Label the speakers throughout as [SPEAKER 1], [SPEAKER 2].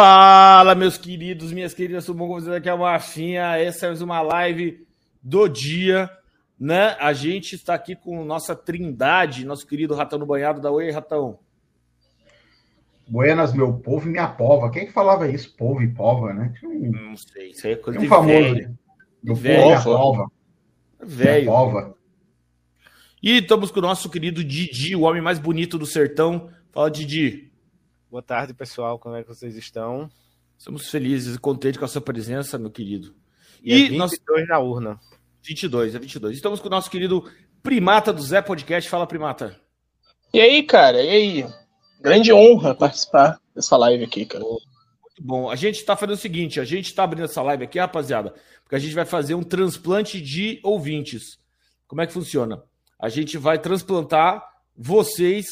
[SPEAKER 1] Fala, meus queridos, minhas queridas, tudo bom com vocês? Aqui é o Marfinha, essa é mais uma live do dia, né? A gente está aqui com nossa trindade, nosso querido Ratão no Banhado, da Oi, Ratão.
[SPEAKER 2] Buenas, meu povo e minha pova. Quem que falava isso? Povo e pova, né?
[SPEAKER 1] Um, Não sei, isso aí é coisa
[SPEAKER 2] um
[SPEAKER 1] de
[SPEAKER 2] famoso.
[SPEAKER 1] velho.
[SPEAKER 2] Do
[SPEAKER 1] velho.
[SPEAKER 2] povo e minha pova.
[SPEAKER 1] Velho.
[SPEAKER 2] Minha pova.
[SPEAKER 1] E estamos com o nosso querido Didi, o homem mais bonito do sertão. Fala, Didi.
[SPEAKER 3] Boa tarde, pessoal. Como é que vocês estão?
[SPEAKER 1] Estamos felizes e contentes com a sua presença, meu querido.
[SPEAKER 3] E,
[SPEAKER 1] E
[SPEAKER 3] é 22
[SPEAKER 1] nós-
[SPEAKER 3] na urna.
[SPEAKER 1] 22, é 22. Estamos com o nosso querido Primata do Zé Podcast. Fala, Primata.
[SPEAKER 4] E aí, cara? E aí? Grande honra participar dessa live aqui, cara.
[SPEAKER 1] Muito bom. A gente está fazendo o seguinte: a gente está abrindo essa live aqui, rapaziada, porque a gente vai fazer um transplante de ouvintes. Como é que funciona? A gente vai transplantar vocês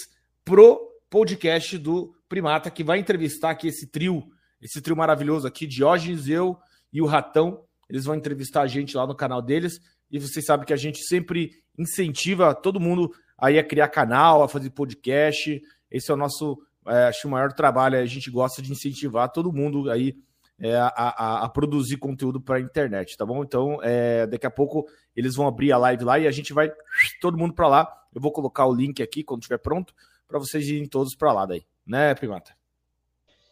[SPEAKER 1] pro podcast do Primata, que vai entrevistar aqui esse trio, esse trio maravilhoso aqui, Diógenes, eu e o Ratão. Eles vão entrevistar a gente lá no canal deles. E vocês sabem que a gente sempre incentiva todo mundo aí a criar canal, a fazer podcast. Esse é o nosso, é, acho, o maior trabalho. A gente gosta de incentivar todo mundo aí é, a, a- a produzir conteúdo para a internet, tá bom? Então, é, daqui a pouco eles vão abrir a live lá e a gente vai todo mundo para lá. Eu vou colocar o link aqui quando estiver pronto para vocês irem todos para lá daí, né, Primata?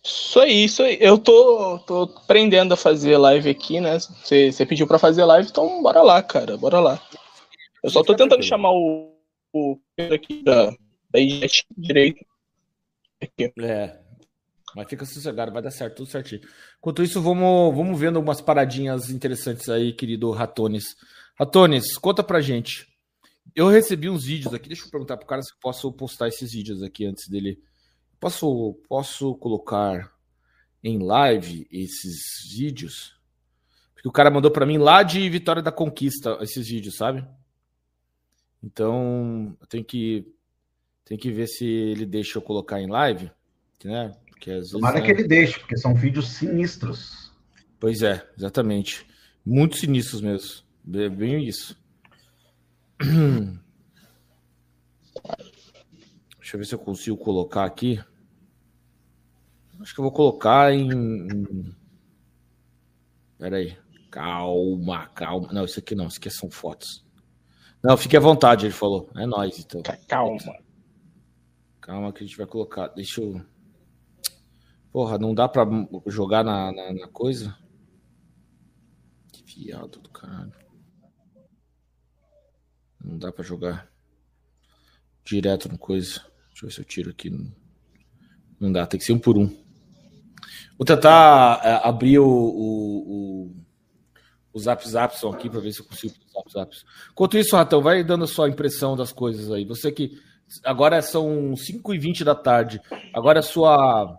[SPEAKER 4] Isso aí, isso aí. Eu tô, tô aprendendo a fazer live aqui, né? Você você pediu pra fazer live, então bora lá, cara. Bora lá. Eu só tô tentando chamar o, o Pedro aqui da, da IGET direito. Aqui.
[SPEAKER 1] É. Mas fica sossegado, vai dar certo, tudo certinho. Enquanto isso, vamos, vamos vendo algumas paradinhas interessantes aí, querido Ratones. Ratones, conta pra gente. Eu recebi uns vídeos aqui, deixa eu perguntar pro cara se eu posso postar esses vídeos aqui antes dele. Posso, posso colocar em live esses vídeos? Porque o cara mandou pra mim lá de Vitória da Conquista esses vídeos, sabe? Então, eu tenho que, tenho que ver se ele deixa eu colocar em live, né? Porque às vezes,
[SPEAKER 2] Tomara
[SPEAKER 1] né?
[SPEAKER 2] que ele deixe, porque são vídeos sinistros.
[SPEAKER 1] Pois é, exatamente. Muito sinistros mesmo. É bem isso. Deixa eu ver se eu consigo colocar aqui. Acho que eu vou colocar em. em- Pera aí. Calma, calma. Não, isso aqui não. Isso aqui são fotos. Não, fique à vontade, ele falou. É nóis, então.
[SPEAKER 4] Calma.
[SPEAKER 1] Calma que a gente vai colocar. Deixa eu. Porra, não dá pra jogar na, na, na coisa? Que viado do caralho. Não dá pra jogar direto no coisa. Deixa eu ver se eu tiro aqui. Não dá, tem que ser um por um. Vou tentar é, abrir o, o, o, Zap Zapson aqui pra ver se eu consigo Zap Zaps. Enquanto isso, Ratão, vai dando a sua impressão das coisas aí. Você que. Agora são 5h20 da tarde. Agora a sua.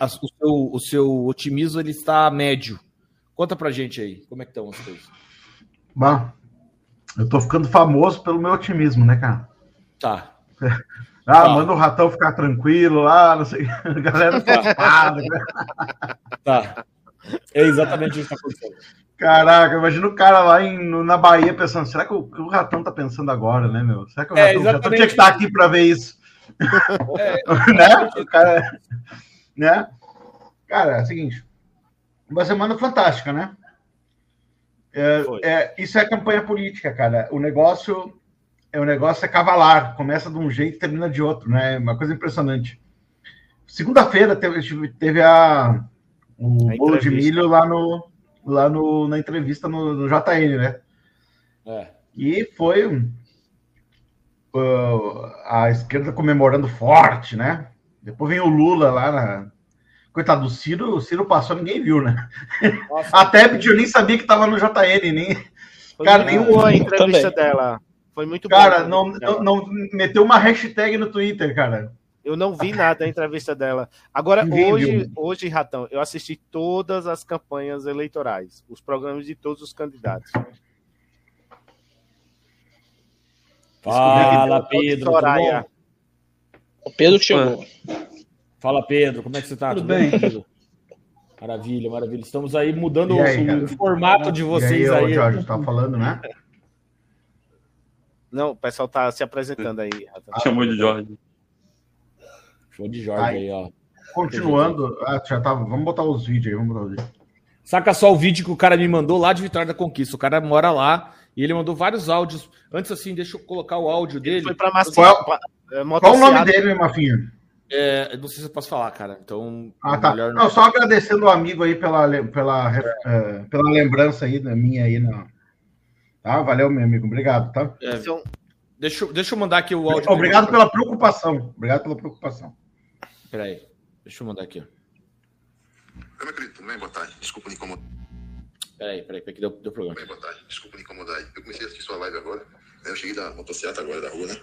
[SPEAKER 1] a- o, seu, o seu otimismo ele está médio. Conta pra gente aí, como é que estão as coisas.
[SPEAKER 2] Bom, eu tô ficando famoso pelo meu otimismo, né, cara?
[SPEAKER 1] Tá.
[SPEAKER 2] Ah,
[SPEAKER 1] Tá.
[SPEAKER 2] manda o ratão ficar tranquilo lá, não sei. A galera preocupada. né?
[SPEAKER 1] Tá. É exatamente isso que está acontecendo.
[SPEAKER 2] Caraca, imagina o cara lá em- no- na Bahia pensando, será que o, o ratão tá pensando agora, né, meu? Será que o
[SPEAKER 1] É,
[SPEAKER 2] ratão, o ratão
[SPEAKER 1] exatamente
[SPEAKER 2] tinha que estar aqui pra ver isso?
[SPEAKER 1] É,
[SPEAKER 2] né? O cara, né? Cara, é o seguinte, uma semana fantástica, né? É, é, isso é campanha política, cara. O negócio é o negócio é cavalar, começa de um jeito e termina de outro, né? Uma coisa impressionante. Segunda-feira teve, teve a o
[SPEAKER 3] A
[SPEAKER 2] bolo de milho lá no lá no, na entrevista no, no JN, né?
[SPEAKER 1] é.
[SPEAKER 2] E foi uh, a esquerda comemorando forte, né? Depois vem o Lula lá na. Coitado do Ciro, o Ciro passou, ninguém viu, né?
[SPEAKER 1] Nossa,
[SPEAKER 2] Até eu nem sabia que tava no JN, nem. Cara, nenhum-
[SPEAKER 3] boa a entrevista
[SPEAKER 4] também.
[SPEAKER 3] dela. Foi muito
[SPEAKER 2] Cara,
[SPEAKER 3] boa. a
[SPEAKER 2] não, não, meteu uma hashtag no Twitter, cara.
[SPEAKER 3] Eu não vi nada da entrevista dela. Agora, hoje, hoje, Ratão, eu assisti todas as campanhas eleitorais, os programas de todos os candidatos.
[SPEAKER 1] Fala, Pedro. tudo
[SPEAKER 3] Soraya.
[SPEAKER 1] bom?
[SPEAKER 4] O Pedro chegou.
[SPEAKER 1] Fala, Pedro. Como é que você tá?
[SPEAKER 2] Tudo bem?
[SPEAKER 1] Pedro? Maravilha, maravilha. Estamos aí mudando
[SPEAKER 2] aí,
[SPEAKER 1] o,
[SPEAKER 2] cara?
[SPEAKER 1] o formato de vocês
[SPEAKER 2] e aí,
[SPEAKER 1] aí.
[SPEAKER 2] ô, Jorge, tava falando, né?
[SPEAKER 3] Não, o pessoal tá se apresentando aí, Ratão.
[SPEAKER 5] Chamou de Jorge.
[SPEAKER 1] Show de Jorge
[SPEAKER 2] Ai.
[SPEAKER 1] aí, ó.
[SPEAKER 2] continuando. Ah, já tava. Vamos botar os vídeos aí, vamos botar os vídeos.
[SPEAKER 1] Saca só o vídeo que o cara me mandou lá de Vitória da Conquista. O cara mora lá e ele mandou vários áudios. Antes, assim, deixa eu colocar o áudio dele.
[SPEAKER 3] Foi pra Macia,
[SPEAKER 2] Qual-
[SPEAKER 3] pra- é,
[SPEAKER 2] Qual o nome dele, Mafinha?
[SPEAKER 1] É, não sei se eu posso falar, cara. Então,
[SPEAKER 2] Ah, tá.
[SPEAKER 1] melhor
[SPEAKER 2] Não, só agradecendo o amigo aí pela, pela, eh, pela lembrança aí da minha aí. Na... Tá? Valeu, meu amigo. Obrigado, tá?
[SPEAKER 3] É um-
[SPEAKER 1] Deixa, eu- deixa eu mandar aqui o áudio.
[SPEAKER 2] Obrigado pela preocupação. Obrigado pela preocupação.
[SPEAKER 1] Peraí. Deixa eu mandar aqui. ó.
[SPEAKER 5] Eu não acredito, tudo bem? Boa tarde. Desculpa me incomodar.
[SPEAKER 1] Peraí, peraí, peraí, que deu, deu problema.
[SPEAKER 5] Bem, boa tarde. Desculpa me incomodar. Eu comecei a assistir sua live agora. né? Eu cheguei da motocicleta agora da rua, né?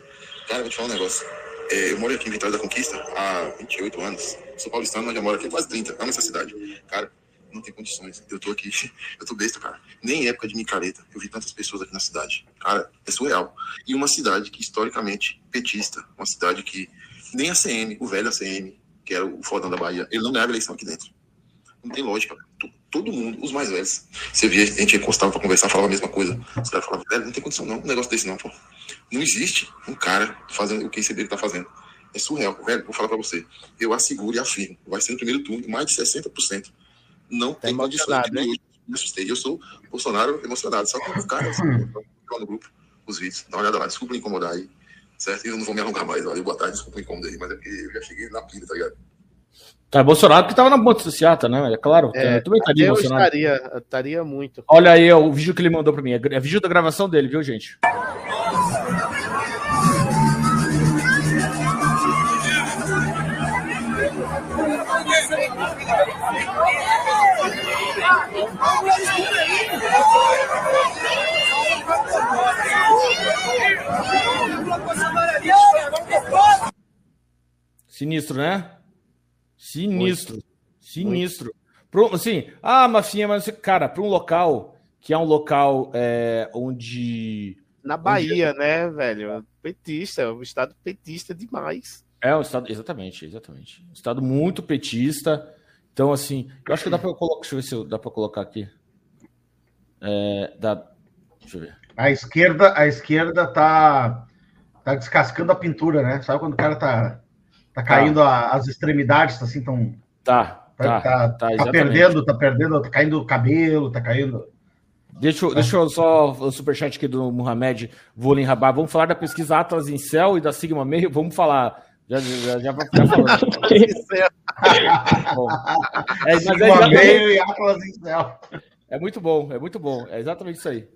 [SPEAKER 5] Cara, eu vou te falar um negócio. É, eu moro aqui em Vitória da Conquista há 28 anos. Sou paulistano, mas já moro aqui há quase 30. Amo essa cidade. Cara, não tem condições. Eu tô aqui, eu tô besta, cara. Nem em época de micareta eu vi tantas pessoas aqui na cidade. Cara, é surreal. E uma cidade que historicamente petista, uma cidade que nem a CM, o velho ACM, que era o fodão da Bahia, ele não ganhava eleição aqui dentro. Não tem lógica. To- Todo mundo, os mais velhos. Você via, a gente encostava pra conversar, falava a mesma coisa. Os caras falavam, velho, não tem condição não, um negócio desse não, pô. Não existe um cara fazendo o que esse dele tá fazendo. É surreal, velho. Vou falar pra você. Eu asseguro e afirmo, vai ser no primeiro turno, mais de 60%. Não tem condições
[SPEAKER 3] emocionado,
[SPEAKER 5] de
[SPEAKER 3] né?
[SPEAKER 5] Me assustei. Eu sou Bolsonaro emocionado. Só que os caras, lá no grupo, os vídeos. Dá uma olhada lá, desculpa me incomodar aí. Certo? E eu não vou me alongar mais. Valeu, boa tarde, desculpa o incômodo aí, mas é porque eu já cheguei na pilha, tá ligado?
[SPEAKER 1] Tá emocionado porque tava na motocicleta, né? É claro.
[SPEAKER 3] É,
[SPEAKER 1] eu também estaria
[SPEAKER 3] eu
[SPEAKER 1] emocionado.
[SPEAKER 3] estaria, eu estaria muito.
[SPEAKER 1] Olha aí ó, o vídeo que ele mandou pra mim. É é vídeo da gravação dele, viu, gente? Sinistro, né? Sinistro. Sinistro. Pro, assim, ah, Mafinha, mas, cara, para um local que é um local é, onde.
[SPEAKER 3] Na Bahia, né, velho? Petista, o estado petista demais.
[SPEAKER 1] É um estado. Exatamente, exatamente. Um estado muito petista. Então, assim, eu acho que dá para colocar. Deixa eu ver se eu- dá para colocar aqui. É, dá, deixa eu ver.
[SPEAKER 2] A esquerda, a esquerda tá, tá descascando a pintura, né? Sabe quando o cara tá, tá caindo a- as extremidades, assim, tão,
[SPEAKER 1] Tá,
[SPEAKER 2] tá,
[SPEAKER 1] tá,
[SPEAKER 2] tá,
[SPEAKER 1] tá,
[SPEAKER 2] tá perdendo, tá perdendo, tá caindo o cabelo, tá caindo.
[SPEAKER 1] Deixa, eu- deixa eu só o superchat aqui do Mohamed Volim Rabá. Vamos falar da pesquisa Atlas em Cell e da Sigma Meio? Vamos falar. Já, já, já vai ficar falando. Bom, é, é,
[SPEAKER 2] Sigma
[SPEAKER 1] exatamente-
[SPEAKER 2] meio e Atlas em céu.
[SPEAKER 1] é muito bom, é muito bom. É exatamente isso aí.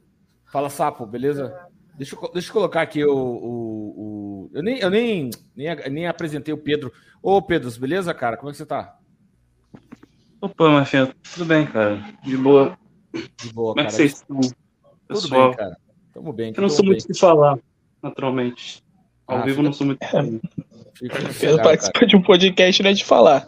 [SPEAKER 1] Fala, Sapo, beleza? Deixa eu, deixa eu colocar aqui o. o- o- eu nem, eu nem, nem, nem apresentei o Pedro. Ô, Pedro, beleza, cara? Como é que você tá?
[SPEAKER 6] Opa, Marfinha, tudo bem, cara? De boa.
[SPEAKER 1] De boa,
[SPEAKER 6] Como é
[SPEAKER 1] cara.
[SPEAKER 6] que vocês estão?
[SPEAKER 1] Tudo
[SPEAKER 6] Pessoal,
[SPEAKER 1] bem, cara. Tamo bem.
[SPEAKER 6] eu não sou
[SPEAKER 1] bem.
[SPEAKER 6] muito de falar, naturalmente. Ao
[SPEAKER 1] Ah,
[SPEAKER 6] vivo eu não sou muito.
[SPEAKER 1] Fica
[SPEAKER 4] Pedro participa de um podcast, não é de falar.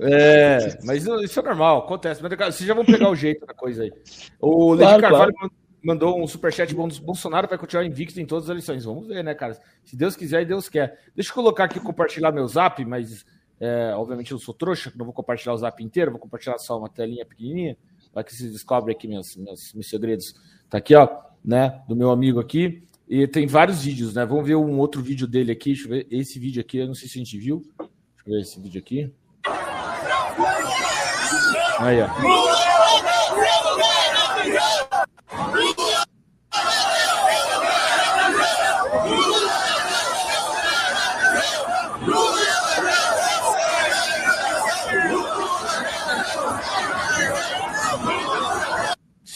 [SPEAKER 1] É, mas isso é normal, acontece. Mas cara, vocês já vão pegar o jeito da coisa aí. O Levi
[SPEAKER 4] Claro,
[SPEAKER 1] Carvalho mandou um superchat bom. Bolsonaro vai continuar invicto em todas as eleições. Vamos ver, né, cara? Se Deus quiser e Deus quer. Deixa eu colocar aqui, compartilhar meu zap, mas é, obviamente eu sou trouxa, não vou compartilhar o zap inteiro, vou compartilhar só uma telinha pequenininha, para que vocês descobrem aqui meus, meus, meus segredos. Tá aqui, ó, né, do meu amigo aqui. E tem vários vídeos, né? Vamos ver um outro vídeo dele aqui. Deixa eu ver. Esse vídeo aqui, eu não sei se a gente viu. Deixa eu ver esse vídeo aqui. Aí, ó.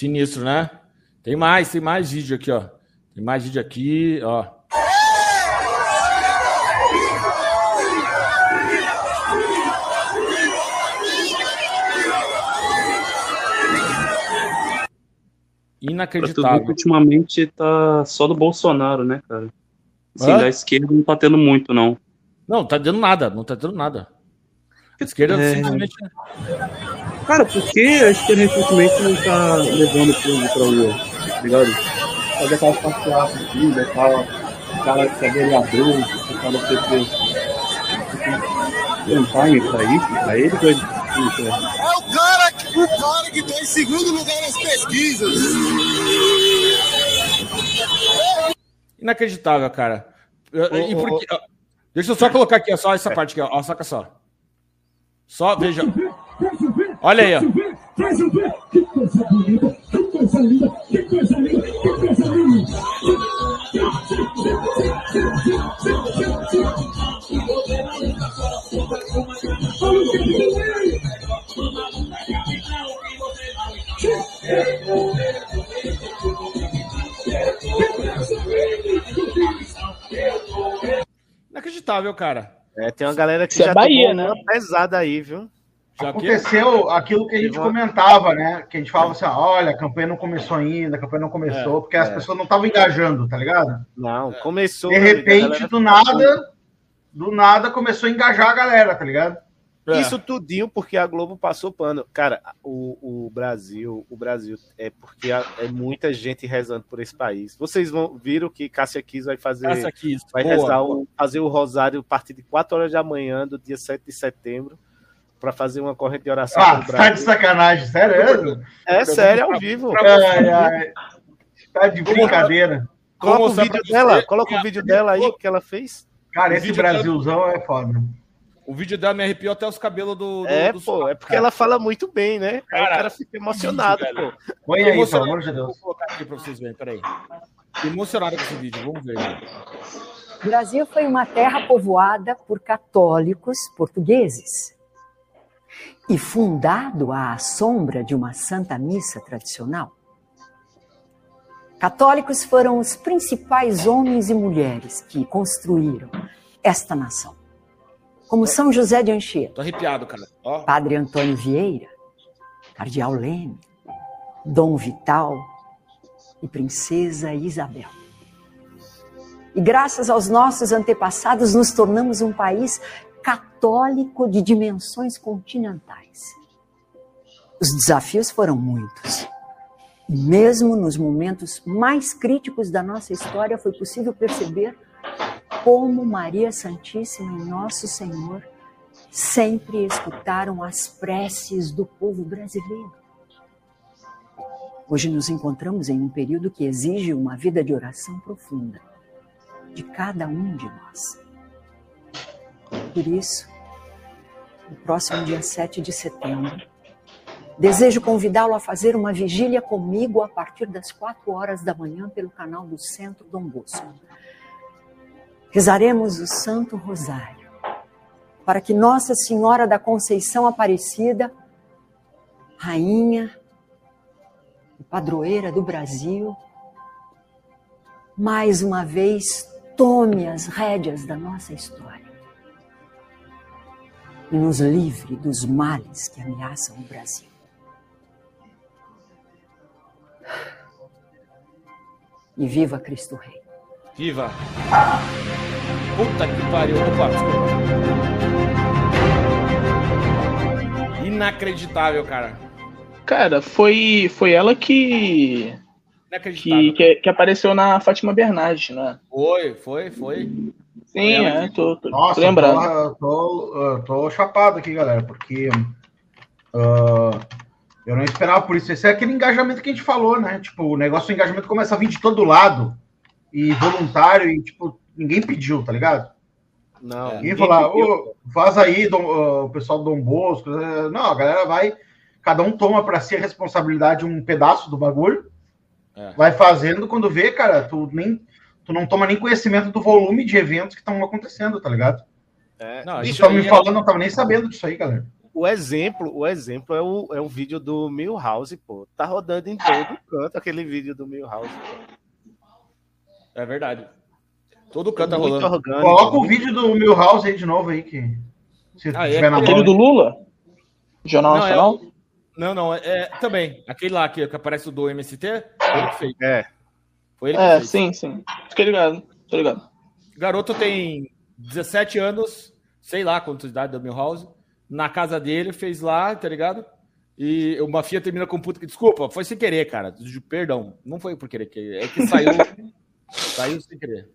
[SPEAKER 1] Sinistro, né? Tem mais, tem mais vídeo aqui, ó. Tem mais vídeo aqui, ó.
[SPEAKER 6] Pra tu ver que
[SPEAKER 1] Inacreditável.
[SPEAKER 6] ultimamente tá só do Bolsonaro, né, cara? Assim,
[SPEAKER 1] Hã?
[SPEAKER 6] da esquerda não tá tendo muito, não.
[SPEAKER 1] Não, tá dando nada, não tá dando nada. A esquerda
[SPEAKER 6] É.
[SPEAKER 1] simplesmente.
[SPEAKER 6] Cara, por que a esquerda recentemente não tá levando o povo pra rua? Tá ligado? Fazer aquelas passeatas assim, deixar o cara que é vereador, o cara do PT. Tem um time pra isso, pra ele, pra ele.
[SPEAKER 7] É o cara, que- o cara que tá em segundo lugar nas pesquisas.
[SPEAKER 1] Inacreditável, cara. E Deixa eu só colocar aqui, ó, só essa parte aqui, ó. ó. Saca só. Só veja. Olha aí, ó. Inacreditável, cara.
[SPEAKER 3] É, tem uma galera que
[SPEAKER 4] Isso é
[SPEAKER 3] já
[SPEAKER 4] Bahia,
[SPEAKER 3] tomou
[SPEAKER 4] né?
[SPEAKER 3] uma pesada aí, viu?
[SPEAKER 1] Já que
[SPEAKER 2] Aconteceu aquilo que a gente comentava, né? Que a gente falava assim: olha, a campanha não começou ainda, a campanha não começou, porque as
[SPEAKER 3] é.
[SPEAKER 2] pessoas não estavam engajando, tá ligado?
[SPEAKER 3] Não, começou.
[SPEAKER 2] De repente,
[SPEAKER 3] galera-
[SPEAKER 2] do nada, do nada começou a engajar a galera, tá ligado?
[SPEAKER 1] É.
[SPEAKER 3] Isso tudinho porque a Globo passou pano. Cara, o, o Brasil, o Brasil é porque há- é muita gente rezando por esse país. Vocês vão viram que Cássia Kiss vai fazer
[SPEAKER 1] aqui.
[SPEAKER 3] vai
[SPEAKER 1] boa.
[SPEAKER 3] rezar o, fazer o rosário a partir de 4 horas da manhã do dia 7 de setembro para fazer uma corrente de oração
[SPEAKER 2] Ah, tá de sacanagem, sério?
[SPEAKER 3] É sério, ao vivo.
[SPEAKER 2] Ai, ai. Tá de brincadeira.
[SPEAKER 3] Coloca o vídeo dela, coloca o vídeo dela aí que ela fez.
[SPEAKER 2] Cara, esse Brasilzão é foda.
[SPEAKER 1] O vídeo dela me arrepiou até os cabelos do. do
[SPEAKER 3] É,
[SPEAKER 1] do
[SPEAKER 3] pô, é porque
[SPEAKER 1] cara.
[SPEAKER 3] ela fala muito bem, né? Aí o
[SPEAKER 1] Cara,
[SPEAKER 3] cara fica emocionado,
[SPEAKER 1] velho.
[SPEAKER 3] pô.
[SPEAKER 2] Põe aí, pelo amor de Deus.
[SPEAKER 1] Vou colocar aqui pra vocês verem, peraí. Emocionado com esse vídeo, vamos ver.
[SPEAKER 8] O Brasil foi uma terra povoada por católicos portugueses e fundado à sombra de uma santa missa tradicional. Católicos foram os principais homens e mulheres que construíram esta nação, como São José de Anchieta,
[SPEAKER 1] Tô arrepiado, cara. Ó,
[SPEAKER 8] Padre Antônio Vieira, Cardeal Leme, Dom Vital e Princesa Isabel. E graças aos nossos antepassados, nos tornamos um país católico de dimensões continentais. Os desafios foram muitos. E mesmo nos momentos mais críticos da nossa história, foi possível perceber como Maria Santíssima e Nosso Senhor sempre escutaram as preces do povo brasileiro. Hoje nos encontramos em um período que exige uma vida de oração profunda de cada um de nós. Por isso, no próximo dia 7 de setembro, desejo convidá-lo a fazer uma vigília comigo a partir das 4 horas da manhã pelo canal do Centro Dom Bosco. Rezaremos o Santo Rosário para que Nossa Senhora da Conceição Aparecida, rainha e padroeira do Brasil, mais uma vez tome as rédeas da nossa história e nos livre dos males que ameaçam o Brasil. E viva Cristo Rei.
[SPEAKER 1] Viva! Puta que pariu. Opa, desculpa. Inacreditável, cara.
[SPEAKER 4] Cara, foi, foi ela que,
[SPEAKER 1] Inacreditável.
[SPEAKER 4] que, que, que apareceu na Fátima Bernardes, né?
[SPEAKER 1] Foi, foi, foi.
[SPEAKER 4] Sim,
[SPEAKER 1] ela
[SPEAKER 4] é, tô, tô, tô
[SPEAKER 2] Nossa,
[SPEAKER 4] lembrando.
[SPEAKER 2] eu tô, eu tô chapado aqui, galera, porque ah, eu não esperava por isso. Esse é aquele engajamento que a gente falou, né? Tipo, o negócio do engajamento começa a vir de todo lado e voluntário e, tipo, ninguém pediu, tá ligado?
[SPEAKER 3] Não.
[SPEAKER 2] Ninguém
[SPEAKER 3] ninguém pediu,
[SPEAKER 2] ô, faz aí, Dom- ah, o pessoal do Dom Bosco. eh, Não, a galera vai, cada um toma pra si a responsabilidade um pedaço do bagulho,
[SPEAKER 1] É.
[SPEAKER 2] vai fazendo, quando vê, cara, tu nem. Tu não toma nem conhecimento do volume de eventos que estão acontecendo, tá ligado?
[SPEAKER 3] É.
[SPEAKER 1] Não, aí
[SPEAKER 2] me
[SPEAKER 1] é-
[SPEAKER 2] falando, não tava nem sabendo disso aí, galera.
[SPEAKER 3] O exemplo, o exemplo é o, é o vídeo do Milhouse, pô. Tá rodando em todo canto aquele vídeo do Milhouse.
[SPEAKER 1] É verdade. Todo canto tá rolando.
[SPEAKER 3] orgânico.
[SPEAKER 2] Coloca o vídeo do Milhouse aí de novo aí, que se
[SPEAKER 1] Ah, é
[SPEAKER 2] tiver na
[SPEAKER 1] aquele
[SPEAKER 4] do Lula? Jornal
[SPEAKER 1] Não, é
[SPEAKER 4] Nacional?
[SPEAKER 1] Não, não, é, é- também. Aquele lá que, que aparece o do MST, foi ele que fez.
[SPEAKER 3] É.
[SPEAKER 1] Foi ele que
[SPEAKER 4] É,
[SPEAKER 1] fez.
[SPEAKER 4] sim, sim. Fiquei ligado, tô ligado.
[SPEAKER 1] Garoto tem 17 anos, sei lá quantos idade do Milhouse, na casa dele, fez lá, tá ligado? E o Mafia termina com puta que desculpa, foi sem querer, cara. Perdão, não foi por querer, que- é que saiu, saiu sem querer.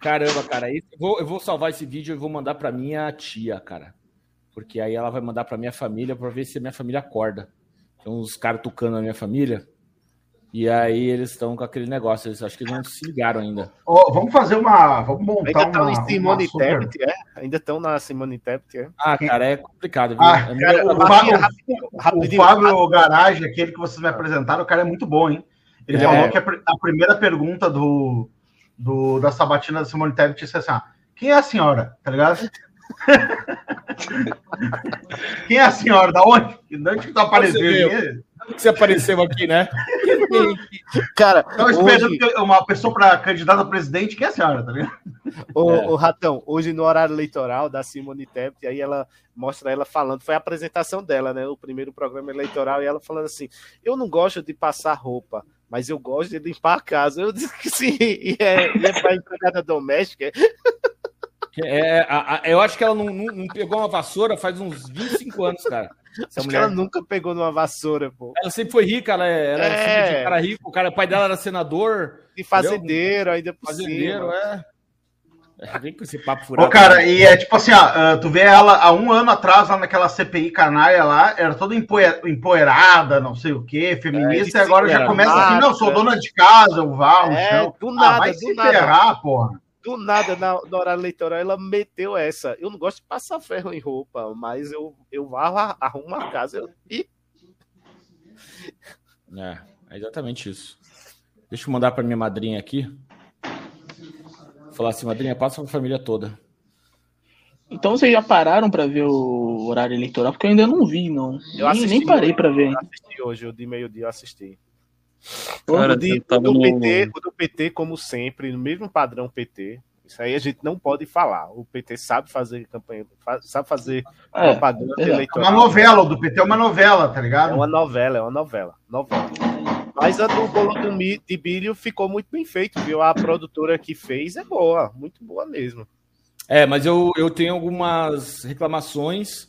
[SPEAKER 1] Caramba, cara, esse- eu vou, eu vou salvar esse vídeo e vou mandar pra minha tia, cara. Porque aí ela vai mandar pra minha família pra ver se a minha família acorda. Tem uns caras tocando na minha família. E aí eles estão com aquele negócio, eles acho que não se ligaram ainda.
[SPEAKER 2] Ó, vamos fazer uma. Vamos montar
[SPEAKER 3] Ainda estão
[SPEAKER 2] uma.
[SPEAKER 3] em Simone
[SPEAKER 2] super-
[SPEAKER 3] Tebet, é? Ainda estão na Simone Tebet, é?
[SPEAKER 1] Ah, cara, é complicado, viu?
[SPEAKER 2] Ah,
[SPEAKER 1] É
[SPEAKER 3] Cara,
[SPEAKER 2] o
[SPEAKER 3] rapidinho,
[SPEAKER 2] O
[SPEAKER 3] rapidinho.
[SPEAKER 2] Fábio Garage, aquele que vocês me apresentaram, o cara é muito bom, hein? Ele
[SPEAKER 1] É.
[SPEAKER 2] falou que a, pr- a primeira pergunta do, do- da sabatina da Simone Tebet disse assim: ah, quem é a senhora? Tá ligado? quem é a senhora? Da onde? De onde que tá aparecendo?
[SPEAKER 1] Você
[SPEAKER 2] aqui?
[SPEAKER 1] que você apareceu aqui, né?
[SPEAKER 3] Cara,
[SPEAKER 2] Tava esperando
[SPEAKER 3] hoje,
[SPEAKER 2] que uma pessoa para candidata a presidente, quem é a senhora? Tá ligado?
[SPEAKER 3] o,
[SPEAKER 1] É.
[SPEAKER 3] o Ratão, hoje no horário eleitoral da Simone Tebet, aí ela mostra ela falando, foi a apresentação dela, né? O primeiro programa eleitoral, e ela falando assim: Eu não gosto de passar roupa, mas eu gosto de limpar a casa. Eu disse que sim, e é, e é para empregada doméstica.
[SPEAKER 1] É, a- a- eu acho que ela não, não- não pegou uma vassoura faz uns 25 anos, cara. Essa
[SPEAKER 3] Acho
[SPEAKER 1] mulher.
[SPEAKER 3] ela nunca pegou numa vassoura, pô.
[SPEAKER 1] Ela sempre foi rica, ela, é- ela
[SPEAKER 3] É.
[SPEAKER 1] filha de cara rico, o, cara, o pai dela era senador,
[SPEAKER 3] De fazendeiro, ainda por
[SPEAKER 1] fazendeiro,
[SPEAKER 3] cima.
[SPEAKER 1] é. É. Vem com esse papo furado.
[SPEAKER 2] Ô, cara, e é tipo assim, ó, ah, tu vê ela há um ano atrás, lá naquela CPI canalha lá, era toda empoe- empoeirada, não sei o quê, feminista,
[SPEAKER 1] É,
[SPEAKER 2] e agora já começa assim,
[SPEAKER 3] massa.
[SPEAKER 2] não, sou dona de casa, eu vá, o
[SPEAKER 3] É,
[SPEAKER 2] chão.
[SPEAKER 3] do
[SPEAKER 2] Ah,
[SPEAKER 3] nada,
[SPEAKER 2] vai
[SPEAKER 3] do
[SPEAKER 2] se
[SPEAKER 3] nada.
[SPEAKER 2] ferrar, porra.
[SPEAKER 3] Do nada, na, na horário eleitoral, ela meteu essa. Eu não gosto de passar ferro em roupa, mas eu, eu varro, arrumo a casa eu- e
[SPEAKER 1] É, é exatamente isso. Deixa eu mandar para minha madrinha aqui. Falar assim, madrinha, passa pra família toda.
[SPEAKER 4] Então vocês já pararam pra ver o horário eleitoral? Porque eu ainda não vi, não.
[SPEAKER 3] Eu
[SPEAKER 4] nem,
[SPEAKER 3] assisti
[SPEAKER 4] nem parei pra ver.
[SPEAKER 3] eu assisti hoje, o de meio-dia eu assisti.
[SPEAKER 6] Cara,
[SPEAKER 3] o, de,
[SPEAKER 6] eu
[SPEAKER 3] o do
[SPEAKER 6] no-
[SPEAKER 3] PT, o do PT, como sempre, no mesmo padrão PT. Isso aí a gente não pode falar. O PT sabe fazer campanha, sabe fazer
[SPEAKER 4] É,
[SPEAKER 3] propaganda.
[SPEAKER 2] É
[SPEAKER 3] eleitoral.
[SPEAKER 2] uma novela, o do PT é uma novela, tá
[SPEAKER 3] É
[SPEAKER 2] ligado?
[SPEAKER 3] uma novela, é uma novela. novela. Mas a do bolo de bilho ficou muito bem feito, viu? A produtora que fez é boa, muito boa mesmo.
[SPEAKER 1] É, mas eu, eu tenho algumas reclamações.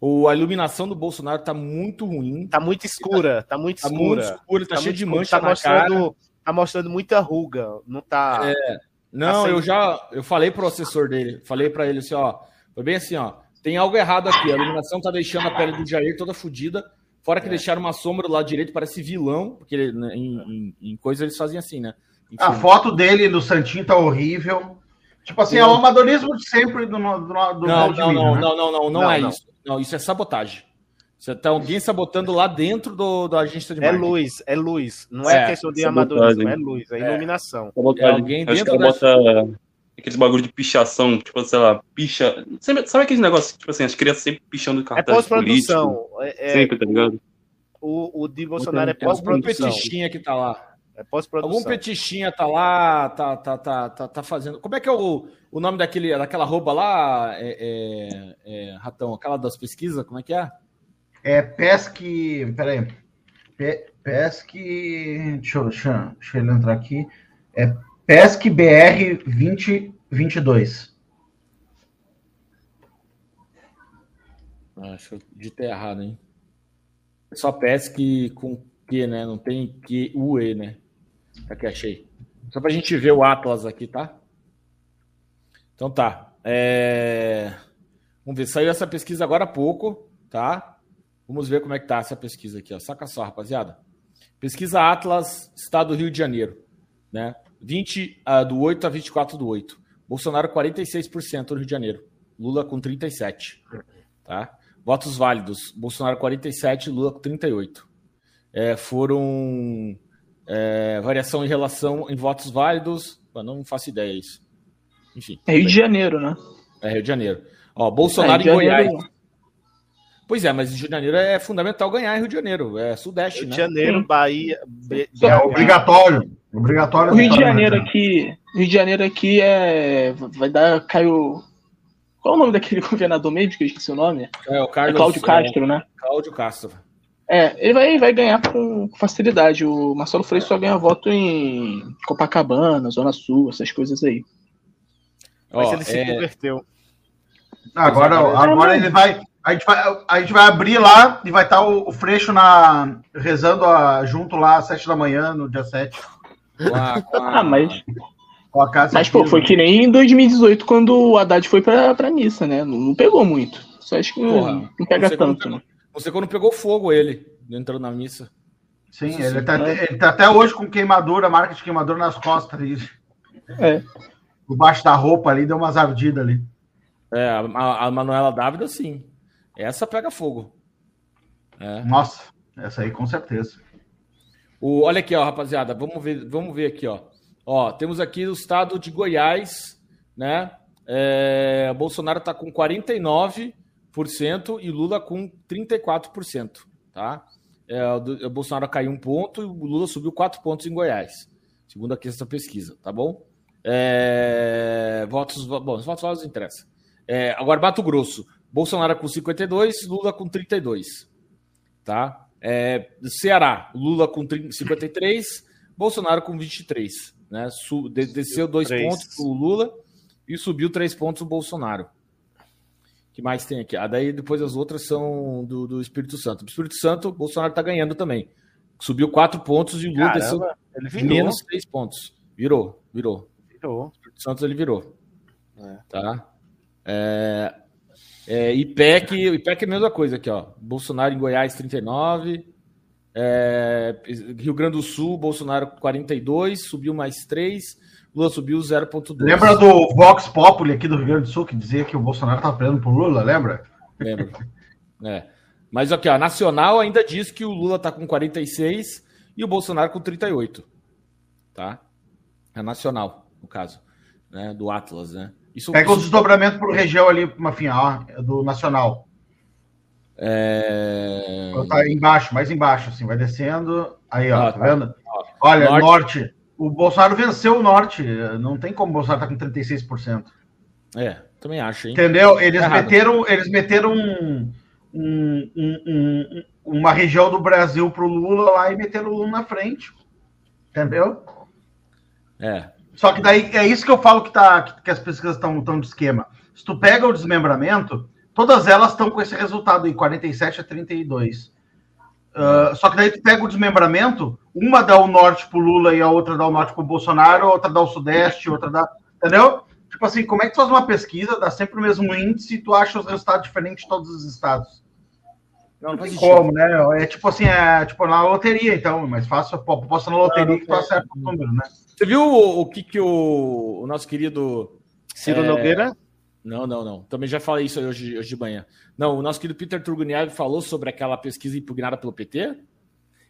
[SPEAKER 1] O, a iluminação do Bolsonaro tá muito ruim.
[SPEAKER 3] Tá muito escura, tá muito
[SPEAKER 1] Tá
[SPEAKER 3] escura.
[SPEAKER 1] muito escuro, tá, cheio
[SPEAKER 3] muito
[SPEAKER 1] de mancha
[SPEAKER 3] tá
[SPEAKER 1] na cara.
[SPEAKER 3] mostrando, Tá mostrando muita ruga, não tá.
[SPEAKER 1] Não,
[SPEAKER 3] Assim-
[SPEAKER 1] eu já eu falei pro assessor dele, falei pra ele assim, ó, foi bem assim, ó, tem algo errado aqui, a iluminação tá deixando a pele do Jair toda fodida, fora que
[SPEAKER 3] É.
[SPEAKER 1] deixaram uma sombra do lado direito, parece vilão, porque ele- né, em, em, em coisa eles fazem assim, né? Enfim.
[SPEAKER 2] A foto dele no Santinho tá horrível. Tipo assim, é o amadorismo de sempre do, do, do
[SPEAKER 1] não, não, não,
[SPEAKER 2] né?
[SPEAKER 1] não, não, não, não
[SPEAKER 3] Não,
[SPEAKER 1] é
[SPEAKER 3] não.
[SPEAKER 1] isso. Não, isso é sabotagem. Você tá alguém sabotando lá dentro do, da agência de
[SPEAKER 3] É
[SPEAKER 1] marketing.
[SPEAKER 3] luz, é luz. Não é,
[SPEAKER 1] É,
[SPEAKER 3] questão de
[SPEAKER 6] sabotagem.
[SPEAKER 3] amadorismo, é luz, é iluminação.
[SPEAKER 6] Sabotagem.
[SPEAKER 1] É alguém
[SPEAKER 6] Acho que
[SPEAKER 1] dentro
[SPEAKER 6] ela bota aqueles bagulho de pichação, tipo, sei lá, picha. Sabe, sabe aqueles negócios, tipo assim, as crianças sempre pichando
[SPEAKER 3] É
[SPEAKER 6] cartaz político?
[SPEAKER 3] pós-produção. É, é-
[SPEAKER 6] Sempre, tá ligado?
[SPEAKER 3] o, o de Bolsonaro é
[SPEAKER 1] Tem algum
[SPEAKER 3] pós-produção.
[SPEAKER 1] petichinha que tá lá.
[SPEAKER 3] É
[SPEAKER 1] Algum
[SPEAKER 3] pós-produção.
[SPEAKER 1] petichinha tá lá, tá, tá, tá, tá, tá fazendo. Como é que é o, o nome daquele, daquela roupa lá, é, é- é, Ratão? Aquela das pesquisas, como é que é?
[SPEAKER 2] É Pesque. Peraí. Pe, Pesque. Deixa eu, deixa, deixa ele entrar aqui. É Pesque BR 2022.
[SPEAKER 1] Ah, Acho que eu digitei errado, hein? Só pesque com Q, né? Não tem Q, UE, né? Aqui, achei. Só pra gente ver o Atlas aqui, tá? Então tá. É... Vamos ver, saiu essa pesquisa agora há pouco, tá? Vamos ver como é que tá essa pesquisa aqui, ó. Saca só, rapaziada. Pesquisa Atlas, Estado do Rio de Janeiro, né? 20 ah, do 8 a 24 do 8. Bolsonaro 46% no Rio de Janeiro. Lula com 37, tá? Votos válidos. Bolsonaro 47, Lula com 38. É, foram é, variação em relação em votos válidos. Eu não faço ideia isso. Enfim,
[SPEAKER 4] É Rio de Janeiro, né?
[SPEAKER 1] é Rio de Janeiro. Ó, Bolsonaro
[SPEAKER 4] É,
[SPEAKER 1] em
[SPEAKER 4] Rio de
[SPEAKER 1] Goiás.
[SPEAKER 4] Janeiro.
[SPEAKER 1] Pois é, mas Rio de Janeiro é fundamental ganhar em Rio de Janeiro. É Sudeste,
[SPEAKER 3] Rio de
[SPEAKER 1] né?
[SPEAKER 3] Janeiro,
[SPEAKER 4] Sim.
[SPEAKER 3] Bahia. Be-
[SPEAKER 2] É obrigatório. Obrigatório.
[SPEAKER 4] O Rio de Janeiro
[SPEAKER 2] né?
[SPEAKER 4] aqui. Rio de Janeiro aqui é. Vai dar. Caiu. Qual é o nome daquele governador mesmo que eu esqueci o nome?
[SPEAKER 1] É o
[SPEAKER 4] É
[SPEAKER 1] Carlos
[SPEAKER 4] Cláudio Castro, né?
[SPEAKER 1] É, Cláudio Castro.
[SPEAKER 4] É, ele vai, vai ganhar com facilidade. O Marcelo Freixo só ganha voto em Copacabana, Zona Sul, essas coisas aí.
[SPEAKER 3] Mas
[SPEAKER 1] Ó,
[SPEAKER 3] ele se
[SPEAKER 1] é,
[SPEAKER 3] converteu.
[SPEAKER 2] Agora, agora ele vai. A gente vai, a gente vai abrir lá e vai estar o, o Freixo na, rezando a- junto lá às 7 da manhã, no dia 7.
[SPEAKER 1] Com a- com a-
[SPEAKER 4] Ah, mas.
[SPEAKER 2] Com a Cássia
[SPEAKER 4] Mas, pô, foi
[SPEAKER 2] né?
[SPEAKER 4] que nem em 2018, quando o Haddad foi pra, pra missa, né? Não, não pegou muito. Só acho que
[SPEAKER 1] Porra,
[SPEAKER 4] não, não pega
[SPEAKER 1] você quando
[SPEAKER 4] tanto, né?
[SPEAKER 1] Você quando pegou fogo ele, entrando na missa.
[SPEAKER 2] Sim,
[SPEAKER 1] Isso
[SPEAKER 2] ele
[SPEAKER 1] sim,
[SPEAKER 2] tá,
[SPEAKER 4] né?
[SPEAKER 2] ele tá até hoje com queimadura, marca de queimadura nas costas ali.
[SPEAKER 4] É.
[SPEAKER 2] Debaixo da roupa ali, deu umas ardidas ali.
[SPEAKER 1] É, a, a- Manuela Dávila, sim. Essa pega fogo. É.
[SPEAKER 2] Nossa, essa aí com certeza.
[SPEAKER 1] O, olha aqui, ó, rapaziada. Vamos ver, vamos ver aqui, ó. Ó, temos aqui o estado de Goiás, né? É, Bolsonaro tá com 49% e Lula com 34%, tá? É, o, o Bolsonaro caiu um ponto e o Lula subiu quatro pontos em Goiás, segundo aqui essa pesquisa, tá bom? É, votos, bom, os votos válidos interessa. É, agora, Mato Grosso, Bolsonaro com 52, Lula com 32, tá? É, Ceará, Lula com 30 53, Bolsonaro com 23. Né? Desceu dois
[SPEAKER 3] Três.
[SPEAKER 1] pontos para o Lula e subiu três pontos o Bolsonaro. O que mais tem aqui? Ah, daí depois as outras são do, do Espírito Santo. Do Espírito Santo, o Bolsonaro está ganhando também. Subiu quatro pontos e o Lula desceu
[SPEAKER 3] Caramba, ele virou.
[SPEAKER 1] menos três pontos. Virou, virou.
[SPEAKER 3] virou.
[SPEAKER 1] Espírito Santo ele virou.
[SPEAKER 3] É.
[SPEAKER 1] Tá? É, é, IPEC, IPEC é a mesma coisa aqui, ó. Bolsonaro em Goiás, 39. É, Rio Grande do Sul, Bolsonaro 42, subiu mais 3. Lula subiu 0,2.
[SPEAKER 2] Lembra do Vox Populi aqui do Rio Grande do Sul que dizia que o Bolsonaro estava perdendo pro Lula, lembra?
[SPEAKER 1] Lembro. É. Mas aqui, ó, Nacional ainda diz que o Lula tá com 46 e o Bolsonaro com 38. Tá? É Nacional, no caso. Né? Do Atlas, né? Isso,
[SPEAKER 2] Pega o
[SPEAKER 1] isso-
[SPEAKER 2] desdobramento por região ali, Mafinha, ó, do Nacional.
[SPEAKER 1] é...
[SPEAKER 2] Tá embaixo, mais embaixo, assim, vai descendo. Aí, ó,
[SPEAKER 1] Ah,
[SPEAKER 2] tá,
[SPEAKER 1] tá.
[SPEAKER 2] vendo? Olha,
[SPEAKER 1] Norte.
[SPEAKER 2] norte. O Bolsonaro venceu o norte. Não tem como o Bolsonaro estar com 36%.
[SPEAKER 1] É, também acho, hein?
[SPEAKER 2] Entendeu? Eles
[SPEAKER 1] Tá errado.
[SPEAKER 2] meteram, eles meteram um- um- um- uma região do Brasil pro Lula lá e meteram o Lula na frente. Entendeu?
[SPEAKER 1] É.
[SPEAKER 2] Só que daí é isso que eu falo que, tá, que, as pesquisas estão tão de esquema. Se tu pega o desmembramento, todas elas estão com esse resultado aí, 47 a 32. Ah, só que daí tu pega o desmembramento, uma dá o norte pro Lula e a outra dá o norte pro Bolsonaro, outra dá o sudeste, outra dá. Entendeu? Tipo assim, como é que tu faz uma pesquisa, dá sempre o mesmo índice e tu acha os resultados diferentes de todos os estados?
[SPEAKER 1] Não, não
[SPEAKER 2] Não tem como, né? É tipo assim, é tipo na loteria, então, é mais fácil, posta na loteria que tu acerta o número, né?
[SPEAKER 1] Você viu o, o que, que o, o nosso querido.
[SPEAKER 3] Ciro
[SPEAKER 1] É,
[SPEAKER 3] Nogueira?
[SPEAKER 1] Não, não, não. Também já falei isso hoje, hoje de manhã. Não, o nosso querido Peter Turguniav falou sobre aquela pesquisa impugnada pelo PT.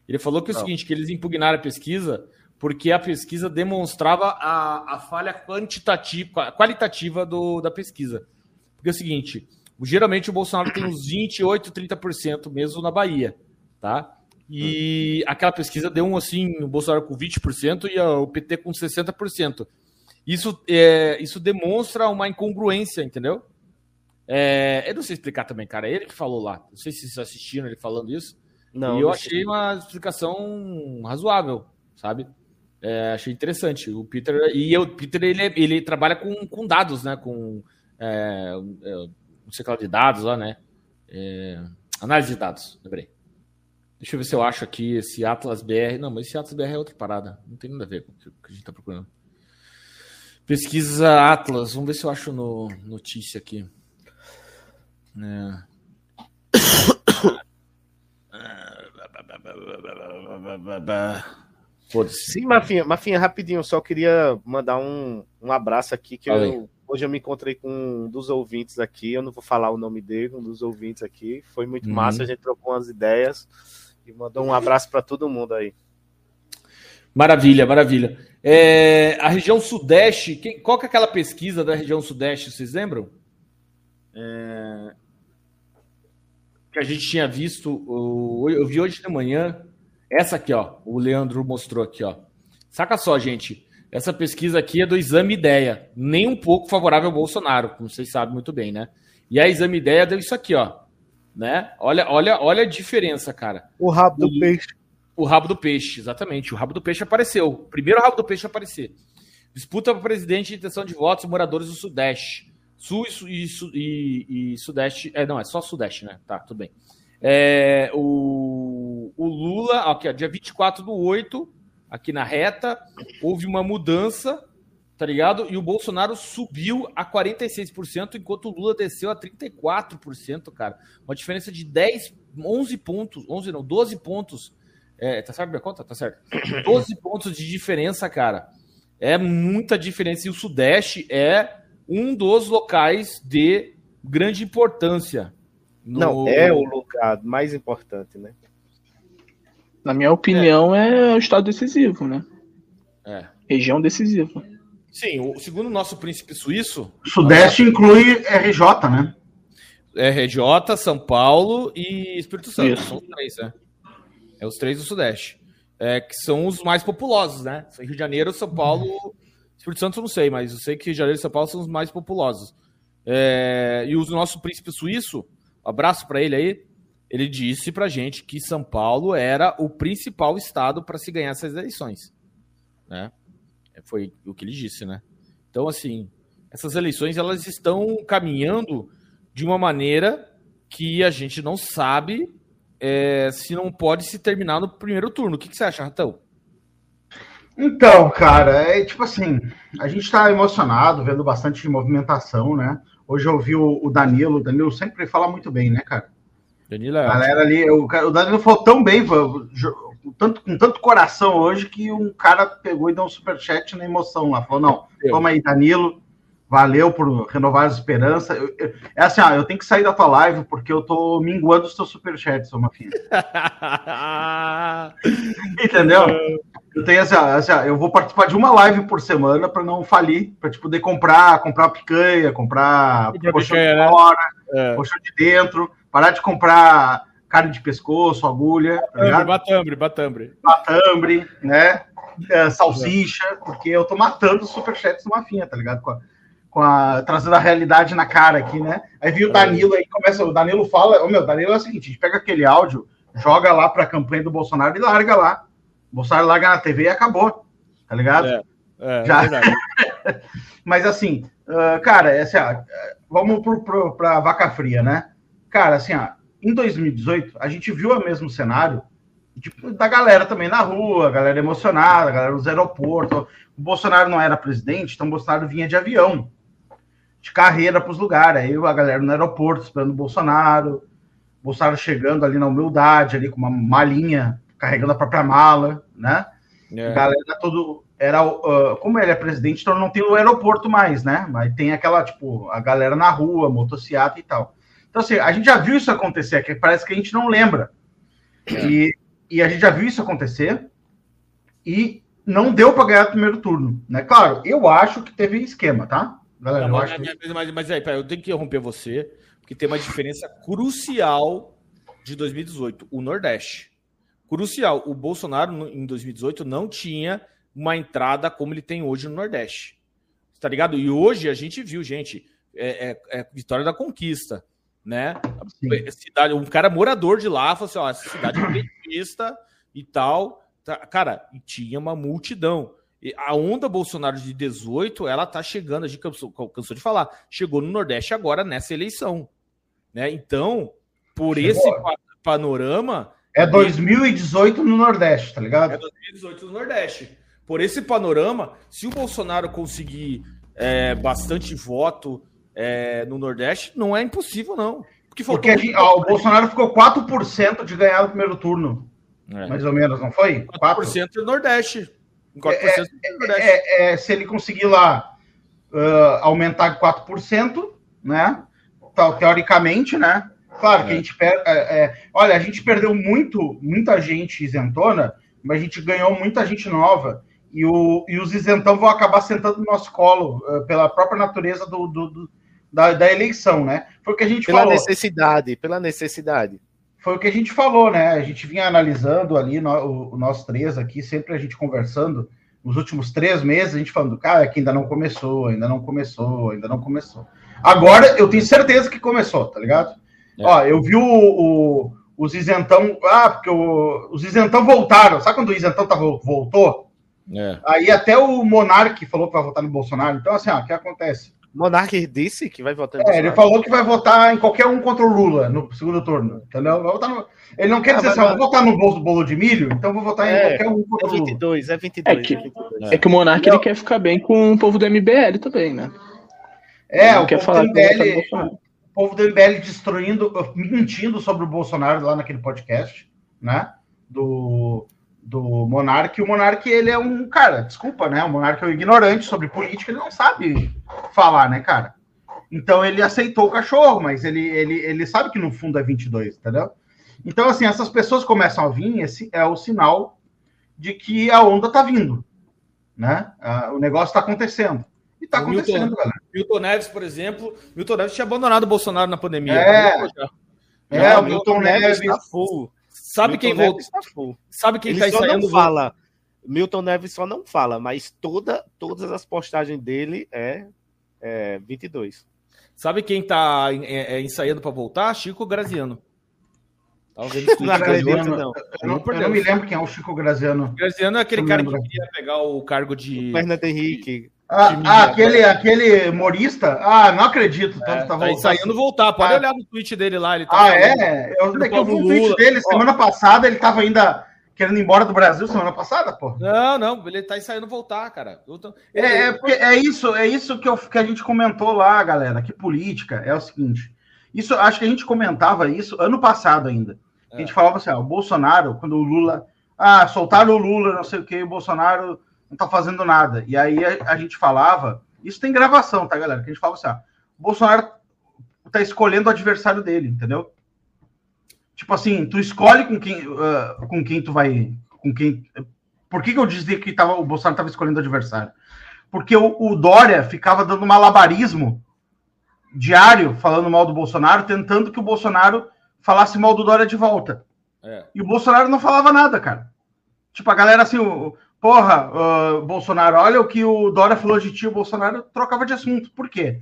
[SPEAKER 1] Ele falou que é o
[SPEAKER 3] Não.
[SPEAKER 1] seguinte, que eles impugnaram a pesquisa porque a pesquisa demonstrava a, a falha quantitativa, qualitativa do, da pesquisa. Porque é o seguinte, geralmente o Bolsonaro tem uns 28, 30% mesmo na Bahia, tá? E aquela pesquisa deu um assim, o Bolsonaro com 20% e o PT com 60%. Isso, é, isso demonstra uma incongruência, entendeu? É, eu não sei explicar também, cara. É ele que falou lá. Não sei se vocês assistiram ele falando isso.
[SPEAKER 3] Não.
[SPEAKER 1] e eu
[SPEAKER 3] não
[SPEAKER 1] achei uma explicação razoável, sabe? É, achei interessante. O Peter e o Peter ele, é- ele trabalha com, com dados, né? Com é, é, não sei qual de dados lá, né? É, análise de dados, lembrei. Deixa eu ver se eu acho aqui esse Atlas BR. Não, mas esse Atlas BR é outra parada. Não tem nada a ver com o que a gente está procurando. Pesquisa Atlas. Vamos ver se eu acho no notícia aqui. É.
[SPEAKER 3] Sim, Mafinha, Mafinha, rapidinho, só queria mandar um, um abraço aqui, que eu, hoje eu me encontrei com um dos ouvintes aqui, eu não vou falar o nome dele, um dos ouvintes aqui, foi muito
[SPEAKER 1] Uhum.
[SPEAKER 3] massa, a gente trocou umas ideias e mandou um abraço para todo mundo aí.
[SPEAKER 1] Maravilha, maravilha. É, a região Sudeste, quem- qual que é aquela pesquisa da região Sudeste, vocês lembram? É, que a gente tinha visto, o- eu vi hoje de manhã, essa aqui, ó, o Leandro mostrou aqui, ó. Saca só, gente, essa pesquisa aqui é do Exame Ideia, nem um pouco favorável ao Bolsonaro, como vocês sabem muito bem, né? E a Exame Ideia deu isso aqui, ó, né? Olha, olha, olha a diferença, cara.
[SPEAKER 3] O rabo
[SPEAKER 1] do
[SPEAKER 3] peixe.
[SPEAKER 1] O rabo do peixe, exatamente. O rabo do peixe apareceu. O primeiro rabo do peixe a aparecer. Disputa para presidente de intenção de votos moradores do Sudeste. Sul e, e- e Sudeste. É, não, é só Sudeste, né? Tá, tudo bem. É, o, o Lula, aqui, ó, dia 24 do 8, aqui na reta, houve uma mudança, tá ligado? E o Bolsonaro subiu a 46%, enquanto o Lula desceu a 34%, cara. Uma diferença de 10, 11 pontos, 11 não, 12 pontos É, tá certo minha conta? Tá certo. 12 pontos de diferença, cara. É muita diferença. E o Sudeste é um dos locais de grande importância.
[SPEAKER 3] no... Não, é o lugar mais importante, né?
[SPEAKER 4] Na minha opinião, é, é o estado decisivo, né?
[SPEAKER 1] É.
[SPEAKER 4] Região decisiva.
[SPEAKER 1] Sim, o, segundo o nosso príncipe suíço.
[SPEAKER 2] Sudeste inclui RJ, né?
[SPEAKER 1] RJ, São Paulo e Espírito Santo. Isso. São os três, né? É os três do Sudeste. É, que são os mais populosos, né? Rio de Janeiro, São Paulo, Espírito Santo eu não sei, mas eu sei que Rio de Janeiro e São Paulo são os mais populosos. É, e o nosso príncipe suíço, abraço para ele aí, ele disse pra gente que São Paulo era o principal estado para se ganhar essas eleições. Né? Foi o que ele disse, né? Então, assim, essas eleições elas estão caminhando de uma maneira que a gente não sabe é, se não pode se terminar no primeiro turno. O que, que você acha, Ratão?
[SPEAKER 2] Então, cara, é tipo assim, a gente está emocionado, vendo bastante movimentação, né? Hoje eu vi o, o Danilo, o Danilo sempre fala muito bem, né, cara?
[SPEAKER 1] Danilo é
[SPEAKER 2] Galera ali, o, o Danilo falou tão bem, tanto, com tanto coração hoje, que um cara pegou e deu um superchat na emoção lá. Falou: não, toma aí, Danilo, valeu por renovar as esperanças. Eu, eu, é assim, ó, eu tenho que sair da tua live porque eu tô minguando os teus superchats, uma filha. Entendeu? Eu tenho assim, assim eu vou participar de uma live por semana para não falir, para te poder comprar, comprar picanha, comprar colchão de né? fora, né? colchão de dentro parar de comprar carne de pescoço, agulha.
[SPEAKER 1] Tá batambre, batambre.
[SPEAKER 2] Batambre, né? É, salsicha, porque eu tô matando os superchats do Mafinha, tá ligado? Com a, com a, trazendo a realidade na cara aqui, né? Aí viu o Danilo aí, começa, o Danilo fala, ô meu, Danilo é o seguinte, a gente pega aquele áudio, joga lá pra campanha do Bolsonaro e larga lá. O Bolsonaro larga na TV e acabou, tá ligado? É, é, Já. É Mas assim, uh, cara, essa, uh, vamos pro, pro, pra vaca fria, né? cara, assim, ó, em 2018, a gente viu o mesmo cenário tipo, da galera também na rua, a galera emocionada, a galera nos aeroportos. O Bolsonaro não era presidente, então o Bolsonaro vinha de avião, de carreira para os lugares. Aí a galera no aeroporto esperando o Bolsonaro, o Bolsonaro chegando ali na humildade, ali com uma malinha, carregando a própria mala, né? É. A galera todo. Era, uh, como ele é presidente, então não tem o aeroporto mais, né? Mas tem aquela, tipo, a galera na rua, motocicleta e tal. Então, assim, a gente já viu isso acontecer, que parece que a gente não lembra. É. E, e a gente já viu isso acontecer e não deu para ganhar o primeiro turno. Né? Claro, eu acho que teve esquema, tá?
[SPEAKER 1] Galera, não, mas, que... mas, mas, aí, eu tenho que romper você, porque tem uma diferença crucial de 2018, o Nordeste. Crucial. O Bolsonaro, em 2018, não tinha uma entrada como ele tem hoje no Nordeste. Tá ligado? E hoje a gente viu, gente, é, é, é vitória da conquista né? Cidade, um cara morador de lá falou assim: ó, essa cidade é petista e tal. Tá, cara, e tinha uma multidão. E a onda Bolsonaro de 18, ela tá chegando, a gente cansou, cansou de falar, chegou no Nordeste agora nessa eleição. Né? Então, por chegou. esse panorama.
[SPEAKER 2] É 2018 no Nordeste, tá ligado?
[SPEAKER 1] É 2018 no Nordeste. Por esse panorama, se o Bolsonaro conseguir é, bastante voto é, no Nordeste, não é impossível, não.
[SPEAKER 2] Porque, Porque gente, ó, o Bolsonaro ficou 4% de ganhar no primeiro turno. É. Mais ou menos, não foi?
[SPEAKER 1] 4%, no Nordeste.
[SPEAKER 2] 4% é, no Nordeste. É, é, se ele conseguir lá uh, aumentar de 4%, né? Teoricamente, né? Claro que a gente perde. olha, a gente perdeu muito, muita gente isentona, mas a gente ganhou muita gente nova. E, o, e os isentão vão acabar sentando no nosso colo, uh, pela própria natureza do, do, do da, da eleição, né? Foi o que a gente
[SPEAKER 3] pela falou. Pela necessidade, pela necessidade.
[SPEAKER 2] Foi o que a gente falou, né? A gente vinha analisando ali, no, o, o nós três aqui, sempre a gente conversando, nos últimos três meses, a gente falando, cara, que ainda não começou, ainda não começou, ainda não começou. Agora eu tenho certeza que começou, tá ligado? É. Ó, eu vi o, o, os isentão, ah, porque o, os isentão voltaram. Sabe quando o isentão tá, voltou? É. Aí até o Monark falou que vai votar no Bolsonaro. Então, assim, ó, o que acontece?
[SPEAKER 3] Monark disse que vai votar.
[SPEAKER 2] É, ele falou que vai votar em qualquer um contra o Lula no segundo turno, entendeu? Vai votar no... Ele não quer ah, dizer assim, vou votar no bolso bolo de milho, então vou votar é, em qualquer um contra
[SPEAKER 3] é 22, o Lula. É 22,
[SPEAKER 4] é que, é 22. É que o Monark ele quer ficar bem com o povo do MBL também, né?
[SPEAKER 2] É, o quer falar do MBL, o povo do MBL destruindo, mentindo sobre o Bolsonaro lá naquele podcast, né? do, do Monark. E o Monark, ele é um cara, desculpa, né? O Monark é um ignorante sobre política, ele não sabe falar, né, cara? Então ele aceitou o cachorro, mas ele, ele, ele sabe que no fundo é 22, entendeu? Então, assim, essas pessoas começam a vir, esse é o sinal de que a onda tá vindo, né? O negócio tá acontecendo. E tá
[SPEAKER 1] O Milton-
[SPEAKER 2] acontecendo, galera.
[SPEAKER 1] Milton Neves, por exemplo, Milton Neves tinha abandonado o Bolsonaro na pandemia.
[SPEAKER 2] É. É,
[SPEAKER 3] Não,
[SPEAKER 2] o Milton Neves.
[SPEAKER 3] está full.
[SPEAKER 1] Sabe
[SPEAKER 3] Milton
[SPEAKER 1] quem voltou?
[SPEAKER 3] full.
[SPEAKER 1] Sabe quem
[SPEAKER 3] Ele
[SPEAKER 1] tá
[SPEAKER 3] só
[SPEAKER 1] ensaiando?
[SPEAKER 3] não fala. Milton Neves só não fala, mas toda, todas as postagens dele é, é 22.
[SPEAKER 1] Sabe quem tá é, é, ensaiando para voltar? Chico Graziano. Vendo os
[SPEAKER 3] Não.
[SPEAKER 2] Eu não, eu não me lembro quem é o Chico Graziano.
[SPEAKER 1] Graziano é aquele cara que queria pegar o cargo de.
[SPEAKER 3] Fernando Henrique.
[SPEAKER 2] Ah,
[SPEAKER 1] de-
[SPEAKER 2] aquele, aquele humorista? Ah, não acredito. Tanto
[SPEAKER 1] É,
[SPEAKER 2] tá
[SPEAKER 1] tá ensaiando voltar. Pode
[SPEAKER 2] Ah.
[SPEAKER 1] olhar no tweet dele lá. Ele tá
[SPEAKER 2] Ah, é? Eu, eu vi um tweet dele semana passada, ele tava ainda querendo ir embora do Brasil semana passada, pô.
[SPEAKER 1] Não, não, ele tá ensaiando voltar, cara. Tô-
[SPEAKER 2] É, é, porque é isso, é isso que, eu- que a gente comentou lá, galera, que política é o seguinte. Isso, acho que a gente comentava isso ano passado ainda. A gente falava assim, ó, o Bolsonaro, quando o Lula. Ah, soltaram o Lula, não sei o que, o Bolsonaro não tá fazendo nada. E aí a, a gente falava. Isso tem gravação, tá, galera? Que a gente falava assim, ó, o Bolsonaro tá escolhendo o adversário dele, entendeu? Tipo assim, tu escolhe com quem, ah, com quem tu vai. Com quem. Por que, que eu dizia que tava, o Bolsonaro estava escolhendo o adversário? Porque o, o Dória ficava dando malabarismo diário, falando mal do Bolsonaro, tentando que o Bolsonaro falasse mal do Dória de volta.
[SPEAKER 1] É.
[SPEAKER 2] E o Bolsonaro não falava nada, cara. Tipo, a galera assim, o, porra, ah, Bolsonaro, olha o que o Dória falou de ti, o Bolsonaro trocava de assunto. Por quê?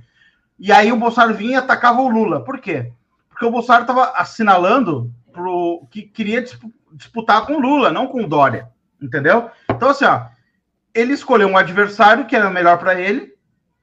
[SPEAKER 2] E aí o Bolsonaro vinha e atacava o Lula. Por quê? Porque o Bolsonaro estava assinalando pro, que queria dispu- disputar com o Lula, não com o Dória. Entendeu? Então, assim, ó, ele escolheu um adversário que era melhor para ele,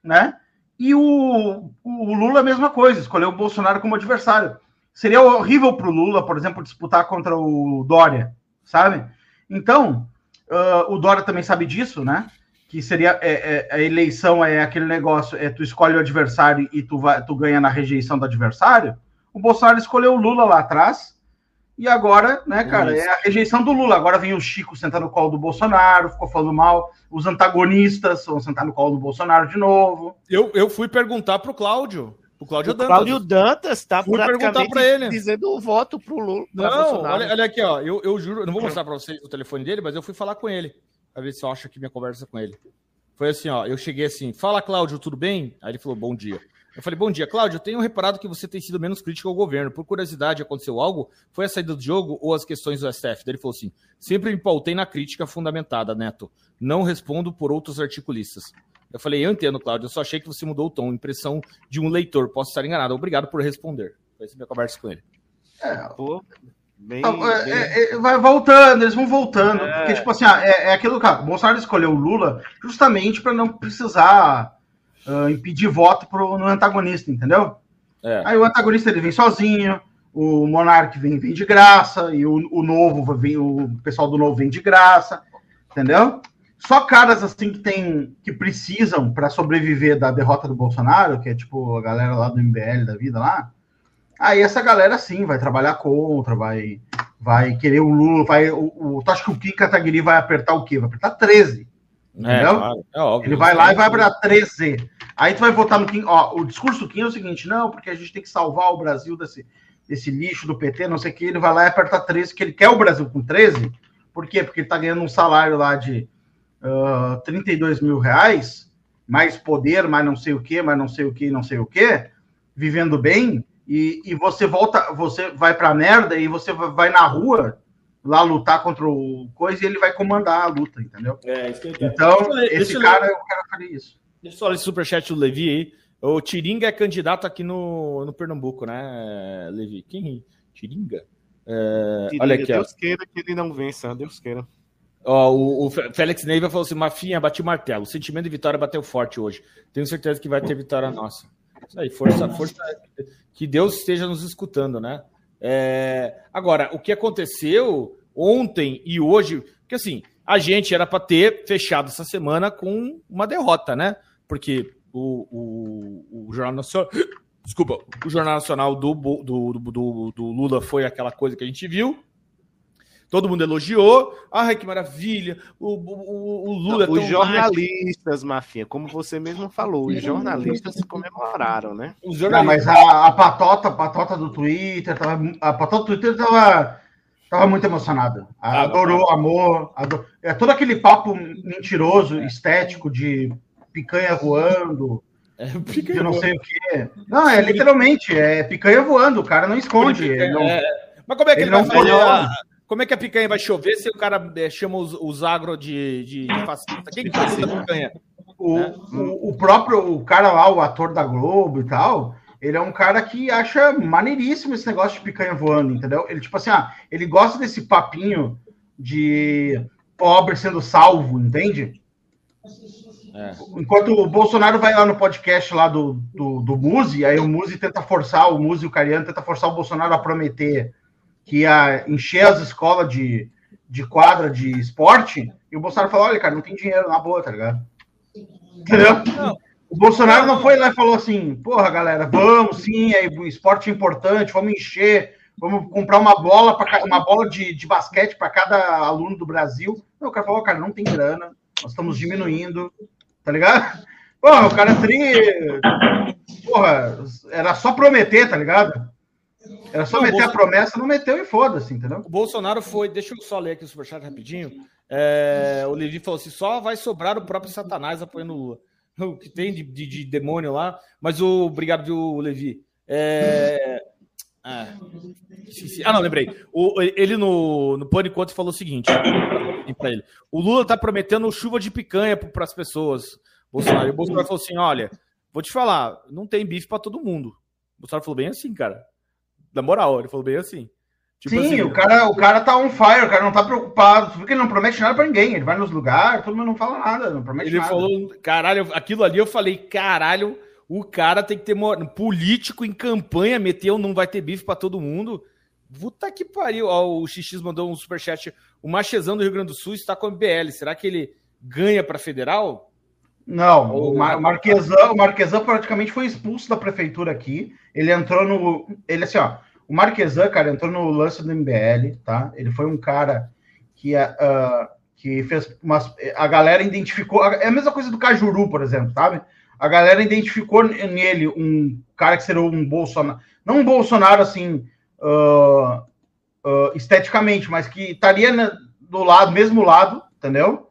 [SPEAKER 2] né? E o, o Lula, a mesma coisa, escolheu o Bolsonaro como adversário. Seria horrível para o Lula, por exemplo, disputar contra o Dória, sabe? Então, ah, o Dória também sabe disso, né? Que seria é, é, a eleição é aquele negócio, é tu escolhe o adversário e tu, vai, tu ganha na rejeição do adversário. O Bolsonaro escolheu o Lula lá atrás. E agora, né, cara,
[SPEAKER 1] Isso.
[SPEAKER 2] é a rejeição do Lula. Agora vem o Chico sentar no colo do Bolsonaro, ficou falando mal. Os antagonistas vão sentar no colo do Bolsonaro de novo.
[SPEAKER 1] Eu, eu fui perguntar pro Cláudio. Pro Cláudio
[SPEAKER 3] O
[SPEAKER 1] Dantas.
[SPEAKER 3] Cláudio Dantas está
[SPEAKER 1] Fui
[SPEAKER 3] praticamente
[SPEAKER 1] pra ele.
[SPEAKER 3] dizendo o voto pro Lula.
[SPEAKER 1] Não, olha, olha aqui, ó. Eu, eu juro, eu não vou mostrar pra vocês o telefone dele, mas eu fui falar com ele. Pra ver se eu acho aqui minha conversa com ele. Foi assim, ó. Eu cheguei assim, fala, Cláudio, tudo bem? Aí ele falou, bom dia. Eu falei, bom dia, Cláudio. Eu tenho reparado que você tem sido menos crítico ao governo. Por curiosidade, aconteceu algo? Foi a saída do jogo ou as questões do STF? Daí Ele falou assim: sempre me pautei na crítica fundamentada, Neto. Não respondo por outros articulistas. Eu falei, eu entendo, Cláudio. Eu só achei que você mudou o tom. Impressão de um leitor. Posso estar enganado. Obrigado por responder. Foi essa minha conversa com ele.
[SPEAKER 3] Pô, bem-
[SPEAKER 2] Ah,
[SPEAKER 3] bem-
[SPEAKER 2] é, é, vai voltando, eles vão voltando.
[SPEAKER 3] É.
[SPEAKER 2] Porque, tipo assim, ah, é, é aquilo, cara. O Bolsonaro escolheu o Lula justamente para não precisar ah, impedir voto pro, no antagonista, entendeu?
[SPEAKER 1] É.
[SPEAKER 2] Aí o antagonista ele vem sozinho, o Monark vem, vem de graça, e o, o novo vem, o pessoal do novo vem de graça, entendeu? Só caras assim que tem que precisam para sobreviver da derrota do Bolsonaro, que é tipo a galera lá do MBL da vida lá. Aí essa galera sim vai trabalhar contra, vai vai querer o Lula, vai o, o tu acha que o Kim Kataguiri vai apertar o quê? Vai apertar 13.
[SPEAKER 1] É, claro, é óbvio.
[SPEAKER 2] Ele vai lá e vai para 13. Aí tu vai votar no Kim. Ó, o discurso do Kim é o seguinte: não, porque a gente tem que salvar o Brasil desse, desse lixo do PT, não sei o que. Ele vai lá e aperta 13, que ele quer o Brasil com 13. Por quê? Porque ele tá ganhando um salário lá de ah, 32 mil reais, mais poder, mais não sei o que, mais não sei o que, não sei o que, vivendo bem. E, e você volta, você vai pra merda e você vai na rua lá lutar contra o coisa e ele vai comandar a luta, entendeu?
[SPEAKER 1] É, isso que eu quero.
[SPEAKER 2] Então,
[SPEAKER 1] Deixa eu ler-
[SPEAKER 2] esse
[SPEAKER 1] eu
[SPEAKER 2] cara, eu quero fazer isso.
[SPEAKER 1] Deixa eu só ler esse superchat do Levi aí. O Tiringa é candidato aqui no, no Pernambuco, né, Levi? Quem? Tiringa? É,
[SPEAKER 3] Querida,
[SPEAKER 1] olha aqui, ó.
[SPEAKER 3] Deus queira que ele não vença, Deus queira.
[SPEAKER 1] Ó, o, o Félix Neiva falou assim: Mafinha, bati o martelo. O sentimento de vitória bateu forte hoje. Tenho certeza que vai ter vitória nossa. Isso aí, força, força. Que Deus esteja nos escutando, né? É, agora, o que aconteceu ontem e hoje, porque assim, a gente era para ter fechado essa semana com uma derrota, né? Porque o, o, o Jornal Nacional. Desculpa, o Jornal Nacional do, do, do, do Lula foi aquela coisa que a gente viu. Todo mundo elogiou. Ai, que maravilha. O, o, o Lula é
[SPEAKER 3] Os jornalistas, Mafinha, como você mesmo falou, os jornalistas comemoraram, né?
[SPEAKER 1] Os
[SPEAKER 2] Não,
[SPEAKER 1] jornalistas.
[SPEAKER 2] mas a, a patota, a patota do Twitter, tava, a patota do Twitter tava, tava muito emocionada.
[SPEAKER 1] Ah,
[SPEAKER 2] Adorou, amor. ado- É todo aquele papo mentiroso, estético de picanha voando,
[SPEAKER 1] É,
[SPEAKER 2] de não sei o quê. Não, é literalmente, é picanha voando, o cara não esconde. ele não-
[SPEAKER 1] É, Mas como é que ele,
[SPEAKER 2] Ele
[SPEAKER 1] vai
[SPEAKER 2] não
[SPEAKER 1] fazer? Como é que a picanha vai chover se o cara é, chama os, os agro de, de, de fascista? Quem que faz a picanha?
[SPEAKER 2] O,
[SPEAKER 1] É.
[SPEAKER 2] o, o próprio o cara lá, o ator da Globo e tal, ele é um cara que acha maneiríssimo esse negócio de picanha voando, entendeu? Ele, tipo assim, ah, ele gosta desse papinho de pobre sendo salvo, entende?
[SPEAKER 1] É.
[SPEAKER 2] Enquanto o Bolsonaro vai lá no podcast lá do, do, do Muzi, aí o Muzi tenta forçar, o Muzi o Cariano tenta forçar o Bolsonaro a prometer que ia encher as escolas de, de quadra de esporte, e o Bolsonaro falou, olha, cara, não tem dinheiro na boa, tá ligado? Entendeu? O Bolsonaro não foi lá e falou assim, porra, galera, vamos sim, aí, o esporte é importante, vamos encher, vamos comprar uma bola para uma bola de, de basquete para cada aluno do Brasil. Não, o cara falou, cara, não tem grana, nós estamos diminuindo, tá ligado? Porra, o cara tri. Porra, era só prometer, tá ligado? Era só
[SPEAKER 1] Não,
[SPEAKER 2] meter
[SPEAKER 1] Bolso-
[SPEAKER 2] a promessa, não meteu e foda-se, entendeu?
[SPEAKER 1] O Bolsonaro foi. Deixa eu só ler aqui o superchat rapidinho. É, o Levi falou assim: só vai sobrar o próprio Satanás apoiando o Lula. O que tem de, de- de demônio lá. Mas o. Obrigado, viu, Levi. É, ah. Ah, não, lembrei. O, ele no, no Pânico ontem falou o seguinte: para ele: o Lula tá prometendo chuva de picanha para as pessoas. Bolsonaro. E o Bolsonaro falou assim: olha, vou te falar, não tem bife para todo mundo. O Bolsonaro falou bem assim, cara. Na moral, ele falou bem assim. Tipo
[SPEAKER 2] Sim,
[SPEAKER 1] assim,
[SPEAKER 2] o, cara, o cara tá on fire, o cara não tá preocupado. Porque ele não promete nada pra ninguém. Ele vai nos lugares, todo mundo não fala nada, não promete
[SPEAKER 1] Ele
[SPEAKER 2] nada.
[SPEAKER 1] falou, caralho, aquilo ali eu falei, caralho, o cara tem que ter político em campanha, meteu, não vai ter bife pra todo mundo. Puta que pariu. Ó, o XX mandou um superchat. O Machezão do Rio Grande do Sul está com o MBL. Será que ele ganha pra federal?
[SPEAKER 2] Não,
[SPEAKER 1] Ou-
[SPEAKER 2] o, Mar- o Marquesan, o Marquesan praticamente foi expulso da prefeitura aqui. Ele entrou no. Ele assim, ó. O Marquesan, cara, entrou no lance do MBL, tá? Ele foi um cara que, ah, que fez umas. A galera identificou. É a mesma coisa do Cajuru, por exemplo, sabe? A galera identificou nele um cara que seria um Bolsonaro. Não um Bolsonaro assim. ah, ah, esteticamente, mas que estaria do lado, mesmo lado, entendeu?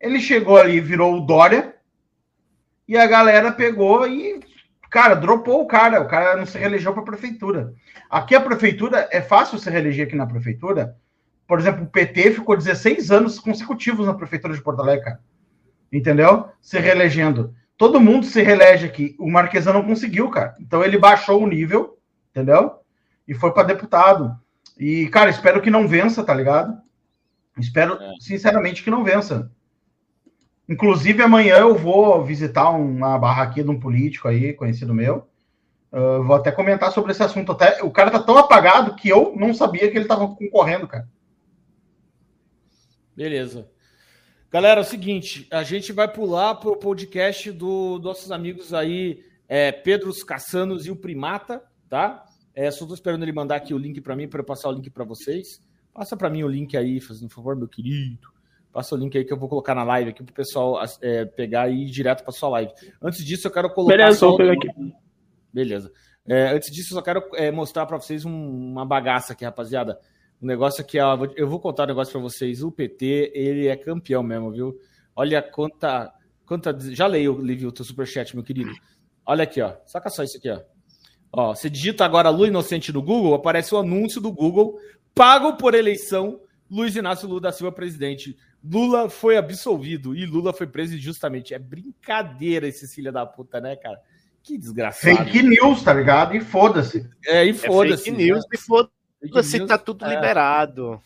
[SPEAKER 2] Ele chegou ali, virou o Dória, e a galera pegou e, cara, dropou o cara. O cara não se reelegeu para a prefeitura. Aqui a prefeitura, é fácil se reeleger aqui na prefeitura. Por exemplo, o PT ficou 16 anos consecutivos na prefeitura de Porto Alegre, cara. Entendeu? Se reelegendo. Todo mundo se reelege aqui. O Marquesan não conseguiu, cara. Então ele baixou o nível, entendeu? E foi para deputado. E, cara, espero que não vença, tá ligado? Espero, sinceramente, que não vença. Inclusive, amanhã eu vou visitar uma barraquinha de um político aí, conhecido meu. Uh, vou até comentar sobre esse assunto. Até, o cara tá tão apagado que eu não sabia que ele tava concorrendo, cara.
[SPEAKER 1] Beleza. Galera, é o seguinte, a gente vai pular pro podcast dos nossos amigos aí, é, Pedro Caçanos e o Primata, tá? É, só tô esperando ele mandar aqui o link para mim, para eu passar o link para vocês. Passa para mim o link aí, fazendo um favor, meu querido. Passa o link aí que eu vou colocar na live aqui pro pessoal é, pegar e ir direto para sua live. Antes disso, eu quero colocar.
[SPEAKER 4] Beleza, vou pegar aqui.
[SPEAKER 1] Beleza. É, antes disso, eu só quero é, mostrar para vocês um- uma bagaça aqui, rapaziada. Um negócio que ó, eu vou contar um negócio para vocês. O PT, ele é campeão mesmo, viu? Olha quanta. quanta já leio, Livio, o teu superchat, meu querido. Olha aqui, ó. Saca só isso aqui, ó. Ó, você digita agora Lu Inocente no Google, aparece o anúncio do Google, pago por eleição, Luiz Inácio Lula da Silva presidente. Lula foi absolvido e Lula foi preso injustamente. É brincadeira esse filho da puta, né, cara? Que desgraçado.
[SPEAKER 2] Fake news, tá ligado? E foda-se.
[SPEAKER 1] É, e
[SPEAKER 3] É
[SPEAKER 1] foda-se.
[SPEAKER 3] fake news
[SPEAKER 1] né?
[SPEAKER 3] e foda-se, tá tudo
[SPEAKER 1] é,
[SPEAKER 3] liberado.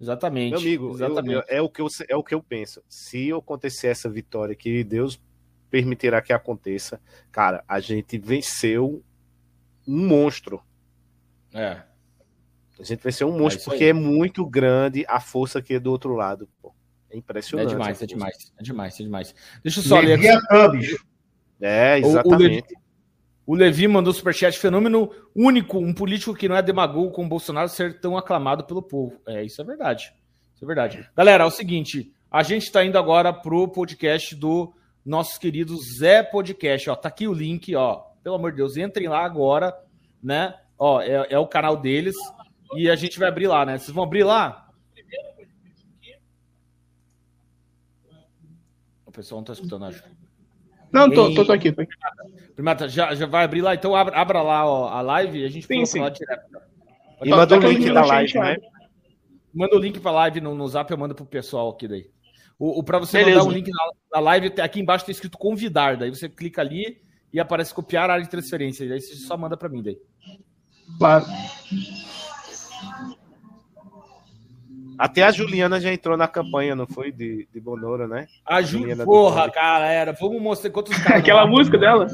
[SPEAKER 1] Exatamente.
[SPEAKER 3] Meu amigo, eu-
[SPEAKER 1] exatamente.
[SPEAKER 3] eu- é, o que eu, é o que eu penso. Se acontecer essa vitória, que Deus permitirá que aconteça, cara, a gente venceu um monstro.
[SPEAKER 1] É.
[SPEAKER 3] A gente venceu um monstro
[SPEAKER 1] isso
[SPEAKER 3] porque
[SPEAKER 1] aí.
[SPEAKER 3] é muito grande a força que é do outro lado. Pô. É
[SPEAKER 1] É
[SPEAKER 3] impressionante.
[SPEAKER 1] demais,
[SPEAKER 3] a
[SPEAKER 1] é demais, é demais, é demais. Deixa eu só ler aqui.
[SPEAKER 3] É,
[SPEAKER 1] O- o
[SPEAKER 3] exatamente.
[SPEAKER 1] O Levi mandou superchat fenômeno único, um político que não é demagogo com o Bolsonaro ser tão aclamado pelo povo. É, isso é verdade. Isso é verdade. Galera, é o seguinte, a gente está indo agora pro podcast do nosso querido Zé Podcast, ó. Tá aqui o link, ó. Pelo amor de Deus, entrem lá agora, né? Ó, é, é o canal deles e a gente vai abrir lá, né? Vocês vão abrir lá? O pessoal não tá escutando, acho.
[SPEAKER 4] Não, tô, tô, tô aqui, tô aqui.
[SPEAKER 1] Primata, já, já vai abrir lá? Então abra, abra lá ó, a live e a gente
[SPEAKER 4] Sim,
[SPEAKER 1] pula
[SPEAKER 4] sim.
[SPEAKER 1] lá direto.
[SPEAKER 3] E
[SPEAKER 4] Tá-
[SPEAKER 3] manda
[SPEAKER 4] tá
[SPEAKER 3] o link da
[SPEAKER 4] chat,
[SPEAKER 3] live, né?
[SPEAKER 1] Manda o link pra live no, no zap, eu mando pro pessoal aqui daí. O, o, pra você
[SPEAKER 4] Beleza.
[SPEAKER 1] mandar o link na, na live, tem- aqui embaixo tá escrito convidar. Daí você clica ali e aparece copiar a área de transferência. Daí você só manda pra mim daí.
[SPEAKER 4] Claro.
[SPEAKER 3] Até a Juliana já entrou na campanha, não foi? De, de Bonoro, né?
[SPEAKER 1] A Ju,
[SPEAKER 3] Juliana
[SPEAKER 1] porra, galera, vamos mostrar quantos caras.
[SPEAKER 4] Aquela música dela?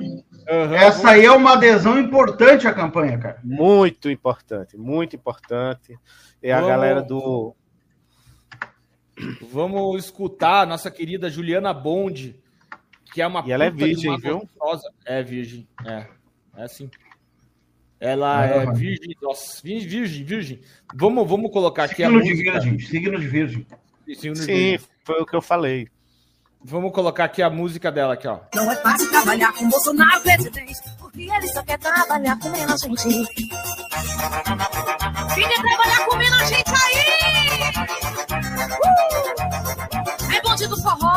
[SPEAKER 1] Aham,
[SPEAKER 2] Essa aí é uma adesão importante à campanha, cara.
[SPEAKER 3] Muito importante, muito importante. É a galera do.
[SPEAKER 1] Vamos escutar a nossa querida Juliana Bond, que é uma
[SPEAKER 3] E ela é virgem, viu?
[SPEAKER 1] gostosa. É virgem, é. É assim. Ela
[SPEAKER 2] É,
[SPEAKER 1] é virgem, nossa, vir- virgem, virgem. Vamos, vamos colocar aqui a
[SPEAKER 2] Signo de
[SPEAKER 1] música.
[SPEAKER 2] virgem, signo de virgem.
[SPEAKER 1] Signo de
[SPEAKER 3] Sim,
[SPEAKER 1] virgem.
[SPEAKER 3] foi o que eu falei.
[SPEAKER 1] Vamos colocar aqui a música dela aqui, ó.
[SPEAKER 9] Não é fácil trabalhar com Bolsonaro presidente, porque ele só quer trabalhar com menos gente. Quem quer trabalhar com menos gente aí? Uh! É bonde do forró!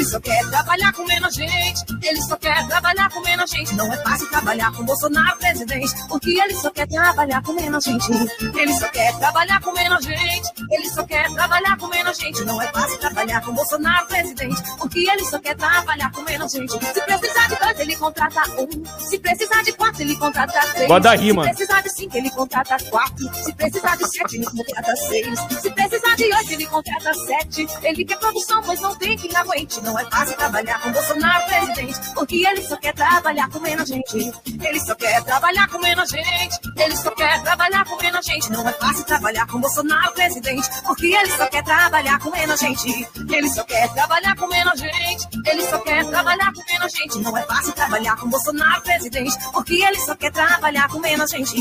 [SPEAKER 9] Ele só quer trabalhar com menos gente. Ele só quer trabalhar com menos gente. Não é fácil trabalhar com Bolsonaro presidente, porque ele só quer trabalhar com menos gente. Ele só quer trabalhar com menos gente. Ele só quer trabalhar com menos gente. Não é fácil trabalhar com Bolsonaro presidente, porque ele só quer trabalhar com menos gente. Se precisar de dois, ele contrata um. Se precisar de quatro, ele contrata três.
[SPEAKER 1] Da rima.
[SPEAKER 9] Se precisar de cinco, ele contrata quatro. Se precisar de sete, ele contrata seis. Se precisar de oito, ele contrata sete. Ele quer produção, pois não tem quem aguente. Não é fácil trabalhar com Bolsonaro presidente, porque ele só quer trabalhar com menos gente. Ele só quer trabalhar com menos gente. Ele só quer trabalhar com menos gente. Não é fácil trabalhar com Bolsonaro presidente, porque ele só quer trabalhar com menos gente. Ele só quer trabalhar com menos gente. Ele só quer trabalhar com menos gente. Não é fácil trabalhar com Bolsonaro presidente, porque ele só quer trabalhar com menos gente.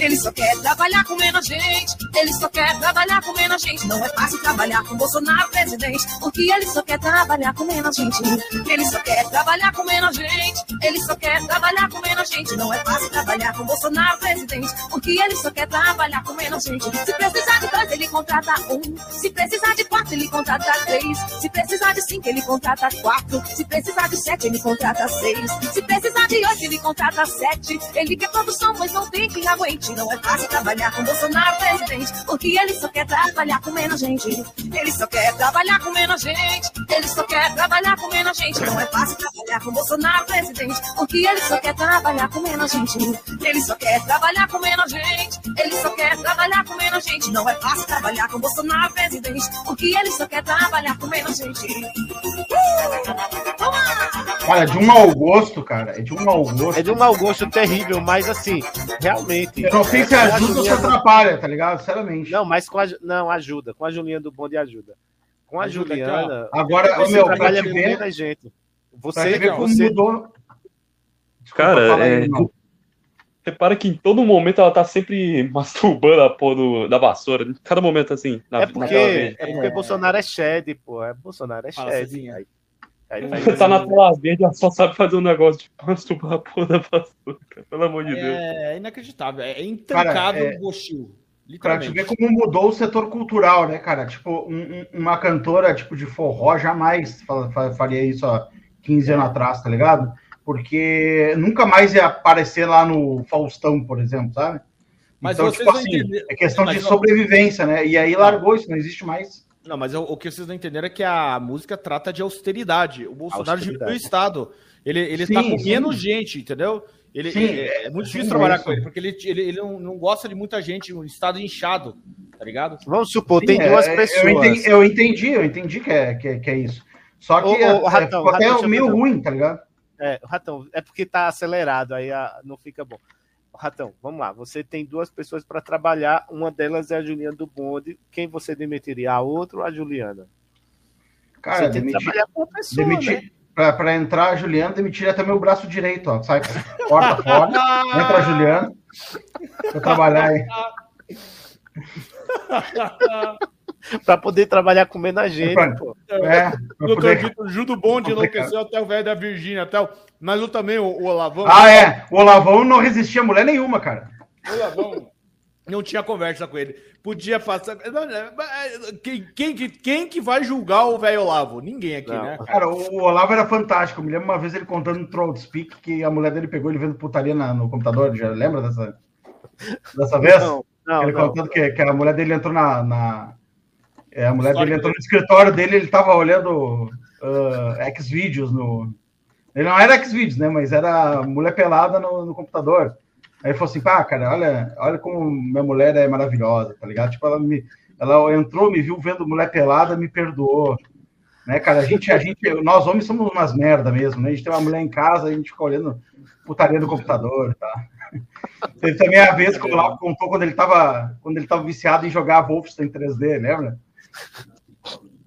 [SPEAKER 9] Ele só quer trabalhar com menos gente. Ele só quer trabalhar com menos gente. Não é fácil trabalhar com Bolsonaro presidente. Porque ele só quer trabalhar com menos gente. Ele só quer trabalhar com menos gente. Ele só quer trabalhar com menos gente. Não é fácil trabalhar com Bolsonaro presidente. Porque ele só quer trabalhar com menos gente. Se precisar de dois, ele contrata um. Se precisar de quatro, ele contrata três. Se precisar de cinco, ele contrata quatro. Se precisar de sete, ele contrata seis. Se precisar de oito, ele contrata sete. Ele quer produção, mas não tem quem aguente. Não é fácil trabalhar com Bolsonaro presidente, porque ele só quer trabalhar com menos gente. Ele só quer trabalhar com menos gente. Ele só quer trabalhar com menos gente. Não é fácil trabalhar com Bolsonaro presidente, porque ele só quer trabalhar com menos gente. Ele só quer trabalhar com menos gente. Ele só quer trabalhar com menos gente. Não é fácil trabalhar com Bolsonaro presidente, porque ele só quer trabalhar com menos gente. Uh! Toma!
[SPEAKER 2] Cara, é de um mau gosto, cara. É de um mau gosto.
[SPEAKER 3] É de um mau gosto terrível, mas assim, realmente.
[SPEAKER 2] Eu não sei se
[SPEAKER 3] a
[SPEAKER 2] ajuda ou se atrapalha, tá ligado? Sinceramente.
[SPEAKER 3] Não, mas com a. Não, ajuda. Com a Juliana do Bonde ajuda. Com a
[SPEAKER 1] aqui,
[SPEAKER 3] Juliana.
[SPEAKER 2] Agora,
[SPEAKER 3] você
[SPEAKER 2] meu, pra
[SPEAKER 3] trabalha
[SPEAKER 2] te
[SPEAKER 3] com
[SPEAKER 2] ver,
[SPEAKER 3] muita gente.
[SPEAKER 2] pra
[SPEAKER 3] Você,
[SPEAKER 2] te ver como
[SPEAKER 3] você
[SPEAKER 2] mudou. Desculpa,
[SPEAKER 6] Cara,
[SPEAKER 2] aí,
[SPEAKER 6] é-
[SPEAKER 2] irmão.
[SPEAKER 6] Repara que em todo momento ela tá sempre masturbando a porra do- da vassoura. Em cada momento, assim, na,
[SPEAKER 3] É porque, é porque Bolsonaro é shed, pô. É, Bolsonaro é shed.
[SPEAKER 1] Cezinha.
[SPEAKER 3] Aí, aí faz
[SPEAKER 6] Tá na
[SPEAKER 3] assim.
[SPEAKER 6] tela verde, ela só sabe fazer um negócio de masturbar a porra da vassoura. cara. Pelo amor de Deus.
[SPEAKER 1] É inacreditável. É intancável
[SPEAKER 2] Cara, é-
[SPEAKER 1] o Gostil.
[SPEAKER 2] Pra te ver como mudou o setor cultural, né, cara? Tipo, um- um- uma cantora tipo de forró jamais fa- fa- faria isso há 15 anos atrás, tá ligado? Porque nunca mais ia aparecer lá no Faustão, por exemplo, sabe?
[SPEAKER 1] Mas
[SPEAKER 2] então,
[SPEAKER 1] vocês
[SPEAKER 2] tipo assim,
[SPEAKER 1] entenderam-
[SPEAKER 2] é questão
[SPEAKER 1] Mas
[SPEAKER 2] de
[SPEAKER 1] não-
[SPEAKER 2] sobrevivência, né? E aí largou isso, não existe mais.
[SPEAKER 1] Não, mas o, o que vocês não entenderam é que a música trata de austeridade. O Bolsonaro diminuiu o Estado. Ele, ele
[SPEAKER 2] Sim,
[SPEAKER 1] tá com
[SPEAKER 2] sim.
[SPEAKER 1] menos gente, entendeu? Ele,
[SPEAKER 2] Sim,
[SPEAKER 1] é, é muito
[SPEAKER 2] sim,
[SPEAKER 1] difícil
[SPEAKER 2] é
[SPEAKER 1] trabalhar
[SPEAKER 2] isso.
[SPEAKER 1] com ele, porque ele, ele, ele não, não gosta de muita gente, o Estado inchado, tá ligado?
[SPEAKER 3] Vamos supor, tem
[SPEAKER 2] Sim,
[SPEAKER 3] duas
[SPEAKER 2] é,
[SPEAKER 3] pessoas.
[SPEAKER 2] Eu entendi, eu entendi, eu entendi que é, que é, que é isso. Só que
[SPEAKER 3] Ô, ô,
[SPEAKER 2] é,
[SPEAKER 3] Ratão,
[SPEAKER 2] até
[SPEAKER 3] Ratão,
[SPEAKER 2] meio
[SPEAKER 3] um-
[SPEAKER 2] ruim, tá ligado?
[SPEAKER 3] É, Ratão, é porque tá acelerado, aí ah, não fica bom. Ratão, vamos lá. Você tem duas pessoas para trabalhar. Uma delas é a Juliana do Bonde. Quem você demitiria? A outra ou a Juliana?
[SPEAKER 2] Cara,
[SPEAKER 3] você tem que
[SPEAKER 2] demitir,
[SPEAKER 3] trabalhar com a pessoa, né?
[SPEAKER 2] demitir, pra, pra entrar a Juliana, demitiria até meu braço direito, ó. Sai porta fora, entra a Juliana. Pra trabalhar aí.
[SPEAKER 3] Para poder trabalhar comendo a gente,
[SPEAKER 2] Pra-
[SPEAKER 3] pô.
[SPEAKER 2] É, pra
[SPEAKER 1] Doutor
[SPEAKER 2] poder-
[SPEAKER 1] Vitor, Judo Bonde enlouqueceu até o velho da Virgínia, até o... mas eu também, o, o Olavão.
[SPEAKER 2] Ah, é. O Olavão não resistia a mulher nenhuma, cara.
[SPEAKER 1] O Olavão não tinha conversa com ele. Podia passar. Quem, quem, que- quem que vai julgar o velho Olavo? Ninguém aqui,
[SPEAKER 3] Não.
[SPEAKER 1] né?
[SPEAKER 2] Cara, o o Olavo era fantástico. Eu me lembro uma vez ele contando no Troll Speak que a mulher dele pegou ele vendo putaria na- no computador. Já lembra dessa, dessa vez?
[SPEAKER 3] Não, não,
[SPEAKER 2] ele
[SPEAKER 3] não.
[SPEAKER 2] contando que, que a mulher dele entrou na. na- é, a mulher dele entrou no escritório dele ele tava olhando uh, Xvideos no. Ele não era Xvideos, né? Mas era mulher pelada no, no computador. Aí ele falou assim, pá, cara, olha, olha como minha mulher é maravilhosa, tá ligado? Tipo, ela me. Ela entrou, me viu vendo mulher pelada, me perdoou. Né, cara? A gente, a gente, nós homens somos umas merda mesmo, né? A gente tem uma mulher em casa, a gente fica olhando putaria no computador, tá? Teve também a vez que o Olavo contou quando ele tava, quando ele tava viciado em jogar Wolfenstein 3D, lembra?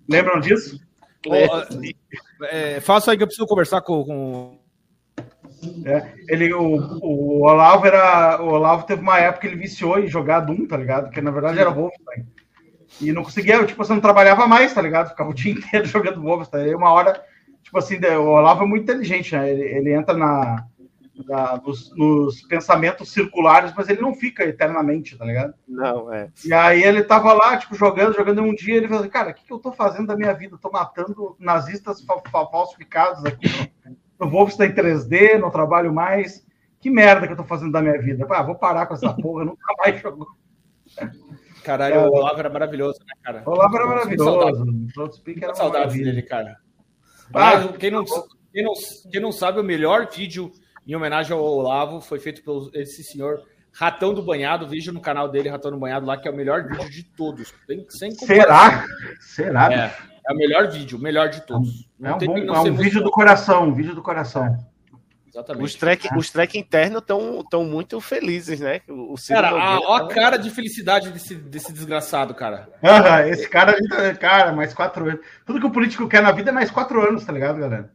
[SPEAKER 2] Lembram disso?
[SPEAKER 1] Ô, é, faça aí que eu preciso conversar com. com-
[SPEAKER 2] É, ele, o, o Olavo era. O Olavo teve uma época que ele viciou em jogar Doom, tá ligado? Que na verdade era Wolfenstein. E não conseguia, tipo, você não trabalhava mais, tá ligado? Ficava o dia inteiro jogando Wolfenstein. Aí uma hora, tipo assim, o Olavo é muito inteligente, né? Ele, ele entra na, na- nos, nos pensamentos circulares, mas ele não fica eternamente, tá ligado?
[SPEAKER 3] Não, é.
[SPEAKER 2] E aí ele tava lá, tipo, jogando, jogando e um dia ele falou assim, cara, o que, que eu tô fazendo da minha vida? Eu tô matando nazistas fa- fa- falsificados aqui no, no Wolfenstein 3D, não trabalho mais. Que merda que eu tô fazendo da minha vida? Ah, vou parar com essa porra, nunca mais jogo.
[SPEAKER 1] Caralho, o Olavo era maravilhoso, né, cara?
[SPEAKER 2] O Olavo era maravilhoso.
[SPEAKER 1] Saudades dele, cara.
[SPEAKER 2] Ah,
[SPEAKER 1] Aliás, quem, não, quem, não, quem não sabe, o melhor vídeo em homenagem ao Olavo foi feito por esse senhor Ratão do Banhado. Veja no canal dele, Ratão do Banhado, lá, que é o melhor vídeo de todos. Tem, sem
[SPEAKER 2] Será? Será?
[SPEAKER 1] É, é o melhor vídeo, o melhor de todos.
[SPEAKER 2] É um,
[SPEAKER 1] tem
[SPEAKER 2] bom,
[SPEAKER 1] que não
[SPEAKER 2] é um vídeo do coração, um vídeo do coração.
[SPEAKER 1] Exatamente.
[SPEAKER 3] Os track, os track internos estão muito felizes, né? O, o
[SPEAKER 1] Cara, a, ó a cara de felicidade desse, desse desgraçado, cara.
[SPEAKER 2] Aham, esse cara, cara, mais quatro anos. Tudo que o político quer na vida é mais quatro anos, tá ligado, galera?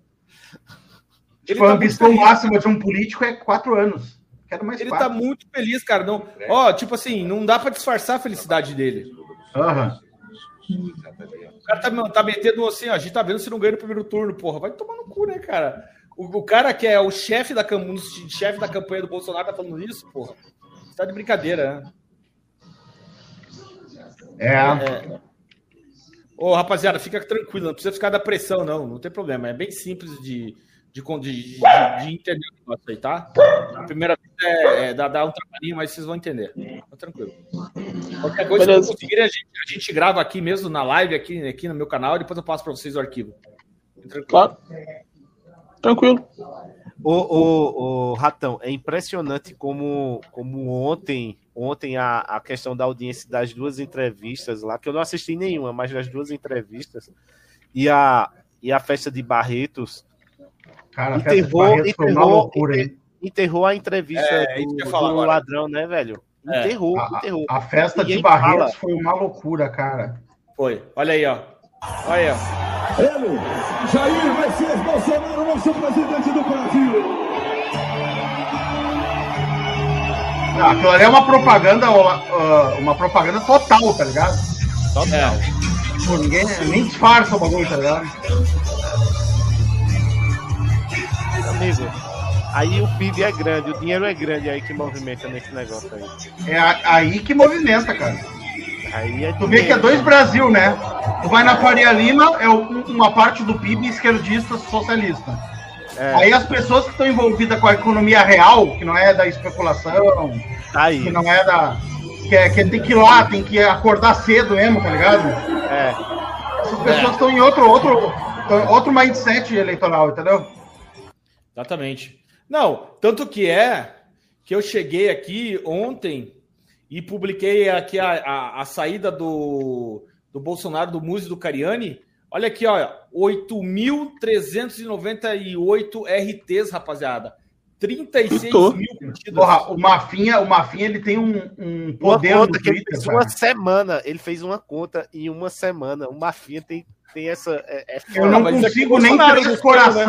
[SPEAKER 1] Ele
[SPEAKER 2] Tipo, a
[SPEAKER 1] tá
[SPEAKER 2] ambição
[SPEAKER 1] muito feliz.
[SPEAKER 2] máxima de um político é quatro anos. Quero mais
[SPEAKER 1] Ele
[SPEAKER 2] quatro.
[SPEAKER 1] tá muito feliz, cara. Não, ó, tipo assim, não dá pra disfarçar a felicidade dele.
[SPEAKER 2] Aham.
[SPEAKER 1] O cara tá, tá metendo assim, ó, a gente tá vendo se não ganha no primeiro turno, porra. Vai tomar no cu, né, cara? O, o cara que é o chefe da, cam- um chefe da campanha do Bolsonaro tá falando isso, porra. Você tá de brincadeira, né?
[SPEAKER 2] É.
[SPEAKER 1] É. Ô, rapaziada, fica tranquilo, não precisa ficar da pressão, não. Não tem problema. É bem simples de, de, de, de- de entender o negócio aí, tá? A primeira vez é, é dar, dar um trabalhinho, mas vocês vão entender. Tá tranquilo. Qualquer coisa que a gente, a gente grava aqui mesmo na live, aqui, aqui no meu canal, e depois eu passo pra vocês o arquivo. Tranquilo.
[SPEAKER 4] Claro. Tranquilo.
[SPEAKER 3] O, o, o Ratão, é impressionante como, como ontem, ontem a, a questão da audiência das duas entrevistas lá, que eu não assisti nenhuma, mas das duas entrevistas, e a, e a festa de Barretos
[SPEAKER 2] Cara, a
[SPEAKER 3] enterrou, enterrou,
[SPEAKER 2] loucura, hein?
[SPEAKER 3] enterrou a entrevista
[SPEAKER 1] É,
[SPEAKER 3] do, do ladrão, né, velho?
[SPEAKER 1] É.
[SPEAKER 3] Enterrou,
[SPEAKER 2] A,
[SPEAKER 3] enterrou.
[SPEAKER 2] a festa de Barretos
[SPEAKER 3] fala.
[SPEAKER 2] foi uma loucura, cara.
[SPEAKER 1] Foi. Olha aí, ó. Olha aí, ó.
[SPEAKER 7] Ele, Jair Messias Bolsonaro, nosso presidente do Brasil.
[SPEAKER 2] Ah, aquilo ali é uma propaganda, uma propaganda total, tá ligado?
[SPEAKER 1] É.
[SPEAKER 2] Pô, ninguém nem disfarça o bagulho, tá ligado?
[SPEAKER 3] Amigo, aí o PIB é grande, o dinheiro é grande aí que movimenta nesse negócio aí.
[SPEAKER 2] É aí que movimenta, cara.
[SPEAKER 3] Aí é
[SPEAKER 2] Tu vê que é dois Brasil, né? Tu vai na Faria Lima, é uma parte do PIB esquerdista socialista.
[SPEAKER 3] É.
[SPEAKER 2] Aí as pessoas que estão envolvidas com a economia real, que não é da especulação,
[SPEAKER 3] Tá aí.
[SPEAKER 2] que não é da. Que, é, que tem que ir lá, tem que acordar cedo mesmo, tá ligado?
[SPEAKER 3] É.
[SPEAKER 2] Essas pessoas estão em outro, outro, outro mindset eleitoral, entendeu?
[SPEAKER 1] Exatamente. Não, tanto que é que eu cheguei aqui ontem e publiquei aqui a, a, a saída do, do Bolsonaro, do Muzi e do Cariani. Olha aqui, ó, 8.398 RTs, rapaziada. 36
[SPEAKER 4] Tô.
[SPEAKER 1] mil demitidas.
[SPEAKER 2] Porra, o Mafinha, o Mafinha ele tem um, um
[SPEAKER 3] Uma
[SPEAKER 2] poder no
[SPEAKER 3] conta que ele fez uma semana. Ele fez uma conta em uma semana. O Mafinha tem, tem essa. É, é
[SPEAKER 2] Eu não consigo
[SPEAKER 1] é
[SPEAKER 2] nem
[SPEAKER 1] Bolsonaro
[SPEAKER 2] três
[SPEAKER 1] buscando, né?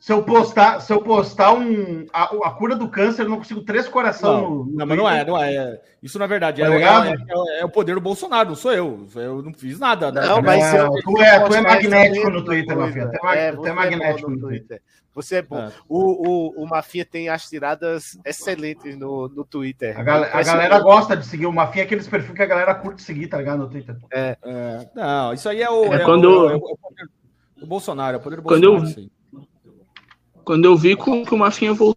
[SPEAKER 2] Se eu postar, se eu postar um a, a cura do câncer, eu não consigo três coração.
[SPEAKER 1] Não,
[SPEAKER 2] no- no
[SPEAKER 1] não, mas não é, não é. Isso na verdade
[SPEAKER 2] Tá
[SPEAKER 1] é, é, é- é o poder do Bolsonaro, não sou eu. Eu não fiz nada. né?
[SPEAKER 3] Não, mas
[SPEAKER 2] Não,
[SPEAKER 3] eu-
[SPEAKER 2] tu é- tu é magnético no Twitter. Mafinha, tu é
[SPEAKER 3] É,
[SPEAKER 2] é magnético no Twitter.
[SPEAKER 3] Você é bom.
[SPEAKER 1] É.
[SPEAKER 3] O, o, o Mafinha tem as tiradas excelentes no, no Twitter.
[SPEAKER 2] A, gal- a galera gosta de seguir o Mafinha, aqueles perfis que a galera curte seguir, tá ligado? No Twitter.
[SPEAKER 1] É, não, isso aí é o,
[SPEAKER 6] É
[SPEAKER 1] é
[SPEAKER 6] quando-
[SPEAKER 1] o, é o poder do Bolsonaro, é o poder do
[SPEAKER 6] Quando
[SPEAKER 1] Bolsonaro.
[SPEAKER 6] eu-
[SPEAKER 1] isso aí.
[SPEAKER 6] Quando eu vi que, o- Mafinha voltou,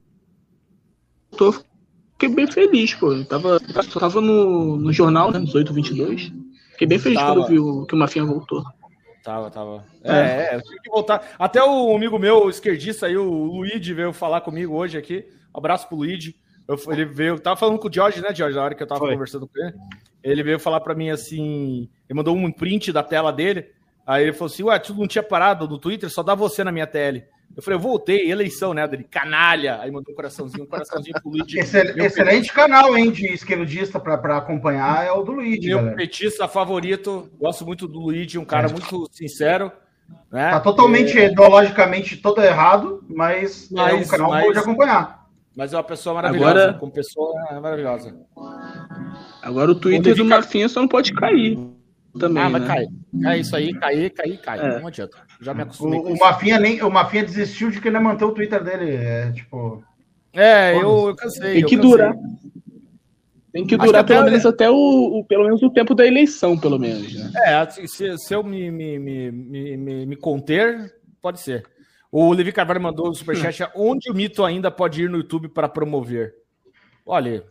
[SPEAKER 6] fiquei bem feliz, pô. Eu tava, eu tava no, no jornal, né, 1822. Fiquei bem feliz
[SPEAKER 1] Tava.
[SPEAKER 6] quando eu vi o, que o Mafinha voltou.
[SPEAKER 1] Tava, tava. É, é, eu tive que voltar. Até o amigo meu, o esquerdista aí, o Luigi, veio falar comigo hoje aqui. Um abraço pro Luigi. Eu, ele veio, tava falando com o George, né, George, na hora que eu tava
[SPEAKER 3] Foi.
[SPEAKER 1] conversando com ele. Ele veio falar pra mim assim. Ele mandou um print da tela dele. Aí ele falou assim: Ué, tu não tinha parado no Twitter, só dá você na minha tele. Eu falei, eu voltei, eleição, né? Dele, canalha. Aí mandou um coraçãozinho, um coraçãozinho pro Luigi.
[SPEAKER 2] Excel-
[SPEAKER 1] Meu
[SPEAKER 2] excelente canal, hein, de esquerdista pra, pra acompanhar é o do Luigi,
[SPEAKER 1] Meu
[SPEAKER 2] galera.
[SPEAKER 1] petista favorito, gosto muito do Luigi, um cara muito sincero. Né?
[SPEAKER 2] Tá totalmente
[SPEAKER 1] É,
[SPEAKER 2] ideologicamente todo errado, mas, é um
[SPEAKER 1] Mas-
[SPEAKER 2] canal
[SPEAKER 1] mas-
[SPEAKER 2] bom de acompanhar.
[SPEAKER 1] mas é uma pessoa maravilhosa.
[SPEAKER 6] Agora-
[SPEAKER 1] Como pessoa é maravilhosa.
[SPEAKER 6] Agora o Twitter do Mafinha só não pode cair também,
[SPEAKER 1] ah, mas
[SPEAKER 6] né?
[SPEAKER 1] cai. Cai isso aí, cair, cair, cai.
[SPEAKER 6] É.
[SPEAKER 1] Não adianta. Já me acostumei
[SPEAKER 2] O,
[SPEAKER 1] com
[SPEAKER 2] o
[SPEAKER 1] isso.
[SPEAKER 2] Mafinha nem, o Mafinha desistiu de querer manter o Twitter dele. É, tipo,
[SPEAKER 1] É, eu, eu cansei.
[SPEAKER 6] Tem que
[SPEAKER 1] cansei.
[SPEAKER 6] durar. Tem que
[SPEAKER 1] Acho
[SPEAKER 6] durar
[SPEAKER 1] que até-
[SPEAKER 6] pelo menos até o, o- pelo menos o tempo da eleição, pelo menos, né?
[SPEAKER 1] É, se, se eu me, me, me, me, me- me conter, pode ser. O Levi Carvalho mandou o superchat. onde o mito ainda pode ir no YouTube para promover? Olha,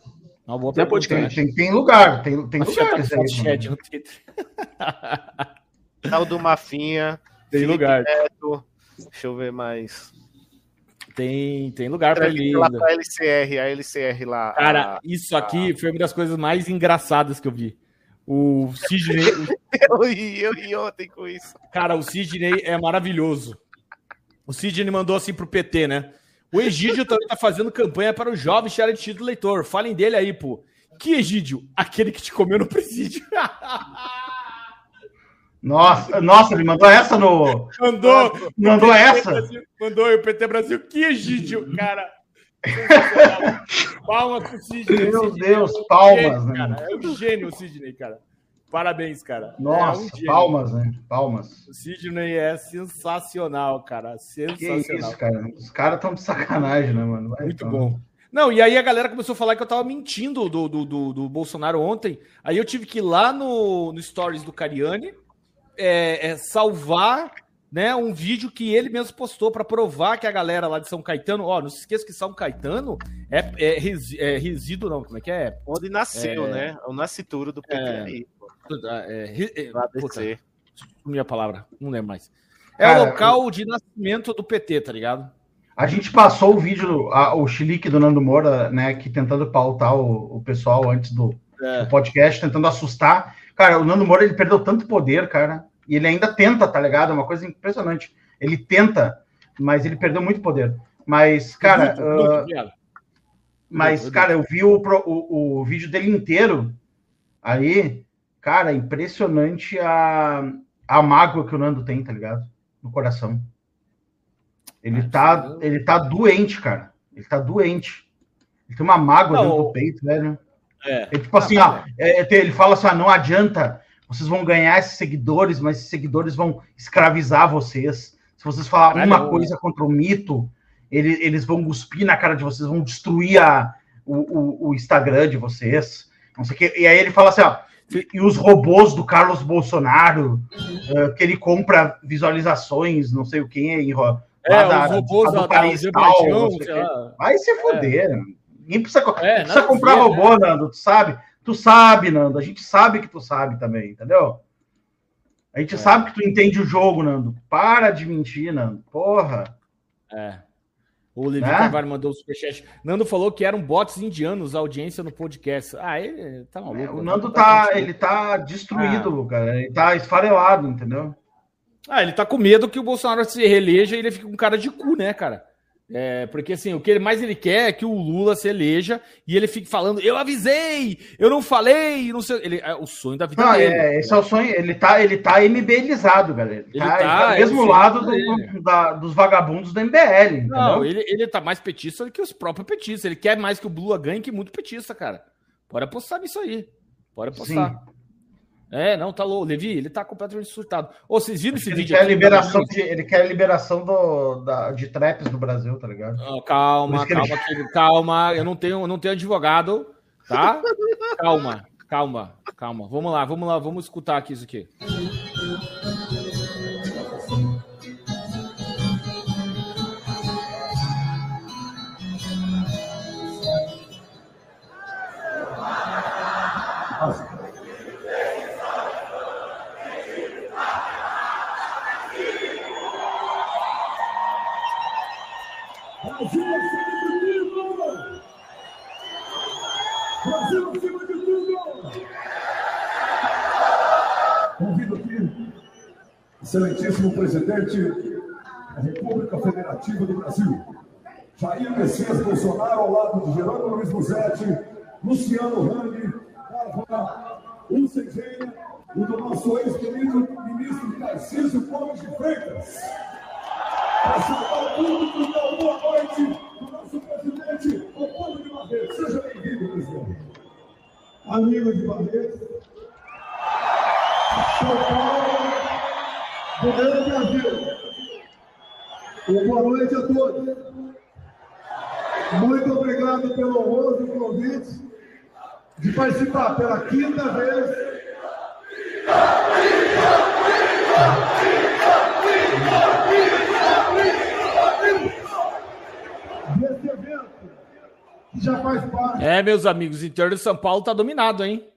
[SPEAKER 1] uma boa pergunta.
[SPEAKER 2] tem, tem, tem lugar, tem, tem
[SPEAKER 1] tá Twitter.
[SPEAKER 3] Tá o do Mafinha.
[SPEAKER 1] Tem
[SPEAKER 3] Felipe
[SPEAKER 1] lugar.
[SPEAKER 3] Neto. Deixa eu ver mais.
[SPEAKER 1] Tem, tem lugar para ele.
[SPEAKER 3] Lá pra LCR, a LCR lá.
[SPEAKER 1] Cara,
[SPEAKER 3] a-
[SPEAKER 1] isso aqui foi uma das coisas mais engraçadas que eu vi. O Sidney,
[SPEAKER 3] Eu ri, eu ri ontem com isso.
[SPEAKER 1] cara, o Sidney é maravilhoso. O Sidney mandou assim pro PT, né? O Egídio também tá fazendo campanha para o jovem chegar de título leitor. Falem dele aí, pô. Que Egídio? Aquele que te comeu no presídio.
[SPEAKER 2] Nossa, nossa, ele mandou essa no.
[SPEAKER 1] mandou.
[SPEAKER 2] Mandou essa?
[SPEAKER 1] Brasil, mandou o PT Brasil. Que Egídio, cara. Palmas pro Sidney.
[SPEAKER 2] Meu
[SPEAKER 1] Sidney
[SPEAKER 2] Deus,
[SPEAKER 1] é um
[SPEAKER 2] palmas,
[SPEAKER 1] gênio,
[SPEAKER 2] né?
[SPEAKER 1] cara. É um gênio o Sidney, cara. Parabéns, cara. É
[SPEAKER 2] Nossa,
[SPEAKER 1] um gênio.
[SPEAKER 2] palmas, né? Palmas.
[SPEAKER 1] O Sidney é sensacional, cara.
[SPEAKER 2] Que
[SPEAKER 1] Sensacional.
[SPEAKER 2] isso, cara. Os caras estão de sacanagem, né, mano? Vai,
[SPEAKER 1] Muito
[SPEAKER 2] então.
[SPEAKER 1] bom. Não, e aí a galera começou a falar que eu tava mentindo do, do, do, do Bolsonaro ontem. Aí eu tive que ir lá no, no Stories do Cariani é, é, salvar né, um vídeo que ele mesmo postou para provar que a galera lá de São Caetano, ó, não se esqueça que São Caetano é, é, resi- é resíduo, não, como é que é?
[SPEAKER 3] Onde nasceu,
[SPEAKER 1] É.
[SPEAKER 3] né? O nascituro do PT
[SPEAKER 1] É.
[SPEAKER 3] pô.
[SPEAKER 1] É, é, puta, minha palavra, não lembro mais. É
[SPEAKER 2] Cara,
[SPEAKER 1] o local de nascimento do PT, tá ligado?
[SPEAKER 2] A gente passou o vídeo, a- o chilique do Nando Moura, né, que tentando pautar o, o pessoal antes do,
[SPEAKER 1] É.
[SPEAKER 2] do podcast, tentando assustar. Cara, o Nando Moura, ele perdeu tanto poder, cara, e ele ainda tenta, tá ligado? É uma coisa impressionante. Ele tenta, mas ele perdeu muito poder. Mas, cara,
[SPEAKER 1] Muito, muito,
[SPEAKER 2] ah,
[SPEAKER 1] viado.
[SPEAKER 2] mas,
[SPEAKER 1] Muito,
[SPEAKER 2] cara, eu vi o, o, o vídeo dele inteiro aí, cara, impressionante a, a mágoa que o Nando tem, tá ligado? No coração. Ele tá, ele tá doente, cara. Ele tá doente. Ele tem uma mágoa
[SPEAKER 1] Não,
[SPEAKER 2] dentro do peito, velho.
[SPEAKER 1] É.
[SPEAKER 2] É tipo assim, ó, é, é, ele fala assim, ó, não adianta, vocês vão ganhar esses seguidores, mas esses seguidores vão escravizar vocês. Se vocês falarem
[SPEAKER 1] Caralho,
[SPEAKER 2] uma coisa contra o mito, ele- eles vão cuspir na cara de vocês, vão destruir a, o, o- o Instagram de vocês. Não sei o quê. E aí ele fala assim, ó, e, os robôs do Carlos Bolsonaro, eh, que ele compra visualizações, não sei o quê, em, ro-
[SPEAKER 1] É,
[SPEAKER 2] da-
[SPEAKER 1] os robôs
[SPEAKER 2] lá do
[SPEAKER 1] da, da
[SPEAKER 2] país
[SPEAKER 1] Azerbaijão,
[SPEAKER 2] tal,
[SPEAKER 1] lá.
[SPEAKER 2] Vai se fuder. Ninguém precisa,
[SPEAKER 1] É,
[SPEAKER 2] precisa comprar
[SPEAKER 1] ver,
[SPEAKER 2] robô, Nando. Tu sabe? Tu sabe, Nando. A gente sabe que tu sabe também, entendeu? A gente
[SPEAKER 1] É.
[SPEAKER 2] sabe que tu entende o jogo, Nando. Para de mentir, Nando. Porra.
[SPEAKER 1] É. O Levi
[SPEAKER 2] Né?
[SPEAKER 1] Carvalho mandou o superchat. Nando falou que eram bots indianos a audiência no podcast. Ah, ele tá maluco.
[SPEAKER 2] o Nando tá, ele tá destruído, cara. Ele tá esfarelado, entendeu?
[SPEAKER 1] Ah, ele tá com medo que o Bolsonaro se reeleja e ele fique com cara de cu, né, cara? É, porque assim, o que ele mais ele quer é que o Lula se eleja e ele fique falando, eu avisei, eu não falei, não sei. Ele, é o sonho da vida
[SPEAKER 2] Não,
[SPEAKER 1] dele.
[SPEAKER 2] é, esse é o sonho. Ele tá, ele tá MBLizado, galera. Ele
[SPEAKER 1] Ele
[SPEAKER 2] tá,
[SPEAKER 1] tá,
[SPEAKER 2] ele tá mesmo lado do-
[SPEAKER 1] dele.
[SPEAKER 2] da- dos vagabundos do MBL. Entendeu?
[SPEAKER 1] Não, ele, ele tá mais petista do que os próprios petistas. Ele quer mais que o Lula ganhe que muito petista, cara. Pode apostar nisso aí. Pode apostar. É, não, tá louco. Levi, ele tá completamente surtado. Ô, vocês viram esse
[SPEAKER 2] Ele
[SPEAKER 1] vídeo
[SPEAKER 2] quer,
[SPEAKER 1] aqui?
[SPEAKER 2] liberação de, ele quer a liberação do, da, de traps no Brasil, tá ligado? Por
[SPEAKER 1] calma,
[SPEAKER 2] que ele-
[SPEAKER 1] calma, querido, calma. Eu não tenho, eu não tenho advogado, tá? Calma, calma, calma. Vamos lá, vamos lá, vamos escutar aqui isso aqui.
[SPEAKER 10] Excelentíssimo presidente da República Federativa do Brasil, Jair Messias Bolsonaro, ao lado de Jerônimo Luiz Buzetti, Luciano Hang, Carvalho, Ucegênia e do nosso ex-querido ministro Tarcísio Gomes de Freitas. Para saudar o público e dar boa noite do nosso presidente, o povo de Barreto. Seja bem-vindo, presidente. Amigo de Barreto, São Paulo, governo Brasil. Um boa noite a todos. Muito obrigado pelo honroso convite de participar pela quinta vez desse evento que já faz parte
[SPEAKER 1] É, meus amigos, o interior de São Paulo tá dominado, hein?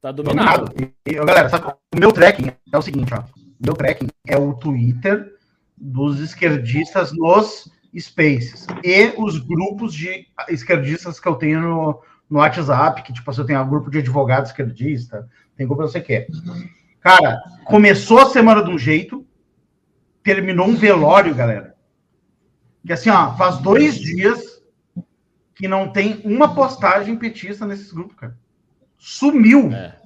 [SPEAKER 1] Tá dominado.
[SPEAKER 2] Dominado. E, galera, sabe, o meu tracking é o seguinte, ó. Meu tracking é o Twitter dos esquerdistas nos Spaces e os grupos de esquerdistas que eu tenho no, no WhatsApp, que tipo, assim, eu tenho um grupo de advogado esquerdista, tem grupo não sei o que. Cara, começou a semana de um jeito, terminou um velório, galera. Que assim, ó, faz dois dias que não tem uma postagem petista nesses grupos, cara. Sumiu.
[SPEAKER 1] É.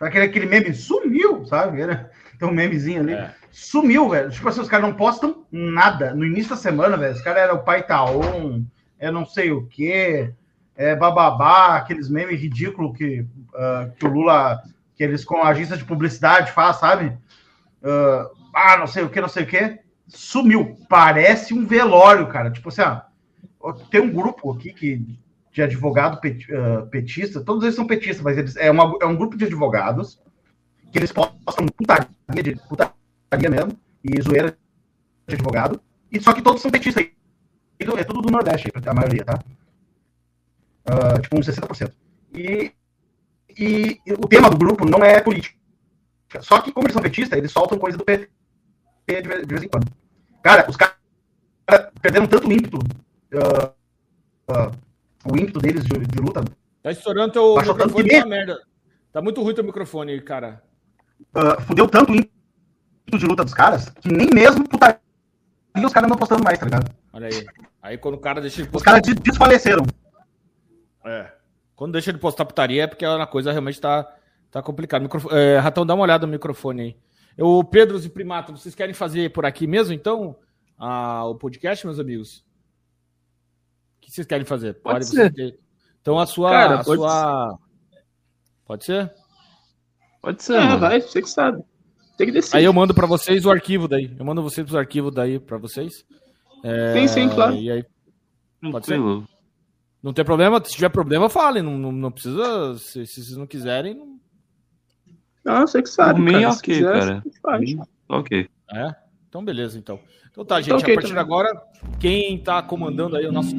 [SPEAKER 2] Aquele, aquele meme sumiu, sabe? Era- Tem um memezinho ali.
[SPEAKER 1] É.
[SPEAKER 2] Sumiu, velho. Tipo assim, os caras não postam nada. No início da semana, velho, os caras eram o pai Taon, é não sei o quê, é bababá, aqueles memes ridículos que, ah, que o Lula, que eles com a agência de publicidade faz, sabe? Ah, ah, não sei o que, não sei o que. Sumiu. Parece um velório, cara. Tipo assim, ó, tem um grupo aqui que, de advogado pet, ah, petista, todos eles são petistas, mas eles, é, uma, é um grupo de advogados que eles postam putaria, de, putaria mesmo, e zoeira de advogado, e só que todos são petistas. É tudo do Nordeste, a maioria, tá? Ah, tipo, uns 60%. E, e o tema do grupo não é política. Só que, como eles são petistas, eles soltam coisa do PT de vez, em quando. Cara, os caras perderam tanto ímpeto, ah, ah, o ímpeto deles de, de luta,
[SPEAKER 1] Tá estourando teu microfone,
[SPEAKER 2] que
[SPEAKER 1] tá merda. Tá muito ruim teu microfone aí, cara.
[SPEAKER 2] Ah, fudeu tanto o ímpeto de luta dos caras, que nem mesmo putaria os caras não postando mais, tá ligado?
[SPEAKER 1] Olha aí. Aí quando o cara deixa de
[SPEAKER 2] Os
[SPEAKER 1] postar.
[SPEAKER 2] caras des- desfaleceram.
[SPEAKER 1] É. Quando deixa de postar putaria é porque a coisa realmente tá, tá complicada. Microfone... É, Ratão, dá uma olhada no microfone aí. O Pedro e Primato, vocês querem fazer por aqui mesmo, então? a- o podcast, meus amigos? O que vocês querem fazer?
[SPEAKER 6] Pode
[SPEAKER 1] vocês
[SPEAKER 6] ser.
[SPEAKER 1] ter- Então a sua.
[SPEAKER 6] Cara,
[SPEAKER 1] a
[SPEAKER 6] pode
[SPEAKER 1] sua... Pode ser?
[SPEAKER 6] Pode ser,
[SPEAKER 4] É,
[SPEAKER 6] mano.
[SPEAKER 4] vai, você que sabe. Tem que descer.
[SPEAKER 1] Aí eu mando pra vocês o arquivo daí. Eu mando vocês os arquivos daí pra vocês. É,
[SPEAKER 4] Sim, sim, claro.
[SPEAKER 1] E aí, Pode ser? Não tem problema. Se tiver problema, falem. Não, não, não precisa. Se, se vocês não quiserem, não...
[SPEAKER 4] Não, você que sabe.
[SPEAKER 6] Por mim, ok,
[SPEAKER 4] quiser,
[SPEAKER 6] cara.
[SPEAKER 4] faz.
[SPEAKER 6] Ok.
[SPEAKER 1] É? Então, beleza, então. Então tá, gente.
[SPEAKER 4] Então, ok,
[SPEAKER 1] a partir de
[SPEAKER 4] também.
[SPEAKER 1] agora, quem tá comandando aí o nosso,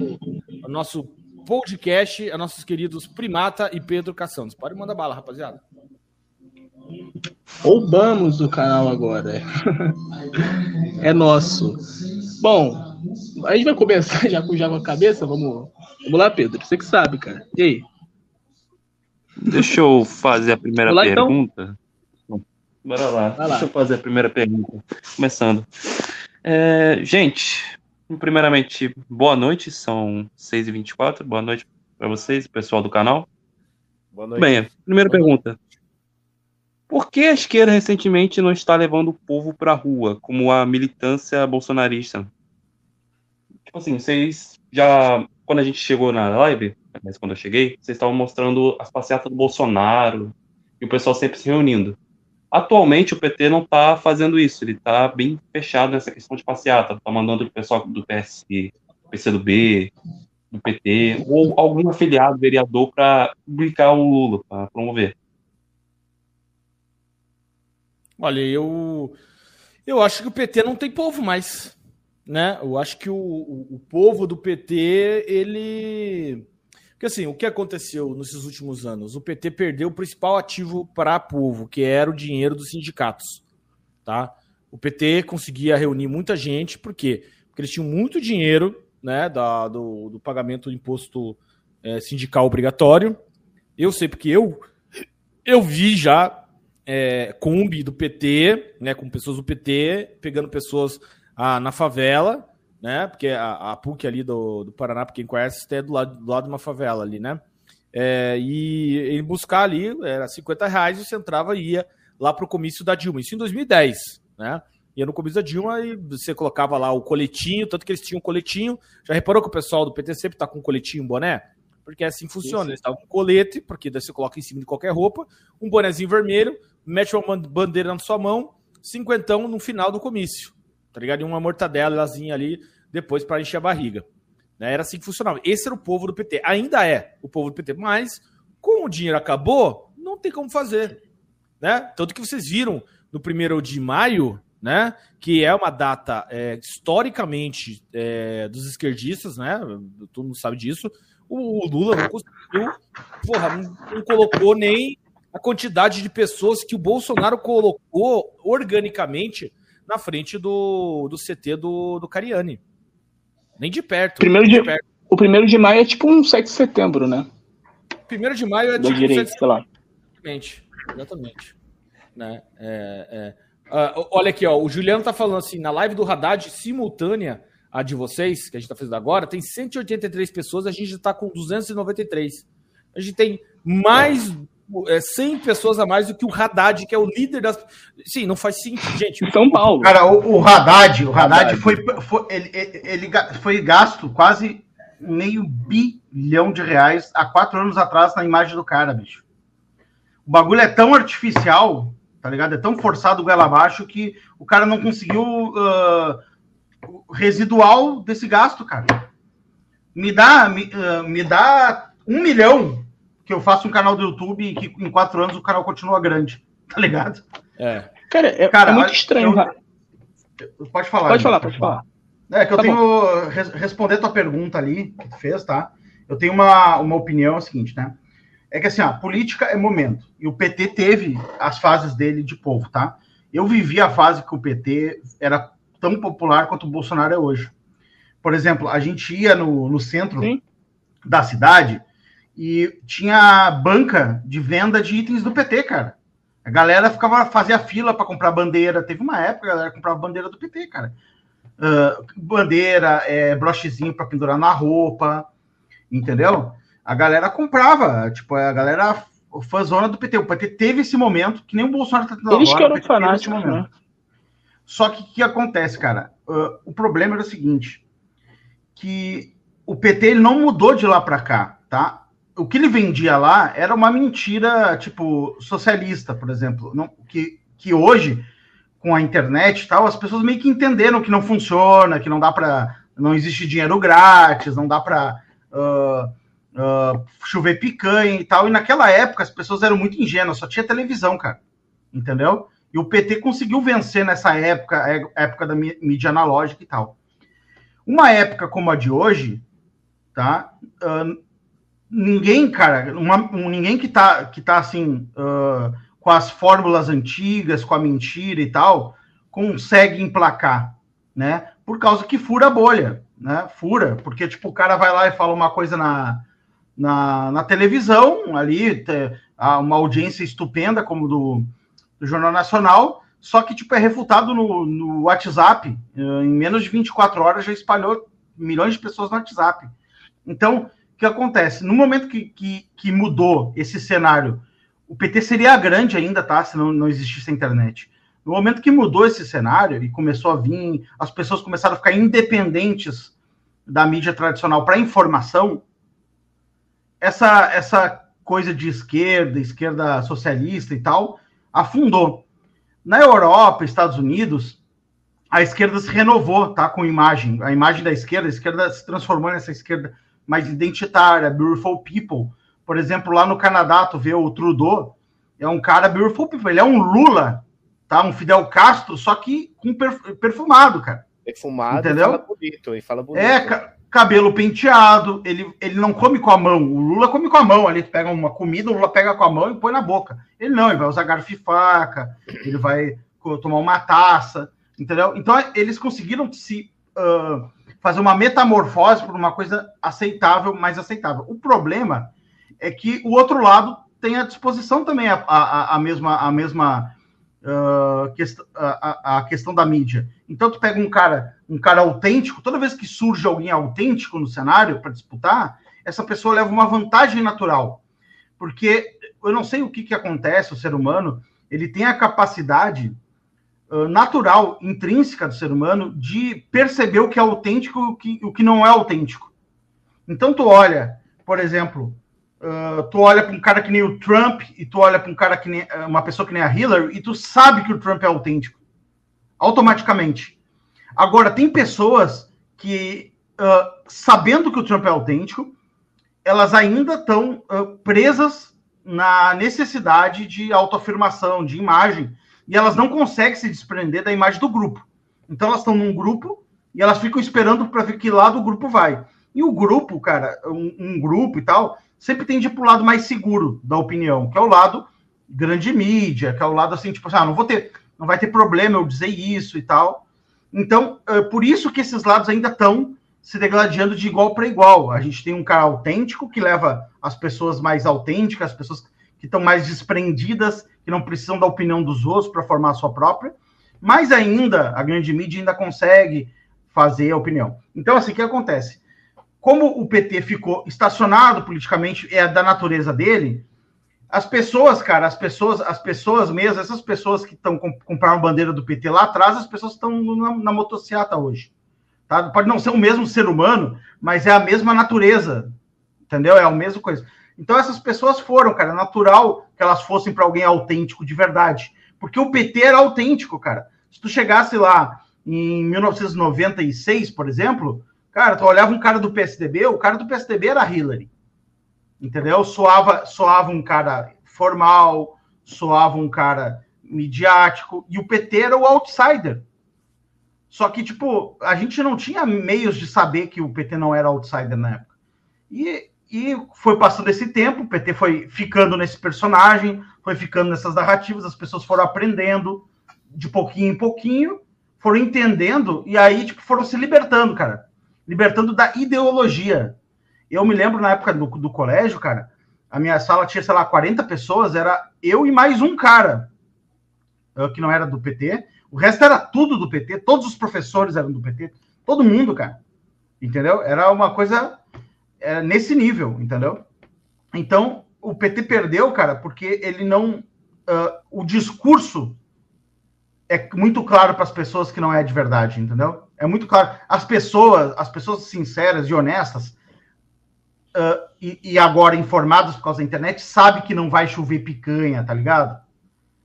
[SPEAKER 1] o nosso podcast é nossos queridos Primata e Pedro Caçandos. Pode mandar bala, rapaziada.
[SPEAKER 4] Roubamos o canal agora. É nosso. Bom, a gente vai começar já com, já com a cabeça? Vamos, vamos lá, Pedro. Você que sabe, cara. E aí?
[SPEAKER 6] Deixa eu fazer a primeira
[SPEAKER 4] lá, então?
[SPEAKER 6] pergunta. Bora lá.
[SPEAKER 4] Vai lá.
[SPEAKER 6] Deixa eu fazer a primeira pergunta. Começando. É, gente, Primeiramente, boa noite, são 6h24. Boa noite para vocês, pessoal do canal.
[SPEAKER 3] Boa noite.
[SPEAKER 6] Bem, primeira pergunta. Por que a esquerda recentemente não está levando o povo para a rua, como a militância bolsonarista? Tipo assim, vocês já. Quando a gente chegou na live, mas quando eu cheguei, vocês estavam mostrando as passeatas do Bolsonaro e o pessoal sempre se reunindo. Atualmente o PT não está fazendo isso, ele está bem fechado nessa questão de passeata, está mandando o pessoal do PS, PCdoB, do PT, ou algum afiliado, vereador, para publicar o Lula, para promover.
[SPEAKER 1] Olha, eu, eu acho que o PT não tem povo mais. Né? Eu acho que o, o, o povo do PT, ele. Porque assim, o que aconteceu nesses últimos anos? O PT perdeu o principal ativo para povo, que era o dinheiro dos sindicatos. Tá? O PT conseguia reunir muita gente, por quê? Porque eles tinham muito dinheiro né, da, do, do pagamento do imposto é, sindical obrigatório. Eu sei porque eu, eu vi já é, Kombi do PT, né, com pessoas do PT, pegando pessoas ah, na favela, né, porque a, a PUC ali do, do Paraná, para quem conhece, é do lado, do lado de uma favela ali, né, é, e em buscar ali, era 50 reais, você entrava e ia lá para o comício da Dilma, isso em 2010, né, ia no comício da Dilma e você colocava lá o coletinho, tanto que eles tinham um coletinho. Já reparou que o pessoal do PT sempre tá com um coletinho, um boné? Porque assim funciona. Eles estavam com colete, porque daí você coloca em cima de qualquer roupa, um bonezinho vermelho, mete uma bandeira na sua mão, cinquentão no final do comício. Tá ligado? E uma mortadelazinha ali depois para encher a barriga. Né? Era assim que funcionava. Esse era o povo do PT. Ainda é o povo do PT, mas como o dinheiro acabou, não tem como fazer. Né? Tanto que vocês viram no primeiro de maio, né? Que é uma data é, historicamente é, dos esquerdistas, né? Todo mundo sabe disso. O, Lula não conseguiu, porra, não, não, colocou nem a quantidade de pessoas que o Bolsonaro colocou organicamente na frente do, do CT do, do Cariani. Nem de perto.
[SPEAKER 4] Primeiro
[SPEAKER 1] de,
[SPEAKER 4] de perto. O primeiro de maio é tipo um 7 de setembro, né?
[SPEAKER 1] Primeiro de maio é
[SPEAKER 4] da
[SPEAKER 1] tipo
[SPEAKER 4] direita, um 7 de setembro.
[SPEAKER 1] Exatamente. Exatamente. Né? É, é. Uh, olha aqui, ó, o Juliano tá falando assim, na live do Haddad, simultânea a de vocês, que a gente tá fazendo agora, tem 183 pessoas, a gente já tá com 293. A gente tem mais é, 100 pessoas a mais do que o Haddad, que é o líder das. Sim, não faz sentido, gente.
[SPEAKER 4] São Paulo.
[SPEAKER 2] Cara, o, o Haddad, o Haddad, Haddad. Foi, foi, ele, ele foi gasto quase meio bilhão de reais há quatro anos atrás na imagem do cara, bicho. O bagulho é tão artificial tá ligado? É tão forçado o goela abaixo que o cara não conseguiu uh, o residual desse gasto, cara. Me dá, me, uh, me dá um milhão que eu faço um canal do YouTube e que em quatro anos o canal continua grande, tá ligado?
[SPEAKER 4] É. Cara, é, cara, é muito estranho.
[SPEAKER 2] Eu, pode falar.
[SPEAKER 4] Pode falar, pode falar.
[SPEAKER 2] É que eu tá tenho. Bom. Responder a tua pergunta ali, que tu fez, tá? Eu tenho uma, uma opinião é o seguinte, né? é que assim, a política é momento. E o PT teve as fases dele de povo, tá? Eu vivi a fase que o PT era tão popular quanto o Bolsonaro é hoje. Por exemplo, a gente ia no, no centro Sim. da cidade e tinha banca de venda de itens do PT, cara. A galera ficava fazia fila para comprar bandeira. Teve uma época que a galera comprava bandeira do PT, cara. Uh, bandeira, é, brochezinho para pendurar na roupa, entendeu? a galera comprava, tipo, a galera fãzona do PT. O PT teve esse momento, que nem o Bolsonaro tá
[SPEAKER 4] tendo Eles agora. Eles que eram fanáticos, né?
[SPEAKER 2] Só que o que acontece, cara? Uh, o problema era o seguinte, que o PT ele não mudou de lá para cá, tá? O que ele vendia lá era uma mentira, tipo, socialista, por exemplo. Não, que, que hoje, com a internet e tal, as pessoas meio que entenderam que não funciona, que não dá para... Não existe dinheiro grátis, não dá para... Uh, uh, chover picanha e tal. E naquela época as pessoas eram muito ingênuas, só tinha televisão, cara. Entendeu? E o PT conseguiu vencer nessa época, é, época da mídia analógica e tal. Uma época como a de hoje, tá? Uh, ninguém, cara, uma, um, ninguém que tá, que tá assim, uh, com as fórmulas antigas, com a mentira e tal, consegue emplacar, né? Por causa que fura a bolha, né? Fura, porque, tipo, o cara vai lá e fala uma coisa na, na, na televisão, ali, uma audiência estupenda, como do, do Jornal Nacional, só que tipo é refutado no, no WhatsApp, eh, em menos de 24 horas já espalhou milhões de pessoas no WhatsApp. Então, que acontece? No momento que, que, que mudou esse cenário, o PT seria grande ainda, tá? Se não, não existisse a internet. No momento que mudou esse cenário e começou a vir, as pessoas começaram a ficar independentes da mídia tradicional para informação, essa, essa coisa de esquerda, esquerda socialista e tal, afundou. Na Europa, Estados Unidos, a esquerda se renovou, tá? Com imagem. A imagem da esquerda, a esquerda se transformou nessa esquerda mais identitária, beautiful people. Por exemplo, lá no Canadá, tu vê o Trudeau, é um cara beautiful people, ele é um Lula, tá? Um Fidel Castro, só que com perfumado, cara.
[SPEAKER 3] Perfumado
[SPEAKER 2] Entendeu?
[SPEAKER 3] fala bonito, e fala bonito.
[SPEAKER 2] É, ca cabelo penteado, ele, ele não come com a mão. O Lula come com a mão ali, tu pega uma comida, o Lula pega com a mão e põe na boca. Ele não, ele vai usar garfo e faca, ele vai tomar uma taça, entendeu? Então eles conseguiram se uh, fazer uma metamorfose por uma coisa aceitável, mais aceitável. O problema é que o outro lado tem à disposição também a, a, a mesma a mesma uh, quest a, a, questão da mídia. Então tu pega um cara, um cara autêntico, toda vez que surge alguém autêntico no cenário para disputar, essa pessoa leva uma vantagem natural. Porque eu não sei o que, que acontece, o ser humano, ele tem a capacidade natural, intrínseca do ser humano, de perceber o que é autêntico e o que, o que não é autêntico. Então tu olha, por exemplo, Uh, tu olha para um cara que nem o Trump e tu olha para um cara que nem ah, uma pessoa que nem a Hillary e tu sabe que o Trump é autêntico automaticamente. Agora tem pessoas que uh, sabendo que o Trump é autêntico, elas ainda estão uh, presas na necessidade de autoafirmação, de imagem, e elas não conseguem se desprender da imagem do grupo. Então elas estão num grupo e elas ficam esperando para ver que lado o grupo vai. E o grupo, cara, um, um grupo e tal, sempre tende para o lado mais seguro da opinião, que é o lado grande mídia, que é o lado assim, tipo assim, ah, não vou ter, não vai ter problema eu dizer isso e tal. Então, é por isso que esses lados ainda estão se degladiando de igual para igual. A gente tem um cara autêntico que leva as pessoas mais autênticas, as pessoas que estão mais desprendidas, que não precisam da opinião dos outros para formar a sua própria. Mas ainda, a grande mídia ainda consegue fazer a opinião. Então, assim, o que acontece? como o PT ficou estacionado politicamente, é da natureza dele, as pessoas, cara, as pessoas, as pessoas mesmo, essas pessoas que estão compraram bandeira do PT lá atrás, as pessoas estão na, na motocicleta hoje. Tá? Pode não ser o mesmo ser humano, mas é a mesma natureza, entendeu? É a mesma coisa. Então essas pessoas foram, cara, natural que elas fossem para alguém autêntico de verdade, porque o PT era autêntico, cara. Se tu chegasse lá em 1996, por exemplo, Cara, tu olhava um cara do PSDB, o cara do PSDB era Hillary. Entendeu? Soava, soava um cara formal, soava um cara midiático, e o PT era o outsider. Só que, tipo, a gente não tinha meios de saber que o PT não era outsider na época. E, e foi passando esse tempo, o PT foi ficando nesse personagem, foi ficando nessas narrativas, as pessoas foram aprendendo de pouquinho em pouquinho, foram entendendo, e aí, tipo, foram se libertando, cara libertando da ideologia. Eu me lembro na época do, do colégio, cara, a minha sala tinha, sei lá, 40 pessoas, era eu e mais um cara, que não era do PT. O resto era tudo do PT, todos os professores eram do PT, todo mundo, cara. Entendeu? Era uma coisa era nesse nível, entendeu? Então, o PT perdeu, cara, porque ele não. Uh, o discurso é muito claro para as pessoas que não é de verdade, entendeu? É muito claro. As pessoas, as pessoas sinceras e honestas, uh, e, e, agora informadas por causa da internet, sabem que não vai chover picanha, tá ligado?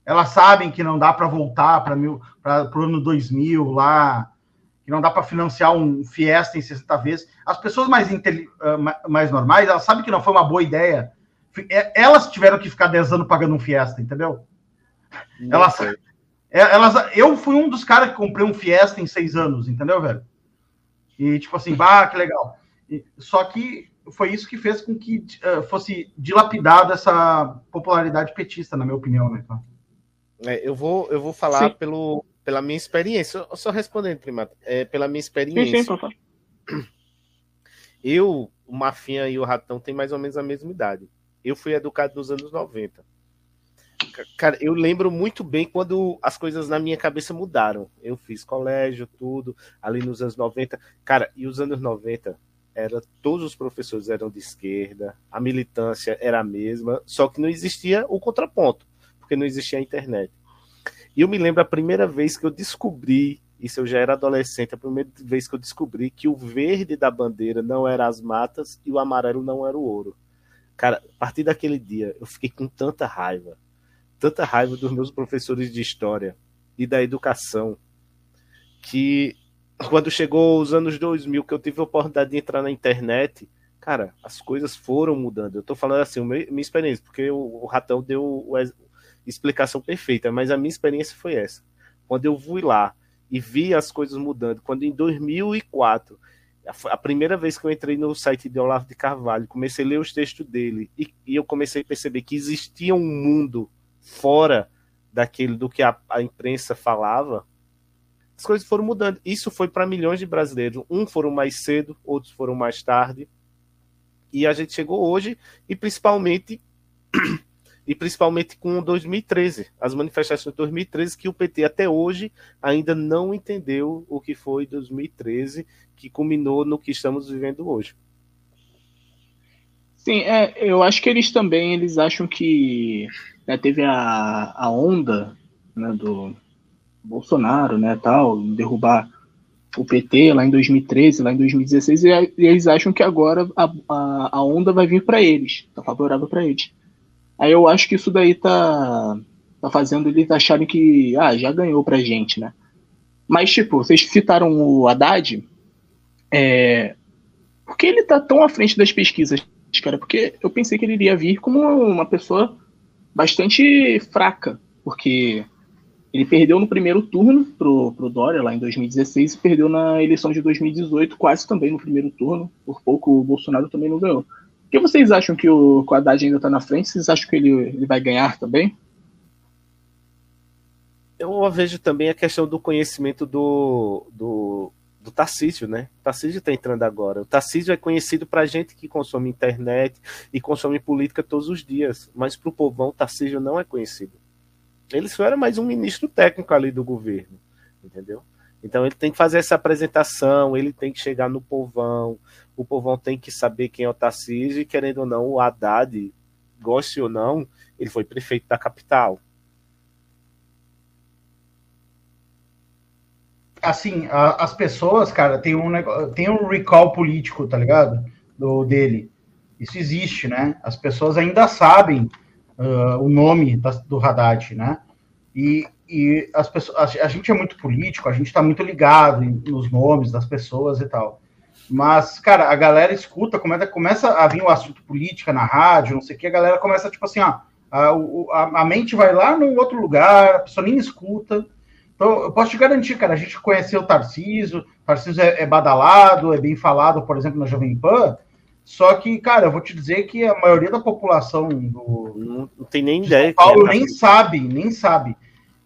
[SPEAKER 2] Elas sabem que não dá para voltar para o ano 2000 lá, que não dá para financiar um Fiesta em 60 vezes. As pessoas mais, uh, mais normais, elas sabem que não foi uma boa ideia. É, elas tiveram que ficar 10 anos pagando um Fiesta, entendeu? Não elas, sei. É, elas, eu fui um dos caras que comprei um Fiesta em seis anos, entendeu, velho? E tipo assim, bah, que legal. E, só que foi isso que fez com que uh, fosse dilapidada essa popularidade petista, na minha opinião, né?
[SPEAKER 3] É, eu vou, eu vou falar pelo, pela minha experiência. Só respondendo, primata, é, pela minha experiência. Sim, sim, eu, o Mafinha e o Ratão têm mais ou menos a mesma idade. Eu fui educado nos anos 90. Cara, eu lembro muito bem quando as coisas na minha cabeça mudaram. Eu fiz colégio, tudo, ali nos anos 90. Cara, e os anos 90, era, todos os professores eram de esquerda, a militância era a mesma, só que não existia o contraponto, porque não existia a internet. E eu me lembro a primeira vez que eu descobri, isso eu já era adolescente, a primeira vez que eu descobri que o verde da bandeira não era as matas e o amarelo não era o ouro. Cara, a partir daquele dia, eu fiquei com tanta raiva, tanta raiva dos meus professores de história e da educação, que quando chegou os anos 2000, que eu tive a oportunidade de entrar na internet, cara, as coisas foram mudando. Eu tô falando assim, minha experiência, porque o, Ratão deu explicação perfeita, mas a minha experiência foi essa. Quando eu fui lá e vi as coisas mudando, quando em 2004 a primeira vez que eu entrei no site de Olavo de Carvalho, comecei a ler os textos dele e, e eu comecei a perceber que existia um mundo fora daquele do que a, a imprensa falava, as coisas foram mudando. Isso foi para milhões de brasileiros. Um foram mais cedo, outros foram mais tarde. E a gente chegou hoje e principalmente e principalmente com 2013, as manifestações de 2013 que o PT até hoje ainda não entendeu o que foi 2013 que culminou no que estamos vivendo hoje.
[SPEAKER 4] Sim, é, eu acho que eles também eles acham que né, teve a, a onda né, do Bolsonaro, né, tal, derrubar o PT lá em 2013, lá em 2016, e, eles acham que agora a, a, a onda vai vir para eles, tá favorável para eles. Aí eu acho que isso daí tá, tá fazendo eles acharem que ah, já ganhou pra gente, né? Mas, tipo, vocês citaram o Haddad, é, por que ele tá tão à frente das pesquisas, cara? Porque eu pensei que ele iria vir como uma pessoa bastante fraca, porque ele perdeu no primeiro turno pro, pro Dória, lá em 2016, e perdeu na eleição de 2018, quase também no primeiro turno. Por pouco o Bolsonaro também não ganhou. Que vocês acham que o, que o Haddad ainda está na frente? Vocês acham que ele, ele vai ganhar também?
[SPEAKER 3] Eu vejo também a questão do conhecimento do, do, do Tarcísio, né? O Tarcísio está entrando agora. O Tarcísio é conhecido para gente que consome internet e consome política todos os dias, mas para o povão, o Tarcísio não é conhecido. Ele só era mais um ministro técnico ali do governo, entendeu? Então ele tem que fazer essa apresentação, ele tem que chegar no povão, o povão tem que saber quem é o Tarcísio e, querendo ou não, o Haddad, goste ou não, ele foi prefeito da capital.
[SPEAKER 2] assim, a, as pessoas, cara, tem um, tem um recall político, tá ligado? Do, dele. Isso existe, né? As pessoas ainda sabem uh, o nome da, do Haddad, né? E, e as pessoas, a, a, gente é muito político, a gente tá muito ligado nos nomes das pessoas e tal. Mas, cara, a galera escuta, começa, começa a vir o assunto política na rádio, não sei o que, a galera começa, tipo assim, ó, a, a, a mente vai lá no outro lugar, a pessoa nem escuta, então, eu posso te garantir, cara, a gente conheceu o Tarcísio, o Tarcísio é, é, badalado, é bem falado, por exemplo, na Jovem Pan, só que, cara, eu vou te dizer que a maioria da população do.
[SPEAKER 3] Não, não tem nem ideia. São
[SPEAKER 2] Paulo é nem sabe, nem sabe.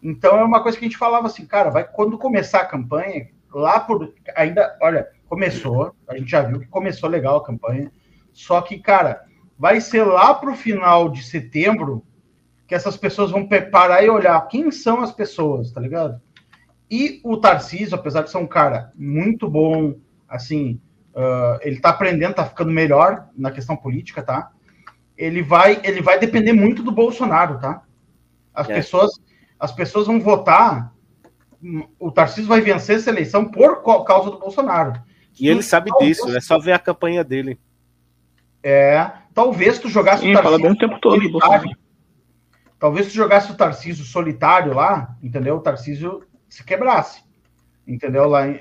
[SPEAKER 2] Então é uma coisa que a gente falava assim, cara, vai quando começar a campanha, lá por. Ainda, olha, começou, a gente já viu que começou legal a campanha, só que, cara, vai ser lá pro final de setembro que essas pessoas vão parar e olhar quem são as pessoas, tá ligado? E o Tarcísio, apesar de ser um cara muito bom, assim, uh, ele tá aprendendo, tá ficando melhor na questão política, tá? Ele vai, ele vai depender muito do Bolsonaro, tá? As é. pessoas, as pessoas vão votar. O Tarcísio vai vencer essa eleição por causa do Bolsonaro.
[SPEAKER 3] E ele sabe disso, é só ver a campanha dele.
[SPEAKER 2] É, talvez tu jogasse
[SPEAKER 4] Sim, o Tarcísio. Fala bem o tempo todo,
[SPEAKER 2] Talvez se jogasse o Tarcísio solitário lá, entendeu? O Tarcísio se quebrasse, entendeu? Lá em,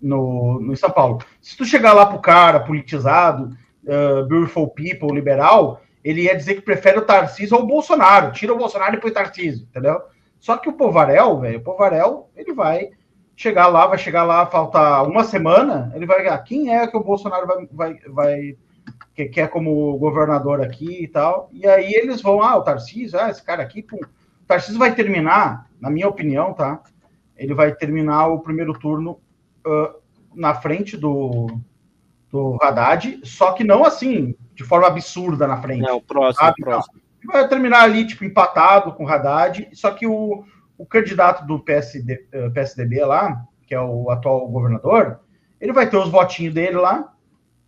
[SPEAKER 2] no, no São Paulo. Se tu chegar lá pro cara politizado, uh, beautiful people, liberal, ele ia dizer que prefere o Tarcísio ao Bolsonaro. Tira o Bolsonaro e põe o Tarcísio, entendeu? Só que o Povarel, velho, o Povarel, ele vai chegar lá, vai chegar lá, falta uma semana, ele vai. Ah, quem é que o Bolsonaro vai, vai, vai que quer como governador aqui e tal. E aí eles vão, ah, o Tarcísio, ah, esse cara aqui, pum. O Tarcísio vai terminar, na minha opinião, tá? Ele vai terminar o primeiro turno uh, na frente do, do Haddad, só que não assim, de forma absurda na frente. É,
[SPEAKER 3] o próximo, sabe? próximo.
[SPEAKER 2] Vai terminar ali, tipo, empatado com o Haddad, só que o, o candidato do PSD, eh, PSDB lá, que é o atual governador, ele vai ter os votinhos dele lá,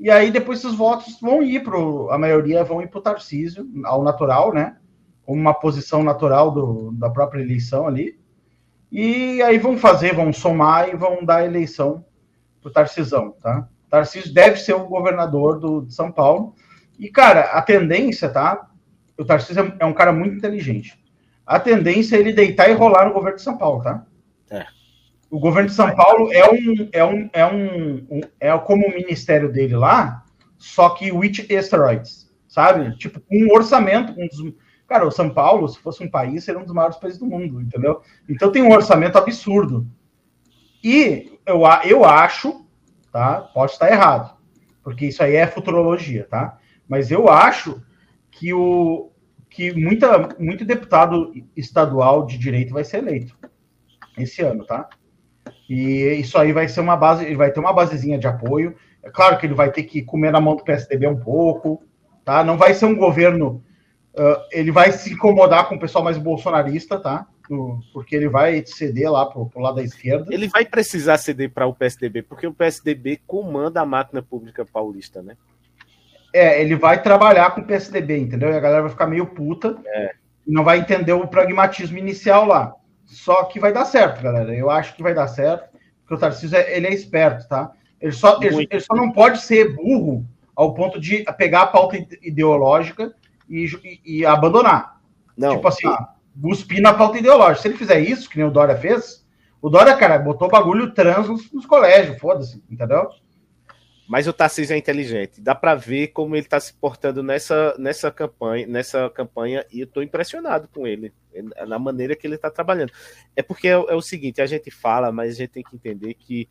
[SPEAKER 2] e aí depois esses votos vão ir para a maioria vão ir para o Tarcísio, ao natural, né? Uma posição natural do, da própria eleição ali. E aí vão fazer, vão somar e vão dar eleição para o Tarcisão, tá? Tarcísio deve ser o governador do, de São Paulo. E, cara, a tendência, tá? O Tarcísio é um cara muito inteligente. A tendência é ele deitar e rolar no governo de São Paulo, tá?
[SPEAKER 3] É.
[SPEAKER 2] O governo de São Paulo é um, é um, é um, um é como o ministério dele lá, só que with asteroids, sabe? Tipo, um orçamento, um dos, cara, o São Paulo, se fosse um país, seria um dos maiores países do mundo, entendeu? Então tem um orçamento absurdo. E eu, eu acho, tá? Pode estar errado, porque isso aí é futurologia, tá? Mas eu acho que o que muita, muito deputado estadual de direito vai ser eleito esse ano, tá? E isso aí vai ser uma base, ele vai ter uma basezinha de apoio. É claro que ele vai ter que comer na mão do PSDB um pouco, tá? Não vai ser um governo. Uh, ele vai se incomodar com o pessoal mais bolsonarista, tá? porque ele vai ceder lá pro, pro lado da esquerda.
[SPEAKER 3] Ele vai precisar ceder para o PSDB, porque o PSDB comanda a máquina pública paulista, né?
[SPEAKER 2] É, ele vai trabalhar com o PSDB, entendeu? E a galera vai ficar meio puta.
[SPEAKER 3] É.
[SPEAKER 2] E não vai entender o pragmatismo inicial lá. Só que vai dar certo, galera. Eu acho que vai dar certo, porque o Tarcísio é, ele é esperto, tá? Ele só, ele, ele, só não pode ser burro ao ponto de pegar a pauta ideológica e, e, e abandonar.
[SPEAKER 3] Não.
[SPEAKER 2] Tipo assim, cuspir na pauta ideológica. Se ele fizer isso, que nem o Dória fez, o Dória, cara, botou bagulho trans nos, nos colégios, foda-se, entendeu?
[SPEAKER 3] Mas o Tarcísio é inteligente. Dá para ver como ele está se portando nessa, nessa campanha, nessa campanha, e eu estou impressionado com ele, na maneira que ele está trabalhando. É porque é, é, o seguinte, a gente fala, mas a gente tem que entender que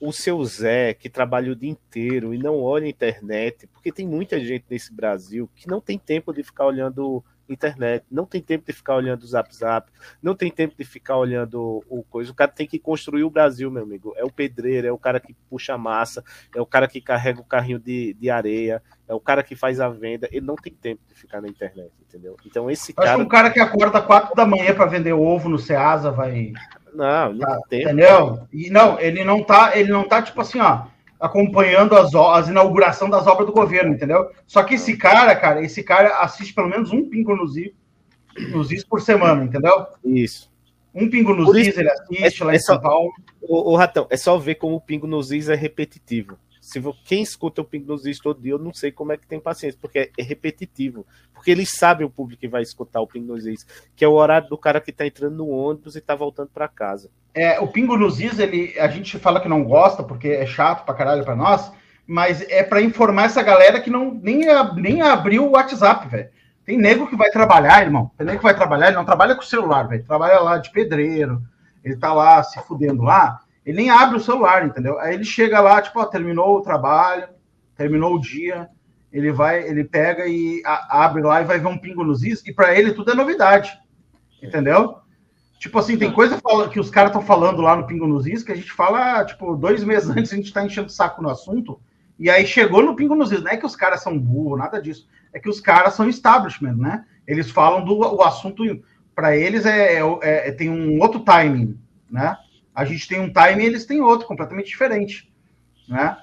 [SPEAKER 3] o seu Zé, que trabalha o dia inteiro e não olha a internet, porque tem muita gente nesse Brasil que não tem tempo de ficar olhando internet, não tem tempo de ficar olhando o Zap Zap, não tem tempo de ficar olhando o coisa. O cara tem que construir o Brasil, meu amigo. É o pedreiro, é o cara que puxa a massa, é o cara que carrega o carrinho de, de areia, é o cara que faz a venda. Ele não tem tempo de ficar na internet, entendeu? Então esse
[SPEAKER 2] Acho
[SPEAKER 3] cara.
[SPEAKER 2] um cara que acorda quatro da manhã para vender ovo no Ceasa vai.
[SPEAKER 3] Não, não
[SPEAKER 2] tá,
[SPEAKER 3] tem tempo.
[SPEAKER 2] Entendeu? E não, ele não tá, ele não tá tipo assim, ó acompanhando as, as inauguração das obras do governo, entendeu? Só que esse cara, cara, esse cara assiste pelo menos um pingo nos nos is por semana, entendeu?
[SPEAKER 3] Isso.
[SPEAKER 2] Um pingo nos is ele assiste é, lá em é São Paulo.
[SPEAKER 3] O, o, Ratão, é só ver como o pingo nos is é repetitivo. Se quem escuta o Pingo nos Is todo dia, eu não sei como é que tem paciência, porque é repetitivo. Porque eles sabem o público que vai escutar o Pingo nos Is, que é o horário do cara que tá entrando no ônibus e tá voltando para casa.
[SPEAKER 2] É, o Pingo nos Is, ele, a gente fala que não gosta, porque é chato pra caralho pra nós, mas é para informar essa galera que não nem, nem abriu o WhatsApp, velho. Tem nego que vai trabalhar, irmão. Tem nego que vai trabalhar, ele não trabalha com celular, velho. Trabalha lá de pedreiro, ele tá lá se fudendo lá. Ele nem abre o celular, entendeu? Aí ele chega lá, tipo, ó, terminou o trabalho, terminou o dia, ele vai, ele pega e a, abre lá e vai ver um pingo nos is, e para ele tudo é novidade, entendeu? Tipo assim, tem coisa que os caras estão falando lá no Pingo nos Is que a gente fala, tipo, dois meses antes a gente tá enchendo o saco no assunto, e aí chegou no Pingo nos Is. Não é que os caras são burros, nada disso. É que os caras são establishment, né? Eles falam do o assunto, para eles é, é, é, tem um outro timing, né? A gente tem um time e eles têm outro, completamente diferente. Né?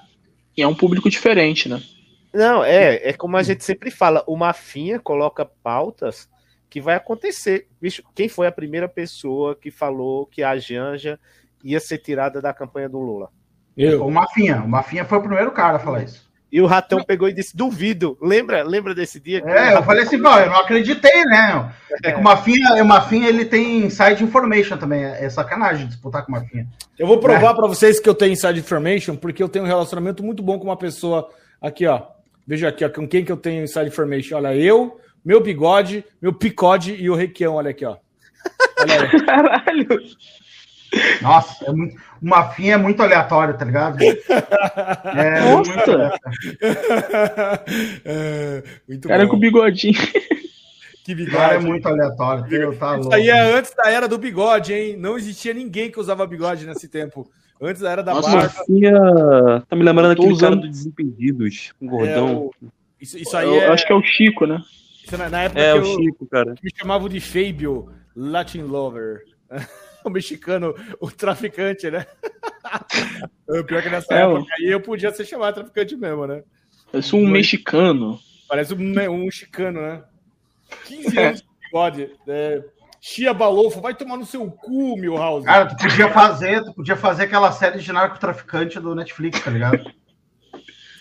[SPEAKER 4] E é um público diferente, né?
[SPEAKER 3] Não, é, é como a gente sempre fala, o Mafinha coloca pautas que vai acontecer. Bicho, quem foi a primeira pessoa que falou que a Janja ia ser tirada da campanha do Lula?
[SPEAKER 2] Eu. O Mafinha. O Mafinha foi o primeiro cara a falar isso.
[SPEAKER 3] E o Ratão pegou e disse: duvido. Lembra? Lembra desse dia?
[SPEAKER 2] É, eu falei assim, não, eu não acreditei, né? É, que o Mafinha, o Mafinha ele tem inside information também. É sacanagem disputar com o Mafinha.
[SPEAKER 1] Eu vou provar é. para vocês que eu tenho inside information, porque eu tenho um relacionamento muito bom com uma pessoa aqui, ó. Veja aqui, ó, com quem que eu tenho inside information. Olha, eu, meu bigode, meu picode e o Requião, olha aqui, ó. Olha aí. Caralho.
[SPEAKER 2] Nossa, é muito, o Mafinha é muito aleatório, tá ligado?
[SPEAKER 4] É, Nossa!
[SPEAKER 1] É, muito
[SPEAKER 4] cara bom. com bigodinho.
[SPEAKER 2] Que bigode. Cara, é muito aleatório. Deus, tá
[SPEAKER 1] Isso aí é antes da era do bigode, hein? Não existia ninguém que usava bigode nesse tempo. Antes da era da
[SPEAKER 6] Nossa, barba. Mafinha tá me lembrando aquele usando... cara dos Desimpedidos, um gordão.
[SPEAKER 4] É, o... Isso, isso aí eu, é... Acho que é o Chico, né?
[SPEAKER 1] Isso na, na época
[SPEAKER 6] É,
[SPEAKER 1] que
[SPEAKER 6] o
[SPEAKER 1] eu-
[SPEAKER 6] Chico, cara.
[SPEAKER 1] que me chamavam de Fabio Latin Lover. o mexicano, o traficante, né? Pior que nessa
[SPEAKER 4] É,
[SPEAKER 1] época aí eu podia ser chamado traficante mesmo, né?
[SPEAKER 4] Eu sou um mexicano.
[SPEAKER 1] Parece um, um chicano, né? 15 anos de bigode. É, Chia Balofo, vai tomar no seu cu, Milhouse.
[SPEAKER 2] Cara, tu podia fazer, tu podia fazer aquela série de narcotraficante do Netflix, tá ligado?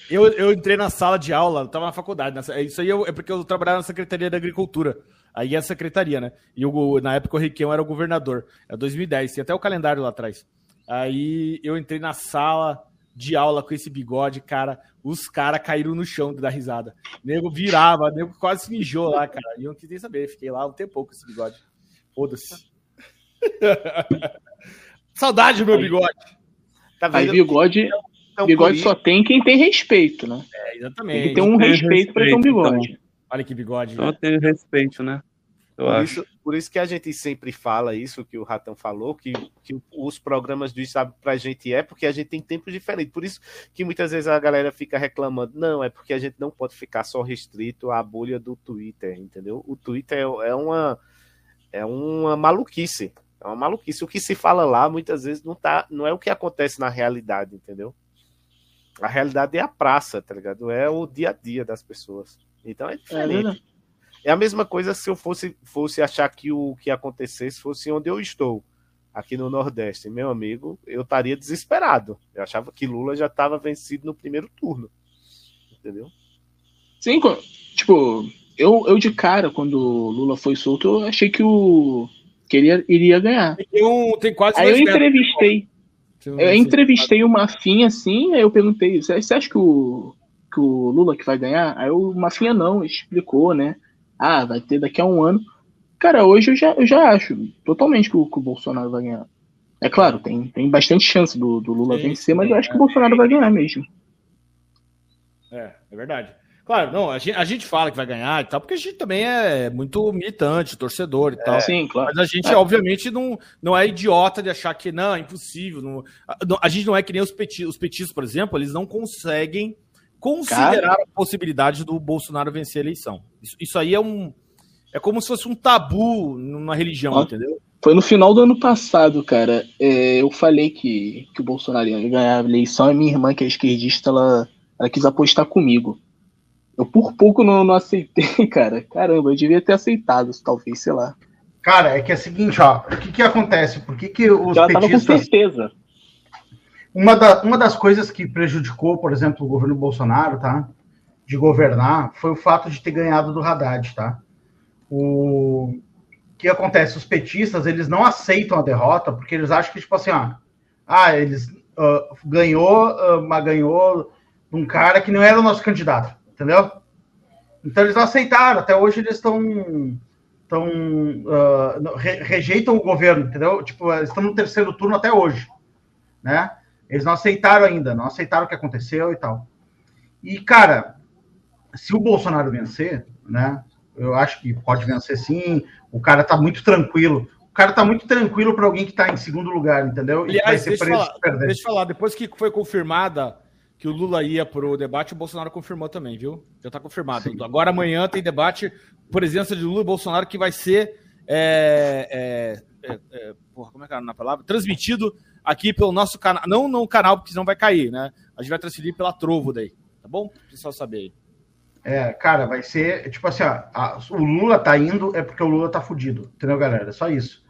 [SPEAKER 1] Eu, eu entrei na sala de aula, eu tava na faculdade. nessa- isso aí eu- é porque eu trabalhava na Secretaria da Agricultura. Aí é a secretaria, né? E o, na época o Requião era o governador. É 2010, tem até o calendário lá atrás. Aí eu entrei na sala de aula com esse bigode, cara. Os caras caíram no chão de dar risada. Nego virava, nego quase se mijou lá, cara. E eu não quis nem saber, fiquei lá um tempo com esse bigode. Foda-se. Saudade do meu bigode.
[SPEAKER 3] Tá
[SPEAKER 4] Aí
[SPEAKER 3] vendo?
[SPEAKER 4] bigode,
[SPEAKER 3] Então,
[SPEAKER 4] bigode só tem quem tem respeito, né?
[SPEAKER 1] É,
[SPEAKER 4] Tem
[SPEAKER 1] exatamente.
[SPEAKER 4] que ter um
[SPEAKER 6] Tem
[SPEAKER 4] respeito pra ter um
[SPEAKER 6] respeito,
[SPEAKER 4] bigode.
[SPEAKER 1] Olha que bigode.
[SPEAKER 6] Então tem respeito, né? Eu
[SPEAKER 3] Por
[SPEAKER 6] acho.
[SPEAKER 3] isso, por isso que a gente sempre fala isso que o Ratão falou, que, que os programas do Sabe pra gente é porque a gente tem tempos diferentes. Por isso que muitas vezes a galera fica reclamando. Não, é porque a gente não pode ficar só restrito à bolha do Twitter, entendeu? O Twitter é, é uma é uma maluquice. É uma maluquice. O que se fala lá muitas vezes não, tá, não é o que acontece na realidade, entendeu? A realidade é a praça, tá ligado? É o dia a dia das pessoas. Então é
[SPEAKER 4] É
[SPEAKER 3] diferente.
[SPEAKER 4] verdade.
[SPEAKER 3] É a mesma coisa se eu fosse, fosse achar que o que acontecesse fosse onde eu estou, aqui no Nordeste. Meu amigo, eu estaria desesperado. Eu achava que Lula já estava vencido no primeiro turno. Entendeu?
[SPEAKER 4] Sim, tipo, eu, eu de cara, quando o Lula foi solto, eu achei que o. que ele ia- iria ganhar.
[SPEAKER 1] Tem, um, tem quase
[SPEAKER 4] Aí eu entrevistei. Eu entrevistei o Mafinha assim, aí eu perguntei, você acha que o, que o Lula que vai ganhar? Aí o Mafinha não, explicou, né? Ah, vai ter daqui a um ano. Cara, hoje eu já, eu já acho totalmente que o, que o Bolsonaro vai ganhar. É claro, tem, tem bastante chance do, do Lula
[SPEAKER 1] Sim,
[SPEAKER 4] vencer, mas eu acho que
[SPEAKER 1] é.
[SPEAKER 4] o Bolsonaro vai ganhar mesmo.
[SPEAKER 1] É, é verdade. Claro, não, a gente, a gente fala que vai ganhar e tal, porque a gente também é muito militante, torcedor e tal.
[SPEAKER 4] Sim, claro.
[SPEAKER 1] Mas a gente,
[SPEAKER 4] É.
[SPEAKER 1] obviamente, não, não é idiota de achar que não, é impossível. Não, a, a gente não é que nem os, peti, os petistas, por exemplo, eles não conseguem considerar a possibilidade do Bolsonaro vencer a eleição. Isso, isso aí é um. É como se fosse um tabu numa religião,
[SPEAKER 4] Ó.
[SPEAKER 1] entendeu?
[SPEAKER 4] Foi no final do ano passado, cara. é, eu falei que, que o Bolsonaro ia ganhar a eleição e minha irmã, que é esquerdista, ela, ela quis apostar comigo. Eu por pouco não, não aceitei, cara. Caramba, eu devia ter aceitado, talvez, sei lá.
[SPEAKER 2] Cara, é que é o seguinte, ó. O que que acontece? Por que que os
[SPEAKER 4] ela tava com
[SPEAKER 2] petistas...
[SPEAKER 4] certeza.
[SPEAKER 2] Uma, da- uma das coisas que prejudicou, por exemplo, o governo Bolsonaro, tá? De governar, foi o fato de ter ganhado do Haddad, tá? O que acontece? Os petistas, eles não aceitam a derrota, porque eles acham que, tipo assim, ó, ah, eles ah, ganhou, ah, mas ganhou um cara que não era o nosso candidato, entendeu? Então eles não aceitaram, até hoje eles estão ah, não- re- rejeitam o governo, entendeu? Tipo, eles estão no terceiro turno até hoje, né? Eles não aceitaram ainda, não aceitaram o que aconteceu e tal. E, cara, se o Bolsonaro vencer, né? Eu acho que pode vencer sim. O cara tá muito tranquilo. O cara tá muito tranquilo para alguém que tá em segundo lugar, entendeu? E que vai
[SPEAKER 1] Aliás,
[SPEAKER 2] ser
[SPEAKER 1] deixa
[SPEAKER 2] preso
[SPEAKER 1] falar,
[SPEAKER 2] perder.
[SPEAKER 1] deixa eu falar, depois que foi confirmada que o Lula ia pro debate, o Bolsonaro confirmou também, viu? Já tá confirmado. Agora amanhã tem debate, presença de Lula e Bolsonaro, que vai ser. É, é, é, é, porra, como é que é na palavra? Transmitido aqui pelo nosso canal. Não no canal, porque senão vai cair, né? A gente vai transferir pela Trovo daí, tá bom? Pra o pessoal saber aí.
[SPEAKER 2] É, cara, vai ser tipo assim, ó, a- o Lula tá indo é porque o Lula tá fudido, entendeu, galera? É só isso.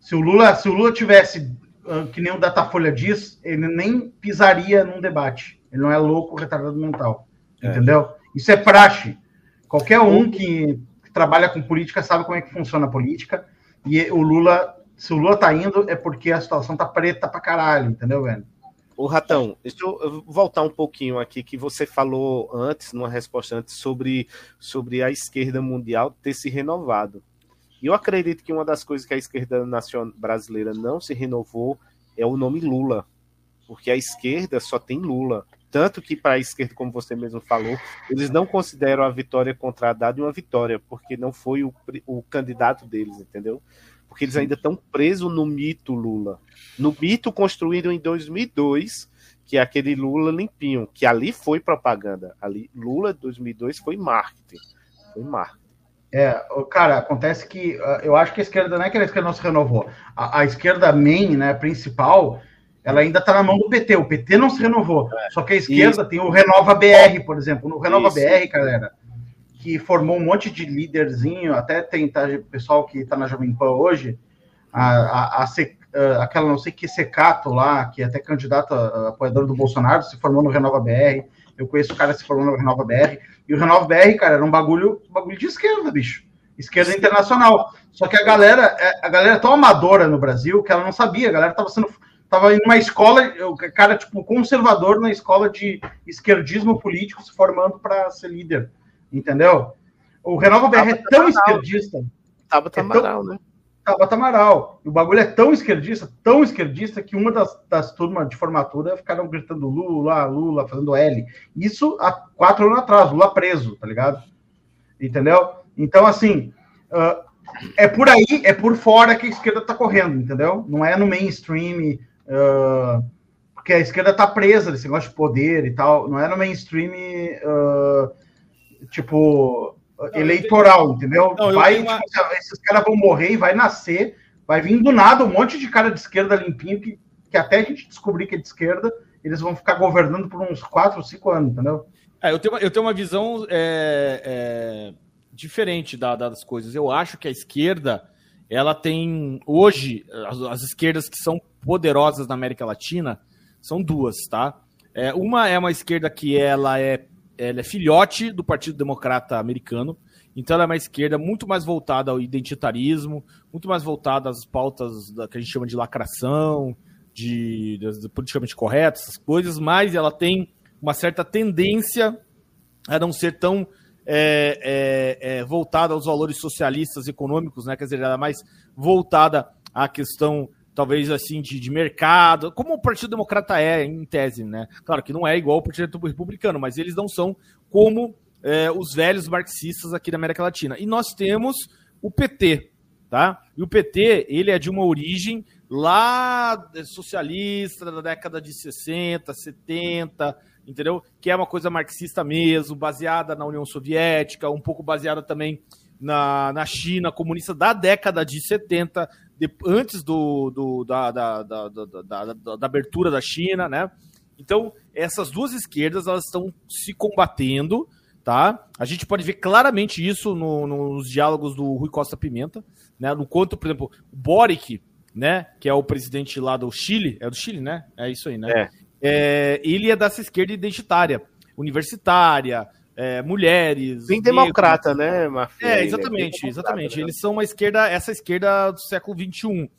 [SPEAKER 2] Se o Lula, se o Lula tivesse ah, que nem o Datafolha diz, ele nem pisaria num debate. Ele não é louco, retardado mental, entendeu? Isso é praxe. Qualquer um que trabalha com política sabe como é que funciona a política. E o Lula, se o Lula tá indo é porque a situação tá preta pra caralho, entendeu, velho?
[SPEAKER 3] Ô, Ratão, deixa eu voltar um pouquinho aqui, que você falou antes, numa resposta antes, sobre, sobre a esquerda mundial ter se renovado. E eu acredito que uma das coisas que a esquerda nacion- brasileira não se renovou é o nome Lula. Porque a esquerda só tem Lula. Tanto que para a esquerda, como você mesmo falou, eles não consideram a vitória contra Haddad uma vitória, porque não foi o, o candidato deles, entendeu? Porque eles ainda estão presos no mito Lula. No mito construído em 2002, que é aquele Lula limpinho, que ali foi propaganda. Ali, Lula 2002 foi marketing. Foi marketing.
[SPEAKER 2] É, o- cara, acontece que ah, eu acho que a esquerda não é que a esquerda não se renovou. A, a esquerda main, né, principal, ela ainda está na mão do PT. O PT não se renovou. Só que a esquerda tem o Renova BR, por exemplo. No Renova
[SPEAKER 3] Isso.
[SPEAKER 2] BR, galera, que formou um monte de líderzinho, até tem tá, pessoal que está na Jovem Pan hoje, a, a, a aquela não sei que Secato lá, que é até candidato a, apoiador do Bolsonaro, se formou no Renova BR. Eu conheço o cara que se formou no Renova BR. E o Renova BR, cara, era um bagulho, bagulho de esquerda, bicho. Esquerda internacional. Só que a galera, é- a galera é tão amadora no Brasil que ela não sabia. A galera tava sendo. Tava em uma escola, o cara, tipo, conservador na escola de esquerdismo político se formando para ser líder. Entendeu? O Renova BR é tão esquerdista.
[SPEAKER 3] Tabata
[SPEAKER 2] É
[SPEAKER 3] Amaral, né?
[SPEAKER 2] Tabata Amaral. O bagulho é tão esquerdista, tão esquerdista, que uma das, das turmas de formatura ficaram gritando Lula, Lula, fazendo L. Isso há quatro anos atrás, Lula preso, tá ligado? Entendeu? Então, assim, ah, é por aí, é por fora que a esquerda tá correndo, entendeu? Não é no mainstream, ah, porque a esquerda tá presa nesse negócio de poder e tal. Não é no mainstream, ah, tipo, eleitoral, entendeu?
[SPEAKER 1] Não,
[SPEAKER 2] vai,
[SPEAKER 1] uma-
[SPEAKER 2] tipo, esses caras vão morrer e vai nascer, vai vir do nada um monte de cara de esquerda limpinho que, que até a gente descobrir que é de esquerda, eles vão ficar governando por uns 4 ou 5 anos, entendeu?
[SPEAKER 1] É, eu, tenho uma, eu tenho uma visão é, é, diferente da- das coisas. Eu acho que a esquerda, ela tem. Hoje, as, as esquerdas que são poderosas na América Latina são duas, tá? É, uma é uma esquerda que ela é, ela é filhote do Partido Democrata Americano. Então ela é uma esquerda muito mais voltada ao identitarismo, muito mais voltada às pautas da, que a gente chama de lacração, de, das- de politicamente corretas, essas coisas, mas ela tem uma certa tendência a não ser tão é, é, é, voltada aos valores socialistas econômicos, né? Quer dizer, ela é mais voltada à questão, talvez assim, de, de mercado, como o Partido Democrata é, em tese, né? Claro que não é igual ao Partido Republicano, mas eles não são como é, os velhos marxistas aqui da América Latina. E nós temos o PT, tá? E o PT, ele é de uma origem lá socialista, da década de 60, 70, entendeu? Que é uma coisa marxista mesmo, baseada na União Soviética, um pouco baseada também na, na China comunista da década de 70, de- antes do, do- da, da, da, da, abertura da China, né? Então, essas duas esquerdas, elas estão se combatendo, tá? A gente pode ver claramente isso no- nos diálogos do Rui Costa Pimenta, né? No quanto, por exemplo, o Boric, né? Que é o presidente lá do Chile, é do Chile, né? É isso aí, né?
[SPEAKER 3] É.
[SPEAKER 1] É, ele é dessa esquerda identitária, universitária, é, mulheres.
[SPEAKER 3] Bem
[SPEAKER 1] negros.
[SPEAKER 3] democrata, né, Mafia?
[SPEAKER 1] É, exatamente, exatamente.
[SPEAKER 3] né?
[SPEAKER 1] Eles são uma esquerda, essa esquerda do século XXI.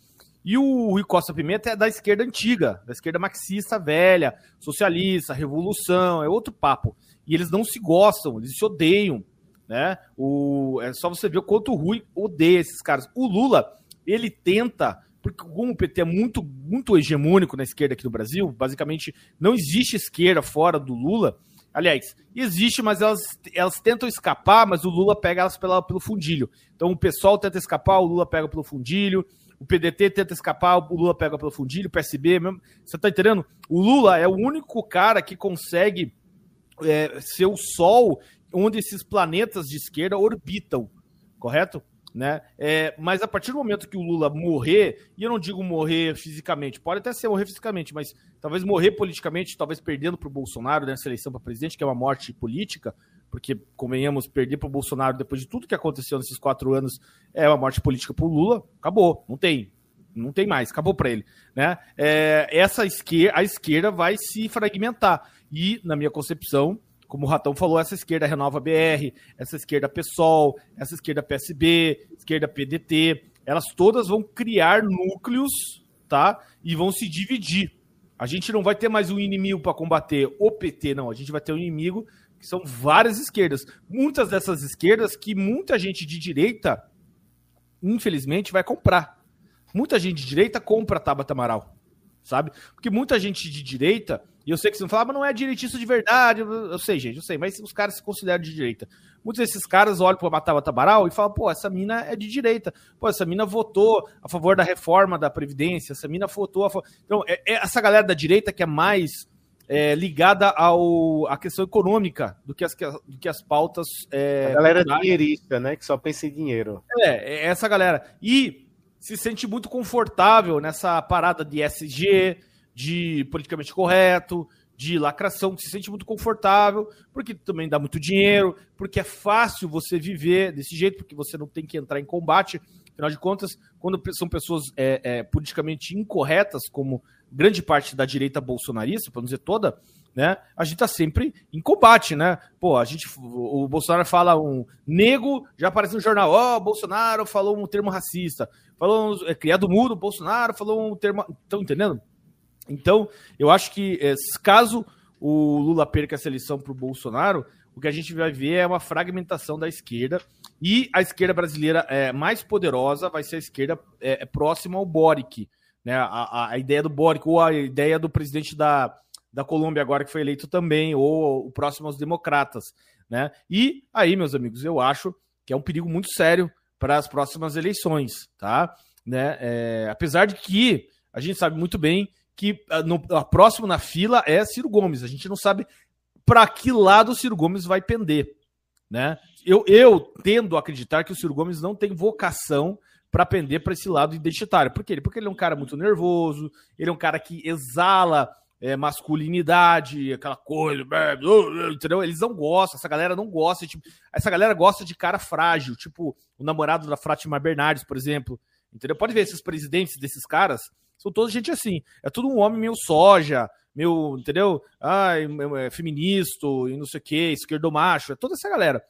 [SPEAKER 1] E o Rui Costa Pimenta é da esquerda antiga, da esquerda marxista velha, socialista, revolução, é outro papo. E eles não se gostam, eles se odeiam, né? O, é só você ver o quanto o Rui odeia esses caras. O Lula, ele tenta, porque como o PT é muito, muito hegemônico na esquerda aqui no Brasil, basicamente não existe esquerda fora do Lula. Aliás, existe, mas elas, elas tentam escapar, mas o Lula pega elas pela, pelo fundilho. Então o pessoal tenta escapar, o Lula pega pelo fundilho. O PDT tenta escapar, o Lula pega pelo fundilho, o PSB mesmo. Você tá entendendo? O Lula é o único cara que consegue é, ser o sol onde esses planetas de esquerda orbitam, correto? Né? É, mas a partir do momento que o Lula morrer, e eu não digo morrer fisicamente, pode até ser morrer fisicamente, mas talvez morrer politicamente, talvez perdendo para o Bolsonaro nessa eleição para presidente, que é uma morte política, porque, convenhamos, perder para o Bolsonaro depois de tudo que aconteceu nesses quatro anos é uma morte política para o Lula, acabou, não tem. Não tem mais, acabou para ele. Né? É, essa esquerda, a esquerda vai se fragmentar. E, na minha concepção, como o Ratão falou, essa esquerda Renova BR, essa esquerda PSOL, essa esquerda PSB, esquerda PDT, elas todas vão criar núcleos, tá? E vão se dividir. A gente não vai ter mais um inimigo para combater o PT, não. A gente vai ter um inimigo que são várias esquerdas. Muitas dessas esquerdas que muita gente de direita, infelizmente, vai comprar. Muita gente de direita compra Tabata Amaral, sabe? Porque muita gente de direita, e eu sei que você não fala, mas não é direitista de verdade, eu sei, gente, eu sei, mas os caras se consideram de direita. Muitos desses caras olham para Tabata Amaral e falam, pô, essa mina é de direita, pô, essa mina votou a favor da reforma da Previdência, essa mina votou a favor... Então, é, é essa galera da direita que é mais é, ligada ao, à questão econômica do que as, do que as pautas. É,
[SPEAKER 3] A galera
[SPEAKER 1] culturais.
[SPEAKER 3] dinheirista, né? Que só pensa em dinheiro.
[SPEAKER 1] É, é essa galera. E se sente muito confortável nessa parada de SG, de politicamente correto, de lacração, se sente muito confortável, porque também dá muito dinheiro, porque é fácil você viver desse jeito, porque você não tem que entrar em combate. Afinal de contas, quando são pessoas é, é, politicamente incorretas, como grande parte da direita bolsonarista, para não dizer toda, né? A gente tá sempre em combate, né? Pô, a gente, o Bolsonaro fala um nego, já aparece no jornal, ó, Bolsonaro falou um termo racista, falou é, criado mudo, Bolsonaro falou um termo, estão entendendo? Então, eu acho que é, caso o Lula perca essa eleição para o Bolsonaro, o que a gente vai ver é uma fragmentação da esquerda e a esquerda brasileira é mais poderosa vai ser a esquerda é, próxima ao Boric, né? A, a, a ideia do Boric ou a ideia do presidente da, da Colômbia agora que foi eleito também, ou o próximo aos democratas, né? E aí, meus amigos, eu acho que é um perigo muito sério para as próximas eleições, tá? Né? É, apesar de que a gente sabe muito bem que a, no, a próximo na fila é Ciro Gomes. A gente não sabe para que lado o Ciro Gomes vai pender, né? Eu, eu tendo a acreditar que o Ciro Gomes não tem vocação para pender para esse lado identitário. Por quê? Porque ele é um cara muito nervoso, ele é um cara que exala é, masculinidade, aquela coisa, entendeu? Eles não gostam, essa galera não gosta, tipo, essa galera gosta de cara frágil, tipo o namorado da Fátima Bernardes, por exemplo, entendeu? Pode ver esses presidentes desses caras, são todos gente assim, é tudo um homem meio soja, meio, entendeu? Ai, é feminista e não sei o que, esquerdomacho, é toda essa galera.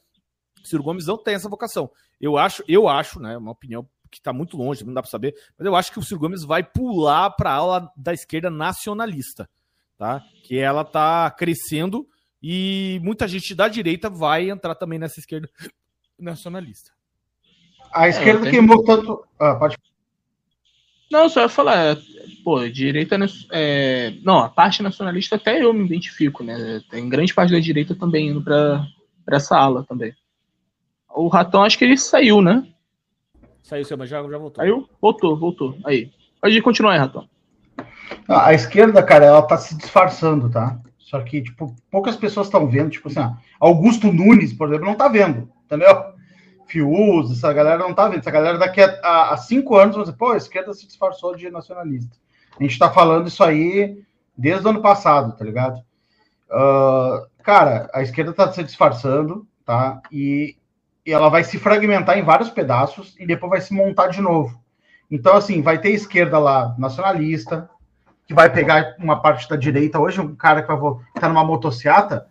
[SPEAKER 1] Ciro Gomes não tem essa vocação. Eu acho, eu acho, né, uma opinião que está muito longe, não dá para saber, mas eu acho que o Ciro Gomes vai pular para a ala da esquerda nacionalista, tá? Que ela tá crescendo e muita gente da direita vai entrar também nessa esquerda nacionalista.
[SPEAKER 2] A esquerda é, queimou tanto. Ah, pode.
[SPEAKER 4] Não, só ia falar, pô, direita. É... Não, a parte nacionalista até eu me identifico, né? Tem grande parte da direita também indo para essa ala também. O Ratão, acho que ele saiu, né?
[SPEAKER 1] Saiu, seu, mas já, já voltou.
[SPEAKER 4] Saiu? Voltou, voltou. Aí. Pode continuar aí, Ratão.
[SPEAKER 2] A esquerda, cara, ela tá se disfarçando, tá? Só que, tipo, poucas pessoas estão vendo, tipo assim, Augusto Nunes, por exemplo, não tá vendo, entendeu? Fius, essa galera não tá vendo. Essa galera daqui a, a, a cinco anos vão dizer, pô, a esquerda se disfarçou de nacionalista. A gente tá falando isso aí desde o ano passado, tá ligado? Uh, cara, a esquerda tá se disfarçando, tá? E, e ela vai se fragmentar em vários pedaços e depois vai se montar de novo. Então, assim, vai ter esquerda lá nacionalista, que vai pegar uma parte da direita. Hoje, um cara que vai estar numa motociata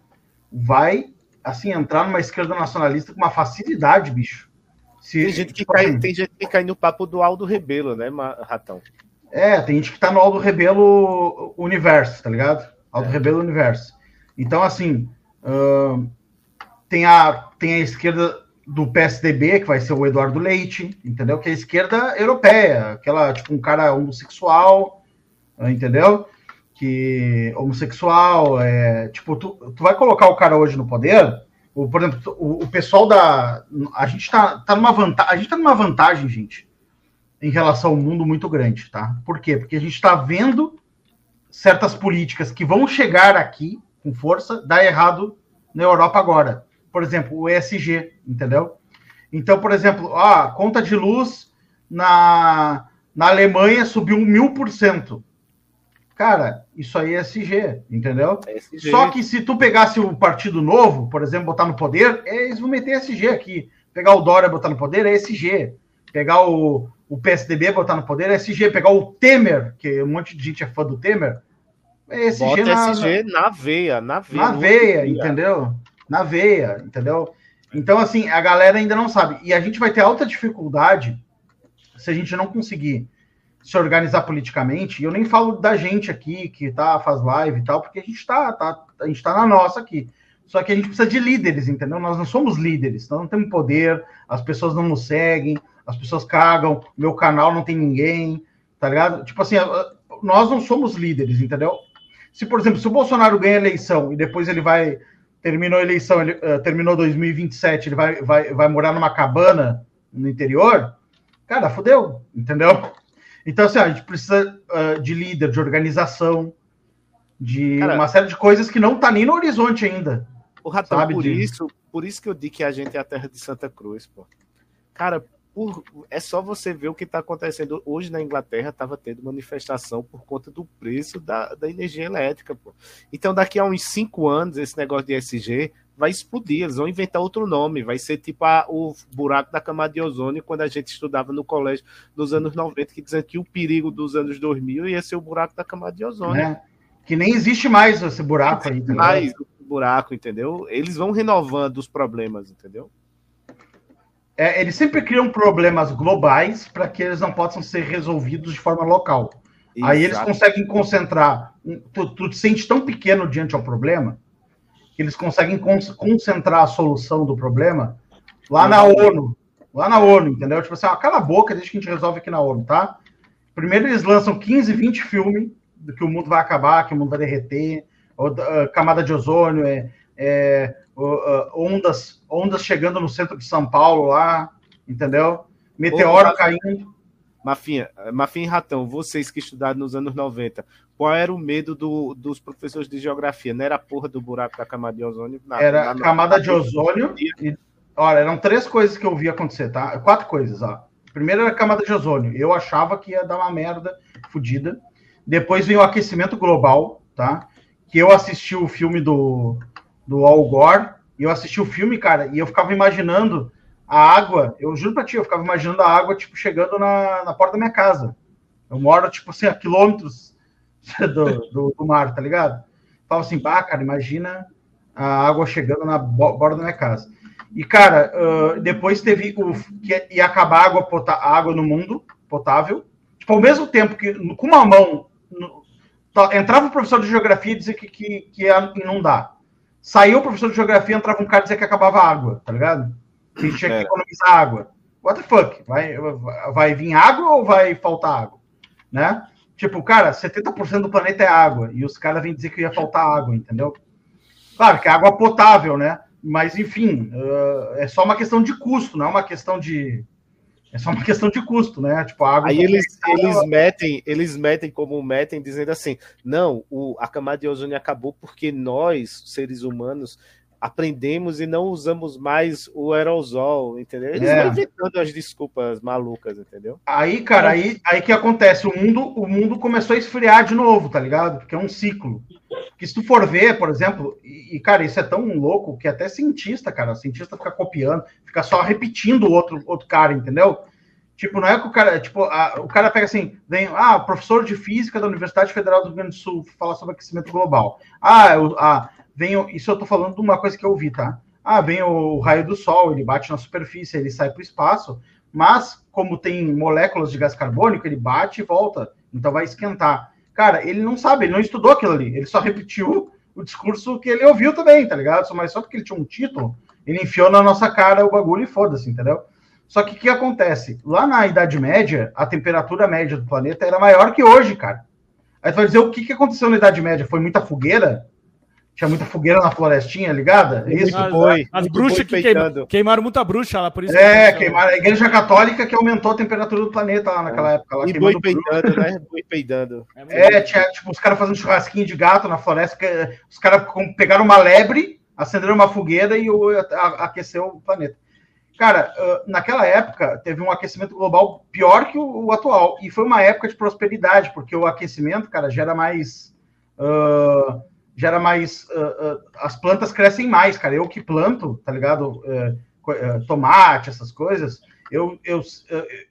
[SPEAKER 2] vai, assim, entrar numa esquerda nacionalista com uma facilidade, bicho.
[SPEAKER 3] Se, tem, gente que tipo, cai, assim, tem gente que cai no papo do Aldo Rebelo, né, Ratão?
[SPEAKER 2] É, tem gente que tá no Aldo Rebelo Universo, tá ligado? Aldo é. Rebelo Universo. Então, assim, uh, tem, a, tem a esquerda do PSDB, que vai ser o Eduardo Leite, entendeu? Que é a esquerda europeia, aquela, tipo, um cara homossexual, entendeu? Que homossexual, é, tipo, tu, tu vai colocar o cara hoje no poder, o, por exemplo, o, o pessoal da. A gente tá, tá numa vantagem. A gente tá numa vantagem, gente, em relação ao mundo muito grande, tá? Por quê? Porque a gente tá vendo certas políticas que vão chegar aqui com força, dar errado na Europa agora. Por exemplo, o ESG, entendeu? Então, por exemplo, a conta de luz na, na Alemanha subiu mil por cento. Cara, isso aí é SG, entendeu? É SG. Só que se tu pegasse o Partido Novo, por exemplo, botar no poder, é, eles vão meter SG aqui. Pegar o Dória botar no poder é SG. Pegar o, o PSDB botar no poder é SG. Pegar o Temer, que um monte de gente é fã do Temer, é SG,
[SPEAKER 3] Bota
[SPEAKER 2] na,
[SPEAKER 3] SG na veia, na veia.
[SPEAKER 2] Na veia, entendeu? Na veia, entendeu? Então, assim, a galera ainda não sabe. E a gente vai ter alta dificuldade se a gente não conseguir se organizar politicamente, e eu nem falo da gente aqui que tá, faz live e tal, porque a gente tá, tá, a gente tá na nossa aqui. Só que a gente precisa de líderes, entendeu? Nós não somos líderes, nós não temos poder, as pessoas não nos seguem, as pessoas cagam, meu canal não tem ninguém, tá ligado? Tipo assim, nós não somos líderes, entendeu? Se, por exemplo, se o Bolsonaro ganha a eleição e depois ele vai, terminou a eleição, ele, uh, terminou 2027, ele vai, vai, vai morar numa cabana no interior, cara, fodeu, entendeu? Então, assim, a gente precisa uh, de líder, de organização, de
[SPEAKER 3] Cara,
[SPEAKER 2] uma série de coisas que não tá nem no horizonte ainda.
[SPEAKER 3] O Ratão,
[SPEAKER 2] Sabe
[SPEAKER 3] por
[SPEAKER 2] de-
[SPEAKER 3] isso, por isso que eu digo que a gente é a terra de Santa Cruz, pô. Cara, por- é só você ver o que está acontecendo hoje na Inglaterra, estava tendo manifestação por conta do preço da, da energia elétrica, pô. Então, daqui a uns cinco anos, esse negócio de SG vai explodir, eles vão inventar outro nome, vai ser tipo a- o buraco da camada de ozônio quando a gente estudava no colégio nos anos 90, que dizia que o perigo dos anos 2000 ia ser o buraco da camada de ozônio.
[SPEAKER 2] Né? Que nem existe mais esse buraco aí. ligado?
[SPEAKER 3] mais o buraco, entendeu? Eles vão renovando os problemas, entendeu?
[SPEAKER 2] É, eles sempre criam problemas globais para que eles não possam ser resolvidos de forma local. Aí eles
[SPEAKER 3] Exato.
[SPEAKER 2] conseguem concentrar. Tu, tu te sente tão pequeno diante ao problema que eles conseguem con- concentrar a solução do problema lá na ONU. Lá na ONU, entendeu? Tipo assim, ó, cala a boca, deixa que a gente resolve aqui na ONU, tá? Primeiro eles lançam 15, 20 filmes do que o mundo vai acabar, que o mundo vai derreter, ou, ah, camada de ozônio, é, é, ah, ondas, ondas chegando no centro de São Paulo lá, entendeu? Meteoro
[SPEAKER 3] Ô,
[SPEAKER 2] caindo.
[SPEAKER 3] Mafinha, Mafinha e Ratão, vocês que estudaram nos anos 90, qual era o medo do- dos professores de geografia? Não era a porra do buraco da camada de ozônio?
[SPEAKER 2] Era
[SPEAKER 3] na-
[SPEAKER 2] camada de ozônio. E, olha, eram três coisas que eu vi acontecer, tá? Quatro coisas, ó. Primeiro era a camada de ozônio. Eu achava que ia dar uma merda fodida. Depois veio o aquecimento global, tá? Que eu assisti o filme do, do Al Gore. E eu assisti o filme, cara, e eu ficava imaginando a água. Eu juro pra ti, eu ficava imaginando a água, tipo, chegando na, na porta da minha casa. Eu moro, tipo assim, a quilômetros do, do, do mar, tá ligado? Fala assim, bah, cara, imagina a água chegando na bo- borda da minha casa. E, cara, ah, depois teve o que ia acabar a água, pota- a água no mundo, potável. Tipo, ao mesmo tempo que, com uma mão, no- tá- entrava o professor de geografia e dizia que, que, que ia inundar. Saiu o professor de geografia, entrava um cara e dizia que acabava a água, tá ligado? Que tinha que
[SPEAKER 3] É.
[SPEAKER 2] economizar água. What the fuck? Vai, vai vir água ou vai faltar água? Né? Tipo, cara, 70% do planeta é água. E os caras vêm dizer que ia faltar água, entendeu? Claro que é água potável, né? Mas, enfim, uh, é só uma questão de custo, não é uma questão de. É só uma questão de custo, né? Tipo, a água.
[SPEAKER 3] Aí eles, eles metem, eles metem como metem, dizendo assim: não, o, a camada de ozônio acabou porque nós, seres humanos, aprendemos e não usamos mais o aerosol, entendeu? Eles
[SPEAKER 2] É.
[SPEAKER 3] vão inventando as desculpas malucas, entendeu?
[SPEAKER 2] Aí, cara, aí, aí que acontece? O mundo, o mundo começou a esfriar de novo, tá ligado? Porque é um ciclo. Que se tu for ver, por exemplo, e, e, cara, isso é tão louco que até cientista, cara, cientista fica copiando, fica só repetindo o outro, outro cara, entendeu? Tipo, não é que o cara, tipo, a- o cara pega assim, vem, ah, professor de física da Universidade Federal do Rio Grande do Sul falar sobre aquecimento global. Ah, eu, ah vem, o- isso eu tô falando de uma coisa que eu vi, tá? Ah, vem o raio do sol, ele bate na superfície, ele sai para o espaço, mas como tem moléculas de gás carbônico, ele bate e volta, então vai esquentar. Cara, ele não sabe, ele não estudou aquilo ali, ele só repetiu o discurso que ele ouviu também, tá ligado? Mas só porque ele tinha um título, ele enfiou na nossa cara o bagulho e foda-se, entendeu? Só que o que acontece? Lá na Idade Média, a temperatura média do planeta era maior que hoje, cara. Aí tu vai dizer, o que, que aconteceu na Idade Média? Foi muita fogueira? Tinha muita fogueira na florestinha ligada? É isso?
[SPEAKER 1] As,
[SPEAKER 3] boi,
[SPEAKER 1] as bruxas que queima- queimaram muita bruxa lá, por isso.
[SPEAKER 2] É,
[SPEAKER 1] que-
[SPEAKER 2] queimaram a Igreja Católica que aumentou a temperatura do planeta lá naquela época. Lá,
[SPEAKER 3] E boi
[SPEAKER 2] bruxa.
[SPEAKER 3] peidando, né? Boi peidando.
[SPEAKER 2] É, tinha tipo os caras fazendo churrasquinho de gato na floresta. que- Os caras pegaram uma lebre, acenderam uma fogueira e o- a- aqueceu o planeta. Cara, naquela época teve um aquecimento global pior que o, o atual. E foi uma época de prosperidade, porque o aquecimento, cara, gera mais. ah, gera mais. ah, ah, as plantas crescem mais, cara. Eu que planto, tá ligado? Eh, tomate, essas coisas. Eu, eu,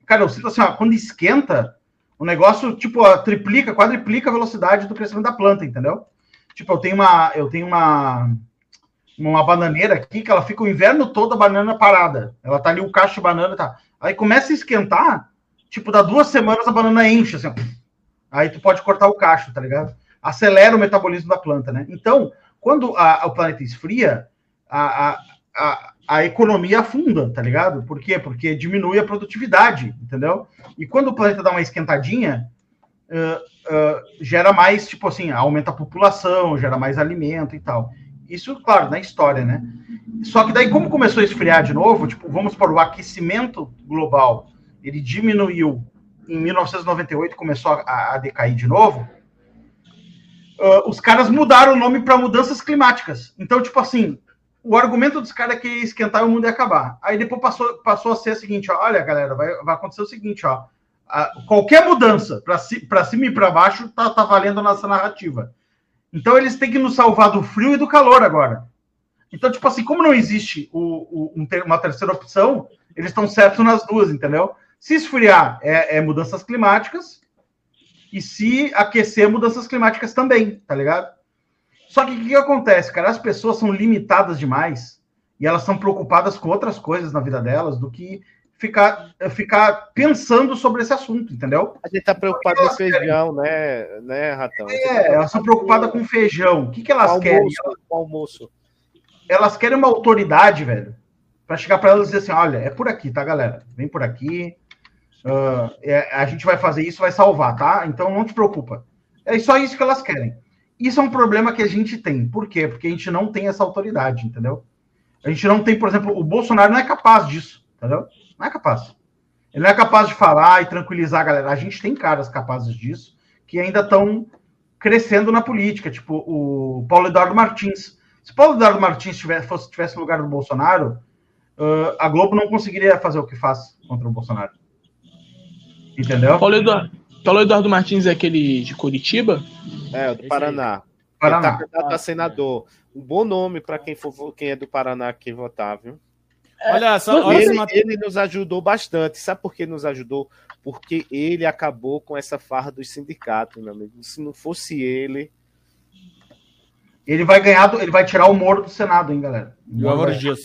[SPEAKER 2] cara, eu sinto assim, ó, quando esquenta, o negócio, tipo, ó, triplica, quadriplica a velocidade do crescimento da planta, entendeu? Tipo, eu tenho uma, eu tenho uma, uma bananeira aqui que ela fica o inverno todo a banana parada. Ela tá ali o cacho de banana tá. Aí começa a esquentar, tipo, dá duas semanas a banana enche, assim, ó. Aí tu pode cortar o cacho, tá ligado? Acelera o metabolismo da planta, né? Então, quando a- o planeta esfria, a, a, a, a economia afunda, tá ligado? Por quê? Porque diminui a produtividade, entendeu? E quando o planeta dá uma esquentadinha, ah, ah, gera mais, tipo assim, aumenta a população, gera mais alimento e tal. Isso, claro, na história, né? Só que daí, como começou a esfriar de novo, tipo, vamos para o aquecimento global, ele diminuiu em 1998, começou a, a decair de novo. Uh, os caras mudaram o nome para mudanças climáticas. Então, tipo assim, o argumento dos caras é que esquentar o mundo ia acabar. Aí depois passou, passou a ser o seguinte: ó, olha, galera, vai, vai acontecer o seguinte, ó. a- qualquer mudança para pra cima e para baixo tá, tá valendo a nossa narrativa. Então eles têm que nos salvar do frio e do calor agora. Então, tipo assim, como não existe o, o- um uma terceira opção, eles estão certos nas duas, entendeu? Se esfriar é, é mudanças climáticas, e se aquecer, mudanças climáticas também, tá ligado? Só que o que, que acontece, cara? As pessoas são limitadas demais e elas são preocupadas com outras coisas na vida delas do que ficar, ficar pensando sobre esse assunto, entendeu?
[SPEAKER 3] A gente tá preocupado com feijão, né, né, Ratão?
[SPEAKER 2] É, elas são preocupadas com feijão. O que, que elas querem?
[SPEAKER 3] almoço, com almoço.
[SPEAKER 2] Elas querem uma autoridade, velho, para chegar para elas e dizer assim: olha, é por aqui, tá, galera? Vem por aqui. Ah, é, a gente vai fazer isso, vai salvar, tá? Então não te preocupa. É só isso que elas querem. Isso é um problema que a gente tem. Por quê? Porque a gente não tem essa autoridade, entendeu? A gente não tem, por exemplo, o Bolsonaro não é capaz disso, entendeu? Não é capaz. Ele não é capaz de falar e tranquilizar a galera. A gente tem caras capazes disso que ainda estão crescendo na política, tipo o Paulo Eduardo Martins. Se Paulo Eduardo Martins tivesse, fosse, tivesse no lugar do Bolsonaro, ah, a Globo não conseguiria fazer o que faz contra o Bolsonaro. Entendeu?
[SPEAKER 4] Paulo Eduardo, Paulo Eduardo Martins é aquele de Curitiba?
[SPEAKER 3] É, o do Paraná.
[SPEAKER 2] Paraná.
[SPEAKER 3] Ele tá candidato a senador. Um bom nome para quem for quem é do Paraná que votar, viu?
[SPEAKER 1] Olha só, olha
[SPEAKER 3] ele, ele nos ajudou bastante. Sabe por que nos ajudou? Porque ele acabou com essa farra dos sindicatos, meu amigo. Se não fosse ele.
[SPEAKER 2] Ele vai ganhar, do- ele vai tirar o Moro do Senado, hein, galera? O
[SPEAKER 1] Álvaro Dias.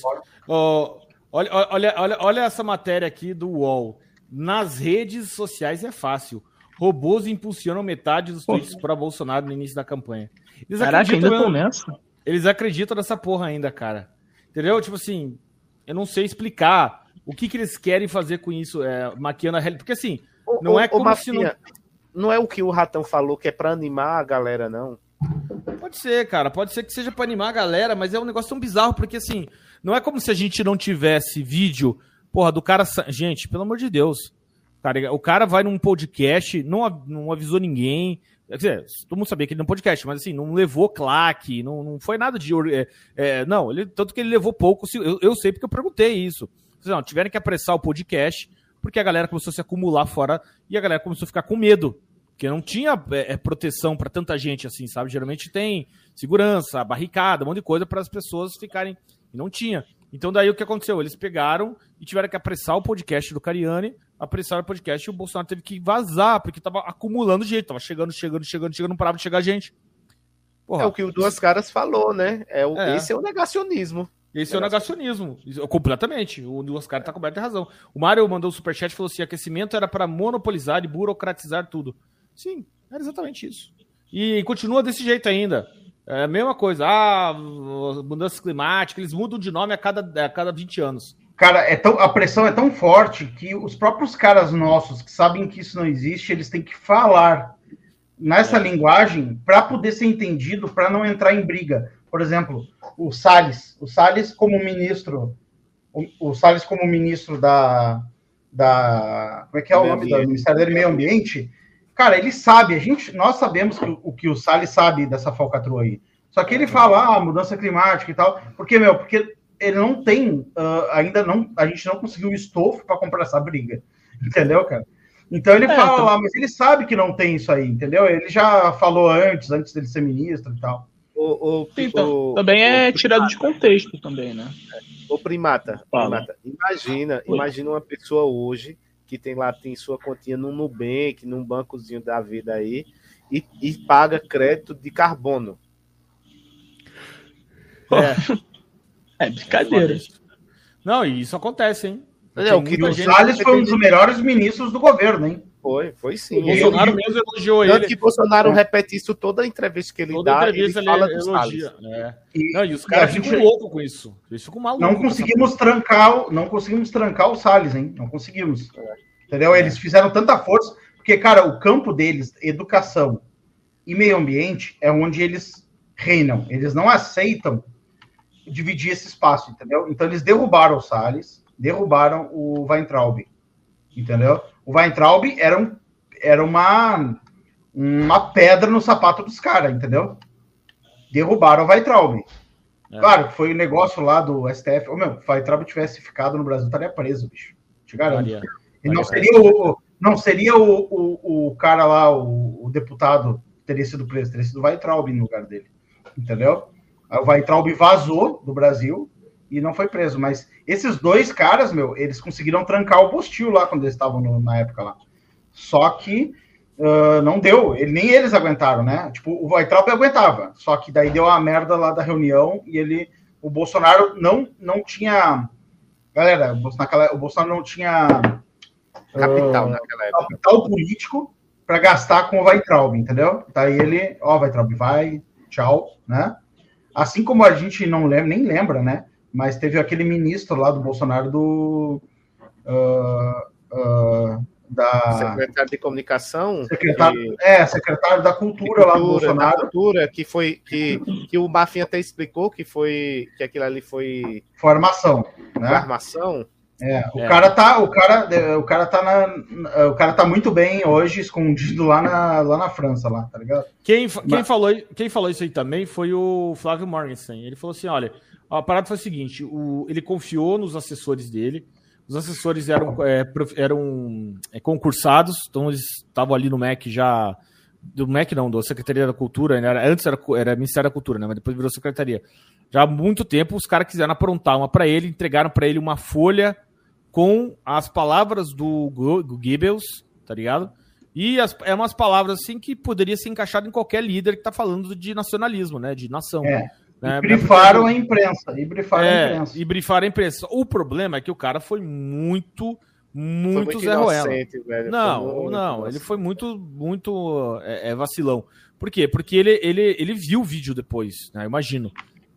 [SPEAKER 1] Olha, olha, olha, olha essa matéria aqui do UOL. Nas redes sociais é fácil. Robôs impulsionam metade dos tweets para Bolsonaro no início da campanha. Eles
[SPEAKER 4] Caraca,
[SPEAKER 1] acreditam
[SPEAKER 4] ainda nessa.
[SPEAKER 1] Eles acreditam nessa porra ainda, cara. Entendeu? Tipo assim, eu não sei explicar o que, que eles querem fazer com isso, é, maquiando a realidade. Porque assim, não é
[SPEAKER 3] ô,
[SPEAKER 1] como se
[SPEAKER 3] Mafinha, não é o que o Ratão falou que é para animar a galera, não.
[SPEAKER 1] Pode ser, cara. Pode ser que seja pra animar a galera, mas é um negócio tão bizarro, porque assim, não é como se a gente não tivesse vídeo, porra, do cara. Gente, pelo amor de Deus. Cara, o cara vai num podcast, não, não avisou ninguém. Quer dizer, todo mundo sabia que ele não podcast, mas assim, não levou claque, não, não foi nada de. é, é, não, ele, tanto que ele levou pouco. Eu, eu sei porque eu perguntei isso. Não, tiveram que apressar o podcast, porque a galera começou a se acumular fora e a galera começou a ficar com medo. Porque não tinha é, é, proteção para tanta gente assim, sabe? Geralmente tem segurança, barricada, um monte de coisa para as pessoas ficarem. E não tinha. Então daí o que aconteceu? Eles pegaram e tiveram que apressar o podcast do Cariani, apressaram o podcast e o Bolsonaro teve que vazar, porque tava acumulando gente, tava chegando, chegando, chegando, chegando, não parava de chegar gente. Porra,
[SPEAKER 3] É o que o Duas Caras falou, né? É o,
[SPEAKER 1] É.
[SPEAKER 3] Esse é o negacionismo.
[SPEAKER 1] Esse é o negacionismo. Completamente. O Duas Caras tá coberto de razão. O Mário mandou o superchat e falou assim: aquecimento era para monopolizar e burocratizar tudo. Sim, era exatamente isso. E continua desse jeito ainda. É a mesma coisa. Ah, mudanças climáticas, eles mudam de nome a cada, a cada 20 anos.
[SPEAKER 2] Cara, é tão, a pressão é tão forte que os próprios caras nossos que sabem que isso não existe, eles têm que falar nessa linguagem para poder ser entendido, para não entrar em briga. Por exemplo, o Salles, o Salles como ministro, o, o Salles como ministro da, da como é que é o nome do. Ministério do Meio Ambiente? Cara, ele sabe, a gente, nós sabemos que, o- o que o Salles sabe dessa falcatrua aí. Só que ele fala, ah, mudança climática e tal. Por quê, meu? Porque ele não tem, ah, ainda não, a gente não conseguiu estofo para comprar essa briga. Entendeu, cara? Então ele
[SPEAKER 4] É,
[SPEAKER 2] fala
[SPEAKER 4] então-
[SPEAKER 2] lá, mas ele sabe que não tem isso aí, entendeu? Ele já falou antes, antes dele ser ministro e tal.
[SPEAKER 3] O, o,
[SPEAKER 4] Então,
[SPEAKER 3] o-
[SPEAKER 4] também é
[SPEAKER 3] o-
[SPEAKER 4] tirado de contexto também, né?
[SPEAKER 3] Ô, primata, primata, imagina, imagina uma pessoa hoje que tem lá, tem sua continha no Nubank, num bancozinho da vida aí, e, e paga crédito de carbono.
[SPEAKER 1] É,
[SPEAKER 4] É brincadeira.
[SPEAKER 1] Não, e isso acontece, hein?
[SPEAKER 3] É,
[SPEAKER 1] Tem
[SPEAKER 3] o que
[SPEAKER 2] o Salles foi um dos melhores ministros do governo, hein?
[SPEAKER 3] Foi, foi
[SPEAKER 1] O
[SPEAKER 3] sim.
[SPEAKER 1] Bolsonaro
[SPEAKER 3] Ele-
[SPEAKER 1] mesmo elogiou
[SPEAKER 3] Tanto
[SPEAKER 1] ele.
[SPEAKER 3] que Bolsonaro repete isso toda entrevista que ele
[SPEAKER 1] Toda
[SPEAKER 3] dá,
[SPEAKER 1] entrevista
[SPEAKER 3] ele
[SPEAKER 1] ele,
[SPEAKER 3] fala do Salles.
[SPEAKER 1] elogia. né?
[SPEAKER 2] E,
[SPEAKER 1] Não, e os caras
[SPEAKER 2] a gente
[SPEAKER 1] ficam loucos com isso. Eles ficam malucos.
[SPEAKER 2] não
[SPEAKER 1] com
[SPEAKER 2] conseguimos trancar, o- não conseguimos trancar o Salles, hein? Não conseguimos. Entendeu? Eles fizeram tanta força, porque, cara, o campo deles, educação e meio ambiente, é onde eles reinam. Eles não aceitam dividir esse espaço, entendeu? Então eles derrubaram o Salles, derrubaram o Weintraub, entendeu? O Weintraub era, um, era uma, uma pedra no sapato dos caras, entendeu? Derrubaram o Weitraub.
[SPEAKER 1] É.
[SPEAKER 2] Claro foi o negócio lá do STF. Ô, meu, se o Weitraub tivesse ficado no Brasil, estaria preso, bicho. Te garanto.
[SPEAKER 1] Maria.
[SPEAKER 2] E não seria o, não seria o, o, o cara lá, o, o deputado, teria sido preso, teria sido o Weitraub no lugar dele. Entendeu? O Weitraub vazou do Brasil e não foi preso. Mas esses dois caras, meu, eles conseguiram trancar o Bostil lá quando eles estavam no- na época lá. Só que ah, não deu, ele, nem eles aguentaram, né? Tipo, o Weitraub aguentava, só que daí deu a merda lá da reunião e ele, o Bolsonaro não, não tinha, galera, o Bolsonaro, naquela- o Bolsonaro não tinha
[SPEAKER 3] Capital
[SPEAKER 2] ah,
[SPEAKER 3] naquela época.
[SPEAKER 2] capital político para gastar com o Weitraub, entendeu? Daí ele, ó, Weitraub, vai, tchau, né? Assim como a gente não lembra, nem lembra, né? Mas teve aquele ministro lá do Bolsonaro do. ah, ah, da
[SPEAKER 3] Secretário de Comunicação.
[SPEAKER 2] secretário,
[SPEAKER 3] que-
[SPEAKER 2] é, secretário da cultura, lá do
[SPEAKER 3] Cultura, da
[SPEAKER 2] Bolsonaro,
[SPEAKER 3] cultura, que foi que, que o Bafinha até explicou que foi que aquilo ali foi
[SPEAKER 2] formação, né?
[SPEAKER 3] armação.
[SPEAKER 2] É, o
[SPEAKER 1] É.
[SPEAKER 2] cara tá, o cara, o cara tá na, o cara tá muito bem hoje escondido lá na, lá na França, lá, tá ligado?
[SPEAKER 1] Quem, quem,
[SPEAKER 2] Mas-
[SPEAKER 1] falou, quem falou isso aí também foi o Flávio Morgenstern. Ele falou assim: olha, a parada foi o seguinte: o, ele confiou nos assessores dele. Os assessores eram, é, eram é, concursados, então eles estavam ali no MEC já. Do MEC não, da Secretaria da Cultura, né? Antes era, era Ministério da Cultura, né? Mas depois virou Secretaria. Já há muito tempo os caras quiseram aprontar uma para ele, entregaram para ele uma folha com as palavras do, do Goebbels, tá ligado? E as, é umas palavras assim que poderia ser encaixado em qualquer líder que tá falando de nacionalismo, né? De nação.
[SPEAKER 2] É.
[SPEAKER 1] né?
[SPEAKER 2] E brifaram a imprensa, e brifaram a
[SPEAKER 1] É,
[SPEAKER 2] imprensa.
[SPEAKER 1] e brifaram a imprensa. O problema é que o cara foi muito, muito,
[SPEAKER 3] muito
[SPEAKER 1] Zé Ruela.
[SPEAKER 3] velho. Foi
[SPEAKER 1] Não,
[SPEAKER 3] muito
[SPEAKER 1] não,
[SPEAKER 3] inocente.
[SPEAKER 1] ele foi muito, muito é, é, vacilão. Por quê? Porque ele, ele, ele viu o vídeo depois, né? Imagino.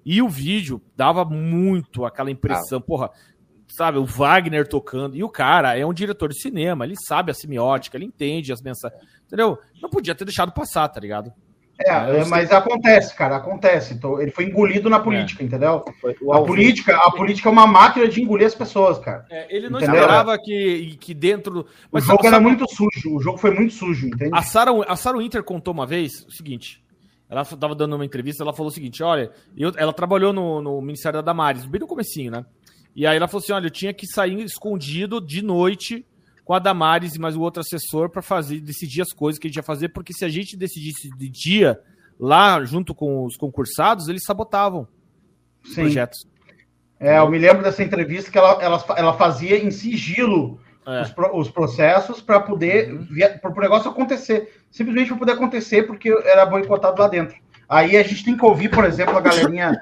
[SPEAKER 1] E o vídeo dava muito aquela impressão, porra, sabe, o Wagner tocando. E o cara é um diretor de cinema, ele sabe a semiótica, ele entende as mensagens. Entendeu? Não podia ter deixado passar, tá ligado?
[SPEAKER 2] É,
[SPEAKER 1] É, eu
[SPEAKER 2] mas acontece, cara, acontece. Então, ele foi engolido na política, entendeu?
[SPEAKER 3] Foi o
[SPEAKER 2] A política, a política é uma máquina de engolir as pessoas, cara.
[SPEAKER 1] É, ele não
[SPEAKER 2] Entendeu?
[SPEAKER 1] esperava que, que dentro.
[SPEAKER 2] O
[SPEAKER 1] Mas
[SPEAKER 2] jogo
[SPEAKER 1] sabe-
[SPEAKER 2] era muito sujo, o jogo foi muito sujo, entende?
[SPEAKER 1] A Sarah, a Sarah Winter contou uma vez o seguinte. Ela estava dando uma entrevista, ela falou o seguinte: olha, eu- ela trabalhou no, no Ministério da Damares, bem no comecinho, né? E aí ela falou assim: olha, eu tinha que sair escondido de noite com a Damares e mais o outro assessor para fazer decidir as coisas que a gente ia fazer, porque se a gente decidisse de dia lá junto com os concursados, eles sabotavam
[SPEAKER 2] Sim.
[SPEAKER 1] projetos.
[SPEAKER 2] É, eu me lembro dessa entrevista que ela, ela, ela fazia em sigilo
[SPEAKER 1] É.
[SPEAKER 2] os, os processos para poder para o negócio acontecer. Simplesmente para poder acontecer, porque era boicotado lá dentro. Aí a gente tem que ouvir, por exemplo, a galerinha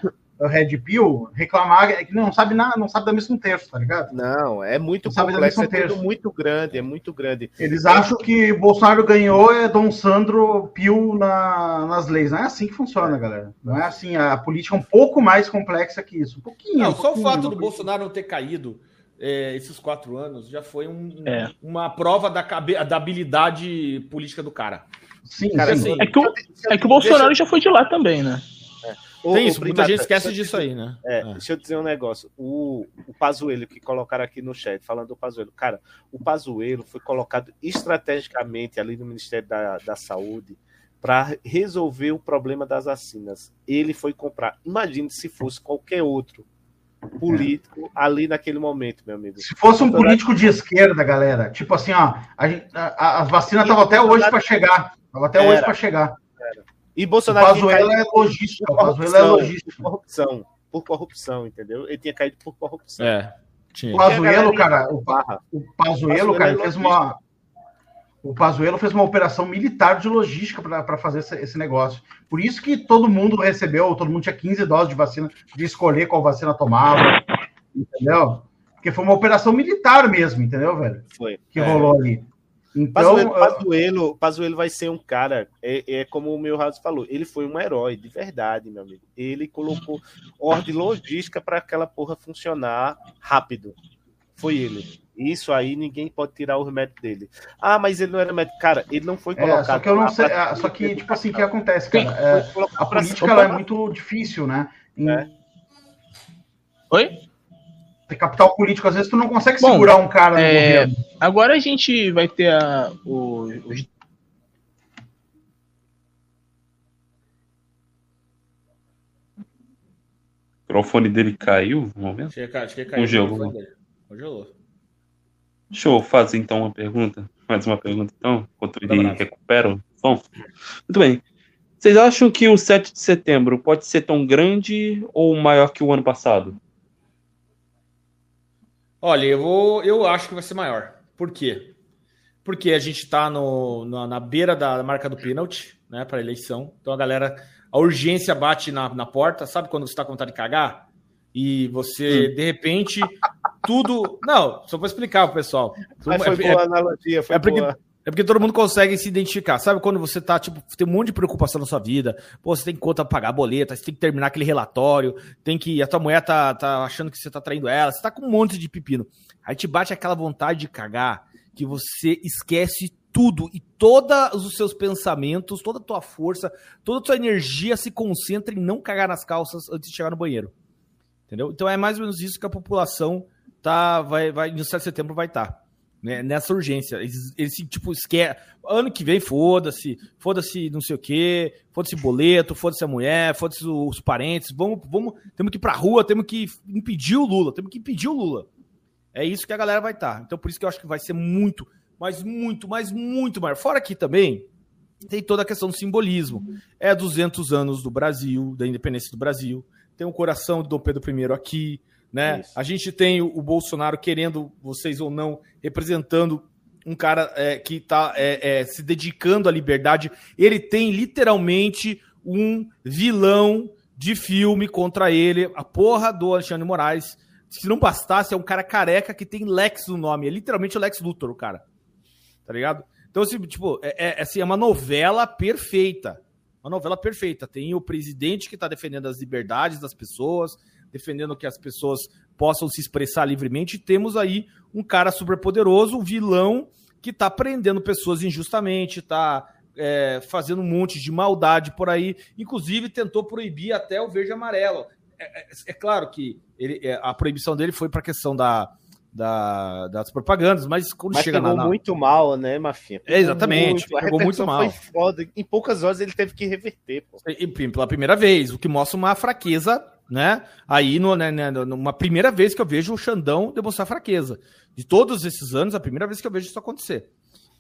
[SPEAKER 2] Red Pill reclamar que não sabe nada, não sabe da missa um terço, tá ligado?
[SPEAKER 3] Não, é muito
[SPEAKER 2] Não sabe da
[SPEAKER 3] complexo, é
[SPEAKER 2] missão
[SPEAKER 3] tudo
[SPEAKER 2] terço.
[SPEAKER 3] muito grande, é muito grande.
[SPEAKER 2] Eles acham que Bolsonaro ganhou é Dom Sandro Pio na- nas leis. Não é assim que funciona, galera. Não é assim. A política é um pouco mais complexa que isso. Um pouquinho.
[SPEAKER 1] Não,
[SPEAKER 2] um
[SPEAKER 1] só o
[SPEAKER 2] pouquinho,
[SPEAKER 1] fato do
[SPEAKER 2] coisa-
[SPEAKER 1] Bolsonaro não ter caído é, esses quatro anos já foi um-
[SPEAKER 4] É.
[SPEAKER 1] uma prova da, da habilidade política do cara.
[SPEAKER 2] Sim,
[SPEAKER 3] Cara,
[SPEAKER 2] sim.
[SPEAKER 1] assim,
[SPEAKER 4] É que o, é que o Bolsonaro já foi de lá também, né?
[SPEAKER 3] Ô,
[SPEAKER 1] Tem
[SPEAKER 3] ô,
[SPEAKER 1] isso, muita
[SPEAKER 3] Primata,
[SPEAKER 1] gente esquece disso aí, né?
[SPEAKER 3] É,
[SPEAKER 1] É.
[SPEAKER 3] deixa eu dizer um negócio. O, o Pazuello que colocaram aqui no chat, falando do Pazuello. Cara, o Pazuello foi colocado estrategicamente ali no Ministério da, da Saúde para resolver o problema das vacinas. Ele foi comprar. Imagine se fosse qualquer outro político ali naquele momento, meu amigo.
[SPEAKER 2] Se fosse um político de esquerda, galera, tipo assim, ó, a a- a- as vacinas estavam até hoje para chegar. Estavam até hoje
[SPEAKER 3] Era.
[SPEAKER 2] para chegar.
[SPEAKER 3] E
[SPEAKER 2] O
[SPEAKER 3] Bolsonaro tinha
[SPEAKER 2] Pazuello
[SPEAKER 3] caído
[SPEAKER 2] é logística.
[SPEAKER 3] por
[SPEAKER 2] O Pazuello é
[SPEAKER 3] corrupção,
[SPEAKER 2] logística.
[SPEAKER 3] por corrupção, por corrupção, entendeu? Ele tinha caído por corrupção.
[SPEAKER 1] É. Tinha.
[SPEAKER 2] O Pazuello, cara, o, o Pazuello,
[SPEAKER 3] Pazuello
[SPEAKER 2] cara,
[SPEAKER 3] é
[SPEAKER 2] ele fez uma. O Pazuello fez uma operação militar de logística para fazer esse, esse negócio. Por isso que todo mundo recebeu, todo mundo tinha 15 doses de vacina, de escolher qual vacina tomava, entendeu? Porque foi uma operação militar mesmo, entendeu, velho?
[SPEAKER 3] Foi.
[SPEAKER 2] Que
[SPEAKER 3] É.
[SPEAKER 2] rolou ali. Então,
[SPEAKER 3] Pazuello, Pazuello, vai ser um cara, é, é como o meu Raso falou, ele foi um herói, de verdade, meu amigo. Ele colocou ordem logística para aquela porra funcionar rápido. Foi ele. Isso aí ninguém pode tirar o remédio dele. Ah, mas ele não era médico. Cara, ele não foi
[SPEAKER 2] é,
[SPEAKER 3] colocado.
[SPEAKER 2] só que eu não sei.
[SPEAKER 3] pra-
[SPEAKER 2] ah, Só que, tipo assim, o que acontece, cara? É, a
[SPEAKER 3] pra-
[SPEAKER 2] política ela é muito difícil, né? Em
[SPEAKER 3] É.
[SPEAKER 4] Oi?
[SPEAKER 2] Capital político, às vezes tu não consegue
[SPEAKER 4] Bom,
[SPEAKER 2] segurar um cara no
[SPEAKER 4] é,
[SPEAKER 2] governo.
[SPEAKER 4] Agora a gente vai ter a, o, os O
[SPEAKER 6] microfone dele caiu no momento?
[SPEAKER 1] Acho que, acho que caiu
[SPEAKER 6] Congelou.
[SPEAKER 1] Congelou.
[SPEAKER 6] Deixa eu fazer então uma pergunta. Mais uma pergunta, então, enquanto ele recupera o som. Muito bem. Vocês acham que o 7 de setembro pode ser tão grande ou maior que o ano passado?
[SPEAKER 1] Olha, eu, vou, eu acho que vai ser maior. Por quê? Porque a gente está na, na beira da marca do pênalti, né, para eleição. Então a galera, a urgência bate na, na porta. Sabe quando você está com vontade de cagar? E você, de repente, tudo. Não, só vou explicar pro pessoal.
[SPEAKER 3] Mas foi
[SPEAKER 1] É-
[SPEAKER 3] boa
[SPEAKER 1] é-
[SPEAKER 3] a analogia, foi
[SPEAKER 1] é porque,
[SPEAKER 3] boa.
[SPEAKER 1] É porque todo mundo consegue se identificar. Sabe quando você tá, tipo, tem um monte de preocupação na sua vida. Pô, você tem conta pra pagar a boleta, você tem que terminar aquele relatório, tem que. A tua mulher tá, tá achando que você tá traindo ela, você tá com um monte de pepino. Aí te bate aquela vontade de cagar que você esquece tudo e todos os seus pensamentos, toda a tua força, toda a tua energia se concentra em não cagar nas calças antes de chegar no banheiro. Entendeu? Então é mais ou menos isso que a população tá vai vai no 7 de setembro vai estar. Né, nessa urgência. Eles, eles tipo, esquece. Ano que vem, foda-se, foda-se não sei o quê, foda-se boleto, foda-se a mulher, foda-se os parentes. Vamos, vamos, temos que ir pra rua, temos que impedir o Lula, temos que impedir o Lula. É isso que a galera vai estar. Então, por isso que eu acho que vai ser muito, mas muito, mas muito maior. Fora aqui também, tem toda a questão do simbolismo. É 200 anos do Brasil, da independência do Brasil. Tem o coração de Dom Pedro I aqui, né?
[SPEAKER 3] Isso.
[SPEAKER 1] A gente tem o, Bolsonaro querendo, vocês ou não, representando um cara é, que está se dedicando à liberdade. Ele tem literalmente um vilão de filme contra ele, a porra do Alexandre Moraes. Se não bastasse, é um cara careca que tem Lex no nome. É literalmente o Lex Luthor, o cara. Tá ligado? Então, assim, tipo, é, é, assim, é uma novela perfeita. Uma novela perfeita. Tem o presidente que está defendendo as liberdades das pessoas, defendendo que as pessoas possam se expressar livremente. E temos aí um cara super poderoso, um vilão que está prendendo pessoas injustamente, está é, fazendo um monte de maldade por aí. Inclusive, tentou proibir até o verde amarelo. É, é- é claro que ele- é, a proibição dele foi para a questão da, da- das propagandas, mas quando
[SPEAKER 3] Mas
[SPEAKER 1] chega
[SPEAKER 3] pegou
[SPEAKER 1] na, na-
[SPEAKER 3] muito mal, né, Mafinha?
[SPEAKER 1] É, exatamente,
[SPEAKER 3] A
[SPEAKER 1] pegou muito mal.
[SPEAKER 3] Foi foda. Em poucas horas ele teve que reverter, pô.
[SPEAKER 1] E pela primeira vez, o que mostra uma fraqueza, né? Aí, no, né, né, numa primeira vez que eu vejo o Xandão demonstrar fraqueza. De todos esses anos, a primeira vez que eu vejo isso acontecer.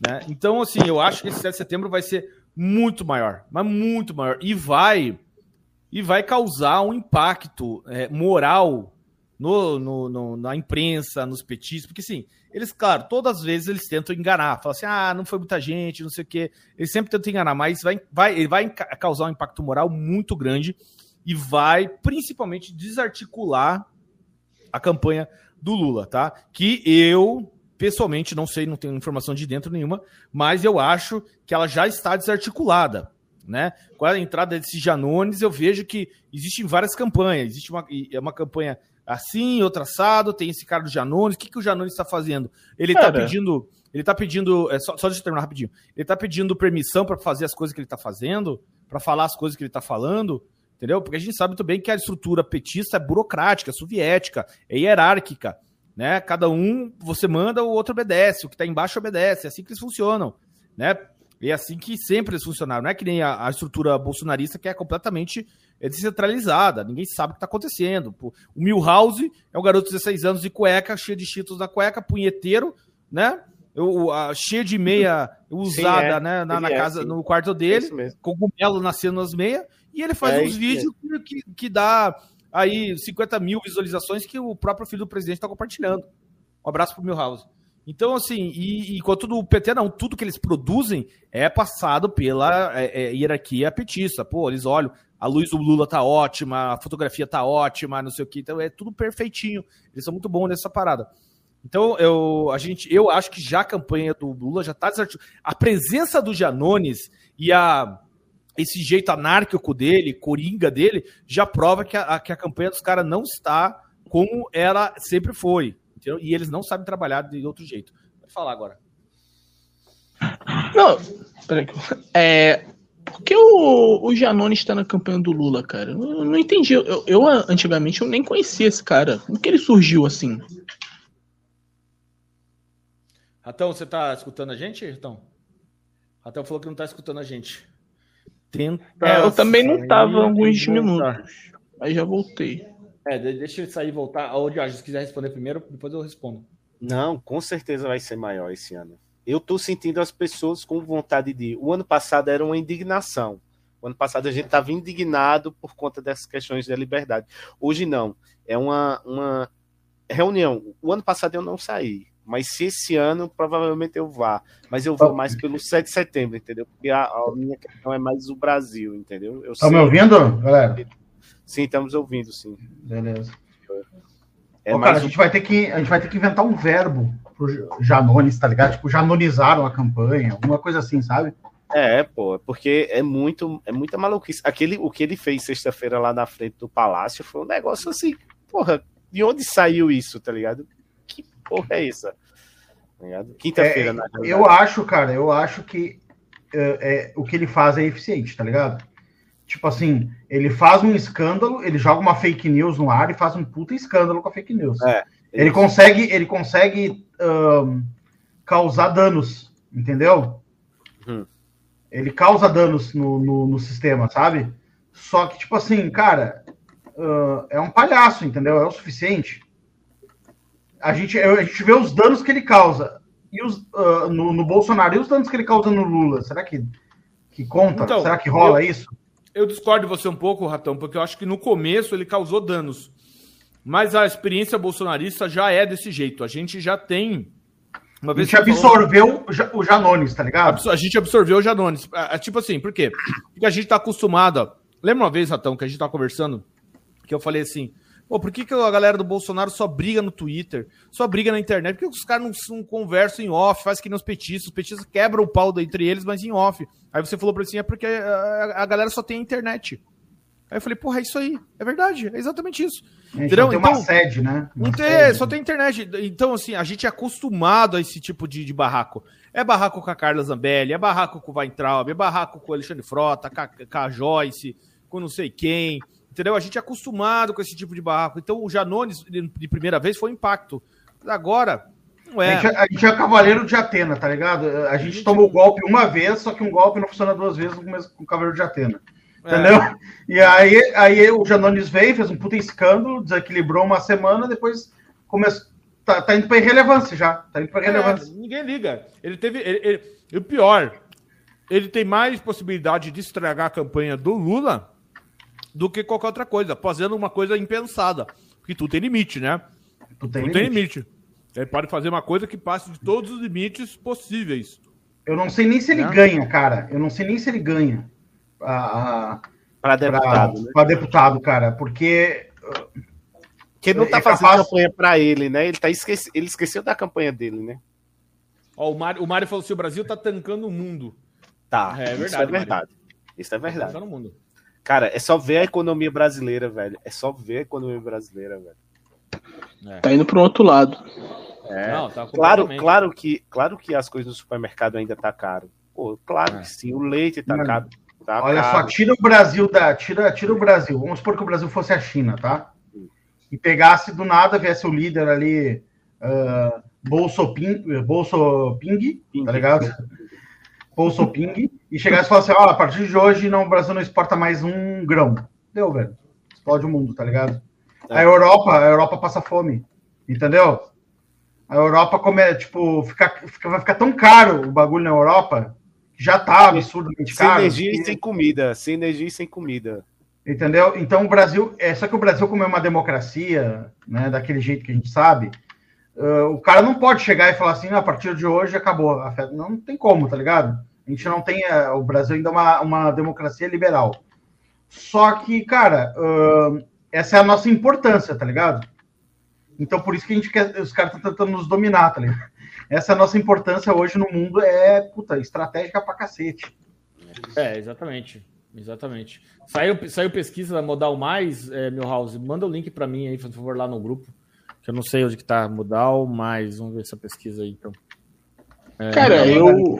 [SPEAKER 1] Né? Então, assim, eu acho que esse 7 de setembro vai ser muito maior, mas muito maior. E vai, e vai causar um impacto é, moral no, no- no- na imprensa, nos petistas, porque assim, eles, claro, todas as vezes eles tentam enganar, falam assim, ah, não foi muita gente, não sei o quê. Eles sempre tentam enganar, mas vai, vai, ele vai causar um impacto moral muito grande e vai principalmente desarticular a campanha do Lula, tá? Que eu, pessoalmente, não sei, não tenho informação de dentro nenhuma, mas eu acho que ela já está desarticulada, né? Com a entrada desse Janones, eu vejo que existem várias campanhas. Existe uma, é uma campanha assim, outra assado, tem esse cara do Janones. O que, que o Janones está fazendo? Ele está pedindo. Ele tá pedindo. É, só, só deixa eu terminar rapidinho. Ele tá pedindo permissão para fazer as coisas que ele tá fazendo, para falar as coisas que ele tá falando, entendeu? Porque a gente sabe bem que a estrutura petista é burocrática, soviética, é hierárquica, né? Cada um você manda, o outro obedece, o que tá embaixo obedece, é assim que eles funcionam, né? E é assim que sempre eles funcionaram, não é que nem a, a estrutura bolsonarista que é completamente é, descentralizada, ninguém sabe o que tá acontecendo. O Milhouse é um garoto de 16 anos de cueca, cheio de cheetos na cueca, punheteiro, né? O, a, cheio de meia usada,
[SPEAKER 3] é.
[SPEAKER 1] né, na, na
[SPEAKER 3] é,
[SPEAKER 1] casa,
[SPEAKER 3] sim.
[SPEAKER 1] no quarto
[SPEAKER 3] É
[SPEAKER 1] dele, cogumelo nascendo nas meias, e ele faz
[SPEAKER 3] É
[SPEAKER 1] uns vídeos que, que, que dá aí 50 mil visualizações que o próprio filho do presidente está compartilhando. Um abraço pro Milhouse. Então, assim, e, e enquanto do PT, não, tudo que eles produzem é passado pela é, é, hierarquia petista. Pô, eles olham, a luz do Lula tá ótima, a fotografia tá ótima, não sei o que, então é tudo perfeitinho. Eles são muito bons nessa parada. Então, eu, a gente, eu acho que já a campanha do Lula já está desarticulada. A presença do Janones e a, esse jeito anárquico dele, coringa dele, já prova que a, que a campanha dos caras não está como ela sempre foi. Entendeu? E eles não sabem trabalhar de outro jeito. Pode falar agora.
[SPEAKER 4] Não, peraí. É, por que o, o Janone está na campanha do Lula, cara? Eu não, não entendi. Eu, eu, antigamente, eu nem conhecia esse cara. Como que ele surgiu assim?
[SPEAKER 1] Ratão, você tá escutando a gente, Ratão? Ratão falou que não tá escutando a gente. Tenta
[SPEAKER 4] É, eu também não tava alguns minutos. Mas já voltei.
[SPEAKER 1] É, de- deixa ele sair e voltar. Ô, se quiser responder primeiro, depois eu respondo.
[SPEAKER 3] Não, com certeza vai ser maior esse ano. Eu tô sentindo as pessoas com vontade de. O ano passado era uma indignação. O ano passado a gente estava indignado por conta dessas questões da liberdade. Hoje não. É uma, uma reunião. O ano passado eu não saí. Mas se esse ano, provavelmente eu vá. Mas eu vou mais pelo 7 de setembro, entendeu? Porque a, a minha questão é mais o Brasil, entendeu? Eu
[SPEAKER 2] Estão me
[SPEAKER 3] sei-
[SPEAKER 2] ouvindo, galera?
[SPEAKER 3] Sim, estamos ouvindo, sim.
[SPEAKER 2] Beleza.
[SPEAKER 3] É
[SPEAKER 2] Ô, cara, a gente, vai ter que, a gente vai ter que inventar um verbo pro Janones, tá ligado? Tipo, janonizaram a campanha, alguma coisa assim, sabe?
[SPEAKER 3] É, pô, porque é muito, é muita maluquice. Aquele, o que ele fez sexta-feira lá na frente do palácio foi um negócio assim, porra, de onde saiu isso, tá ligado? Que porra é essa? Tá? Quinta-feira,
[SPEAKER 2] É,
[SPEAKER 3] na realidade.
[SPEAKER 2] Eu acho, cara, eu acho que é, é, o que ele faz é eficiente, tá ligado? Tipo assim, ele faz um escândalo, ele joga uma fake news no ar e faz um puta escândalo com a fake news.
[SPEAKER 3] É,
[SPEAKER 2] ele
[SPEAKER 3] isso.
[SPEAKER 2] consegue, ele consegue ahn, causar danos, entendeu?
[SPEAKER 3] Hum.
[SPEAKER 2] Ele causa danos no, no, no sistema, sabe? Só que, tipo assim, cara, ah, é um palhaço, entendeu? É o suficiente. A gente, a gente vê os danos que ele causa e os, ah, no, no Bolsonaro e os danos que ele causa no Lula. Será que, que conta?
[SPEAKER 1] Então,
[SPEAKER 2] Será que rola
[SPEAKER 1] eu-
[SPEAKER 2] isso?
[SPEAKER 1] Eu discordo de você um pouco, Ratão, porque eu acho que no começo ele causou danos. Mas a experiência bolsonarista já é desse jeito. A gente já tem. Uma
[SPEAKER 2] A
[SPEAKER 1] vez
[SPEAKER 2] gente
[SPEAKER 1] você falou-
[SPEAKER 2] absorveu o Ja- o Janones, tá ligado?
[SPEAKER 1] A gente absorveu o Janones. Ah, ah, Tipo assim, por quê? Porque a gente tá acostumado. a- Lembra uma vez, Ratão, que a gente tava conversando? Que eu falei assim: pô, por que, que a galera do Bolsonaro só briga no Twitter, só briga na internet? Por que os caras não, não conversam em off, faz que nem os petistas? Os petistas quebram o pau entre eles, mas em off. Aí você falou pra mim assim: é porque a, a galera só tem a internet. Aí eu falei, porra, é isso aí. É verdade, é exatamente isso. Entendeu?
[SPEAKER 2] não tem uma
[SPEAKER 1] Então-
[SPEAKER 2] sede, né? Uma
[SPEAKER 1] Não tem,
[SPEAKER 2] sede.
[SPEAKER 1] só tem internet. Então, assim, a gente é acostumado a esse tipo de, de barraco. É barraco com a Carla Zambelli, é barraco com o Weintraub, é barraco com o Alexandre Frota, com a, com a Joyce, com não sei quem. Entendeu? A gente é acostumado com esse tipo de barraco. Então, o Janones, de primeira vez, foi um impacto. Agora, não é.
[SPEAKER 2] A, gente, a gente é cavaleiro de Atena, tá ligado? A gente tomou o golpe uma vez, só que um golpe não funciona duas vezes com o cavaleiro de Atena.
[SPEAKER 1] É.
[SPEAKER 2] Entendeu? E aí, aí o Janones veio, fez um puta escândalo, desequilibrou uma semana, depois começou. Tá, tá indo pra irrelevância já. Tá indo pra
[SPEAKER 1] É,
[SPEAKER 2] irrelevância.
[SPEAKER 1] ninguém liga. Ele teve. ele- ele- e o pior, ele tem mais possibilidade de estragar a campanha do Lula do que qualquer outra coisa, fazendo uma coisa impensada. Porque tudo tem limite, né?
[SPEAKER 2] Tu tem
[SPEAKER 1] Tudo tem
[SPEAKER 2] limite.
[SPEAKER 1] Ele pode fazer uma coisa que passe de todos os limites possíveis.
[SPEAKER 2] Eu não sei nem se ele
[SPEAKER 1] Né?
[SPEAKER 2] ganha, cara. Eu não sei nem se ele ganha. A, a,
[SPEAKER 3] Para deputado,
[SPEAKER 2] pra,
[SPEAKER 3] né?
[SPEAKER 2] pra deputado, cara. Porque.
[SPEAKER 3] Porque ele não tá
[SPEAKER 2] é
[SPEAKER 3] fazendo
[SPEAKER 2] capaz-
[SPEAKER 3] campanha pra ele, né? Ele, tá esqueci... ele esqueceu da campanha dele, né?
[SPEAKER 1] Ó, o Mário, o Mário falou assim: o Brasil tá tancando o mundo.
[SPEAKER 3] Tá.
[SPEAKER 1] É
[SPEAKER 3] Isso
[SPEAKER 1] verdade,
[SPEAKER 3] é verdade. Isso é
[SPEAKER 1] Tá
[SPEAKER 3] verdade.
[SPEAKER 1] tancando o mundo.
[SPEAKER 3] Cara, é só ver a economia brasileira, velho. É só ver a economia brasileira, velho.
[SPEAKER 4] Tá indo pro outro lado.
[SPEAKER 3] É.
[SPEAKER 1] Não, tá
[SPEAKER 3] Claro, claro que, claro que as coisas no supermercado ainda tá caro. Pô, claro
[SPEAKER 1] É.
[SPEAKER 3] que sim. O leite tá
[SPEAKER 2] Mano,
[SPEAKER 3] caro. Tá
[SPEAKER 2] Olha
[SPEAKER 3] caro.
[SPEAKER 2] só, tira o Brasil da. Tira, tira o Brasil. Vamos supor que o Brasil fosse a China, tá? E pegasse do nada, viesse o líder ali, uh, Bolso Ping, Bolso Ping, tá ligado? Bolso Ping, e chegasse e falasse: ó, a partir de hoje não, o Brasil não exporta mais um grão. Deu, velho. Explode o mundo, tá ligado? A Europa, a Europa passa fome, entendeu? A Europa come, tipo, fica, fica- vai ficar tão caro o bagulho na Europa, que já tá absurdamente
[SPEAKER 3] Sem
[SPEAKER 2] caro.
[SPEAKER 3] energia
[SPEAKER 2] que-
[SPEAKER 3] e sem comida. Sem energia e sem comida.
[SPEAKER 2] Entendeu? Então o Brasil, é só que o Brasil, como é uma democracia, né, daquele jeito que a gente sabe, ah, o cara não pode chegar e falar assim, "Ah, a partir de hoje acabou. Não, tem como, tá ligado? A gente não tem, ah, o Brasil ainda é uma, uma democracia liberal. Só que, cara, ah, essa é a nossa importância, tá ligado? Então por isso que a gente quer, os caras estão tentando nos dominar, tá ligado? Essa é a nossa importância hoje no mundo, é, puta, estratégica pra cacete.
[SPEAKER 1] É, exatamente. Exatamente. Saiu, saiu pesquisa da Modal Mais, é, meu house. Manda o link pra mim aí, por favor, lá no grupo. Que eu não sei onde que tá Modal Mais. Vamos ver essa pesquisa aí, então. É,
[SPEAKER 4] Cara, eu,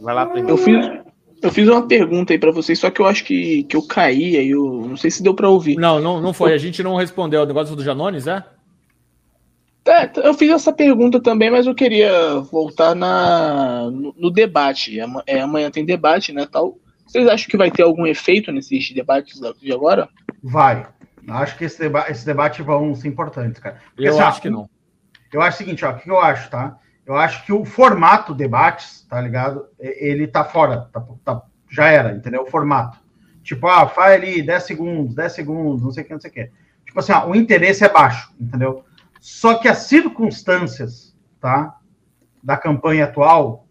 [SPEAKER 3] Vai lá primeiro.
[SPEAKER 4] eu fiz, eu fiz uma pergunta aí pra vocês, só que eu acho que, que eu caí aí, eu não sei se deu pra ouvir.
[SPEAKER 1] Não, não, não foi. A gente não respondeu. O negócio do Janones, é?
[SPEAKER 4] É, eu fiz essa pergunta também, mas eu queria voltar na, no, no debate. É, amanhã tem debate, né, tal. Vocês acham que vai ter algum efeito nesses debates de agora?
[SPEAKER 2] Vai. Acho que esse, deba esse debate vão ser importantes, cara. Porque,
[SPEAKER 1] Eu
[SPEAKER 2] assim,
[SPEAKER 1] acho que não.
[SPEAKER 2] Eu acho o seguinte, ó, o que eu acho, tá? Eu acho que o formato debates, tá ligado? Ele tá fora, tá, tá- já era, entendeu? O formato. Tipo, ah, faz ali 10 segundos, 10 segundos, não sei o que, não sei o que. Tipo assim, ó, o interesse é baixo, entendeu? Só que as circunstâncias, tá? Da campanha atual,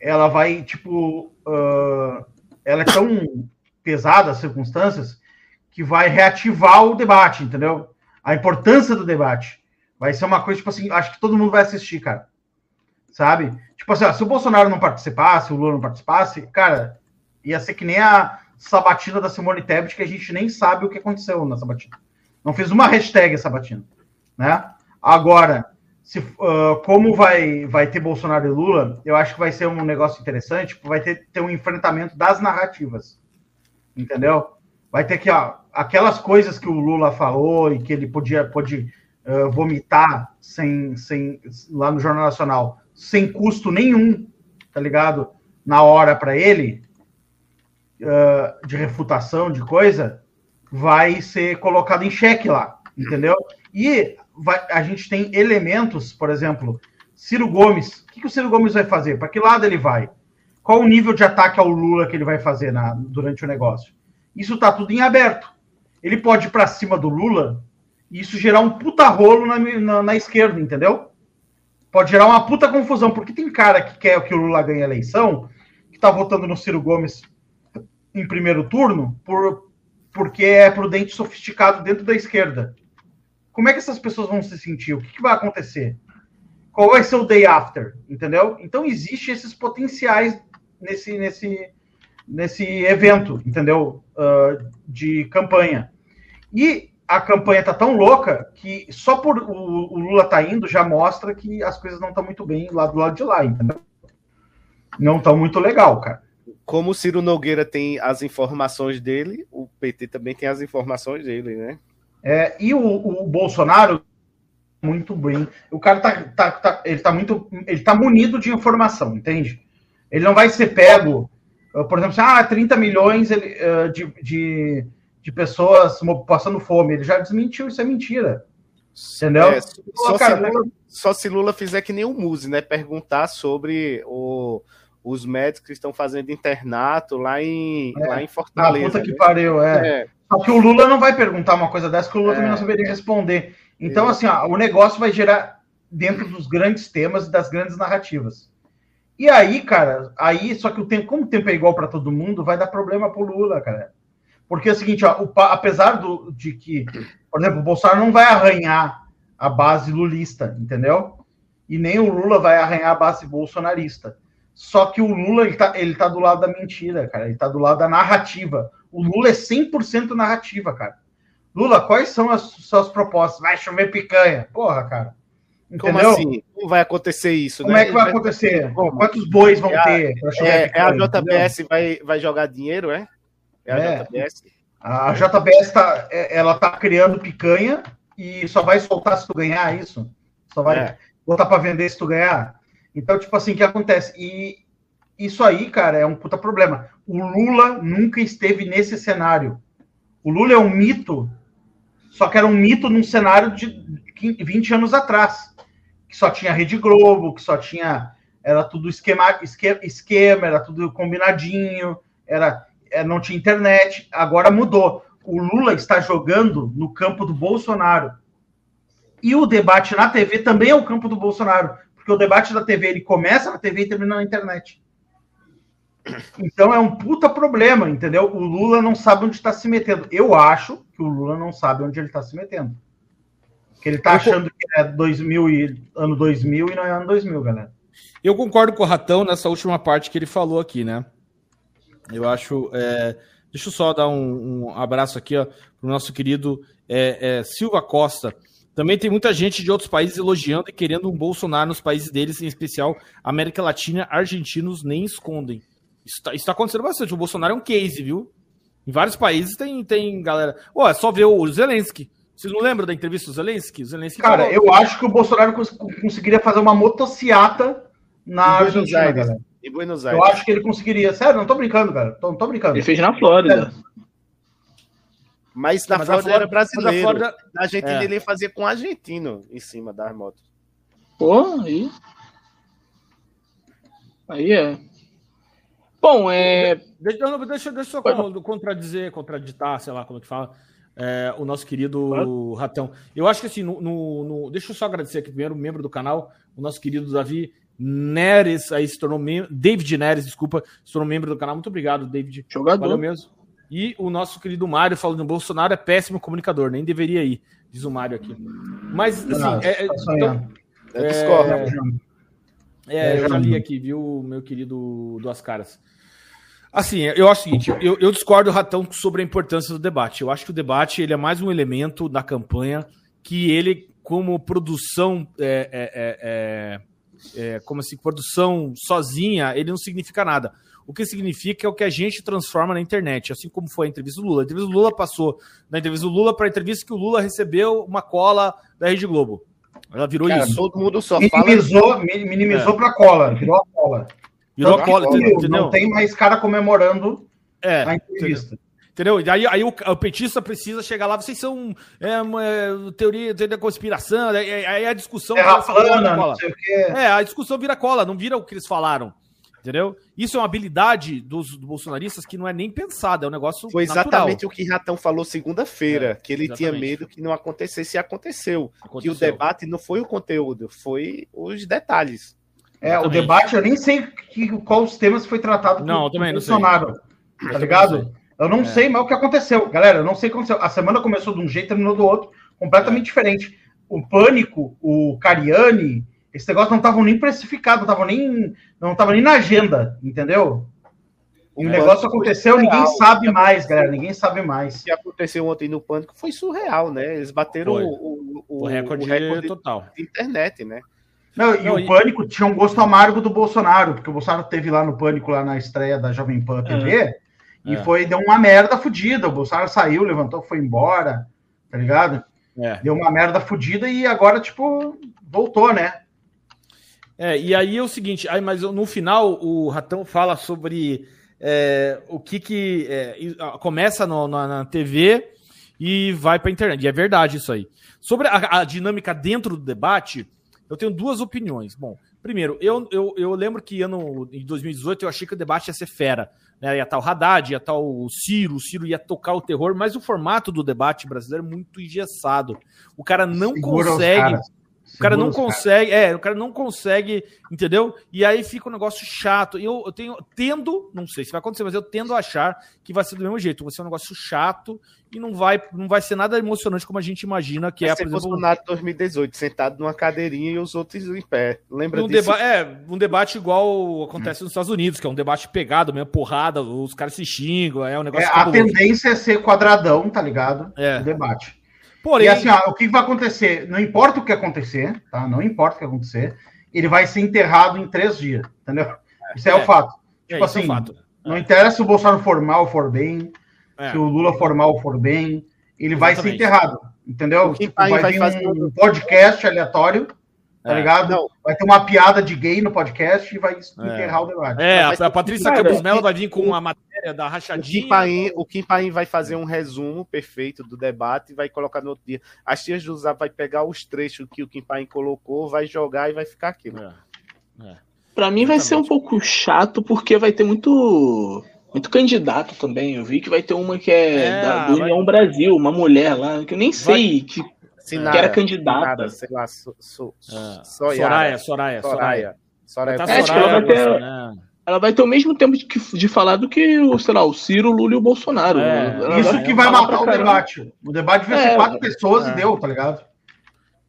[SPEAKER 2] ela vai, tipo, ah, ela é tão pesada, as circunstâncias, que vai reativar o debate, entendeu? A importância do debate. Vai ser uma coisa, tipo assim, acho que todo mundo vai assistir, cara. Sabe? Tipo assim, ó, se o Bolsonaro não participasse, o Lula não participasse, cara, ia ser que nem a sabatina da Simone Tebet, que a gente nem sabe o que aconteceu na sabatina. Não fez uma hashtag sabatina, né? Agora, se, ah, como vai, vai ter Bolsonaro e Lula, eu acho que vai ser um negócio interessante, vai ter, ter um enfrentamento das narrativas, entendeu? Vai ter que, ó, aquelas coisas que o Lula falou e que ele podia, pode ah, vomitar sem, sem, lá no Jornal Nacional, sem custo nenhum, tá ligado? Na hora para ele, ah, de refutação, de coisa, vai ser colocado em xeque lá, entendeu? E vai- a gente tem elementos, por exemplo, Ciro Gomes. O que, que o Ciro Gomes vai fazer? Para que lado ele vai? Qual o nível de ataque ao Lula que ele vai fazer na- durante o negócio? Isso tá tudo em aberto. Ele pode ir para cima do Lula e isso gerar um puta rolo na, na- na esquerda, entendeu? Pode gerar uma puta confusão, porque tem cara que quer que o Lula ganhe a eleição, que tá votando no Ciro Gomes em primeiro turno, por, porque é prudente sofisticado dentro da esquerda. Como é que essas pessoas vão se sentir? O que, que vai acontecer? Qual vai ser o day after? Entendeu? Então, existe esses potenciais nesse, nesse, nesse evento, entendeu? Ah, de campanha. E a campanha tá tão louca que só por o, o Lula tá indo já mostra que as coisas não estão muito bem lá do lado de lá, entendeu? Não estão muito legal, cara.
[SPEAKER 3] Como o Ciro Nogueira tem as informações dele, o PT também tem as informações dele, né?
[SPEAKER 2] É, e o, o Bolsonaro, muito bem. O cara tá, tá, tá- ele tá muito. Ele tá munido de informação, entende? Ele não vai ser pego, uh, por exemplo, ah, 30 milhões ele, uh, de, de, de pessoas passando fome. Ele já desmentiu, isso é mentira. Entendeu?
[SPEAKER 3] É, só,
[SPEAKER 2] Pô, cara,
[SPEAKER 3] se Lula, só se Lula fizer que nem o Muse, né? Perguntar sobre o- os médicos que estão fazendo internato lá em,
[SPEAKER 2] É.
[SPEAKER 3] lá em
[SPEAKER 2] Ah,
[SPEAKER 3] Fortaleza.
[SPEAKER 2] puta que
[SPEAKER 3] né?
[SPEAKER 2] pariu, é.
[SPEAKER 3] É.
[SPEAKER 2] Só que o Lula não vai perguntar uma coisa dessa, que o Lula
[SPEAKER 3] É.
[SPEAKER 2] também não saberia responder. Então, assim, ó, o negócio vai gerar dentro dos grandes temas e das grandes narrativas. E aí, cara, aí, só que o tempo, como o tempo é igual para todo mundo, vai dar problema pro Lula, cara. Porque é o seguinte, ó, o apesar do, de que, por exemplo, o Bolsonaro não vai arranhar a base lulista, entendeu? E nem o Lula vai arranhar a base bolsonarista. Só que o Lula, ele tá, ele tá do lado da mentira, cara. Ele tá do lado da narrativa. O Lula é 100% narrativa, cara. Lula, quais são as suas propostas? Vai chover picanha. Porra, cara.
[SPEAKER 3] Como
[SPEAKER 2] Entendeu?
[SPEAKER 3] assim? Como vai acontecer isso?
[SPEAKER 2] Como
[SPEAKER 3] né?
[SPEAKER 2] é que vai acontecer? Quantos bois vão
[SPEAKER 3] É
[SPEAKER 2] ter
[SPEAKER 3] É, é a JBS vai, vai jogar dinheiro, é? É a
[SPEAKER 2] É.
[SPEAKER 3] JBS?
[SPEAKER 2] A JBS tá, é- ela tá criando picanha e só vai soltar se tu ganhar isso. Só vai
[SPEAKER 3] É.
[SPEAKER 2] botar para vender se tu ganhar. Então, tipo assim, o que acontece? E isso aí, cara, é um puta problema. O Lula nunca esteve nesse cenário. O Lula é um mito, só que era um mito num cenário de 20 anos atrás. Que só tinha Rede Globo, que só tinha. Era tudo esquema, esque- esquema, era tudo combinadinho, era, é, não tinha internet. Agora mudou. O Lula está jogando no campo do Bolsonaro. E o debate na TV também é o campo do Bolsonaro, porque o debate da TV ele começa na TV e termina na internet. Então é um puta problema, entendeu? O Lula não sabe onde está se metendo. Eu acho que o Lula não sabe onde ele está se metendo. Que ele está
[SPEAKER 1] Eu
[SPEAKER 2] achando que é 2000 e, ano 2000 e não é ano 2000, galera.
[SPEAKER 1] Eu concordo com o Ratão nessa última parte que ele falou aqui, né? Eu acho. é, Deixa eu só dar um, um abraço aqui ó, para o nosso querido é, é, Silva Costa. Também tem muita gente de outros países elogiando e querendo um Bolsonaro nos países deles, em especial América Latina, argentinos nem escondem. Isso está acontecendo bastante. O Bolsonaro é um case, viu? Em vários países tem, tem galera. Ó, é só ver o Zelensky. Vocês não lembram da entrevista do Zelensky? O Zelensky
[SPEAKER 2] Cara,
[SPEAKER 1] falou-
[SPEAKER 2] eu acho que o Bolsonaro cons- conseguiria fazer uma motociata na
[SPEAKER 3] Em Buenos
[SPEAKER 2] Argentina,
[SPEAKER 3] Aires.
[SPEAKER 2] galera.
[SPEAKER 3] Em Buenos Aires.
[SPEAKER 2] Eu acho que ele conseguiria. Sério, não tô brincando, cara. Tô, não tô brincando.
[SPEAKER 4] Ele fez na Flórida.
[SPEAKER 3] Mas na
[SPEAKER 1] Mas a
[SPEAKER 3] Flórida
[SPEAKER 1] Flórida-
[SPEAKER 3] era brasileiro.
[SPEAKER 1] mas a Flórida-
[SPEAKER 3] Na Argentina
[SPEAKER 1] É.
[SPEAKER 3] ele fazia com argentino em cima das motos.
[SPEAKER 4] Pô, aí. Aí é. Bom, é.
[SPEAKER 1] Deixa, deixa, deixa eu só contradizer, contraditar, sei lá como é que fala, é, o nosso querido Ratão. Eu acho que assim, no, no- no- deixa eu só agradecer aqui primeiro, membro do canal, o nosso querido Davi Neres, aí se tornou membro, David Neres, desculpa, se tornou membro do canal. Muito obrigado, David.
[SPEAKER 4] Jogador.
[SPEAKER 1] Valeu mesmo. E o nosso querido Mário falando o Bolsonaro é péssimo comunicador, nem deveria ir, diz o Mário aqui. Mas, assim,
[SPEAKER 2] Ah,
[SPEAKER 1] é- é- então,
[SPEAKER 3] discordo.
[SPEAKER 1] é, é, eu já
[SPEAKER 2] já
[SPEAKER 1] li
[SPEAKER 2] li.
[SPEAKER 1] aqui, viu, meu querido Duas Caras. Assim, eu acho o seguinte, eu, eu discordo, Ratão, sobre a importância do debate. Eu acho que o debate ele é mais um elemento da campanha que ele, como produção, é, é, é, é, é, como assim, produção sozinha, ele não significa nada. O que significa é o que a gente transforma na internet, assim como foi a entrevista do Lula. A entrevista do Lula passou da entrevista do Lula para a entrevista que o Lula recebeu uma cola da Rede Globo. Ela virou
[SPEAKER 3] Cara,
[SPEAKER 1] isso.
[SPEAKER 3] todo mundo só fala.
[SPEAKER 2] Minimizou, mi- minimizou pra cola, virou a cola.
[SPEAKER 1] Virou a
[SPEAKER 2] Tanto que
[SPEAKER 1] cola,
[SPEAKER 2] sumiu,
[SPEAKER 1] entendeu?
[SPEAKER 2] Não tem mais cara comemorando
[SPEAKER 1] É,
[SPEAKER 2] a entrevista.
[SPEAKER 1] Entendeu? E aí, aí o, o petista precisa chegar lá, vocês são é, uma, é, teoria, teoria da conspiração, aí, aí a discussão.
[SPEAKER 2] Terra
[SPEAKER 1] vira
[SPEAKER 2] plana,
[SPEAKER 1] cola. É, a discussão vira cola, não vira o que eles falaram. Entendeu? Isso é uma habilidade dos, bolsonaristas que não é nem pensada, é um negócio.
[SPEAKER 3] Foi
[SPEAKER 1] natural.
[SPEAKER 3] exatamente o que Ratão falou segunda-feira,
[SPEAKER 1] É,
[SPEAKER 3] que ele tinha
[SPEAKER 1] exatamente.
[SPEAKER 3] medo que não acontecesse e aconteceu. Que o
[SPEAKER 1] Aconteceu.
[SPEAKER 3] debate não foi o conteúdo, foi os detalhes.
[SPEAKER 2] É, o debate, eu nem sei que, qual os temas foi tratado
[SPEAKER 1] Não, também não sei.
[SPEAKER 2] Bolsonaro.
[SPEAKER 1] Eu
[SPEAKER 2] Tá ligado?
[SPEAKER 1] sei.
[SPEAKER 2] Eu não
[SPEAKER 1] É.
[SPEAKER 2] sei mais o que aconteceu. Galera, eu não sei o que aconteceu. A semana começou de um jeito, terminou do outro, completamente diferente. O Pânico, o Cariani, esse negócio não estavam nem precificado, não estavam nem, não tava nem na agenda, entendeu? E o,
[SPEAKER 3] O
[SPEAKER 2] negócio aconteceu, ninguém sabe mais, galera. Ninguém sabe
[SPEAKER 3] O
[SPEAKER 2] mais.
[SPEAKER 3] que aconteceu ontem no Pânico foi surreal, né? Eles bateram
[SPEAKER 1] Foi.
[SPEAKER 3] o, o,
[SPEAKER 1] O recorde, total.
[SPEAKER 3] de internet, né?
[SPEAKER 2] Não, e
[SPEAKER 1] Não,
[SPEAKER 2] o
[SPEAKER 1] e-
[SPEAKER 2] Pânico tinha um gosto amargo do Bolsonaro, porque o Bolsonaro teve lá no Pânico, lá na estreia da Jovem Pan TV, e
[SPEAKER 1] É.
[SPEAKER 2] foi, deu uma merda fodida. O Bolsonaro saiu, levantou, foi embora, tá ligado?
[SPEAKER 1] É.
[SPEAKER 2] Deu uma merda fodida e agora, tipo, voltou, né?
[SPEAKER 1] É, e aí é o seguinte, aí, mas no final o Ratão fala sobre é, o que que é, começa no- na, na TV e vai para a internet. E é verdade isso aí. Sobre a, a dinâmica dentro do debate, eu tenho duas opiniões. Bom, primeiro, eu, eu, eu lembro que ano, em 2018 eu achei que o debate ia ser fera. Né? Ia estar o Haddad, ia estar o Ciro, o Ciro ia tocar o terror, mas o formato do debate brasileiro é muito engessado. O cara não
[SPEAKER 2] Segura
[SPEAKER 1] consegue. O cara não
[SPEAKER 2] Segura
[SPEAKER 1] consegue, é, o cara não consegue, entendeu? E aí fica um negócio chato. E eu, eu tenho, tendo, não sei se vai acontecer, mas eu tendo a achar que vai ser do mesmo jeito. Vai ser um negócio chato e não vai, não vai ser nada emocionante como a gente imagina que
[SPEAKER 3] Vai
[SPEAKER 1] é,
[SPEAKER 3] ser
[SPEAKER 1] por exemplo,
[SPEAKER 3] Bolsonaro 2018, sentado numa cadeirinha e os outros em pé. Lembra
[SPEAKER 1] um,
[SPEAKER 3] disso?
[SPEAKER 1] é, um debate igual acontece nos Estados Unidos, que é um debate pegado, mesmo porrada, os caras se xingam, é um
[SPEAKER 2] É,
[SPEAKER 1] negócio
[SPEAKER 2] a
[SPEAKER 1] cabuloso.
[SPEAKER 2] tendência é ser quadradão, tá ligado?
[SPEAKER 1] É.
[SPEAKER 2] O debate.
[SPEAKER 1] Porém,
[SPEAKER 2] E assim, ó, o que vai acontecer? Não importa o que acontecer, tá? Não importa o que acontecer, ele vai ser enterrado em três dias, entendeu? Isso é,
[SPEAKER 1] É.
[SPEAKER 2] o fato.
[SPEAKER 1] é,
[SPEAKER 2] Tipo
[SPEAKER 1] é
[SPEAKER 2] assim,
[SPEAKER 1] fato.
[SPEAKER 2] não interessa se o Bolsonaro for mal ou for bem,
[SPEAKER 1] É.
[SPEAKER 2] se o Lula for mal ou for bem, ele vai ser
[SPEAKER 1] Exatamente.
[SPEAKER 2] enterrado, entendeu? Tipo, vai
[SPEAKER 3] vai
[SPEAKER 2] vir
[SPEAKER 3] fazer
[SPEAKER 2] um podcast aleatório, tá
[SPEAKER 1] É.
[SPEAKER 2] ligado?
[SPEAKER 3] Não.
[SPEAKER 2] Vai ter uma piada de gay no podcast e vai enterrar o debate.
[SPEAKER 1] É, a, a Patrícia
[SPEAKER 3] cara,
[SPEAKER 1] Campos Mello
[SPEAKER 3] o-
[SPEAKER 1] vai vir com a matéria da
[SPEAKER 3] O
[SPEAKER 1] rachadinha.
[SPEAKER 3] Kim, Paim, o Kim Paim vai fazer um resumo perfeito do debate e vai colocar no outro dia. As tias do Zap vai pegar os trechos que o Kim Paim colocou, vai jogar e vai ficar aquilo.
[SPEAKER 1] É. É.
[SPEAKER 4] Pra mim vai ser um pouco chato, porque vai ter muito. Muito candidato também. Eu vi que vai ter uma que é,
[SPEAKER 1] É,
[SPEAKER 4] da, do
[SPEAKER 1] vai-
[SPEAKER 4] União Brasil, uma mulher lá, que eu nem sei que,
[SPEAKER 3] Sinara,
[SPEAKER 4] que era candidata.
[SPEAKER 3] Sinara, sei lá, so, so,
[SPEAKER 1] É.
[SPEAKER 3] Soyara,
[SPEAKER 1] Soraya, Soraya, Soraya.
[SPEAKER 3] Soraya. Soraya.
[SPEAKER 1] Tá
[SPEAKER 4] É,
[SPEAKER 1] Soraya,
[SPEAKER 4] ela vai ter-
[SPEAKER 1] né?
[SPEAKER 4] Ela vai ter o mesmo tempo de, de falar do que, o, sei lá, o Ciro, o Lula e o Bolsonaro.
[SPEAKER 1] É,
[SPEAKER 4] Ela
[SPEAKER 2] Isso que vai matar o debate. O debate vai
[SPEAKER 4] É,
[SPEAKER 2] ser quatro pessoas
[SPEAKER 1] é.
[SPEAKER 2] e deu, tá ligado?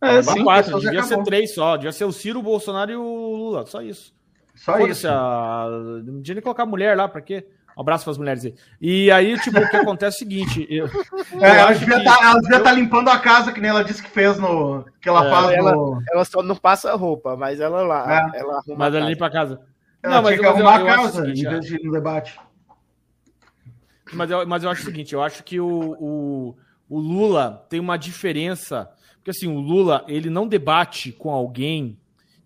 [SPEAKER 4] É, sim.
[SPEAKER 1] quatro, devia ser três só. Devia ser o Ciro, o Bolsonaro e o Lula. Só isso.
[SPEAKER 2] Só isso.
[SPEAKER 1] a- Não tinha nem colocar mulher lá, pra quê? Um abraço pras mulheres aí. E aí, tipo, o que acontece é o seguinte. Eu, eu
[SPEAKER 2] É, ela
[SPEAKER 1] acho
[SPEAKER 2] devia estar tá limpando a casa, que nem ela disse que fez no. Que ela
[SPEAKER 1] É,
[SPEAKER 2] faz
[SPEAKER 3] ela-
[SPEAKER 2] no.
[SPEAKER 3] Ela só não passa roupa, mas ela lá, ela arruma.
[SPEAKER 1] Mas
[SPEAKER 3] a
[SPEAKER 1] ali
[SPEAKER 3] casa.
[SPEAKER 1] pra casa.
[SPEAKER 2] Ela
[SPEAKER 1] Não, mas,
[SPEAKER 2] que
[SPEAKER 1] mas eu,
[SPEAKER 2] arrumar
[SPEAKER 1] eu
[SPEAKER 2] a casa
[SPEAKER 1] seguinte,
[SPEAKER 2] em vez de ir no debate.
[SPEAKER 1] Mas eu, mas eu acho o seguinte, eu acho que o, o, o Lula tem uma diferença, porque assim, o Lula, ele não debate com alguém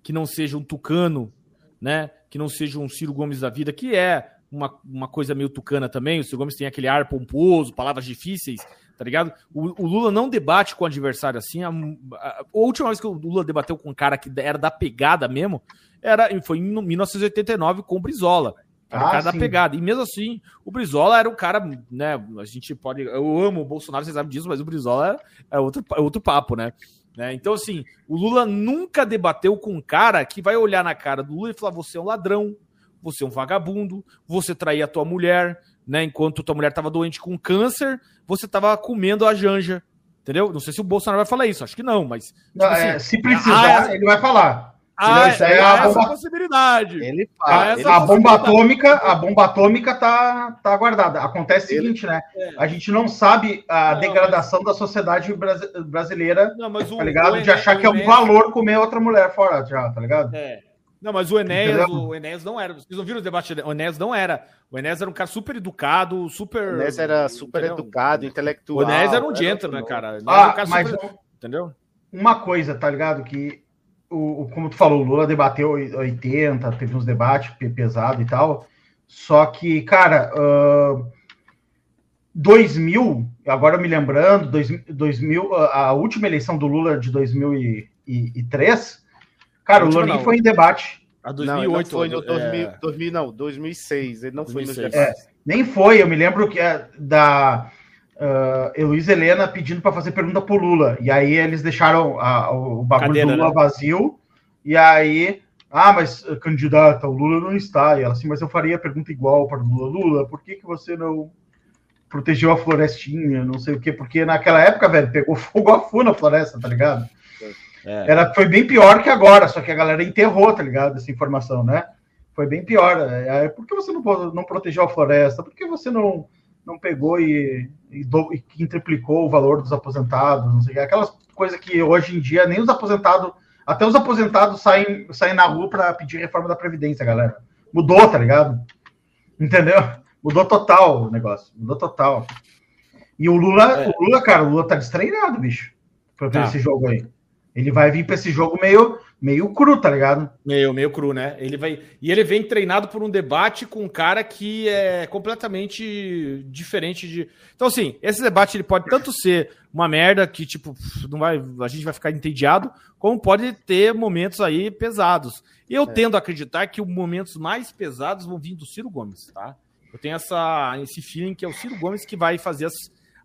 [SPEAKER 1] que não seja um tucano, né? Que não seja um Ciro Gomes da vida, que é uma, uma coisa meio tucana também. O Ciro Gomes tem aquele ar pomposo, palavras difíceis, tá ligado? O, o Lula não debate com o adversário assim. A, a- a última vez que o Lula debateu com um cara que era da pegada mesmo, era, foi em 1989 com o Brizola. Era
[SPEAKER 2] Ah,
[SPEAKER 1] cara da
[SPEAKER 2] sim.
[SPEAKER 1] pegada. E mesmo assim, o Brizola era um cara, né? A gente pode. Eu amo o Bolsonaro, vocês sabem disso, mas o Brizola é, é outro, é outro papo, né? né? Então, assim, o Lula nunca debateu com um cara que vai olhar na cara do Lula e falar: você é um ladrão, você é um vagabundo, você traía a tua mulher, né? Enquanto tua mulher tava doente com câncer, você tava comendo a janja. Entendeu? Não sei se o Bolsonaro vai falar isso, acho que não, mas.
[SPEAKER 2] Não,
[SPEAKER 1] tipo
[SPEAKER 2] é,
[SPEAKER 1] assim,
[SPEAKER 2] se precisar,
[SPEAKER 1] ah,
[SPEAKER 2] ele vai falar.
[SPEAKER 1] Ah,
[SPEAKER 2] Isso aí é a
[SPEAKER 1] essa
[SPEAKER 2] bomba-
[SPEAKER 1] possibilidade.
[SPEAKER 3] Ele
[SPEAKER 1] Ah,
[SPEAKER 3] fala.
[SPEAKER 1] essa
[SPEAKER 3] ele-
[SPEAKER 2] A bomba atômica, a bomba atômica tá, tá guardada. Acontece o seguinte, né? A gente não sabe a
[SPEAKER 1] Não,
[SPEAKER 2] degradação da sociedade brasi- brasileira,
[SPEAKER 1] Não, mas o,
[SPEAKER 2] tá ligado?
[SPEAKER 1] o
[SPEAKER 2] De achar
[SPEAKER 1] o
[SPEAKER 2] que é um valor comer outra mulher fora já, tá ligado?
[SPEAKER 1] É. Não, mas o Enéas, o Enéas não era. Vocês não viram o debate? O Enéas não era. O Enéas era um cara super educado, super.
[SPEAKER 3] O Ness era super
[SPEAKER 1] entendeu?
[SPEAKER 3] educado, intelectual.
[SPEAKER 1] O Enéas era um gentleman,
[SPEAKER 3] nome.
[SPEAKER 1] cara. Enéas
[SPEAKER 2] Ah,
[SPEAKER 1] era um cara
[SPEAKER 2] mas
[SPEAKER 1] super- Entendeu?
[SPEAKER 2] uma coisa, tá ligado? Que, o, o- como tu falou, o Lula debateu 80, teve uns debates pe- pesado e tal. Só que, cara, ah, 2000, agora me lembrando, 2000, 2000, a a última eleição do Lula de 2003, cara, o nem foi em debate.
[SPEAKER 1] A
[SPEAKER 3] Não, ele não
[SPEAKER 1] 2008.
[SPEAKER 3] foi no
[SPEAKER 1] é,
[SPEAKER 3] 2000, 2000, não, 2006. Ele não foi nos
[SPEAKER 1] 2006.
[SPEAKER 3] debates.
[SPEAKER 2] Nem foi, eu me lembro que é da uh, Heloísa Helena pedindo para fazer pergunta pro Lula. E aí eles deixaram a- o bagulho
[SPEAKER 1] Cadeira,
[SPEAKER 2] do Lula
[SPEAKER 1] né?
[SPEAKER 2] vazio. E aí, ah, mas uh, candidata, o Lula não está. E ela assim, mas eu faria a pergunta igual para o Lula. Lula, por que, que você não protegeu a florestinha? Não sei o quê. Porque naquela época, velho, pegou fogo a fu na floresta, tá ligado?
[SPEAKER 1] É.
[SPEAKER 2] Era, foi bem pior que agora, só que a galera enterrou, tá ligado? Essa informação, né? Foi bem pior. É, é, por que você não, não protegeu a floresta? Por que você não, não pegou e, e, do, e quintuplicou o valor dos aposentados? Não sei? Aquelas coisas que hoje em dia nem os aposentados, até os aposentados saem, saem na rua para pedir reforma da Previdência, galera. Mudou, tá ligado? Entendeu? Mudou total o negócio. Mudou total. E o Lula,
[SPEAKER 1] É.
[SPEAKER 2] o Lula, cara, o Lula tá destreinado, bicho, pra ver
[SPEAKER 1] Tá.
[SPEAKER 2] esse jogo aí. Ele vai vir pra esse jogo meio, meio cru, tá ligado?
[SPEAKER 1] Meio, meio cru, né? Ele vai e ele vem treinado por um debate com um cara que é completamente diferente de. Então, assim, esse debate ele pode tanto ser uma merda que tipo não vai, a gente vai ficar entediado, como pode ter momentos aí pesados. Eu tendo a acreditar que os momentos mais pesados vão vir do Ciro Gomes, tá? Eu tenho essa, esse feeling que é o Ciro Gomes que vai fazer as,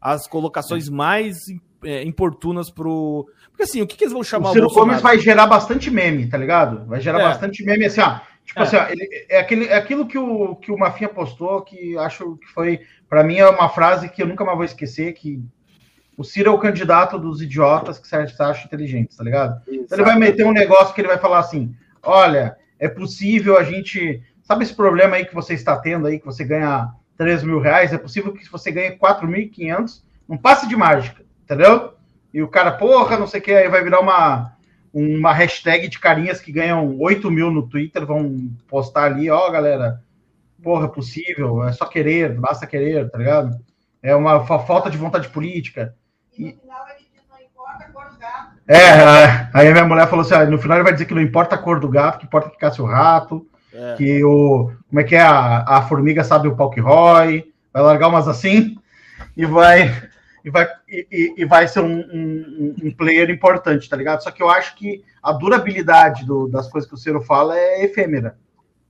[SPEAKER 1] as colocações mais é, importunas pro. Porque assim, o que, que eles vão chamar
[SPEAKER 2] o Ciro
[SPEAKER 1] Bolsonaro?
[SPEAKER 2] Gomes vai gerar bastante meme, tá ligado? Vai gerar
[SPEAKER 1] É.
[SPEAKER 2] bastante meme assim, ó. Tipo
[SPEAKER 1] É.
[SPEAKER 2] assim, ó, ele, é, aquele, é aquilo que o, que o Mafinha postou, que acho que foi, pra mim, é uma frase que eu nunca mais vou esquecer, que o Ciro é o candidato dos idiotas que você acha inteligentes, tá ligado? Então ele vai meter um negócio que ele vai falar assim: olha, é possível a gente. Sabe esse problema aí que você está tendo aí, que você ganha 3 mil reais? É possível que você ganhe 4.500 num passe de mágica, entendeu? E o cara, porra, não sei o que, aí vai virar uma, uma hashtag de carinhas que ganham 8 mil no Twitter, vão postar ali, ó, galera, porra, é possível, é só querer, basta querer, tá ligado? É uma fa- falta de vontade política. E- É, a- aí a minha mulher falou assim: ah, no final ele vai dizer que não importa a cor do gato, que importa que caça o rato,
[SPEAKER 1] É.
[SPEAKER 2] que o. Como é que é? A, a formiga sabe o pau que rói, vai largar umas assim e vai. E vai, e, e- e vai ser um, um- um player importante, tá ligado? Só que eu acho que a durabilidade do- das coisas que o Ciro fala é efêmera.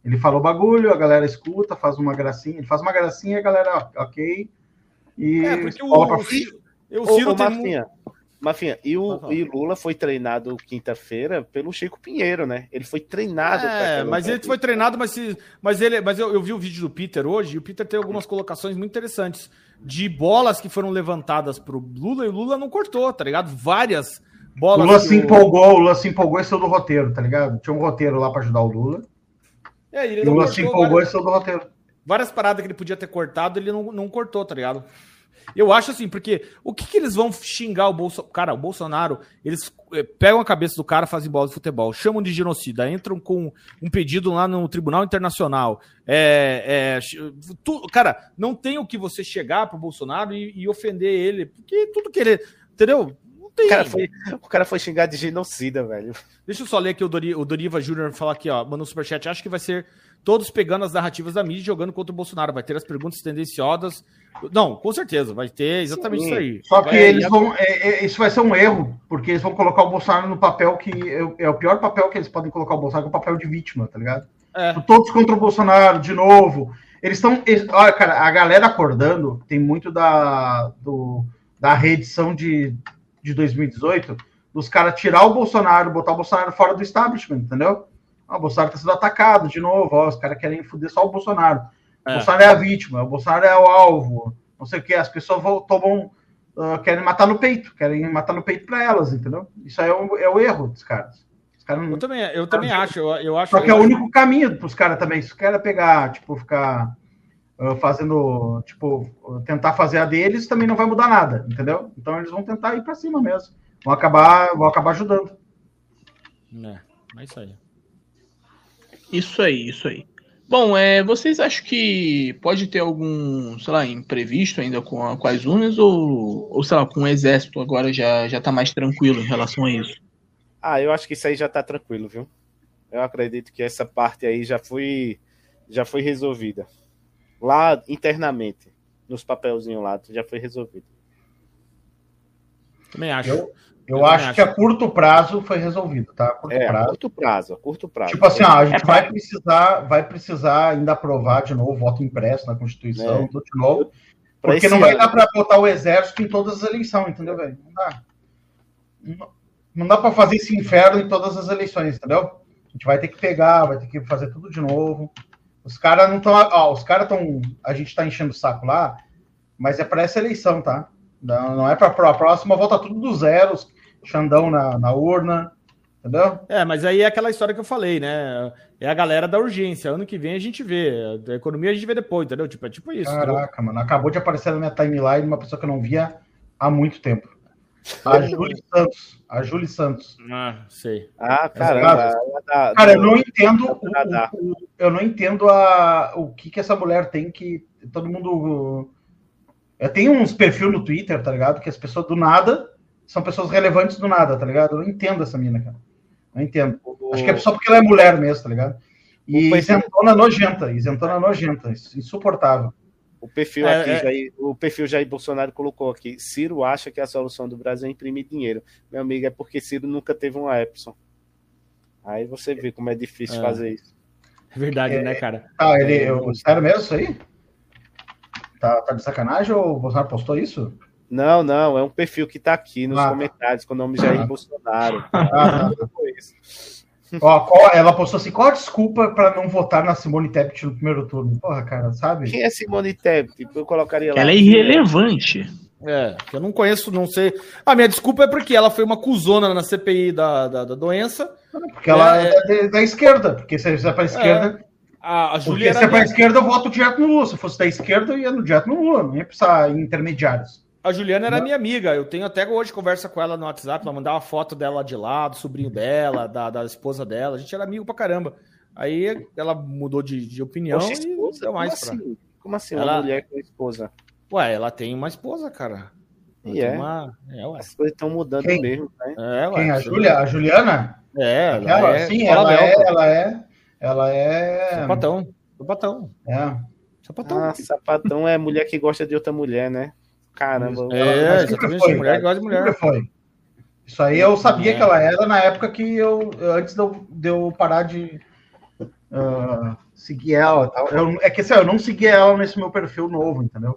[SPEAKER 2] Ele fala o bagulho, a galera escuta, faz uma gracinha, ele faz uma gracinha, a galera, ok. E
[SPEAKER 1] É, porque o,
[SPEAKER 2] pra
[SPEAKER 1] o. Ciro, o Ciro tem
[SPEAKER 3] Mafinha, Mafinha, e o, e o Lula foi treinado quinta-feira pelo Chico Pinheiro, né? Ele foi treinado.
[SPEAKER 1] É, mas ele foi treinado, mas, se, mas, ele, mas eu, eu vi o vídeo do Peter hoje e o Peter tem algumas colocações muito interessantes de bolas que foram levantadas pro Lula e o Lula não cortou, tá ligado? Várias
[SPEAKER 2] O
[SPEAKER 1] bolas.
[SPEAKER 2] Lula
[SPEAKER 1] que
[SPEAKER 2] se empolgou, o Lula se empolgou e saiu do roteiro, tá ligado? Tinha um roteiro lá pra ajudar o Lula.
[SPEAKER 1] É, ele
[SPEAKER 2] E o Lula
[SPEAKER 1] cortou
[SPEAKER 2] se empolgou
[SPEAKER 1] várias,
[SPEAKER 2] e saiu do roteiro.
[SPEAKER 1] várias paradas que ele podia ter cortado, ele não, não cortou, tá ligado? Eu acho assim, porque o que, que eles vão xingar o Bolsonaro? Cara, o Bolsonaro, eles eh, pegam a cabeça do cara, fazem bola de futebol, chamam de genocida, entram com um pedido lá no Tribunal Internacional. É, é, tu- cara, não tem o que você chegar pro Bolsonaro e, e ofender ele, porque tudo que ele. Entendeu?
[SPEAKER 3] O cara, foi, o cara foi xingar de genocida, velho.
[SPEAKER 1] Deixa eu só ler aqui o, Dori, o Doriva Júnior falar aqui, ó. Mandou um superchat. Acho que vai ser todos pegando as narrativas da mídia e jogando contra o Bolsonaro. Vai ter as perguntas tendenciosas. Não, com certeza, vai ter exatamente
[SPEAKER 2] Sim.
[SPEAKER 1] isso aí.
[SPEAKER 2] Só que
[SPEAKER 1] Vai-
[SPEAKER 2] eles vão. é- é- isso vai ser um erro, porque eles vão colocar o Bolsonaro no papel que é, é o pior papel que eles podem colocar o Bolsonaro, que é o papel de vítima, tá ligado?
[SPEAKER 1] É.
[SPEAKER 2] Todos contra o Bolsonaro, de novo. Eles estão. Olha, cara, a galera acordando tem muito da, do, da reedição de, de 2018, dos caras tirar o Bolsonaro, botar o Bolsonaro fora do establishment, entendeu? Ah, o Bolsonaro tá sendo atacado de novo, ó, os caras querem foder só o Bolsonaro. O
[SPEAKER 1] É.
[SPEAKER 2] Bolsonaro é a vítima, o Bolsonaro é o alvo, não sei o que, as pessoas vão, tomam, ah, querem matar no peito, querem matar no peito para elas, entendeu? Isso aí é o, é o erro dos caras. Os caras não-
[SPEAKER 1] Eu também, eu também acho. Eu, eu acho
[SPEAKER 2] Só que é o
[SPEAKER 1] acho-
[SPEAKER 2] único caminho para os caras também. Se os caras pegar, tipo, ficar ah, fazendo, tipo, tentar fazer a deles, também não vai mudar nada, entendeu? Então eles vão tentar ir para cima mesmo. Vão acabar, vão acabar ajudando.
[SPEAKER 1] É, é isso aí.
[SPEAKER 4] Isso aí, isso aí. Bom, é, vocês acham que pode ter algum, sei lá, imprevisto ainda com, a- com as urnas ou, ou, sei lá, com o exército agora já, já tá mais tranquilo em relação a isso?
[SPEAKER 3] Ah, eu acho que isso aí já tá tranquilo, viu? Eu acredito que essa parte aí já foi, já foi resolvida. Lá internamente, nos papelzinhos lá, já foi resolvido.
[SPEAKER 1] Também acho.
[SPEAKER 2] Eu, eu,
[SPEAKER 1] também
[SPEAKER 2] acho, que a curto prazo foi resolvido, tá? A curto
[SPEAKER 3] É,
[SPEAKER 2] prazo.
[SPEAKER 3] curto prazo, a curto prazo.
[SPEAKER 2] Tipo assim, ó, a gente
[SPEAKER 3] É,
[SPEAKER 2] vai precisar, vai precisar ainda aprovar de novo o voto impresso na Constituição,
[SPEAKER 3] É.
[SPEAKER 2] tudo de novo.
[SPEAKER 3] Pra
[SPEAKER 2] Porque não vai
[SPEAKER 3] ano.
[SPEAKER 2] dar para botar o exército em todas as eleições, entendeu, velho? Não dá. Não- Não dá para fazer esse inferno em todas as eleições, entendeu? A gente vai ter que pegar, vai ter que fazer tudo de novo. Os caras não estão. Ó, os caras estão. A gente tá enchendo o saco lá, mas é para essa eleição, tá? Não, não é para a próxima, volta tudo do zero, os Xandão na, na urna, entendeu?
[SPEAKER 1] É, mas aí é aquela história que eu falei, né? É a galera da urgência. Ano que vem a gente vê. A economia a gente vê depois, entendeu? Tipo, é tipo isso. entendeu?
[SPEAKER 2] Caraca, mano. Acabou de aparecer na minha timeline uma pessoa que eu não via há muito tempo. A Júlia Santos. A Júlia Santos.
[SPEAKER 1] Ah, sei.
[SPEAKER 3] Ah,
[SPEAKER 2] caramba,
[SPEAKER 3] caramba.
[SPEAKER 2] ela
[SPEAKER 3] Cara,
[SPEAKER 2] Cara, eu não entendo. o- o- o- eu não entendo a, o que, que essa mulher tem que. Todo mundo. Eu tenho uns perfil no Twitter, tá ligado? Que as pessoas do nada são pessoas relevantes do nada, tá ligado? Eu não entendo essa mina, cara. Não entendo. Acho que é só porque ela é mulher mesmo, tá ligado? E isentona nojenta, isentona nojenta, insuportável.
[SPEAKER 3] O perfil
[SPEAKER 2] É,
[SPEAKER 3] aqui,
[SPEAKER 2] é.
[SPEAKER 3] Jair, o perfil Jair Bolsonaro colocou aqui. Ciro acha que a solução do Brasil é imprimir dinheiro. Meu amigo, é porque Ciro nunca teve um Epson. Aí você vê como é difícil
[SPEAKER 1] É.
[SPEAKER 3] fazer isso.
[SPEAKER 1] É verdade, né, cara?
[SPEAKER 2] Ah, ele. Eu, sério mesmo isso aí? Tá, tá de sacanagem ou o Bolsonaro postou isso?
[SPEAKER 3] Não, não, é um perfil que tá aqui nos
[SPEAKER 2] Ah, tá.
[SPEAKER 3] comentários com o nome Jair Bolsonaro.
[SPEAKER 2] Ah, tá. Ó, ela postou assim: qual a desculpa para não votar na Simone Tebet no primeiro turno? Porra, cara, sabe?
[SPEAKER 3] Quem é Simone Tebet? Eu colocaria lá.
[SPEAKER 4] Ela é irrelevante.
[SPEAKER 1] É, que eu não conheço, não sei. A minha desculpa é porque ela foi uma cuzona na CPI da, da, da doença.
[SPEAKER 2] Porque ela é,
[SPEAKER 1] É,
[SPEAKER 2] da, da esquerda. Porque se você é para esquerda.
[SPEAKER 1] A, a
[SPEAKER 2] Porque se é para
[SPEAKER 1] minha-
[SPEAKER 2] esquerda, eu voto direto no Lula. Se fosse da esquerda, eu ia no direto no Lula. Não ia precisar intermediários.
[SPEAKER 1] A Juliana era minha amiga. Eu tenho até hoje conversa com ela no WhatsApp. Ela mandava foto dela de lá, do sobrinho dela, da, da esposa dela. A gente era amigo pra caramba. Aí ela mudou de, de opinião
[SPEAKER 3] Poxa,
[SPEAKER 1] e
[SPEAKER 3] esposa?
[SPEAKER 1] deu mais
[SPEAKER 3] Como
[SPEAKER 1] pra.
[SPEAKER 3] assim? Como assim,
[SPEAKER 1] Ela-
[SPEAKER 3] uma mulher com esposa?
[SPEAKER 1] Ué, ela tem uma esposa, cara. Ela
[SPEAKER 3] E é?
[SPEAKER 1] Uma... É, ué.
[SPEAKER 3] As coisas estão mudando
[SPEAKER 2] Quem?
[SPEAKER 3] mesmo, né?
[SPEAKER 1] É, ué.
[SPEAKER 2] Quem? A Júlia? A Juliana?
[SPEAKER 1] É, ela
[SPEAKER 2] Ela,
[SPEAKER 1] é.
[SPEAKER 2] sim, ela é, ela é. Ela é.
[SPEAKER 1] Sapatão. Sapatão.
[SPEAKER 2] É.
[SPEAKER 1] Sapatão.
[SPEAKER 3] Ah, sapatão é mulher que gosta de outra mulher, né? Caramba.
[SPEAKER 1] É, exatamente.
[SPEAKER 2] foi,
[SPEAKER 1] mulher gosta de mulher.
[SPEAKER 2] Sempre foi. Isso aí eu sabia
[SPEAKER 1] É.
[SPEAKER 2] que ela era na época que eu. Antes de eu, de eu parar de ah, seguir ela. e tal. Eu, é que assim, eu não segui ela nesse meu perfil novo, entendeu?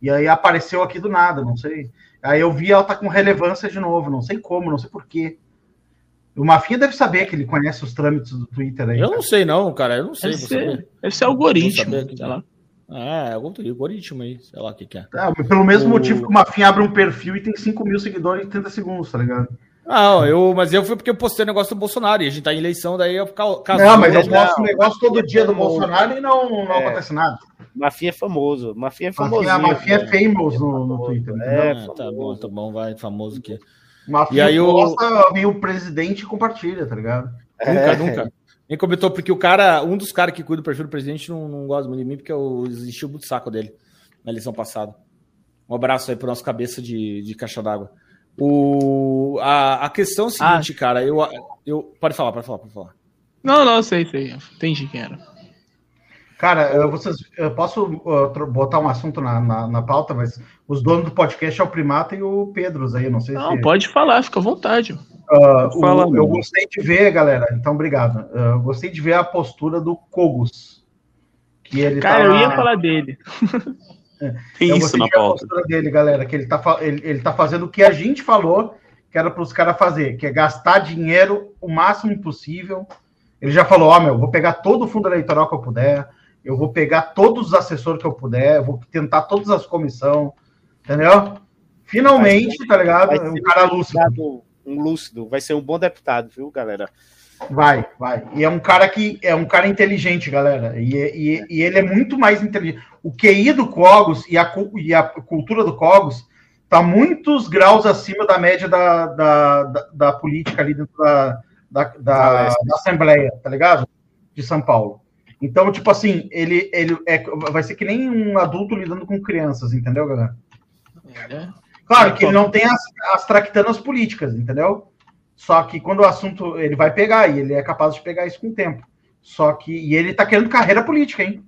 [SPEAKER 2] E aí apareceu aqui do nada, não sei. Aí eu vi ela tá com relevância de novo, não sei como, não sei porquê. O Mafinha deve saber que ele conhece os trâmites do Twitter aí.
[SPEAKER 1] Eu
[SPEAKER 2] cara.
[SPEAKER 1] não sei, não, cara. Eu não sei.
[SPEAKER 4] Deve ser algoritmo, sei lá.
[SPEAKER 1] É, é algoritmo aí, sei lá o que, que é.
[SPEAKER 2] Ah, pelo mesmo
[SPEAKER 1] O-
[SPEAKER 2] motivo que o Mafinha abre um perfil e tem 5 mil seguidores em 30 segundos, tá ligado?
[SPEAKER 1] Não, eu, mas eu fui porque eu postei o negócio do Bolsonaro e a gente tá em eleição, daí eu ca- casou.
[SPEAKER 2] Não, mas eu
[SPEAKER 1] né?
[SPEAKER 2] posto um negócio todo dia do Bolsonaro e não, não
[SPEAKER 3] É.
[SPEAKER 2] acontece nada.
[SPEAKER 3] Mafinha é famoso. Mafinha é famoso.
[SPEAKER 2] Mafinha, Mafinha é famous no, no Twitter.
[SPEAKER 3] É,
[SPEAKER 2] entendeu?
[SPEAKER 1] É, tá bom, tá bom, vai, famoso aqui.
[SPEAKER 2] Mafinha
[SPEAKER 1] E aí o-
[SPEAKER 2] posta, vem o presidente e compartilha, tá ligado?
[SPEAKER 3] É.
[SPEAKER 1] Nunca, nunca. Nem comentou, porque o cara, um dos caras que cuida do perfil do presidente não, não gosta muito de mim, porque eu enchi o saco dele na eleição passada. Um abraço aí pro nosso cabeça de, de caixa d'água. O, a, a questão é o seguinte, cara, eu, eu. Pode falar, pode falar, pode falar.
[SPEAKER 4] Não, não, sei, sei. Entendi quem era.
[SPEAKER 2] Cara, eu, vocês, eu posso uh, botar um assunto na, na, na pauta, mas os donos do podcast é o Primata e o Pedros aí, não sei
[SPEAKER 4] Não,
[SPEAKER 2] se.
[SPEAKER 4] pode falar, fica à vontade.
[SPEAKER 2] Uh, o-
[SPEAKER 6] Fala,
[SPEAKER 2] eu
[SPEAKER 6] meu.
[SPEAKER 2] gostei de ver, galera, então obrigado. Uh, eu gostei de ver a postura do Kogos. Que ele
[SPEAKER 4] Cara,
[SPEAKER 2] tá
[SPEAKER 4] eu
[SPEAKER 2] lá-
[SPEAKER 4] ia falar dele.
[SPEAKER 6] Tem
[SPEAKER 2] eu
[SPEAKER 6] isso
[SPEAKER 2] gostei
[SPEAKER 6] na
[SPEAKER 2] de ver a
[SPEAKER 6] pauta.
[SPEAKER 2] postura dele, galera, que ele tá, ele, ele tá fazendo o que a gente falou que era para os caras fazer, que é gastar dinheiro o máximo possível. Ele já falou, ó, meu, vou pegar todo o fundo eleitoral que eu puder, eu vou pegar todos os assessores que eu puder, eu vou tentar todas as comissões, entendeu? Finalmente, tá ligado? É um
[SPEAKER 3] ser
[SPEAKER 2] cara lúcido.
[SPEAKER 3] Um lúcido. Vai ser um bom deputado, viu, galera?
[SPEAKER 2] Vai, vai. E é um cara que é um cara inteligente, galera. E, e, e ele é muito mais inteligente. O QI do Cogos e a, e a cultura do Cogos tá muitos graus acima da média da, da, da, da política ali dentro da, da, da, da Assembleia, tá ligado? De São Paulo. Então, tipo assim, ele, ele é, vai ser que nem um adulto lidando com crianças, entendeu, galera? Claro que ele não tem as, as tractanas políticas, entendeu? Só que quando o assunto ele vai pegar, e ele é capaz de pegar isso com o tempo. Só que. E ele tá querendo carreira política, hein?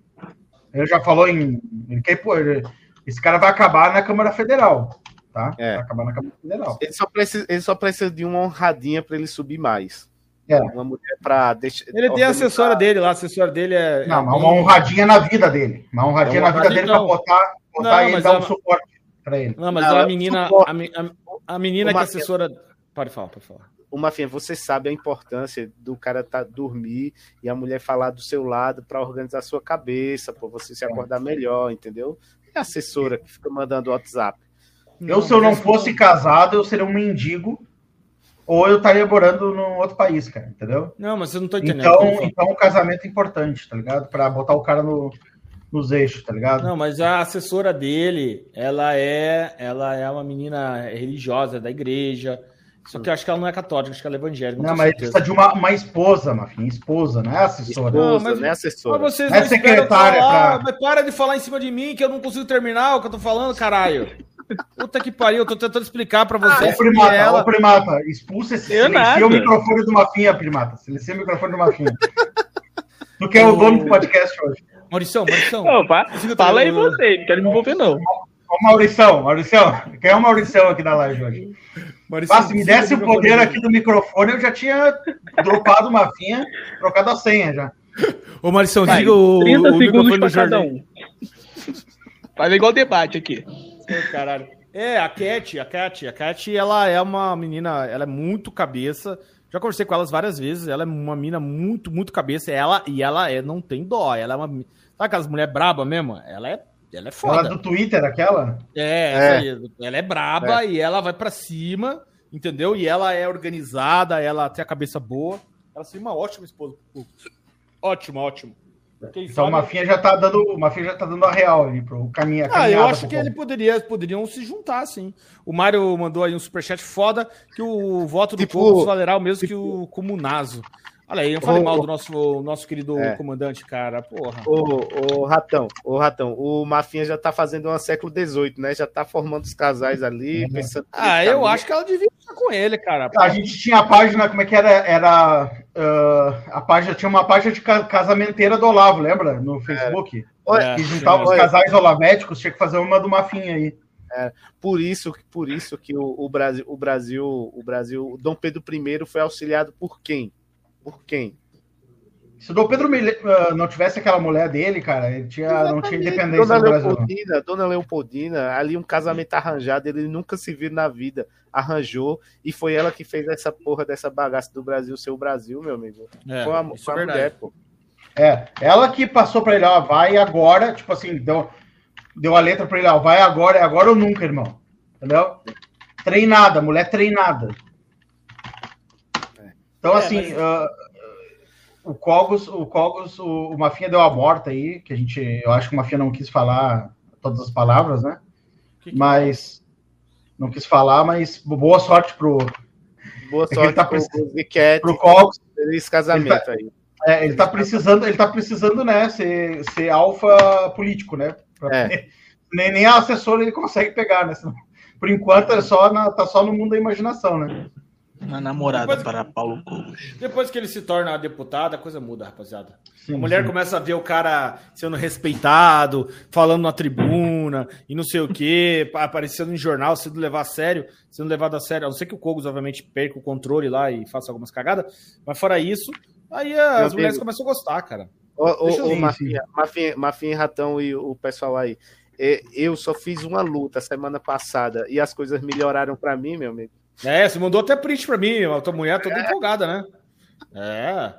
[SPEAKER 2] Ele já falou em. Ele quer, pô, ele- esse cara vai acabar na Câmara Federal. Tá?
[SPEAKER 3] É.
[SPEAKER 2] Vai acabar na Câmara Federal.
[SPEAKER 3] Ele só precisa, ele só precisa de uma honradinha para ele subir mais.
[SPEAKER 2] É.
[SPEAKER 3] Uma mulher para deixar.
[SPEAKER 1] Ele tem a assessora dele lá, a assessora dele é.
[SPEAKER 2] Não,
[SPEAKER 1] é
[SPEAKER 2] mas uma honradinha na vida dele. Uma honradinha
[SPEAKER 1] É uma
[SPEAKER 2] na vida dele
[SPEAKER 1] honradinha,
[SPEAKER 2] botar, botar
[SPEAKER 1] Não,
[SPEAKER 2] ele dar um
[SPEAKER 1] ela-
[SPEAKER 2] suporte pra ele.
[SPEAKER 1] Não, mas
[SPEAKER 3] Não,
[SPEAKER 1] a
[SPEAKER 3] eu
[SPEAKER 1] menina.
[SPEAKER 3] suporto.
[SPEAKER 1] A, a, a menina que é
[SPEAKER 3] Uma-
[SPEAKER 1] assessora. Pode falar, pode falar.
[SPEAKER 3] Ô, Mafinha, você sabe a importância do cara tá, dormir e a mulher falar do seu lado para organizar sua cabeça, para você se acordar melhor, entendeu? É a assessora que fica mandando WhatsApp.
[SPEAKER 2] Eu, se eu não fosse casado, eu seria um mendigo. Ou eu estaria morando num outro país, cara, entendeu?
[SPEAKER 1] Não, mas você não tá entendendo.
[SPEAKER 2] Então, então o casamento é importante, tá ligado? Pra botar o cara no, nos eixos, tá ligado?
[SPEAKER 1] Não, mas a assessora dele, ela é, ela é uma menina religiosa da igreja. Só que eu acho que ela não é católica, acho que ela é evangélica.
[SPEAKER 2] Não,
[SPEAKER 1] tenho
[SPEAKER 2] mas ele
[SPEAKER 1] certeza.
[SPEAKER 2] precisa de uma, uma esposa, Mafim, esposa, não é assessora.
[SPEAKER 1] Não, mas-
[SPEAKER 3] né, assessora?
[SPEAKER 1] Mas vocês
[SPEAKER 2] Não é
[SPEAKER 1] não
[SPEAKER 2] secretária
[SPEAKER 1] falar,
[SPEAKER 2] pra-
[SPEAKER 1] mas para de falar em cima de mim que eu não consigo terminar o que eu tô falando, caralho. Puta que pariu, eu tô tentando explicar pra
[SPEAKER 2] Ô,
[SPEAKER 1] vocês que
[SPEAKER 2] primata,
[SPEAKER 1] ela...
[SPEAKER 2] ô, primata, expulsa esse
[SPEAKER 4] Eu
[SPEAKER 2] silencia o microfone do Mafinha, primata. Silencia o microfone do Mafinha. tu que é o dono do podcast hoje.
[SPEAKER 1] Maurição, Maurição.
[SPEAKER 4] Fa-
[SPEAKER 1] Consigo
[SPEAKER 4] fala aí você, não quero me envolver, não.
[SPEAKER 2] Ô, Maurição, Maurição, quem é o Maurição aqui da live hoje?
[SPEAKER 1] Maurição,
[SPEAKER 2] se me
[SPEAKER 1] consigo
[SPEAKER 2] desse o poder aqui do microfone, eu já tinha dropado uma finha, trocado a senha já.
[SPEAKER 1] Ô, Maurição,
[SPEAKER 4] Vai,
[SPEAKER 1] diga o,
[SPEAKER 4] 30
[SPEAKER 1] o
[SPEAKER 4] segundos pra
[SPEAKER 1] do
[SPEAKER 4] cada um. Faz igual debate aqui.
[SPEAKER 1] Caralho. É, a Cat, a Cat, a Cat, ela é uma menina, ela é muito cabeça. Já conversei com elas várias vezes. Ela é uma mina muito, muito cabeça. Ela e ela é, não tem dó. Ela é uma, sabe aquelas mulher braba mesmo? Ela é, ela é
[SPEAKER 2] Ela
[SPEAKER 1] foda.
[SPEAKER 2] do Twitter, aquela?
[SPEAKER 1] É, aí. ela é braba e ela vai pra cima, entendeu? E ela é organizada, ela tem a cabeça boa. Ela seria uma ótima esposa. Ótima, ótima. Quem
[SPEAKER 2] Então o Mafinha já tá dando, o Mafinha já tá dando a real ali pro caminho.
[SPEAKER 1] Ah, eu acho que ele poderia, poderiam se juntar, sim. O Mário mandou aí um superchat foda que o voto do
[SPEAKER 3] Tipo-
[SPEAKER 1] Cogos valerá o mesmo que o Comunazo. Olha aí, eu falei
[SPEAKER 3] Ô,
[SPEAKER 1] mal do nosso, nosso querido
[SPEAKER 3] É.
[SPEAKER 1] comandante, cara. Porra.
[SPEAKER 3] Ô, ô, Ratão, ô, Ratão, o Mafinha já tá fazendo uma século XVIII, né? Já tá formando os casais ali, pensando...
[SPEAKER 1] Ah, eu acho que ela devia estar com ele, cara.
[SPEAKER 2] A gente tinha a página, como é que era? Era. ah, a página tinha uma página de ca- casamenteira do Olavo, lembra? No Facebook.
[SPEAKER 3] Olha,
[SPEAKER 2] Que juntava os
[SPEAKER 3] olha,
[SPEAKER 2] casais olavéticos, tinha que fazer uma do Mafinha aí.
[SPEAKER 3] por isso, por isso que o, o Brasil, o Brasil, o Brasil, o Dom Pedro I foi auxiliado por quem? Por quem?
[SPEAKER 2] Se o Dom Pedro ah, não tivesse aquela mulher dele, cara, ele tinha, não tinha independência
[SPEAKER 3] Dona
[SPEAKER 2] no Brasil.
[SPEAKER 3] Leopoldina, Dona Leopoldina, ali um casamento arranjado, ele nunca se viu na vida, arranjou, e foi ela que fez essa porra dessa bagaça do Brasil ser o Brasil, meu amigo.
[SPEAKER 1] É,
[SPEAKER 3] foi uma,
[SPEAKER 1] isso
[SPEAKER 3] foi
[SPEAKER 1] é
[SPEAKER 3] mulher, pô.
[SPEAKER 2] É, ela que passou pra ele, ó, vai agora, tipo assim, deu, deu a letra pra ele, ó, vai agora, é agora ou nunca, irmão. Entendeu? Treinada, mulher treinada. Então, assim, ah, o Cogos, o Cogos, o, o Mafinha deu a morta aí, que a gente, eu acho que o Mafinha não quis falar todas as palavras, né? Mas, não quis falar, mas boa sorte pro,
[SPEAKER 3] Boa
[SPEAKER 2] É que
[SPEAKER 3] sorte
[SPEAKER 2] ele tá
[SPEAKER 3] pro Ziquete,
[SPEAKER 2] pro Cogos.
[SPEAKER 3] feliz casamento aí.
[SPEAKER 2] É, ele tá precisando, ele tá precisando, né, ser, ser alfa político, né? Pra-
[SPEAKER 3] É.
[SPEAKER 2] nem, nem a assessora ele consegue pegar, né? Por enquanto é só na, tá só no mundo da imaginação, né?
[SPEAKER 4] Uma namorada depois, para Paulo Cogos.
[SPEAKER 1] Depois que ele se torna deputado, a coisa muda, rapaziada. Sim, a mulher sim. começa a ver o cara sendo respeitado, falando na tribuna e não sei o quê, aparecendo em jornal, sendo levado a sério, sendo levado a sério. A não ser que o Cogos, obviamente, perca o controle lá e faça algumas cagadas, mas fora isso, aí as Meu mulheres começam a gostar, cara.
[SPEAKER 3] Ô, ô, ô Mafinha, Mafinha, Ratão e o pessoal aí. Eu só fiz uma luta semana passada e as coisas melhoraram para mim, meu amigo.
[SPEAKER 1] É, você mandou até print pra mim, a tua mulher toda é. empolgada, né? É.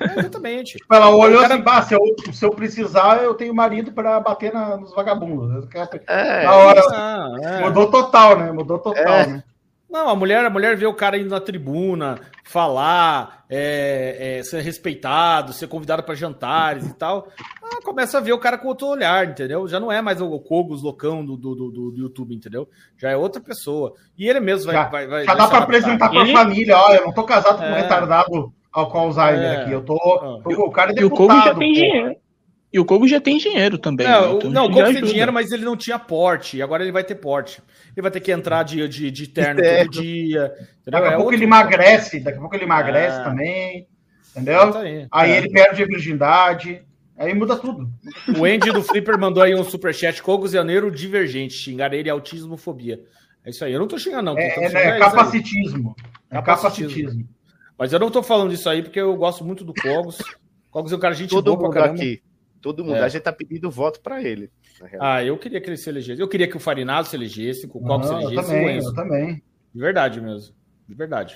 [SPEAKER 1] é exatamente.
[SPEAKER 2] Ela olhou cara... assim, bah, se, eu, se eu precisar, eu tenho marido para bater na, nos vagabundos. É, na hora. Ah, é. Mudou total, né? Mudou total, é. né?
[SPEAKER 1] Não, a mulher, a mulher vê o cara indo na tribuna, falar, é, é, ser respeitado, ser convidado para jantares e tal. Ela começa a ver o cara com outro olhar, entendeu? Já não é mais o Cogos loucão do, do, do, do YouTube, entendeu? Já é outra pessoa. E ele mesmo vai.
[SPEAKER 2] Já,
[SPEAKER 1] vai, vai
[SPEAKER 2] já dá para apresentar para a família: olha, eu não tô casado com um é. retardado ao Alzheimer é. aqui. Eu tô. Ah. O cara é deputado. E o Cogos
[SPEAKER 4] já tem dinheiro. E o Kogo já tem dinheiro também.
[SPEAKER 1] Não, né? então, não o Kogo tem dinheiro, mas ele não tinha porte. Agora ele vai ter porte. Ele vai ter que entrar de, de, de terno é. todo dia.
[SPEAKER 2] Entendeu? Daqui a é pouco ele emagrece, daqui a pouco ele emagrece é. também. Entendeu? Aí, aí é. ele perde a virgindade. Aí muda tudo.
[SPEAKER 1] O Andy do Flipper mandou aí um superchat. Cogos Janeiro divergente. Xingar ele autismofobia. É isso aí. Eu não tô xingando, não.
[SPEAKER 2] É, é, capacitismo. É capacitismo.
[SPEAKER 1] Mas eu não tô falando disso aí porque eu gosto muito do Cogos. Cogos é um cara gente
[SPEAKER 3] Todo boa pra caramba. Aqui Todo mundo. É. A gente tá pedindo voto para ele.
[SPEAKER 1] Ah, eu queria que ele se elegesse. Eu queria que o Farinado se elegesse, que o Coco se elegesse. Eu
[SPEAKER 2] também, eu também.
[SPEAKER 1] De verdade mesmo. De verdade.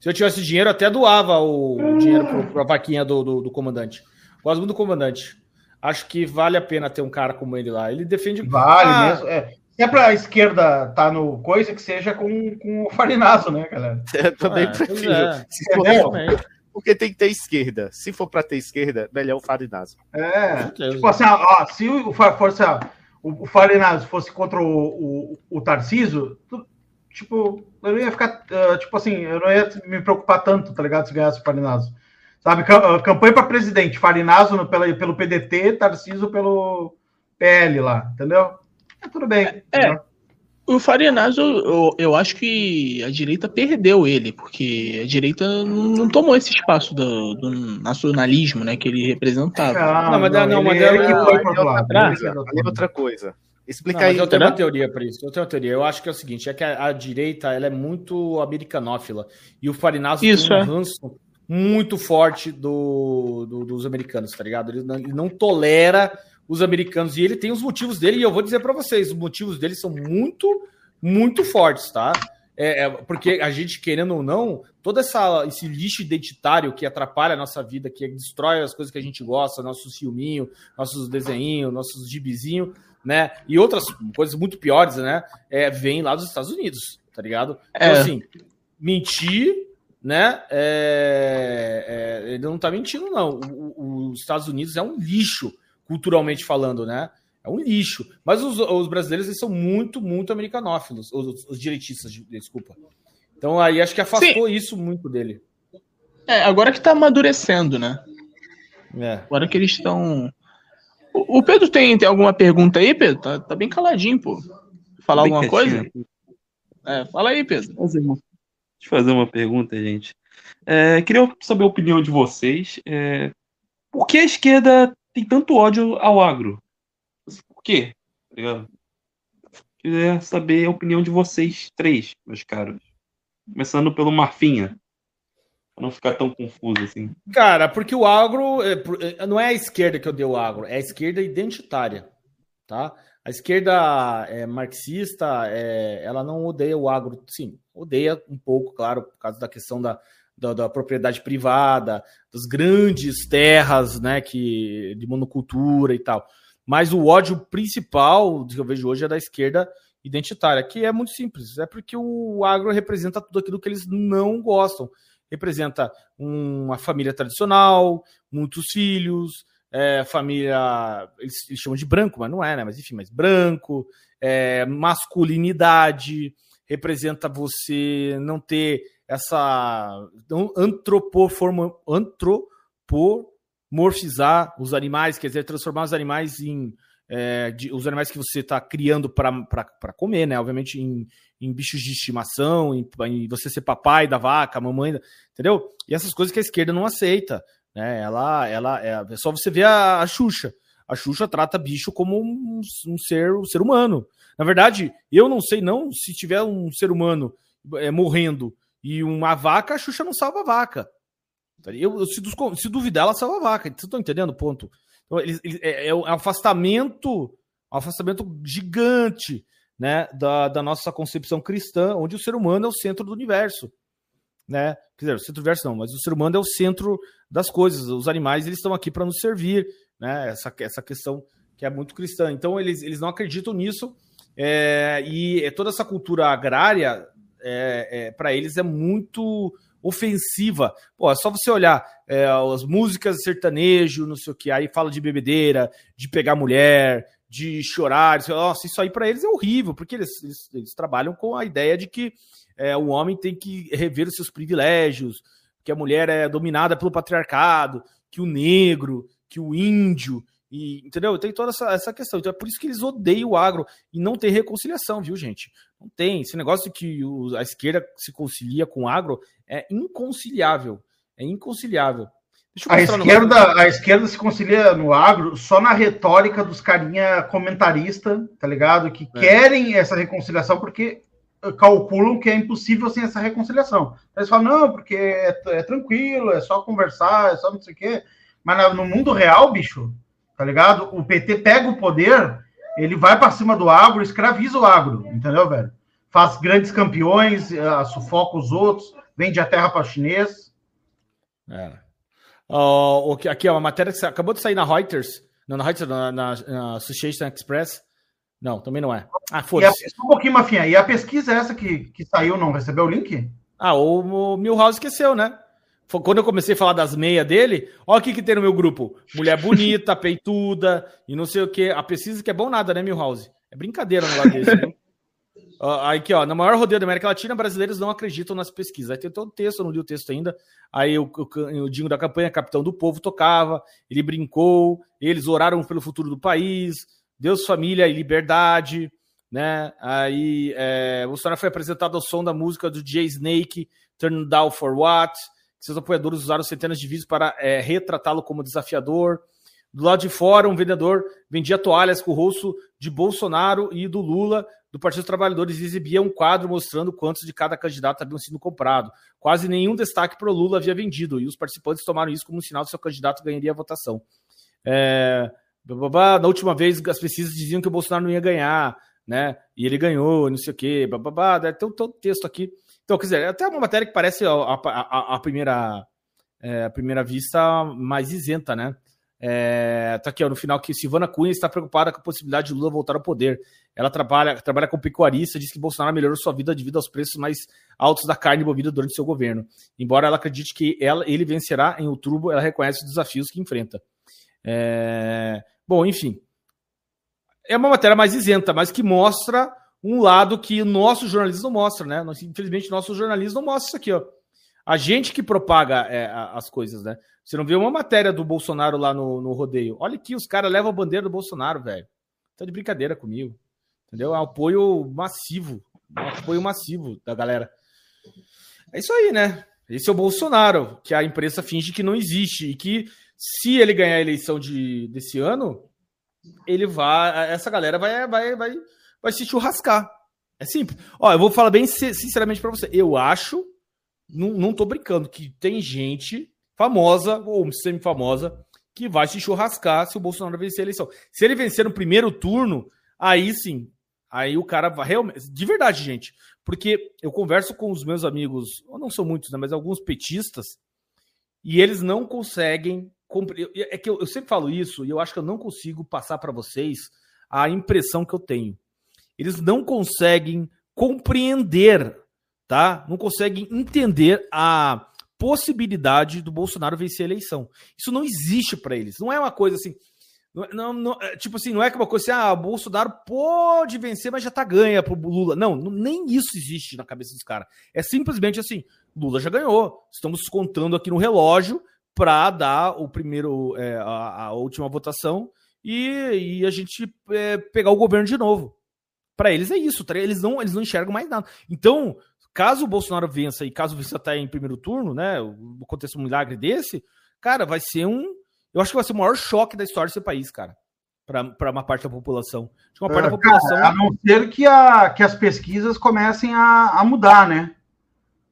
[SPEAKER 1] Se eu tivesse dinheiro, até doava o dinheiro para a vaquinha do, do, do, comandante. Gosto muito do comandante. Acho que vale a pena ter um cara como ele lá. Ele defende.
[SPEAKER 2] Vale ah, mesmo. É. Se é para a esquerda tá no coisa, que seja com, com o Farinazo, né, galera?
[SPEAKER 3] Eu também é, prefiro. É. Se for, porque tem que ter esquerda. Se for para ter esquerda, melhor o Farinazzo.
[SPEAKER 2] É, tipo assim, ó, se o, fosse, o, o Farinazzo fosse contra o, o, o Tarciso, tipo, eu não ia ficar, uh, tipo assim, eu não ia me preocupar tanto, tá ligado, se ganhasse o Farinazzo. Sabe, ah, campanha para presidente, Farinazzo no, pela, pelo PDT, Tarciso pelo PL lá, entendeu? É, tudo bem.
[SPEAKER 4] É, o Farianaz, eu, eu, acho que a direita perdeu ele, porque a direita não tomou esse espaço do, do nacionalismo né, que ele representava.
[SPEAKER 3] Não, não mas não, não, mas ele, ele foi para. É outra coisa. Explica não, aí.
[SPEAKER 1] Eu tenho uma teoria para isso. Eu tenho uma teoria. Eu acho que é o seguinte: é que a, a direita ela é muito americanófila. E o Farinazzo tem um é. ranço muito forte do, do, dos americanos, tá ligado? Ele não, ele não tolera os americanos. E ele tem os motivos dele, e eu vou dizer para vocês: os motivos dele são muito, muito fortes, tá? É, é, porque a gente, querendo ou não, todo essa, esse lixo identitário que atrapalha a nossa vida, que destrói as coisas que a gente gosta, nossos filminhos, nossos desenhinhos, nossos gibizinhos, né? E outras coisas muito piores, né? É, vem lá dos Estados Unidos, tá ligado? Então, é. assim, mentir, né? É, é, ele não tá mentindo, não. Os Estados Unidos é um lixo culturalmente falando, né? É um lixo. Mas os, os brasileiros eles são muito, muito americanófilos, os, os direitistas, desculpa. Então aí acho que afastou Sim. isso muito dele.
[SPEAKER 4] É, agora que tá amadurecendo, né? É. Agora que eles estão. O, Pedro tem, tem alguma pergunta aí, Pedro? Tá, tá bem caladinho, pô. Falar bem alguma coisa? É, fala aí, Pedro.
[SPEAKER 6] Deixa eu fazer uma pergunta, gente. É, queria saber a opinião de vocês. É, por que a esquerda tem tanto ódio ao agro? Por quê? Tá Queria saber a opinião de vocês três, meus caros. Começando pelo Marfinha. Pra não ficar tão confuso assim.
[SPEAKER 1] Cara, porque o agro. É, é, não é a esquerda que odeia o agro, é a esquerda identitária. Tá? A esquerda é, marxista, é, ela não odeia o agro, sim, odeia um pouco, claro, por causa da questão da, da, da, propriedade privada, das grandes terras, né, que de monocultura e tal. Mas o ódio principal que eu vejo hoje é da esquerda identitária, que é muito simples, é porque o agro representa tudo aquilo que eles não gostam. Representa uma família tradicional, muitos filhos, é, família, eles, eles, chamam de branco, mas não é, né? Mas enfim, mas branco, é, masculinidade, representa você não ter essa antropomorfizar os animais, quer dizer, transformar os animais em, é, de, os animais que você está criando para comer, né? Obviamente em, em bichos de estimação, em, em, você ser papai da vaca, mamãe, entendeu? E essas coisas que a esquerda não aceita, né? Ela, ela, é, é só você ver a, a Xuxa. A Xuxa trata bicho como um, um, ser, um ser humano. Na verdade, eu não sei não se tiver um ser humano é, morrendo e uma vaca, a Xuxa não salva a vaca. Eu, se, se, duvidar, ela salva a vaca. Vocês estão entendendo o ponto? Então, ele, ele, é, é um afastamento, um afastamento gigante né, da, da, nossa concepção cristã, onde o ser humano é o centro do universo. Né? Quer dizer, o centro do universo não, mas o ser humano é o centro das coisas. Os animais eles estão aqui para nos servir. Né? Essa, essa questão que é muito cristã. Então, eles, eles não acreditam nisso. É, e toda essa cultura agrária, é, é para eles, é muito ofensiva. Pô, é só você olhar é, as músicas sertanejo, não sei o que, aí fala de bebedeira, de pegar mulher, de chorar. Nossa, isso aí para eles é horrível, porque eles, eles, eles, trabalham com a ideia de que é, o homem tem que rever os seus privilégios, que a mulher é dominada pelo patriarcado, que o negro, que o índio, e, entendeu? Tem toda essa, essa questão. Então é por isso que eles odeiam o agro e não tem reconciliação, viu, gente? Não tem. Esse negócio que o, a esquerda se concilia com o agro é inconciliável. É inconciliável.
[SPEAKER 2] A esquerda, a esquerda se concilia no agro só na retórica dos carinha comentarista, tá ligado? Que é. querem essa reconciliação porque calculam que é impossível sem essa reconciliação. Eles falam, não, porque é, é tranquilo, é só conversar, é só não sei o quê. Mas no mundo real, bicho, tá ligado? O PT pega o poder, ele vai para cima do agro, escraviza o agro, entendeu, velho? Faz grandes campeões, uh, sufoca os outros, vende a terra para chinês.
[SPEAKER 1] É. Uh, aqui, ó, uma matéria que acabou de sair na Reuters, não, na Reuters, na, na, na Association Express. Não, também não é. Ah, foda-se.
[SPEAKER 2] Um pouquinho, Mafinha. E a pesquisa essa que, que saiu, não recebeu o link?
[SPEAKER 1] Ah, o, o Milhouse esqueceu, né? Quando eu comecei a falar das meias dele, olha o que, que tem no meu grupo. Mulher bonita, peituda e não sei o que. A pesquisa que é bom nada, né, Milhouse? É brincadeira um negócio desse, né? Uh, aqui, ó, na maior rodeio da América Latina, brasileiros não acreditam nas pesquisas. Aí tem todo o texto, eu não li o texto ainda. Aí o, o, o Dinho da campanha, capitão do povo, tocava, ele brincou, eles oraram pelo futuro do país, Deus, família e liberdade, né? Aí é, Bolsonaro foi apresentado ao som da música do Jay Snake, Turn Down for What. Seus apoiadores usaram centenas de vídeos para é, retratá-lo como desafiador. Do lado de fora, um vendedor vendia toalhas com o rosto de Bolsonaro e do Lula, do Partido dos Trabalhadores, e exibia um quadro mostrando quantos de cada candidato haviam sido comprado. Quase nenhum destaque para o Lula havia vendido, e os participantes tomaram isso como um sinal de seu candidato ganharia a votação. É... Na última vez, as pesquisas diziam que o Bolsonaro não ia ganhar, né? E ele ganhou, não sei o quê. Bababá. Tem todo texto aqui. Então, quer dizer, é até uma matéria que parece a, a, a primeira, é, a primeira vista mais isenta, né? É, tá aqui ó, no final que Silvana Cunha está preocupada com a possibilidade de Lula voltar ao poder. Ela trabalha, trabalha com pecuarista, diz que Bolsonaro melhorou sua vida devido aos preços mais altos da carne bovina durante seu governo. Embora ela acredite que ela, ele vencerá em outubro, ela reconhece os desafios que enfrenta. É, bom, enfim. É uma matéria mais isenta, mas que mostra um lado que o nosso jornalismo não mostra, né? Infelizmente, nosso jornalismo não mostra isso aqui, ó. A gente que propaga é, as coisas, né? Você não vê uma matéria do Bolsonaro lá no, no rodeio. Olha aqui, os caras levam a bandeira do Bolsonaro, velho. Tá de brincadeira comigo. Entendeu? É um apoio massivo. É um apoio massivo da galera. É isso aí, né? Esse é o Bolsonaro, que a imprensa finge que não existe. E que se ele ganhar a eleição de, desse ano, ele vai. Essa galera vai, vai, vai vai se churrascar. É simples. Ó, eu vou falar bem sinceramente para você. Eu acho, não, não tô brincando, que tem gente famosa ou semi-famosa que vai se churrascar se o Bolsonaro vencer a eleição. Se ele vencer no primeiro turno, aí sim, aí o cara vai realmente. De verdade, gente. Porque eu converso com os meus amigos, não são muitos, né, mas alguns petistas, e eles não conseguem. É que eu, eu sempre falo isso e eu acho que eu não consigo passar para vocês a impressão que eu tenho eles não conseguem compreender, tá? Não conseguem entender a possibilidade do Bolsonaro vencer a eleição. Isso não existe para eles. Não é uma coisa assim. Não, não, é, tipo assim, não é que uma coisa assim, ah, Bolsonaro pode vencer, mas já tá ganha pro Lula. Não, nem isso existe na cabeça dos caras. É simplesmente assim, Lula já ganhou. Estamos contando aqui no relógio para dar o primeiro, é, a, a, última votação e, e a gente é, pegar o governo de novo. Para eles é isso, tá? eles não, eles não enxergam mais nada. Então, caso o Bolsonaro vença e caso vença até em primeiro turno, né, aconteça um milagre desse, cara, vai ser um, eu acho que vai ser o maior choque da história desse país, cara, para uma parte da população. Acho uma parte
[SPEAKER 2] É,
[SPEAKER 1] da população.
[SPEAKER 2] cara, a não ser que, a, que as pesquisas comecem a, a mudar, né?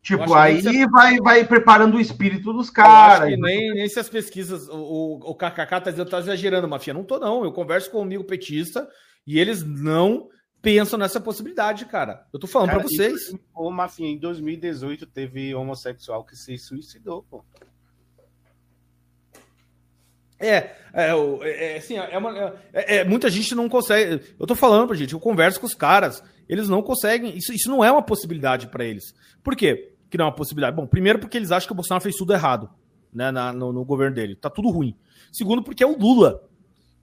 [SPEAKER 2] Tipo, aí
[SPEAKER 1] se-
[SPEAKER 2] vai, vai preparando o espírito dos caras.
[SPEAKER 1] que nem, nem se as pesquisas. O, o, o KKK tá dizendo tá exagerando, Mafia. Não tô, não. Eu converso com um amigo petista e eles não pensam nessa possibilidade, cara. Eu tô falando pra vocês.
[SPEAKER 3] Ô, Mafinha, em 2018 teve homossexual que se suicidou, pô.
[SPEAKER 1] É, é, é, é, assim, é, uma, é- é- muita gente não consegue. Eu tô falando pra gente, eu converso com os caras, eles não conseguem. Isso, isso não é uma possibilidade pra eles. Por quê que não é uma possibilidade? Bom, primeiro porque eles acham que o Bolsonaro fez tudo errado né, na- no, no governo dele. Tá tudo ruim. Segundo, porque é o Lula.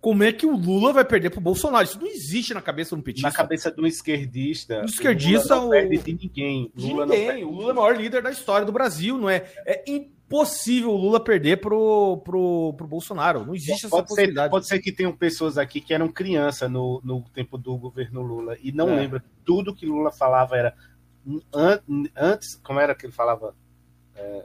[SPEAKER 1] Como é que o Lula vai perder pro Bolsonaro? Isso não existe na cabeça de um petista.
[SPEAKER 3] Na cabeça do esquerdista.
[SPEAKER 1] Do esquerdista,
[SPEAKER 3] Lula não
[SPEAKER 1] o-
[SPEAKER 3] perde de ninguém.
[SPEAKER 1] De
[SPEAKER 3] Lula não
[SPEAKER 1] ninguém.
[SPEAKER 3] perde
[SPEAKER 1] O Lula é o maior líder da história do Brasil, não é? É impossível o Lula perder pro, pro, pro Bolsonaro. Não existe essa
[SPEAKER 3] Pode ser,
[SPEAKER 1] possibilidade.
[SPEAKER 3] pode ser que tenham pessoas aqui que eram criança no, no tempo do governo Lula e não
[SPEAKER 1] É.
[SPEAKER 3] lembram que tudo que Lula falava era an- antes, como era que ele falava? É,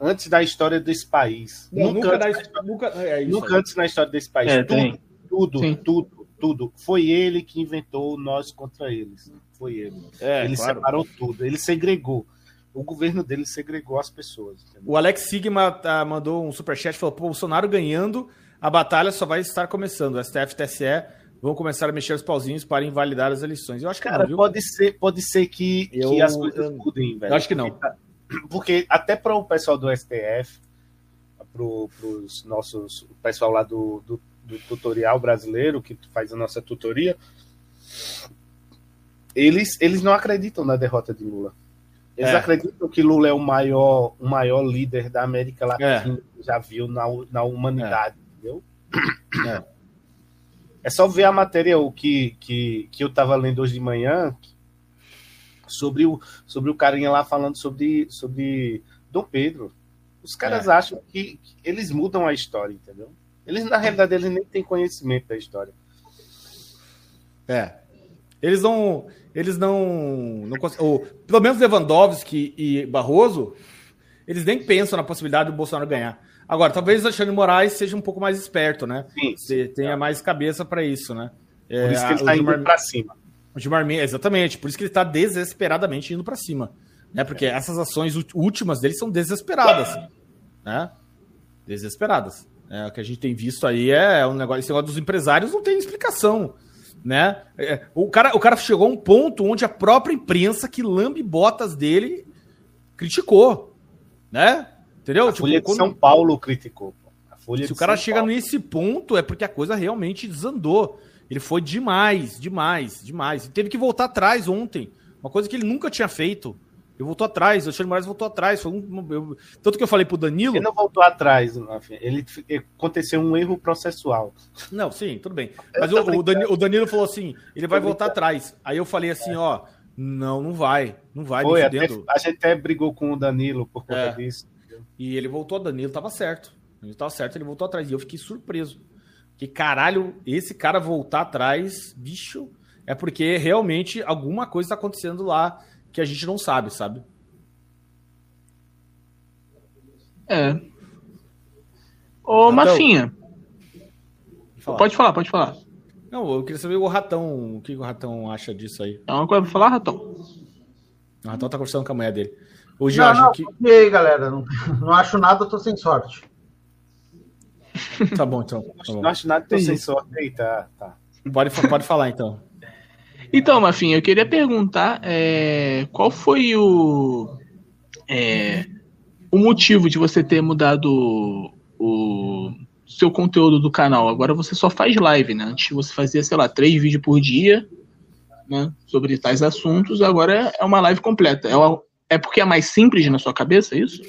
[SPEAKER 3] antes da história desse país.
[SPEAKER 1] Não,
[SPEAKER 3] nunca,
[SPEAKER 1] nunca,
[SPEAKER 3] antes,
[SPEAKER 1] dá- nunca, é isso
[SPEAKER 3] nunca antes na história desse país.
[SPEAKER 4] É,
[SPEAKER 3] tudo,
[SPEAKER 4] tem.
[SPEAKER 3] tudo, tudo, tudo. Foi ele que inventou nós contra eles. Foi ele.
[SPEAKER 1] É,
[SPEAKER 3] ele
[SPEAKER 1] claro.
[SPEAKER 3] separou tudo. Ele segregou. O governo dele segregou as pessoas. entendeu?
[SPEAKER 1] O Alex Sigma tá, mandou um superchat e falou: Pô, Bolsonaro ganhando, a batalha só vai estar começando. O STF e TSE vão começar a mexer os pauzinhos para invalidar as eleições. Eu acho que
[SPEAKER 3] Cara,
[SPEAKER 1] não, viu?
[SPEAKER 3] pode ser, pode ser que, que
[SPEAKER 1] Eu-
[SPEAKER 3] as coisas
[SPEAKER 1] eu-
[SPEAKER 3] mudem, velho.
[SPEAKER 1] eu acho que não.
[SPEAKER 3] Porque, porque até para o pessoal do STF, para os nossos, o pessoal lá do, do, do tutorial brasileiro que faz a nossa tutoria, eles, eles não acreditam na derrota de Lula. Eles
[SPEAKER 1] É.
[SPEAKER 3] acreditam que Lula é o maior, o maior líder da América Latina
[SPEAKER 1] É.
[SPEAKER 3] que já viu na, na humanidade, entendeu?
[SPEAKER 1] É.
[SPEAKER 3] É só ver a matéria o que, que, que eu estava lendo hoje de manhã sobre o, sobre o carinha lá falando sobre, sobre Dom Pedro. Os caras
[SPEAKER 1] É.
[SPEAKER 3] acham que, que eles mudam a história, entendeu? Eles, na realidade, eles nem têm conhecimento da história.
[SPEAKER 1] É. Eles não. Eles não. não ou, pelo menos Lewandowski e Barroso, eles nem pensam na possibilidade do Bolsonaro ganhar. Agora, talvez o Alexandre Moraes seja um pouco mais esperto, né?
[SPEAKER 3] Sim,
[SPEAKER 1] Você tenha mais cabeça para isso, né?
[SPEAKER 3] Por isso que ele está indo
[SPEAKER 1] Gilmar-
[SPEAKER 3] para cima.
[SPEAKER 1] O Gilmar Mendes, exatamente, por isso que ele está desesperadamente indo para cima. Né? Porque essas ações últimas dele são desesperadas. Né? Desesperadas. É, o que a gente tem visto aí é um negócio. Esse negócio dos empresários não tem explicação. Né? É, o, cara, o cara chegou a um ponto onde a própria imprensa que lambe botas dele criticou. Né? Entendeu?
[SPEAKER 3] A Folha de São Paulo criticou.
[SPEAKER 1] Se o cara
[SPEAKER 3] São
[SPEAKER 1] chega
[SPEAKER 3] Paulo.
[SPEAKER 1] nesse ponto, é porque a coisa realmente desandou. Ele foi demais, demais, demais. Ele teve que voltar atrás ontem. Uma coisa que ele nunca tinha feito. Ele voltou atrás, o Alexandre Moraes voltou atrás. Foi um- eu- tanto que eu falei pro Danilo.
[SPEAKER 3] Ele não voltou atrás, Rafinha. ele aconteceu um erro processual.
[SPEAKER 1] Não, sim, tudo bem. Mas o, o. Danilo, o Danilo falou assim: ele vai voltar atrás. Aí eu falei assim: ó, não, não vai. Não vai,
[SPEAKER 3] Foi, até, a gente até brigou com o Danilo por conta
[SPEAKER 1] É.
[SPEAKER 3] disso.
[SPEAKER 1] E ele voltou, Danilo tava certo. Ele tava certo, ele voltou atrás. E eu fiquei surpreso. Que caralho, esse cara voltar atrás, bicho, é porque realmente alguma coisa tá acontecendo lá que a gente não sabe, sabe?
[SPEAKER 4] É. Ô,
[SPEAKER 1] Então-
[SPEAKER 4] Mafinha,
[SPEAKER 1] Fala.
[SPEAKER 4] pode falar, pode falar.
[SPEAKER 1] Não, eu queria saber o Ratão, o que o Ratão acha disso aí.
[SPEAKER 4] É uma coisa pra falar, Ratão?
[SPEAKER 1] O Ratão tá conversando com a mulher dele. O
[SPEAKER 2] Não,
[SPEAKER 1] Jorge,
[SPEAKER 2] não,
[SPEAKER 1] que...
[SPEAKER 2] e aí, galera? Não, não acho nada, tô sem sorte.
[SPEAKER 1] Tá bom então. tá bom.
[SPEAKER 3] Não acho nada,
[SPEAKER 4] Entendi.
[SPEAKER 3] sem sorte. Eita, tá.
[SPEAKER 1] Pode, pode falar então.
[SPEAKER 4] Então, Mafinha, eu queria perguntar é, qual foi o, é, o motivo de você ter mudado o, o seu conteúdo do canal. Agora você só faz live, né? Antes você fazia, sei lá, três vídeos por dia né, sobre tais assuntos, agora é uma live completa. É, uma- é porque é mais simples na sua cabeça, é isso?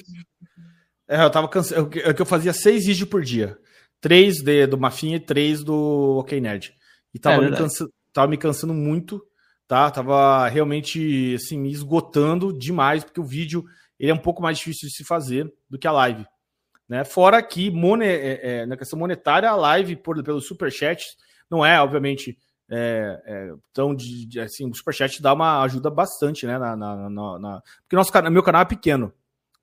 [SPEAKER 1] É, eu tava cansado. É que eu fazia seis vídeos por dia. Três de, do Mafinha e três do OK Nerd. E tava,
[SPEAKER 4] É
[SPEAKER 1] me, cansa, tava me cansando muito, tá? Tava realmente, assim, me esgotando demais, porque o vídeo ele é um pouco mais difícil de se fazer do que a live. Né? Fora que mone, é, é, na questão monetária, a live por, pelo Superchat não é, obviamente, é, é, tão de, de, assim, o Superchat dá uma ajuda bastante, né? Na, na, na, na porque nosso meu canal é pequeno,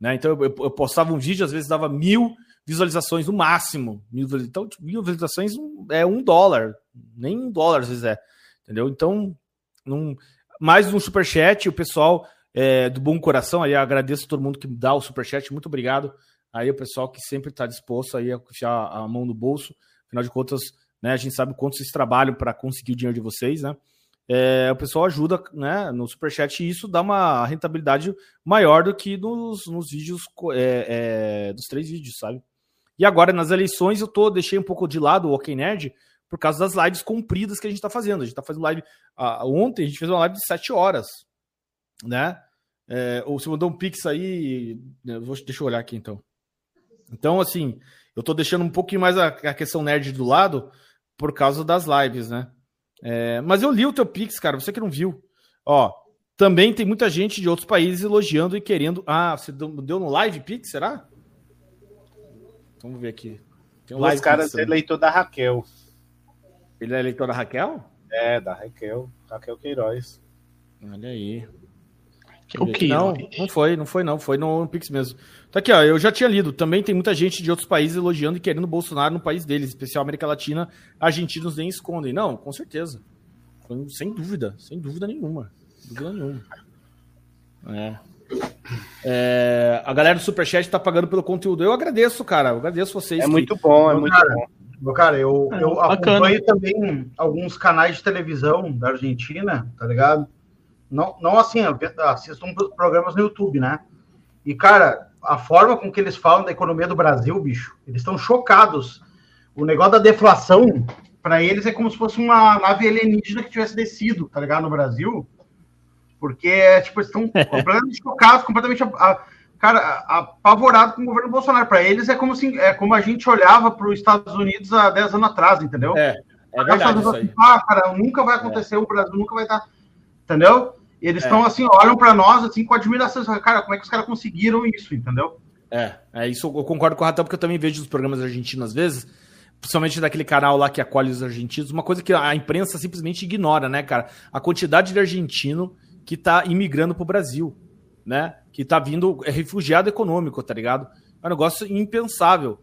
[SPEAKER 1] né? Então eu, eu, postava um vídeo, às vezes dava mil visualizações no máximo. Mil, então, tipo, mil visualizações é um dólar, nem um dólar às vezes é, entendeu? Então, num, mais um superchat, o pessoal é, do bom coração, aí agradeço a todo mundo que dá o superchat, muito obrigado. Aí o pessoal que sempre está disposto aí a enfiar a mão no bolso, afinal de contas, né, a gente sabe quanto vocês trabalham para conseguir o dinheiro de vocês, né? É, o pessoal ajuda né, no superchat e isso dá uma rentabilidade maior do que nos, nos vídeos é, é, dos três vídeos, sabe? E agora, nas eleições, eu tô, deixei um pouco de lado o OK Nerd por causa das lives compridas que a gente está fazendo. A gente está fazendo live. Ontem a gente fez uma live de 7 horas. Né? É, ou se mandou um pix aí. Vou, deixa eu olhar aqui então. Então, assim, eu tô deixando um pouquinho mais a, a questão nerd do lado por causa das lives, né? É, mas eu li o teu pix, cara, você que não viu. Ó, também tem muita gente de outros países elogiando e querendo. Ah, você deu no live pix, será? Vamos ver aqui.
[SPEAKER 3] Tem um Duas caras é eleitor da Raquel.
[SPEAKER 1] Ele é eleitor da Raquel?
[SPEAKER 3] É, da Raquel. Raquel Queiroz.
[SPEAKER 1] Olha aí. O que? Não, não foi, não foi, não. Foi no Pix mesmo. Tá aqui, ó. Eu já tinha lido. Também tem muita gente de outros países elogiando e querendo Bolsonaro no país deles, especial América Latina. Argentinos nem escondem. Não, com certeza. Sem dúvida, sem dúvida nenhuma. Dúvida nenhuma. É. É, a galera do Superchat tá pagando pelo conteúdo. Eu agradeço, cara. Eu agradeço vocês.
[SPEAKER 3] É que... muito bom, é muito
[SPEAKER 2] cara,
[SPEAKER 3] bom.
[SPEAKER 2] Meu cara, eu, é, eu acompanho também alguns canais de televisão da Argentina, tá ligado? Não, não assim, um programas no YouTube, né? E, cara, a forma com que eles falam da economia do Brasil, bicho, eles estão chocados. O negócio da deflação, para eles, é como se fosse uma nave alienígena que tivesse descido, tá ligado? No Brasil. Porque, tipo, eles estão completamente chocados, completamente, a, cara, apavorados com o governo Bolsonaro. Para eles é como, assim, é como a gente olhava para os Estados Unidos há 10 anos atrás, entendeu?
[SPEAKER 1] É, é verdade
[SPEAKER 2] aí. Ah, cara, nunca vai acontecer, é. o Brasil nunca vai estar... Entendeu? E eles estão, é. assim, olham para nós, assim, com admiração. Cara, como é que os caras conseguiram isso, entendeu?
[SPEAKER 1] É, é isso eu concordo com o Ratão, porque eu também vejo os programas argentinos às vezes, principalmente daquele canal lá que acolhe os argentinos, uma coisa que a imprensa simplesmente ignora, né, cara? A quantidade de argentino que está imigrando para o Brasil, né? Que está vindo é refugiado econômico, tá ligado? É um negócio impensável.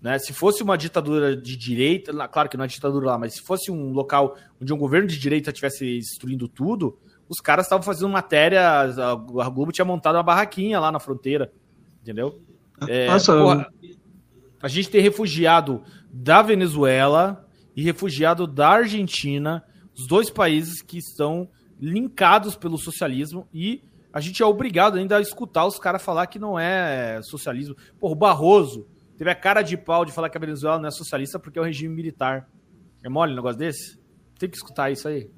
[SPEAKER 1] Né? Se fosse uma ditadura de direita, claro que não é ditadura lá, mas se fosse um local onde um governo de direita estivesse destruindo tudo, os caras estavam fazendo matéria, a Globo tinha montado uma barraquinha lá na fronteira, entendeu? É, Nossa, porra, a gente tem refugiado da Venezuela e refugiado da Argentina, os dois países que estão linkados pelo socialismo e a gente é obrigado ainda a escutar os caras falar que não é socialismo. Pô, o Barroso teve a cara de pau de falar que a Venezuela não é socialista porque é um regime militar. É mole um negócio desse? Tem que escutar isso aí.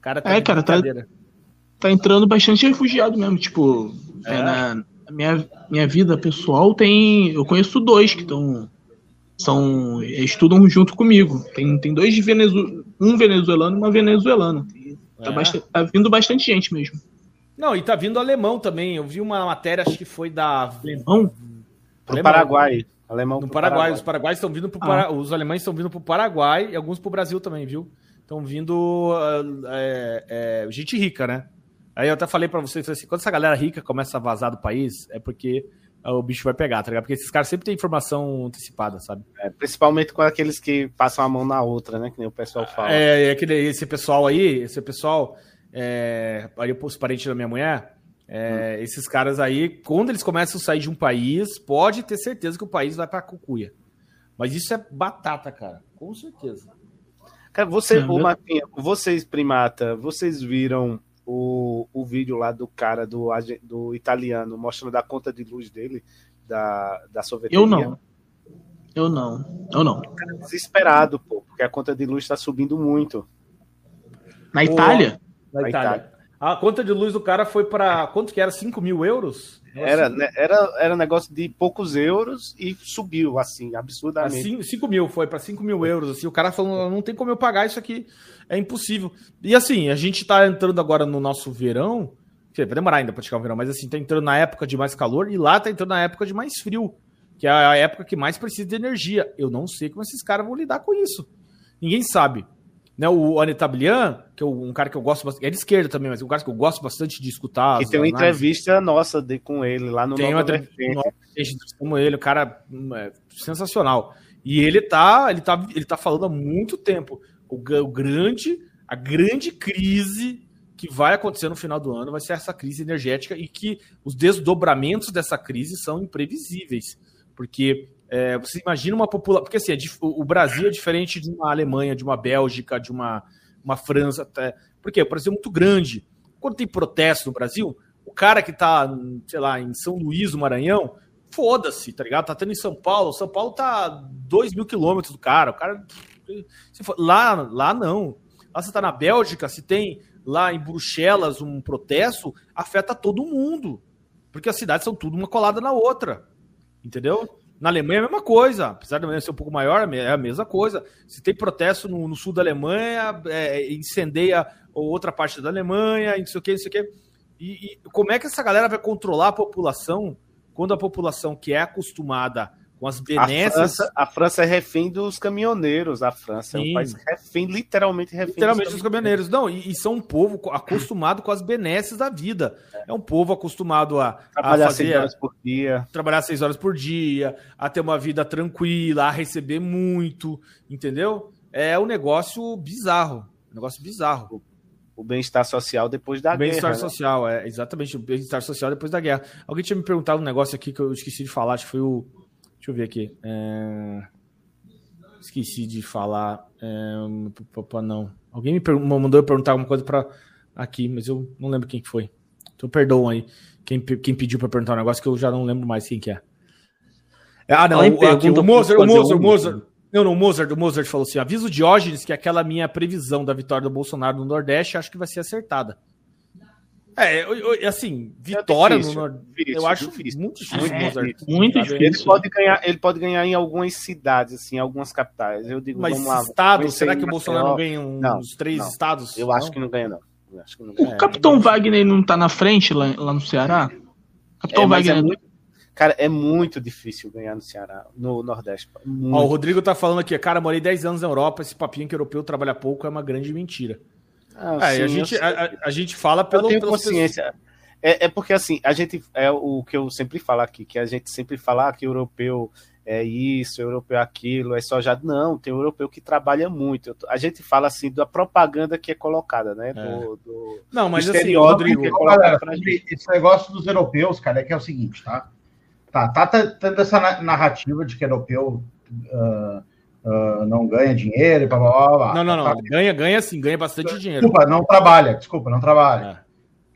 [SPEAKER 4] Cara tá é, cara, tá, tá entrando bastante refugiado mesmo. Tipo, é. É, na minha, minha vida pessoal tem. Eu conheço dois que estão. São, estudam junto comigo. Tem, tem dois de Venezuela, um venezuelano e uma venezuelana. Tá, é. bastante, tá vindo bastante gente mesmo.
[SPEAKER 1] Não, e tá vindo alemão também. Eu vi uma matéria, acho que foi da.
[SPEAKER 3] Alemão? Pro Paraguai.
[SPEAKER 1] Alemão no Paraguai. Paraguai. Os paraguaios estão vindo pro ah. Para... Os alemães estão vindo pro Paraguai e alguns pro Brasil também, viu? Estão vindo é, é, gente rica, né? Aí eu até falei para vocês assim, quando essa galera rica começa a vazar do país, é porque o bicho vai pegar, tá ligado? Porque esses caras sempre têm informação antecipada, sabe?
[SPEAKER 3] É, principalmente com aqueles que passam a mão na outra, né? Que nem o pessoal fala.
[SPEAKER 1] É, é aquele, esse pessoal aí, esse pessoal, é, aí os parentes da minha mulher, é, hum. esses caras aí, quando eles começam a sair de um país, pode ter certeza que o país vai pra cucuia. Mas isso é batata, cara, com certeza.
[SPEAKER 3] Cara, você, o Martinha, vocês, primata, vocês viram o, o vídeo lá do cara, do, do italiano, mostrando a conta de luz dele, da, da sorveteria.
[SPEAKER 4] Eu não. Eu não. Eu não.
[SPEAKER 3] Cara, desesperado, pô, porque a conta de luz está subindo muito.
[SPEAKER 4] Na Itália?
[SPEAKER 1] Na, Na Itália. Itália. A conta de luz do cara foi para quanto que era? 5 mil euros?
[SPEAKER 3] Era, né, era, era um negócio de poucos euros e subiu, assim, absurdamente.
[SPEAKER 1] 5 mil, foi para 5 mil euros. Assim, o cara falou: não tem como eu pagar isso aqui, é impossível. E assim, a gente tá entrando agora no nosso verão, vai demorar ainda para chegar o verão, mas assim, tá entrando na época de mais calor e lá tá entrando na época de mais frio. que é a época que mais precisa de energia. Eu não sei como esses caras vão lidar com isso. Ninguém sabe. Né, o Anetablian, que é um cara que eu gosto bastante, é de esquerda também, mas é um cara que eu gosto bastante de escutar.
[SPEAKER 3] E tem uma entrevista nossa de, com ele lá no
[SPEAKER 1] Tem uma entrevista com ele, o cara é, sensacional. E ele tá, ele tá, ele tá falando há muito tempo. O, o grande, a grande crise que vai acontecer no final do ano vai ser essa crise energética e que os desdobramentos dessa crise são imprevisíveis. Porque é, você imagina uma população. Porque assim, é, o Brasil é diferente de uma Alemanha, de uma Bélgica, de uma, uma França. Até, porque o Brasil é muito grande. Quando tem protesto no Brasil, o cara que tá, sei lá, em São Luís, do Maranhão, foda-se, tá ligado? Tá tendo em São Paulo. São Paulo tá 2 mil quilômetros do cara. O cara. Lá, lá não. Lá você tá na Bélgica, se tem lá em Bruxelas um protesto, afeta todo mundo. Porque as cidades são tudo uma colada na outra. Entendeu? Na Alemanha é a mesma coisa, apesar da Alemanha ser um pouco maior, é a mesma coisa. Se tem protesto no, no sul da Alemanha, é, incendeia outra parte da Alemanha, não sei o que, não sei o que. E, e como é que essa galera vai controlar a população quando a população que é acostumada com as benesses.
[SPEAKER 3] A França, a França, é refém dos caminhoneiros. A França Sim. é um país refém, literalmente refém
[SPEAKER 1] literalmente dos caminhoneiros. Não, e, e, são um povo acostumado com as benesses da vida. É um povo acostumado a
[SPEAKER 3] trabalhar a fazer, seis horas por dia.
[SPEAKER 1] Trabalhar seis horas por dia, a ter uma vida tranquila, a receber muito, entendeu? É um negócio bizarro. Um negócio bizarro.
[SPEAKER 3] O bem-estar social depois da
[SPEAKER 1] o
[SPEAKER 3] guerra.
[SPEAKER 1] Bem-estar né? social, é, exatamente. O bem-estar social depois da guerra. Alguém tinha me perguntado um negócio aqui que eu esqueci de falar, acho que foi o Deixa eu ver aqui. É... Esqueci de falar. É... Não. Alguém me per... mandou eu perguntar alguma coisa para aqui, mas eu não lembro quem que foi. Então perdoam aí quem, quem pediu para perguntar um negócio que eu já não lembro mais quem que é. Ah, não. O, aqui, o Mozart, o Mozart, o Mozart. Não, não, o Mozart, o Mozart falou assim: aviso Diógenes que aquela minha previsão da vitória do Bolsonaro no Nordeste acho que vai ser acertada. É, assim, vitória é difícil, no Nordeste. Eu acho difícil. muito difícil.
[SPEAKER 3] É, muito difícil. Ele pode, ganhar, ele pode ganhar em algumas cidades, assim, algumas capitais. Eu digo,
[SPEAKER 1] Mas vamos lá. Estado, será que o Bolsonaro não ganha uns não, três não. estados?
[SPEAKER 3] Eu acho que não ganha, não.
[SPEAKER 4] Ganha. O Capitão Wagner não tá na frente lá, lá no Ceará?
[SPEAKER 3] Capitão é, Wagner. É muito, cara, é muito difícil ganhar no Ceará, no Nordeste.
[SPEAKER 1] Ó, o Rodrigo tá falando aqui, cara, morei 10 anos na Europa, esse papinho que europeu trabalha pouco é uma grande mentira. Ah, é, sim, a, gente, a, a, gente fala pelo. Eu
[SPEAKER 3] tenho consciência. Pessoas... É, é porque assim, a gente é o que eu sempre falo aqui, que a gente sempre fala ah, que europeu é isso, europeu é aquilo, é só já. Não, tem europeu que trabalha muito. A gente fala assim da propaganda que é colocada, né? Do,
[SPEAKER 2] é. do não, mas assim, Rodrigo, é galera, esse negócio dos europeus, cara, é que é o seguinte, tá? Tá, tá tendo essa narrativa de que europeu uh, uh, não ganha dinheiro e blá, blá, blá, blá.
[SPEAKER 1] Não, não, não. Ganha, ganha sim, ganha bastante dinheiro.
[SPEAKER 2] Desculpa, não trabalha, desculpa, não trabalha. É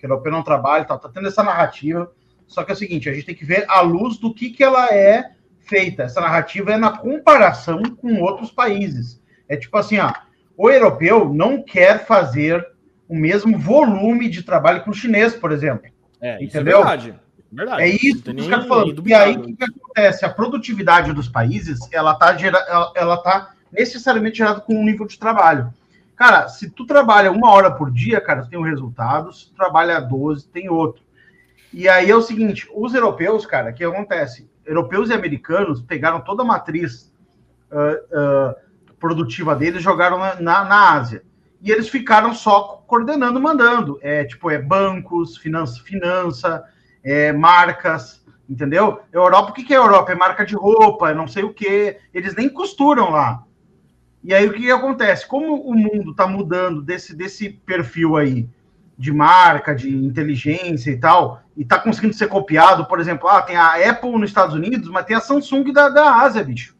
[SPEAKER 2] que europeu não trabalha, tá, tá tendo essa narrativa. Só que é o seguinte, a gente tem que ver a luz do que, que ela é feita. Essa narrativa é na comparação com outros países. É tipo assim, ó, o europeu não quer fazer o mesmo volume de trabalho que o chinês, por exemplo. É, entendeu? é verdade. Verdade. É isso que os caras falando. E aí, o que, que, acontece? A produtividade dos países, ela tá, gera, ela, ela tá necessariamente gerada com um nível de trabalho. Cara, se tu trabalha uma hora por dia, cara, tem um resultado. Se tu trabalha 12, tem outro. E aí é o seguinte, os europeus, cara, o que acontece? Europeus e americanos pegaram toda a matriz uh, uh, produtiva deles e jogaram na, na, na, Ásia. E eles ficaram só coordenando, mandando. É, tipo, é bancos, finança, finança é, marcas, entendeu? Europa, o que, que é Europa? É marca de roupa, não sei o quê. Eles nem costuram lá. E aí o que acontece? Como o mundo está mudando desse, desse perfil aí de marca, de inteligência e tal, e está conseguindo ser copiado, por exemplo, ah, tem a Apple nos Estados Unidos, mas tem a Samsung da, da Ásia, bicho.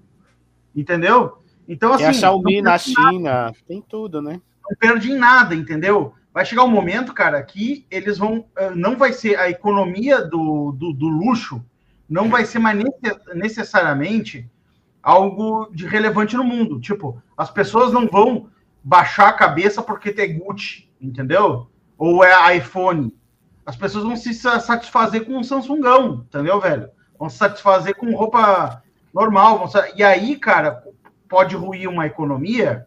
[SPEAKER 2] Entendeu?
[SPEAKER 3] Então, assim. Tem a Xiaomi na China, nada. tem tudo, né?
[SPEAKER 2] Não perde em nada, entendeu? Vai chegar um momento, cara, que eles vão. Eh, não vai ser a economia do, do, do luxo, não vai ser mais necessariamente algo de relevante no mundo. Tipo, as pessoas não vão baixar a cabeça porque tem Gucci, entendeu? Ou é iPhone. As pessoas vão se satisfazer com um Samsungão, entendeu, velho? Vão se satisfazer com roupa normal. E aí, cara, pode ruir uma economia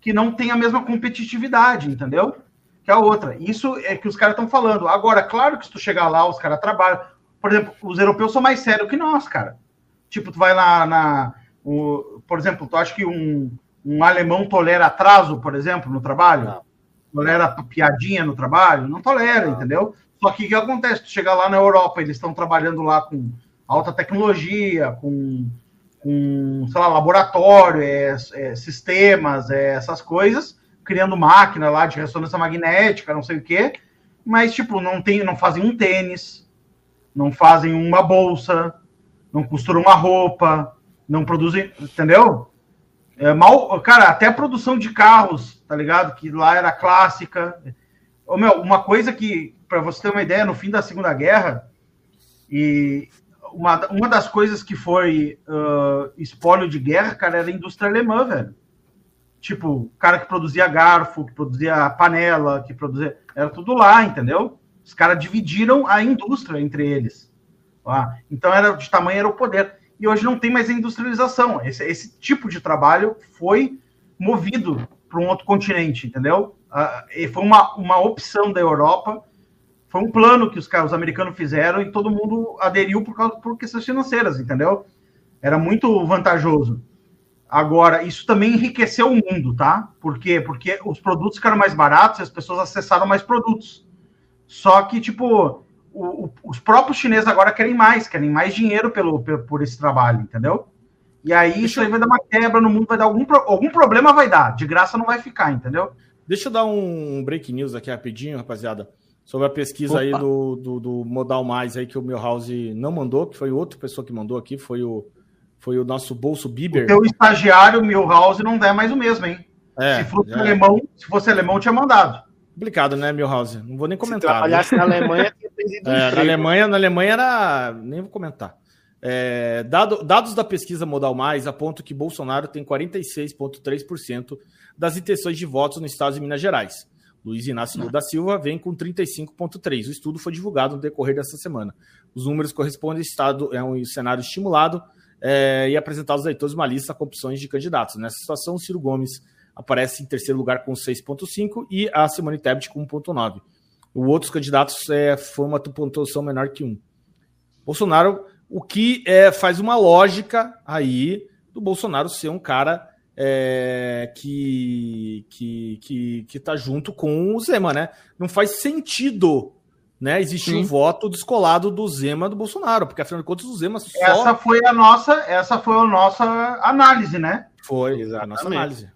[SPEAKER 2] que não tem a mesma competitividade, entendeu? Que a outra. Isso é que os caras estão falando. Agora, claro que se tu chegar lá, os caras trabalham. Por exemplo, os europeus são mais sérios que nós, cara. Tipo, tu vai na. na o, por exemplo, tu acha que um, um alemão tolera atraso, por exemplo, no trabalho?
[SPEAKER 3] Não.
[SPEAKER 2] Tolera piadinha no trabalho? Não tolera, entendeu? Só que o que acontece? Tu chega lá na Europa, eles estão trabalhando lá com alta tecnologia, com, com sei lá, laboratório, é, é, sistemas, é, essas coisas, criando máquina lá de ressonância magnética, não sei o quê, mas, tipo, não, tem, não fazem um tênis, não fazem uma bolsa, não costuram uma roupa, não produzem, entendeu? É mal, cara, até a produção de carros, tá ligado? Que lá era clássica. Ô, meu, uma coisa que, para você ter uma ideia, no fim da Segunda Guerra, e uma, uma das coisas que foi uh, espólio de guerra, cara, era a indústria alemã, velho. Tipo, o cara que produzia garfo, que produzia panela, que produzia. Era tudo lá, entendeu? Os caras dividiram a indústria entre eles. Lá. Então, era de tamanho era o poder. E hoje não tem mais industrialização. Esse, esse tipo de trabalho foi movido para um outro continente, entendeu? Uh, e foi uma, uma opção da Europa foi um plano que os, os americanos fizeram e todo mundo aderiu por, causa, por questões financeiras, entendeu? Era muito vantajoso. Agora, isso também enriqueceu o mundo, tá? Por quê? Porque os produtos ficaram mais baratos e as pessoas acessaram mais produtos. Só que, tipo, o, o, os próprios chineses agora querem mais, querem mais dinheiro pelo, pelo, por esse trabalho, entendeu? E aí isso aí vai dar uma quebra no mundo, vai dar algum, algum problema vai dar, de graça não vai ficar, entendeu?
[SPEAKER 1] Deixa eu dar um break news aqui rapidinho, rapaziada sobre a pesquisa Opa. aí do, do, do, Modal Mais aí que o Milhouse não mandou, que foi outra pessoa que mandou aqui, foi o, foi o nosso Bolso Bieber. O
[SPEAKER 2] teu estagiário Milhouse não der mais o mesmo, hein? É, se fosse é. alemão, se fosse alemão, tinha mandado.
[SPEAKER 1] Complicado, né, Milhouse? Não vou nem comentar. Se
[SPEAKER 3] trabalhasse na Alemanha,
[SPEAKER 1] é, na Alemanha, na Alemanha era. Nem vou comentar. É, dado, dados da pesquisa Modal Mais apontam que Bolsonaro tem 46,3% das intenções de votos no estado de Minas Gerais. Luiz Inácio Lula da Silva vem com 35,3. O estudo foi divulgado no decorrer dessa semana. Os números correspondem ao estado, é um cenário estimulado é, e apresentados aos leitores uma lista com opções de candidatos. Nessa situação, o Ciro Gomes aparece em terceiro lugar com 6,5 e a Simone Tebet com 1,9. Os outros candidatos é, uma pontuação menor que um. Bolsonaro, o que é, faz uma lógica aí do Bolsonaro ser um cara é, que, que, que, que tá junto com o Zema, né? Não faz sentido né, existir Sim. um voto descolado do Zema do Bolsonaro, porque afinal de contas o Zema só...
[SPEAKER 2] Essa foi a nossa, essa foi a nossa análise, né?
[SPEAKER 1] Foi, Exatamente. a nossa análise.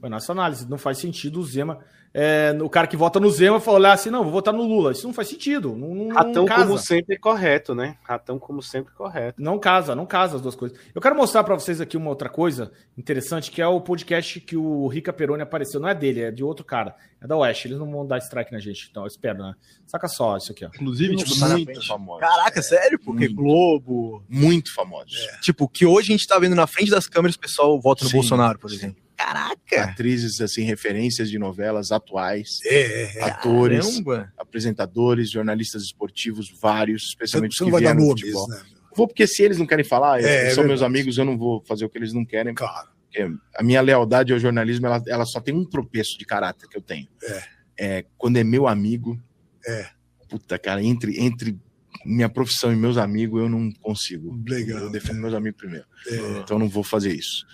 [SPEAKER 1] Foi a nossa análise. Não faz sentido o Zema é, o cara que vota no Zema falar assim, não, vou votar no Lula. Isso não faz sentido. Não, não,
[SPEAKER 3] Ratão, não como sempre, correto, né? Ratão, como sempre, correto.
[SPEAKER 1] Não casa, não casa as duas coisas. Eu quero mostrar para vocês aqui uma outra coisa interessante, que é o podcast que o Rica Peroni apareceu. Não é dele, é de outro cara. É da Oeste. Eles não vão dar strike na gente, então eu espero, né? Saca só isso aqui, ó.
[SPEAKER 11] Inclusive, tipo, muito famoso.
[SPEAKER 6] Caraca, sério? Porque muito. Globo.
[SPEAKER 11] Muito famoso. É. Tipo, que hoje a gente tá vendo na frente das câmeras o pessoal vota no Sim. Bolsonaro, por exemplo.
[SPEAKER 6] Caraca!
[SPEAKER 11] Atrizes, assim, referências de novelas atuais,
[SPEAKER 6] é, é, é.
[SPEAKER 11] atores, Caramba. apresentadores, jornalistas esportivos, vários, especialmente
[SPEAKER 6] Você que vieram do futebol. Né?
[SPEAKER 11] Vou porque se eles não querem falar, é, são meus amigos, eu não vou fazer o que eles não querem.
[SPEAKER 6] Claro.
[SPEAKER 11] A minha lealdade ao jornalismo, ela, ela só tem um tropeço de caráter que eu tenho.
[SPEAKER 6] É.
[SPEAKER 11] é quando é meu amigo,
[SPEAKER 6] é.
[SPEAKER 11] puta, cara, entre, entre minha profissão e meus amigos, eu não consigo.
[SPEAKER 6] Legal.
[SPEAKER 11] Eu defendo meus amigos primeiro. É. Então eu não vou fazer isso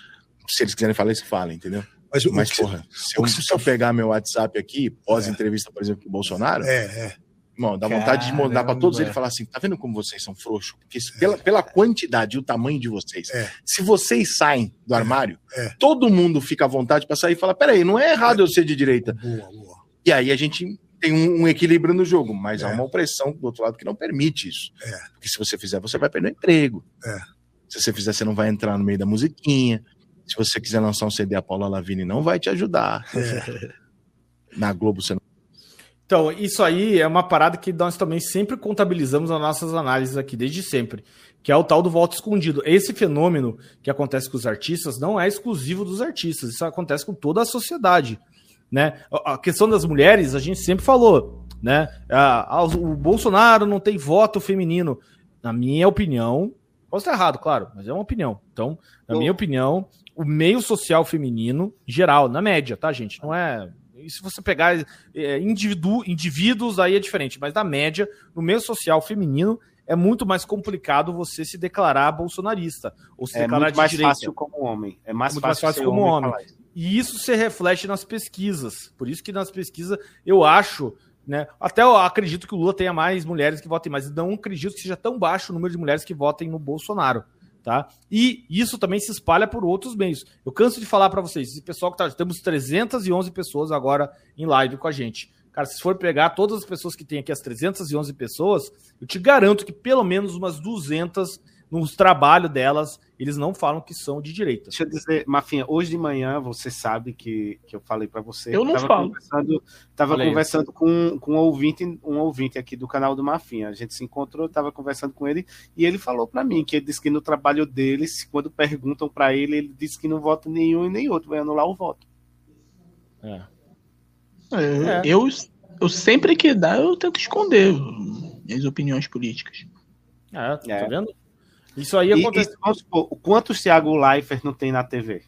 [SPEAKER 11] se eles quiserem falar, eles falam, entendeu? Mas, Mas porra, se eu, se eu pegar meu WhatsApp aqui, pós-entrevista, por exemplo, com o Bolsonaro,
[SPEAKER 6] é, é.
[SPEAKER 11] Irmão, dá vontade de mandar para todos eles e falar assim: tá vendo como vocês são frouxos? Porque pela, pela quantidade e o tamanho de vocês,
[SPEAKER 6] é.
[SPEAKER 11] se vocês saem do armário,
[SPEAKER 6] é. é.
[SPEAKER 11] todo mundo fica à vontade para sair e falar: peraí, não é errado eu ser de direita.
[SPEAKER 6] Boa, boa.
[SPEAKER 11] E aí a gente tem um, um equilíbrio no jogo, mas é. há uma opressão do outro lado que não permite isso.
[SPEAKER 6] É.
[SPEAKER 11] Porque se você fizer, você vai perder o emprego. Se você fizer, você não vai entrar no meio da musiquinha. Se você quiser lançar um CD, a Paula Lavigne não vai te ajudar. É. Na Globo você não.
[SPEAKER 1] Então, isso aí é uma parada que nós também sempre contabilizamos nas nossas análises aqui, desde sempre, que é o tal do voto escondido. Esse fenômeno que acontece com os artistas não é exclusivo dos artistas, isso acontece com toda a sociedade. Né? A questão das mulheres, a gente sempre falou, né? o Bolsonaro não tem voto feminino. Na minha opinião, posso estar errado, claro, mas é uma opinião. Então, na minha opinião, o meio social feminino, geral, na média, tá, gente? Não é. E se você pegar é, indivíduos, aí é diferente, mas na média, no meio social feminino, é muito mais complicado você se declarar bolsonarista ou se
[SPEAKER 3] É
[SPEAKER 1] declarar
[SPEAKER 3] muito
[SPEAKER 1] de
[SPEAKER 3] mais
[SPEAKER 1] direita.
[SPEAKER 3] fácil como homem. É mais
[SPEAKER 1] muito mais
[SPEAKER 3] fácil,
[SPEAKER 1] fácil
[SPEAKER 3] ser
[SPEAKER 1] como homem.
[SPEAKER 3] isso.
[SPEAKER 1] E isso se reflete nas pesquisas. Por isso que nas pesquisas eu acho, né? Até eu acredito que o Lula tenha mais mulheres que votem, mas não acredito que seja tão baixo o número de mulheres que votem no Bolsonaro. Tá? E isso também se espalha por outros meios. Eu canso de falar para vocês, esse pessoal que tá, temos 311 pessoas agora em live com a gente. Cara, se for pegar todas as pessoas que tem aqui, as 311 pessoas, eu te garanto que pelo menos umas 200 nos trabalhos delas, eles não falam que são de direita.
[SPEAKER 3] Deixa eu dizer, Mafinha, hoje de manhã você sabe que, que eu falei pra você.
[SPEAKER 4] Eu não
[SPEAKER 3] tava
[SPEAKER 4] falo.
[SPEAKER 3] Conversando, tava
[SPEAKER 1] Fala aí.
[SPEAKER 3] conversando com, com um, ouvinte, um ouvinte aqui do canal do Mafinha. A gente se encontrou, tava conversando com ele e ele falou pra mim que ele disse que no trabalho deles, quando perguntam pra ele, ele disse que não vota nenhum e nem outro, vai anular o voto.
[SPEAKER 1] É.
[SPEAKER 4] É, Eu, eu sempre que dá, eu tento esconder minhas opiniões políticas.
[SPEAKER 1] É, tá
[SPEAKER 3] É.
[SPEAKER 1] vendo? Isso aí
[SPEAKER 3] E,
[SPEAKER 1] acontece.
[SPEAKER 3] e, supor, quantos Thiago Leifert não tem na TV?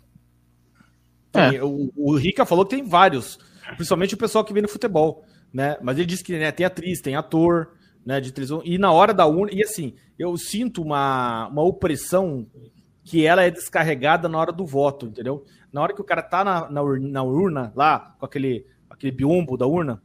[SPEAKER 1] Tem- O, o Rica falou que tem vários, principalmente o pessoal que vem no futebol, né? Mas ele disse que né, tem atriz, tem ator, né? De televisão. E na hora da urna, e assim, eu sinto uma, uma opressão que ela é descarregada na hora do voto, entendeu? Na hora que o cara tá na, na, urna, na urna, lá, com aquele, aquele biombo da urna,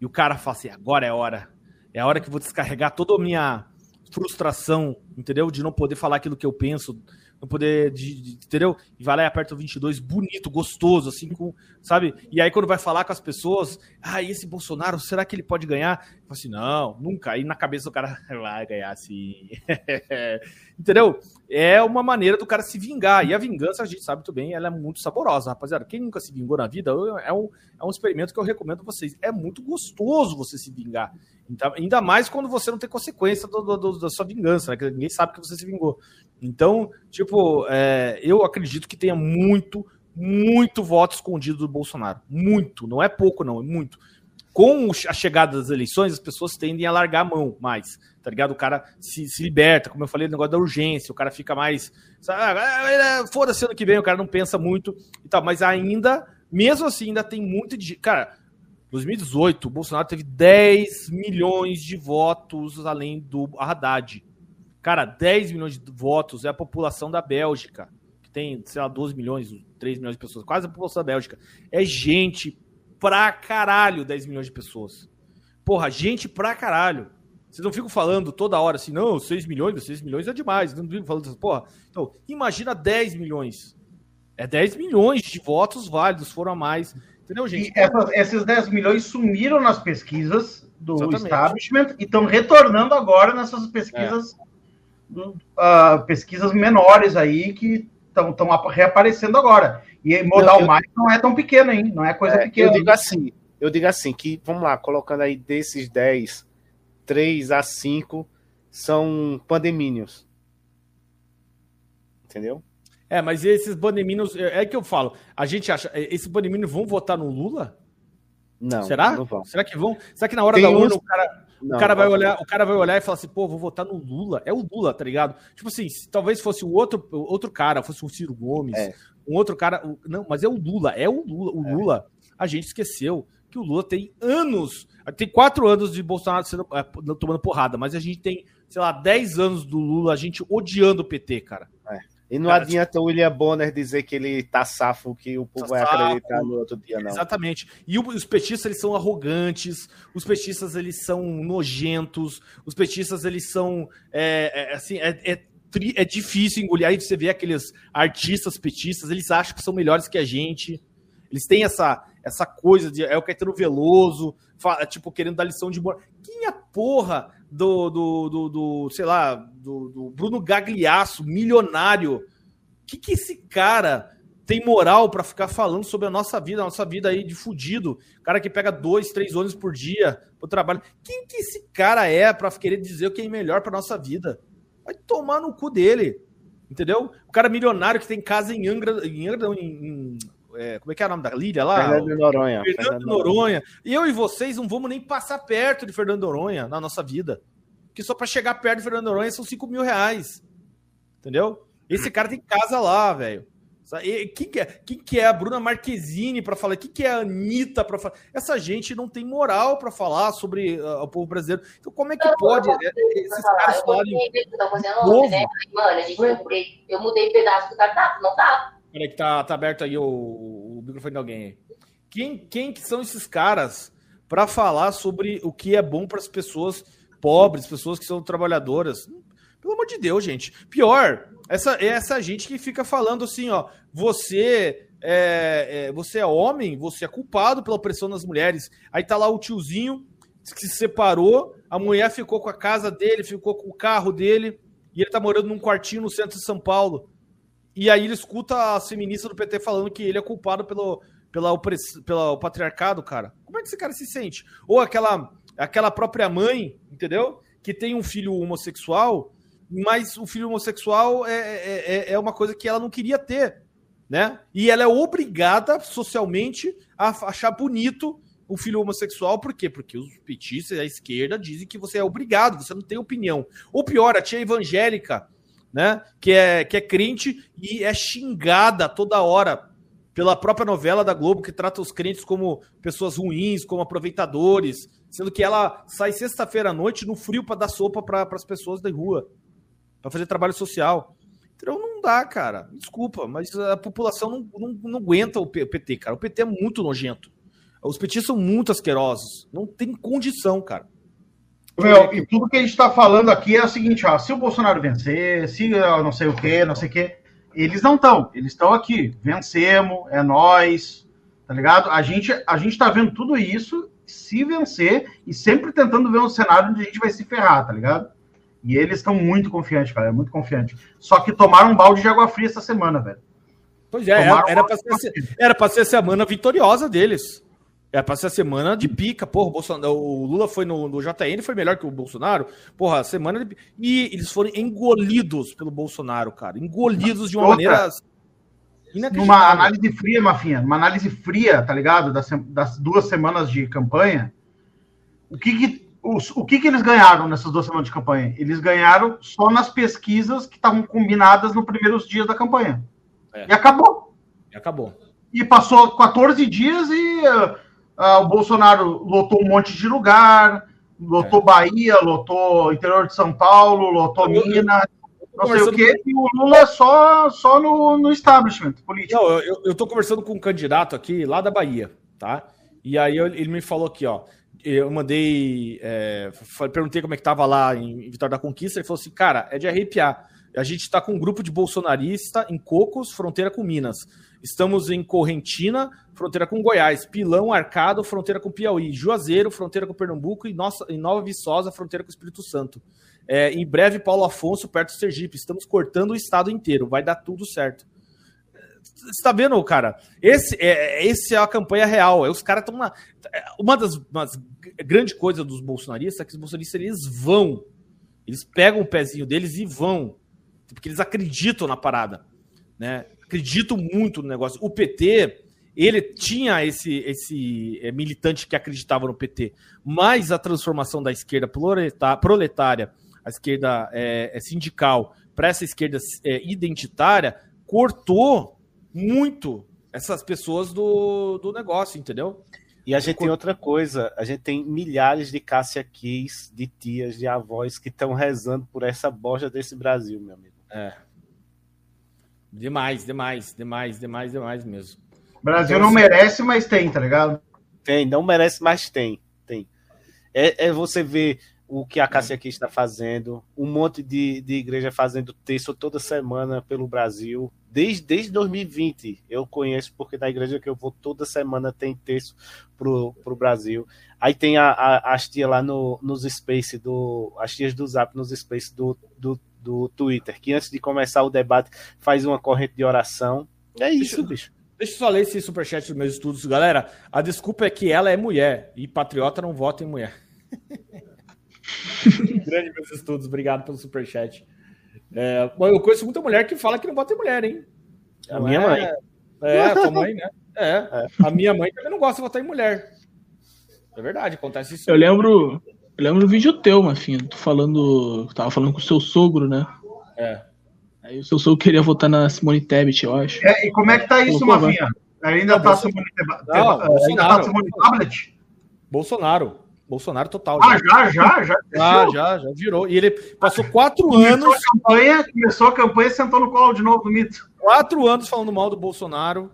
[SPEAKER 1] e o cara fala assim: agora é a hora. É a hora que eu vou descarregar toda a minha frustração, entendeu? De não poder falar aquilo que eu penso, não poder, de, de- entendeu? E vai lá e aperta o 22, bonito, gostoso, assim, com, sabe? E aí quando vai falar com as pessoas, ah, e esse Bolsonaro, será que ele pode ganhar? Fala assim, não, nunca. Aí na cabeça do cara, vai ganhar sim. entendeu? É uma maneira do cara se vingar. E a vingança, a gente sabe muito bem, ela é muito saborosa, rapaziada. Quem nunca se vingou na vida, é um, é um experimento que eu recomendo a vocês. É muito gostoso você se vingar. Então, ainda mais quando você não tem consequência do- do- do- da sua vingança, né? Que ninguém sabe que você se vingou. Então, tipo, é, eu acredito que tenha muito, muito voto escondido do Bolsonaro. Muito, não é pouco, não, é muito. Com a chegada das eleições, as pessoas tendem a largar a mão mais, tá ligado? O cara se, se liberta, como eu falei, o negócio da urgência, o cara fica mais. "Ah, Foda-se ano que vem, o cara não pensa muito e tal, mas ainda, mesmo assim, ainda tem muito de. Cara, 2018, o Bolsonaro teve 10 milhões de votos além do Haddad. Cara, 10 milhões de votos é a população da Bélgica, que tem, sei lá, 12 milhões, 3 milhões de pessoas, quase a população da Bélgica. É gente pra caralho, 10 milhões de pessoas. Porra, gente pra caralho. Vocês não ficam falando toda hora assim, não, 6 milhões, 6 milhões é demais. Não ficam falando assim, porra. Então, imagina 10 milhões. É 10 milhões de votos válidos, foram a mais. Entendeu, gente?
[SPEAKER 2] E essas- esses 10 milhões sumiram nas pesquisas do
[SPEAKER 1] Exatamente.
[SPEAKER 2] establishment e estão retornando agora nessas pesquisas, do- ah, pesquisas menores aí que estão reaparecendo agora. E modal
[SPEAKER 3] Eu- eu-
[SPEAKER 2] mais não é tão pequeno, hein? Não é coisa
[SPEAKER 3] É,
[SPEAKER 2] pequena.
[SPEAKER 3] Eu digo assim, eu digo assim, que, vamos lá, colocando aí desses 10, 3 a 5 são pandemínios. Entendeu?
[SPEAKER 1] É, mas esses bandeminos, é é que eu falo, a gente acha, é, esses bandeminos vão votar no Lula?
[SPEAKER 3] Não.
[SPEAKER 1] Será?
[SPEAKER 3] Não.
[SPEAKER 1] Será que vão? Será que na hora
[SPEAKER 3] Tem
[SPEAKER 1] da urna
[SPEAKER 3] uns-
[SPEAKER 1] o cara,
[SPEAKER 3] Não,
[SPEAKER 1] o cara vai olhar, o cara vai olhar e falar assim, pô, vou votar no Lula. É o Lula, tá ligado? Tipo assim, se talvez fosse o outro, o outro cara, fosse um Ciro Gomes,
[SPEAKER 3] É.
[SPEAKER 1] um outro cara, o- não, mas é o Lula, é o Lula, o Lula. A gente esqueceu que o Lula tem anos, tem quatro anos de Bolsonaro sendo, é, tomando porrada, mas a gente tem, sei lá, 10 anos do Lula, a gente odiando o PT, cara.
[SPEAKER 3] E não
[SPEAKER 1] Cara,
[SPEAKER 3] adianta o William Bonner dizer que ele tá safo, que o povo
[SPEAKER 1] Tá
[SPEAKER 3] vai
[SPEAKER 1] safo.
[SPEAKER 3] acreditar no outro dia, não.
[SPEAKER 1] Exatamente. E os petistas, eles são arrogantes, os petistas, eles são nojentos, os petistas, eles são, é, é, assim, é, é, é difícil engolir. Aí você vê aqueles artistas petistas, eles acham que são melhores que a gente, eles têm essa, essa coisa de, é o Caetano Veloso, tipo, querendo dar lição de moral. Quem é porra do, do, do, do, sei lá, do, do Bruno Gagliasso, milionário? que que esse cara tem moral pra ficar falando sobre a nossa vida, a nossa vida aí de fudido? Cara que pega dois, três ônibus por dia pro trabalho. Quem que esse cara é pra querer dizer o que é melhor pra nossa vida? Vai tomar no cu dele. Entendeu? O cara milionário que tem casa em Angra, em Angra não, em, em- é, como é que é o nome da Líria lá?
[SPEAKER 3] Fernando Noronha.
[SPEAKER 1] Fernando
[SPEAKER 3] Fernando
[SPEAKER 1] Noronha. E eu e vocês não vamos nem passar perto de Fernando Noronha na nossa vida. Porque só para chegar perto de Fernando Noronha são 5 mil reais. Entendeu? Esse cara tem casa lá, velho. Quem que é, quem que é a Bruna Marquezine para falar? Quem que é a Anitta para falar? Essa gente não tem moral para falar sobre ah, o povo brasileiro. Então, como é que pode é, esses caras falarem.
[SPEAKER 12] eu mudei pedaço do cardápio, não dá.
[SPEAKER 1] Peraí, que tá, tá aberto aí o, o microfone de alguém aí. Quem, quem que são esses caras para falar sobre o que é bom para as pessoas pobres, pessoas que são trabalhadoras? Pelo amor de Deus, gente. Pior, essa, é essa gente que fica falando assim, ó, você é, é, você é homem, você é culpado pela opressão das mulheres. Aí tá lá o tiozinho que se separou, a mulher ficou com a casa dele, ficou com o carro dele, e ele tá morando num quartinho no centro de São Paulo. E aí ele escuta a feminista do PT falando que ele é culpado pelo, pela opress... pelo patriarcado, cara. Como é que esse cara se sente? Ou aquela, aquela própria mãe, entendeu? Que tem um filho homossexual, mas o filho homossexual é, é, é- é uma coisa que ela não queria ter, né? E ela é obrigada socialmente a achar bonito o filho homossexual, por quê? Porque os petistas a esquerda dizem que você é obrigado, você não tem opinião. Ou pior, a tia evangélica, né? Que é, que é crente e é xingada toda hora pela própria novela da Globo, que trata os crentes como pessoas ruins, como aproveitadores, sendo que ela sai sexta-feira à noite no frio para dar sopa para as pessoas da rua, para fazer trabalho social. Então não dá, cara. Desculpa, mas a população não, não, não aguenta o PT, cara. O PT é muito nojento. Os petistas são muito asquerosos. Não tem condição, cara.
[SPEAKER 2] Meu, e tudo que a gente está falando aqui é o seguinte, ó, se o Bolsonaro vencer, se não sei o que, não sei o que, eles não estão, eles estão aqui, vencemos, é nós, tá ligado? A gente, a gente tá vendo tudo isso, se vencer, e sempre tentando ver um cenário onde a gente vai se ferrar, tá ligado? E eles estão muito confiantes, cara, muito confiantes. Só que tomaram um balde de água fria essa semana, velho.
[SPEAKER 1] Pois é,
[SPEAKER 2] Tomaram
[SPEAKER 1] era para ser, era pra ser a semana vitoriosa deles. Pra ser a semana de pica. Porra, o, Bolsonaro, o Lula foi no, no JN, foi melhor que o Bolsonaro. Porra, a semana de. E eles foram engolidos pelo Bolsonaro, cara. Engolidos de uma
[SPEAKER 2] Outra.
[SPEAKER 1] maneira.
[SPEAKER 2] Numa análise fria, Mafinha, numa análise fria, tá ligado? Das, das duas semanas de campanha, o que que, os- o que que eles ganharam nessas duas semanas de campanha? Eles ganharam só nas pesquisas que estavam combinadas nos primeiros dias da campanha.
[SPEAKER 1] É.
[SPEAKER 2] E acabou.
[SPEAKER 1] E acabou.
[SPEAKER 2] E passou 14 dias e ah, o Bolsonaro lotou um monte de lugar, lotou Bahia, lotou interior de São Paulo, lotou Minas, não sei o quê, e o Lula só, só no, no establishment político.
[SPEAKER 1] Não, eu, eu- eu tô conversando com um candidato aqui lá da Bahia, tá? E aí eu- ele me falou aqui, ó. Eu mandei. é, perguntei como é que tava lá em Vitória da Conquista. Ele falou assim: cara, é de arrepiar. A gente tá com um grupo de bolsonarista em Cocos, fronteira com Minas. Estamos em Correntina, fronteira com Goiás. Pilão, Arcado, fronteira com Piauí. Juazeiro, fronteira com Pernambuco. E nossa, em Nova Viçosa, fronteira com Espírito Santo. É, em breve, Paulo Afonso, perto do Sergipe. Estamos cortando o estado inteiro. Vai dar tudo certo. Você tá vendo, cara? Esse é, esse é a campanha real. É, Os caras estão na. é, Uma das umas grandes coisas dos bolsonaristas é que os bolsonaristas eles vão. Eles pegam o pezinho deles e vão. Porque eles acreditam na parada. Né? Acreditam muito no negócio. O PT, ele tinha esse, esse é, militante que acreditava no PT. Mas a transformação da esquerda proletária, a esquerda é, sindical, para essa esquerda é, identitária, cortou muito essas pessoas do, do negócio, entendeu?
[SPEAKER 3] E a gente tem outra coisa, a gente tem milhares de Cássia Kiss, de tias, de avós que estão rezando por essa bosta desse Brasil, meu amigo.
[SPEAKER 1] É. Demais, demais, demais, demais, demais mesmo.
[SPEAKER 2] O Brasil
[SPEAKER 3] Então,
[SPEAKER 2] não merece, mas tem, tá ligado?
[SPEAKER 3] Tem, não merece, mas tem. Tem. É, é você ver o que a Cássia aqui está fazendo, um monte de, de igreja fazendo texto toda semana pelo Brasil. Desde, desde 2020 eu conheço, porque na igreja que eu vou toda semana tem texto pro, pro Brasil. Aí tem a, a, as tias lá no, nos space do. As tias do Zap nos space do, do, do Twitter, que antes de começar o debate faz uma corrente de oração. É isso, bicho.
[SPEAKER 1] Deixa eu só ler esse superchat dos meus estudos, galera. A desculpa é que ela é mulher e patriota não vota em mulher. Grande meus estudos, obrigado pelo superchat. É, eu conheço muita mulher que fala que não vota em mulher, hein?
[SPEAKER 3] A
[SPEAKER 1] Não
[SPEAKER 3] minha
[SPEAKER 1] é-
[SPEAKER 3] mãe.
[SPEAKER 1] É, a tua mãe, né? É. A minha mãe também não gosta de votar em mulher. É verdade, acontece isso.
[SPEAKER 4] Eu lembro, eu lembro do vídeo teu, Mafinho. Tu falando. Tava falando com o seu sogro, né?
[SPEAKER 1] É.
[SPEAKER 4] Aí o seu sou queria votar na Simone Tebet, eu acho.
[SPEAKER 2] É, e como é que tá isso,
[SPEAKER 4] Colocou,
[SPEAKER 2] Mafinha? Ainda
[SPEAKER 1] Não,
[SPEAKER 2] tá
[SPEAKER 1] Bolso-
[SPEAKER 2] Simone Teba-
[SPEAKER 1] Não,
[SPEAKER 2] Teba- ainda
[SPEAKER 1] Bolsonaro.
[SPEAKER 2] tá Simone Tablet?
[SPEAKER 1] Bolsonaro. Bolsonaro total.
[SPEAKER 2] Ah, já, já, já.
[SPEAKER 1] Já,
[SPEAKER 2] Fechou?
[SPEAKER 1] já, já virou. E ele passou quatro
[SPEAKER 2] Começou
[SPEAKER 1] anos,
[SPEAKER 2] a campanha, começou a campanha e sentou no colo de novo do mito.
[SPEAKER 1] quatro anos falando mal do Bolsonaro.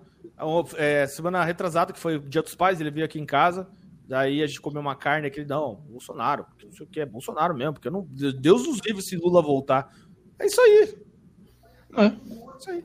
[SPEAKER 1] É, semana retrasada, que foi o Dia dos Pais, ele veio aqui em casa. Daí a gente comeu uma carne aqui. Não, Bolsonaro. porque Não sei o que, é Bolsonaro mesmo. Porque eu não, Deus nos livre se Lula voltar. É isso aí.
[SPEAKER 4] É.
[SPEAKER 1] Isso aí.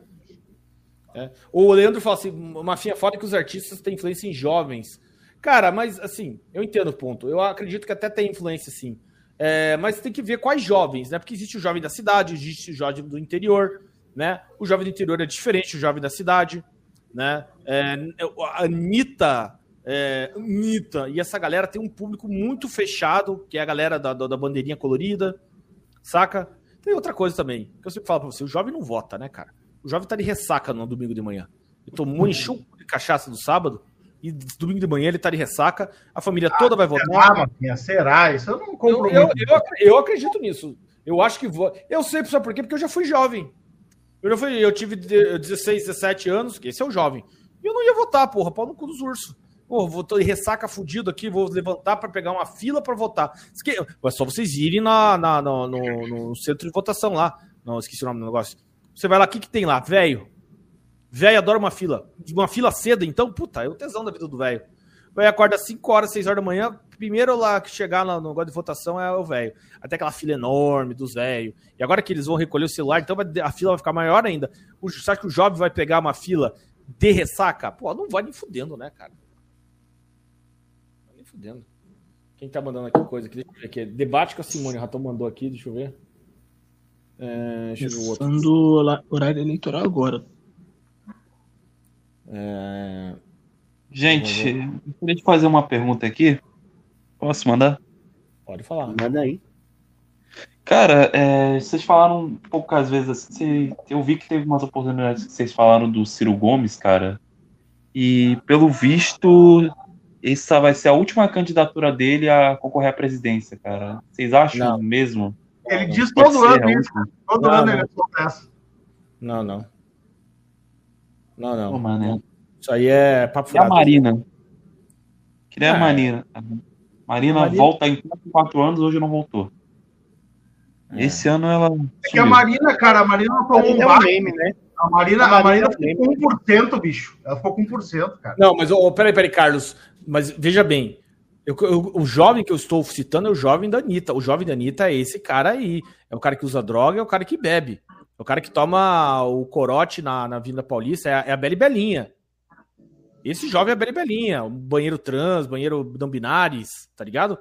[SPEAKER 1] É. O Leandro fala assim: uma finha foda que os artistas têm influência em jovens. Cara, mas assim, eu entendo o ponto. Eu acredito que até tem influência, sim. É, mas tem que ver quais jovens, né? Porque existe o jovem da cidade, existe o jovem do interior, né? O jovem do interior é diferente do jovem da cidade, né? É, a Anitta, é, Anitta e essa galera tem um público muito fechado, que é a galera da, da, da bandeirinha colorida, saca? Tem outra coisa também, que eu sempre falo pra você, o jovem não vota, né, cara? O jovem tá de ressaca no domingo de manhã. Ele tomou encheu de cachaça no sábado, e domingo de manhã ele tá de ressaca, a família toda vai votar.
[SPEAKER 2] Será, Mafinha? Será? Isso eu não
[SPEAKER 1] Eu,
[SPEAKER 2] compro
[SPEAKER 1] eu,
[SPEAKER 2] muito.
[SPEAKER 1] eu, eu acredito nisso. Eu acho que vou. Eu sei, sabe por quê? Porque eu já fui jovem. Eu já fui, eu tive de- 16, 17 anos, que esse é o jovem. E eu não ia votar, porra, pau no cu dos ursos. Pô, vou tô ressaca fudido aqui, vou levantar pra pegar uma fila pra votar. É só vocês irem na, na- no, no- no centro de votação lá. Não, esqueci o nome do negócio. Você vai lá, o que, que tem lá? Velho. Velho adora uma fila. Uma fila cedo, então, puta, é o tesão da vida do velho. Velho acorda às 5 horas, 6 horas da manhã. Primeiro lá que chegar no negócio de votação é o velho. Até aquela fila enorme dos velhos. E agora que eles vão recolher o celular, então vai- a fila vai ficar maior ainda. O, você acha que o jovem vai pegar uma fila de ressaca? Pô, não vai nem fudendo, né, cara? Fudendo. Quem tá mandando aqui coisa aqui? Deixa eu ver aqui. Debate com a Simone. O Ratão mandou aqui, deixa eu ver. É, deixa eu ver o outro.
[SPEAKER 4] Horário eleitoral agora.
[SPEAKER 1] É,
[SPEAKER 13] Gente, eu queria te fazer uma pergunta aqui. Posso mandar?
[SPEAKER 1] Pode falar.
[SPEAKER 3] Manda aí.
[SPEAKER 13] Cara, é, vocês falaram poucas vezes assim. eu vi que teve umas oportunidades que vocês falaram do Ciro Gomes, cara. E pelo visto, essa vai ser a última candidatura dele a concorrer à presidência, cara. Vocês acham mesmo?
[SPEAKER 2] Ele diz
[SPEAKER 13] Pode
[SPEAKER 2] todo ano isso. Todo
[SPEAKER 1] Não,
[SPEAKER 2] ano
[SPEAKER 1] não.
[SPEAKER 2] ele essa.
[SPEAKER 1] Não, não. Não, não.
[SPEAKER 13] Pô, mano,
[SPEAKER 1] Isso aí é papo
[SPEAKER 13] E a
[SPEAKER 1] furado.
[SPEAKER 13] Marina? Queria
[SPEAKER 1] É.
[SPEAKER 13] a Marina. Marina
[SPEAKER 1] Marina-
[SPEAKER 13] volta em 4 anos, hoje não voltou.
[SPEAKER 1] É.
[SPEAKER 13] Esse ano ela.
[SPEAKER 2] É que a Marina, cara, a Marina tomou um
[SPEAKER 3] Marina é um meme, né?
[SPEAKER 2] A Marina,
[SPEAKER 3] A
[SPEAKER 2] a Marina
[SPEAKER 3] Marina é um
[SPEAKER 2] ficou com 1%, bicho. Ela ficou com 1%, cara.
[SPEAKER 1] Não, mas ô, peraí, peraí, Carlos. Mas veja bem. eu- eu- o jovem que eu estou citando é o jovem da Anitta. O jovem da Anitta é esse cara aí. É o cara que usa droga, é o cara que bebe. É o cara que toma o corote na, na Vinda Paulista, é a, é a Beli Belinha. Esse jovem é a Beli Belinha. Banheiro trans, banheiro não binários, tá ligado?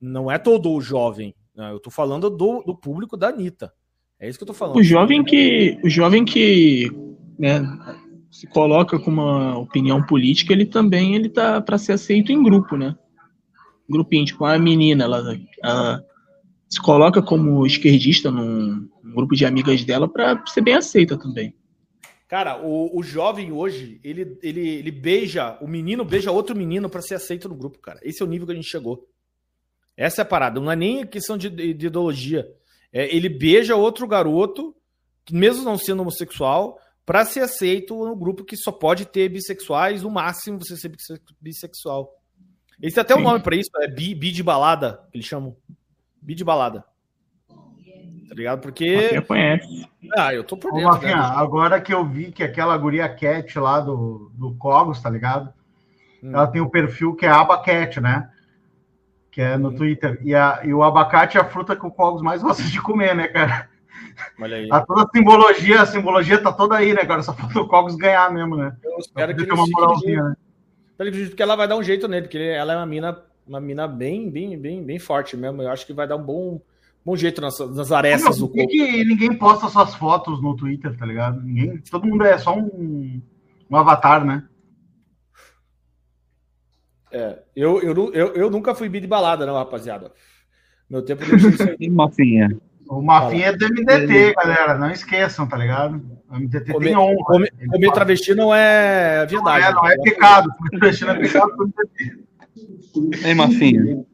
[SPEAKER 1] Não é todo o jovem. né? Eu tô falando do, do público da Anitta. É isso que eu tô falando.
[SPEAKER 4] O jovem que, o jovem que né, se coloca com uma opinião política, ele também ele tá para ser aceito em grupo, né? Grupinho, tipo, a menina, ela, ela se coloca como esquerdista num, num grupo de amigas dela para ser bem aceita também.
[SPEAKER 1] Cara, o, o jovem hoje, ele, ele, ele beija, o menino beija outro menino pra ser aceito no grupo, cara. Esse é o nível que a gente chegou. Essa é a parada. Não é nem questão de, de- de ideologia. É, ele beija outro garoto, mesmo não sendo homossexual, pra ser aceito no grupo que só pode ter bissexuais, no máximo você ser bisse- bissexual. Eles têm até um
[SPEAKER 4] Sim.
[SPEAKER 1] nome pra isso, é bi, bi de balada, que eles chamam. Bi de balada. Tá ligado? Porque.
[SPEAKER 4] Quem conhece.
[SPEAKER 1] Ah, eu tô por
[SPEAKER 2] Ô,
[SPEAKER 1] dentro.
[SPEAKER 2] Rafinha,
[SPEAKER 1] né?
[SPEAKER 2] agora que eu vi que aquela guria Cat lá do, do Cogos, tá ligado?
[SPEAKER 1] Hum.
[SPEAKER 2] Ela tem o perfil que é Abacat, né? Que é no Twitter. E, a, e o abacate é a fruta que o Cogos mais gosta de comer, né, cara?
[SPEAKER 1] Olha aí.
[SPEAKER 2] A toda a simbologia, a simbologia tá toda aí, né, cara? Só falta o Cogos ganhar mesmo, né?
[SPEAKER 1] Eu espero que
[SPEAKER 2] uma moralzinha, né?
[SPEAKER 1] Que ela vai dar um jeito nele, porque ela é uma mina, uma mina bem, bem, bem, bem forte mesmo. Eu acho que vai dar um bom, bom jeito nas, nas arestas do
[SPEAKER 2] por que, ninguém posta suas fotos no Twitter, tá ligado? Ninguém, todo mundo é só um, um avatar, né?
[SPEAKER 1] É, eu, eu, eu, eu nunca fui bi de balada, não, rapaziada. Meu tempo não tinha isso aí.
[SPEAKER 13] E Mafinha?
[SPEAKER 2] O Mafinha é do MDT, galera. Não esqueçam, tá ligado? O MDT
[SPEAKER 1] Comer,
[SPEAKER 2] tem honra.
[SPEAKER 1] comer, comer travesti não é
[SPEAKER 2] Não
[SPEAKER 1] verdade.
[SPEAKER 2] é, não é pecado. Comer travesti não é pecado pro MDT.
[SPEAKER 13] Ei, Mafinha.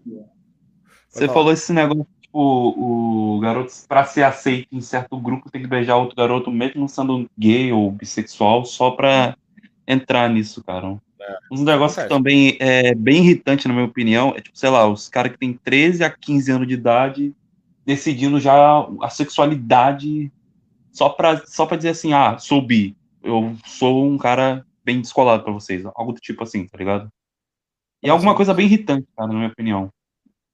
[SPEAKER 13] Você falou esse negócio, tipo, o garoto, pra ser aceito em certo grupo, tem que beijar outro garoto, mesmo não sendo gay ou bissexual, só pra entrar nisso, cara. Um negócio que também é bem irritante, na minha opinião, é tipo, sei lá, os caras que têm 13 a 15 anos de idade decidindo já a sexualidade só pra, só pra dizer assim, ah, sou bi, eu sou um cara bem descolado pra vocês, algo do tipo assim, tá ligado? E é alguma coisa bem irritante, cara, na minha opinião.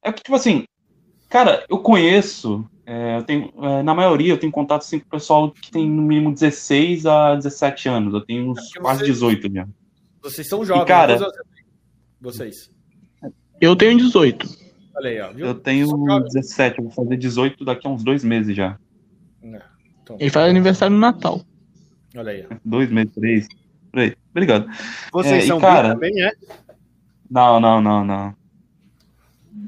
[SPEAKER 13] É que, tipo assim, cara, eu conheço, é, eu tenho, é, na maioria eu tenho contato assim, com o pessoal que tem no mínimo 16 a 17 anos, eu tenho uns
[SPEAKER 1] É
[SPEAKER 13] quase 18 já.
[SPEAKER 1] Vocês são jovens.
[SPEAKER 13] E, cara-
[SPEAKER 1] quantos anos Vocês.
[SPEAKER 4] Eu tenho 18.
[SPEAKER 1] Olha aí, ó. Viu?
[SPEAKER 13] Eu tenho 17, eu vou fazer 18 daqui a uns dois meses já.
[SPEAKER 1] É, então,
[SPEAKER 4] Ele faz aniversário no Natal.
[SPEAKER 1] Olha aí. ó.
[SPEAKER 13] Dois meses, três. Por aí. Obrigado.
[SPEAKER 3] Vocês
[SPEAKER 13] É, e,
[SPEAKER 3] são
[SPEAKER 13] cara,
[SPEAKER 3] bi também, é?
[SPEAKER 13] Não, não, não, não.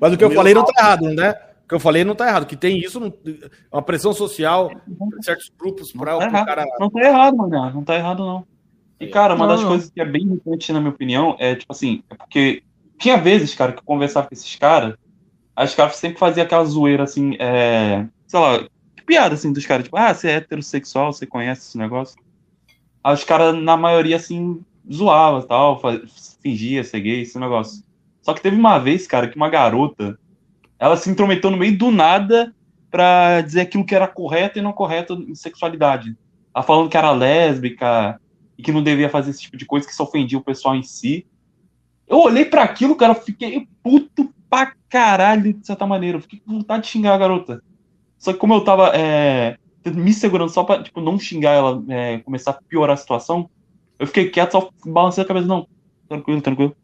[SPEAKER 1] Mas o que eu
[SPEAKER 3] Meu
[SPEAKER 1] falei não tá errado, né? O que eu falei não tá errado. Que tem isso, não- uma pressão social, certos grupos para o
[SPEAKER 13] Tá errado.
[SPEAKER 1] cara.
[SPEAKER 13] Não tá errado, mano. Não tá errado, não. E, cara, uma
[SPEAKER 1] Não,
[SPEAKER 13] das
[SPEAKER 1] não.
[SPEAKER 13] coisas que é bem irritante, na minha opinião, é, tipo assim, é porque tinha vezes, cara, que eu conversava com esses caras, aí os caras sempre faziam aquela zoeira, assim, é, sei lá, piada, assim, dos caras, tipo, ah, você é heterossexual, você conhece esse negócio? Aí os caras, na maioria, assim, zoavam e tal, fingia ser gay, esse negócio. Só que teve uma vez, cara, que uma garota, ela se intrometeu no meio do nada pra dizer aquilo que era correto e não correto em sexualidade. Ela falando que era lésbica e que não devia fazer esse tipo de coisa, que isso ofendia o pessoal em si. Eu olhei pra aquilo, cara, eu fiquei puto pra caralho, de certa maneira. Eu fiquei com vontade de xingar a garota. Só que como eu tava é, me segurando só pra tipo, não xingar ela, é, começar a piorar a situação, eu fiquei quieto, só balancei a cabeça, não, tranquilo, tranquilo.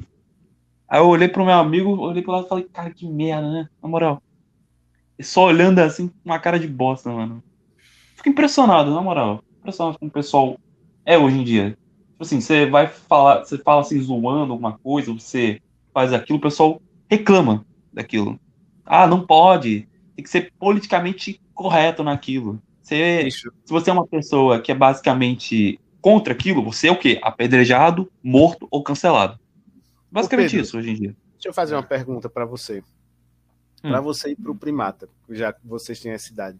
[SPEAKER 13] Aí eu olhei pro meu amigo, olhei pro lado e falei, cara, que merda, né? Na moral. E só olhando assim, com uma cara de bosta, mano. Fico impressionado, na moral. Impressionado com o pessoal é hoje em dia. Tipo assim, você vai falar, você fala assim, zoando alguma coisa, você faz aquilo, o pessoal reclama daquilo. Ah, não pode. Tem que ser politicamente correto naquilo. Você, se você é uma pessoa que é basicamente contra aquilo, você é o quê? Apedrejado, morto ou cancelado. Basicamente
[SPEAKER 3] Pedro,
[SPEAKER 13] isso hoje em dia.
[SPEAKER 3] Deixa eu fazer uma pergunta para você.
[SPEAKER 13] Hum.
[SPEAKER 3] Para você e para o primata, já que vocês têm essa idade.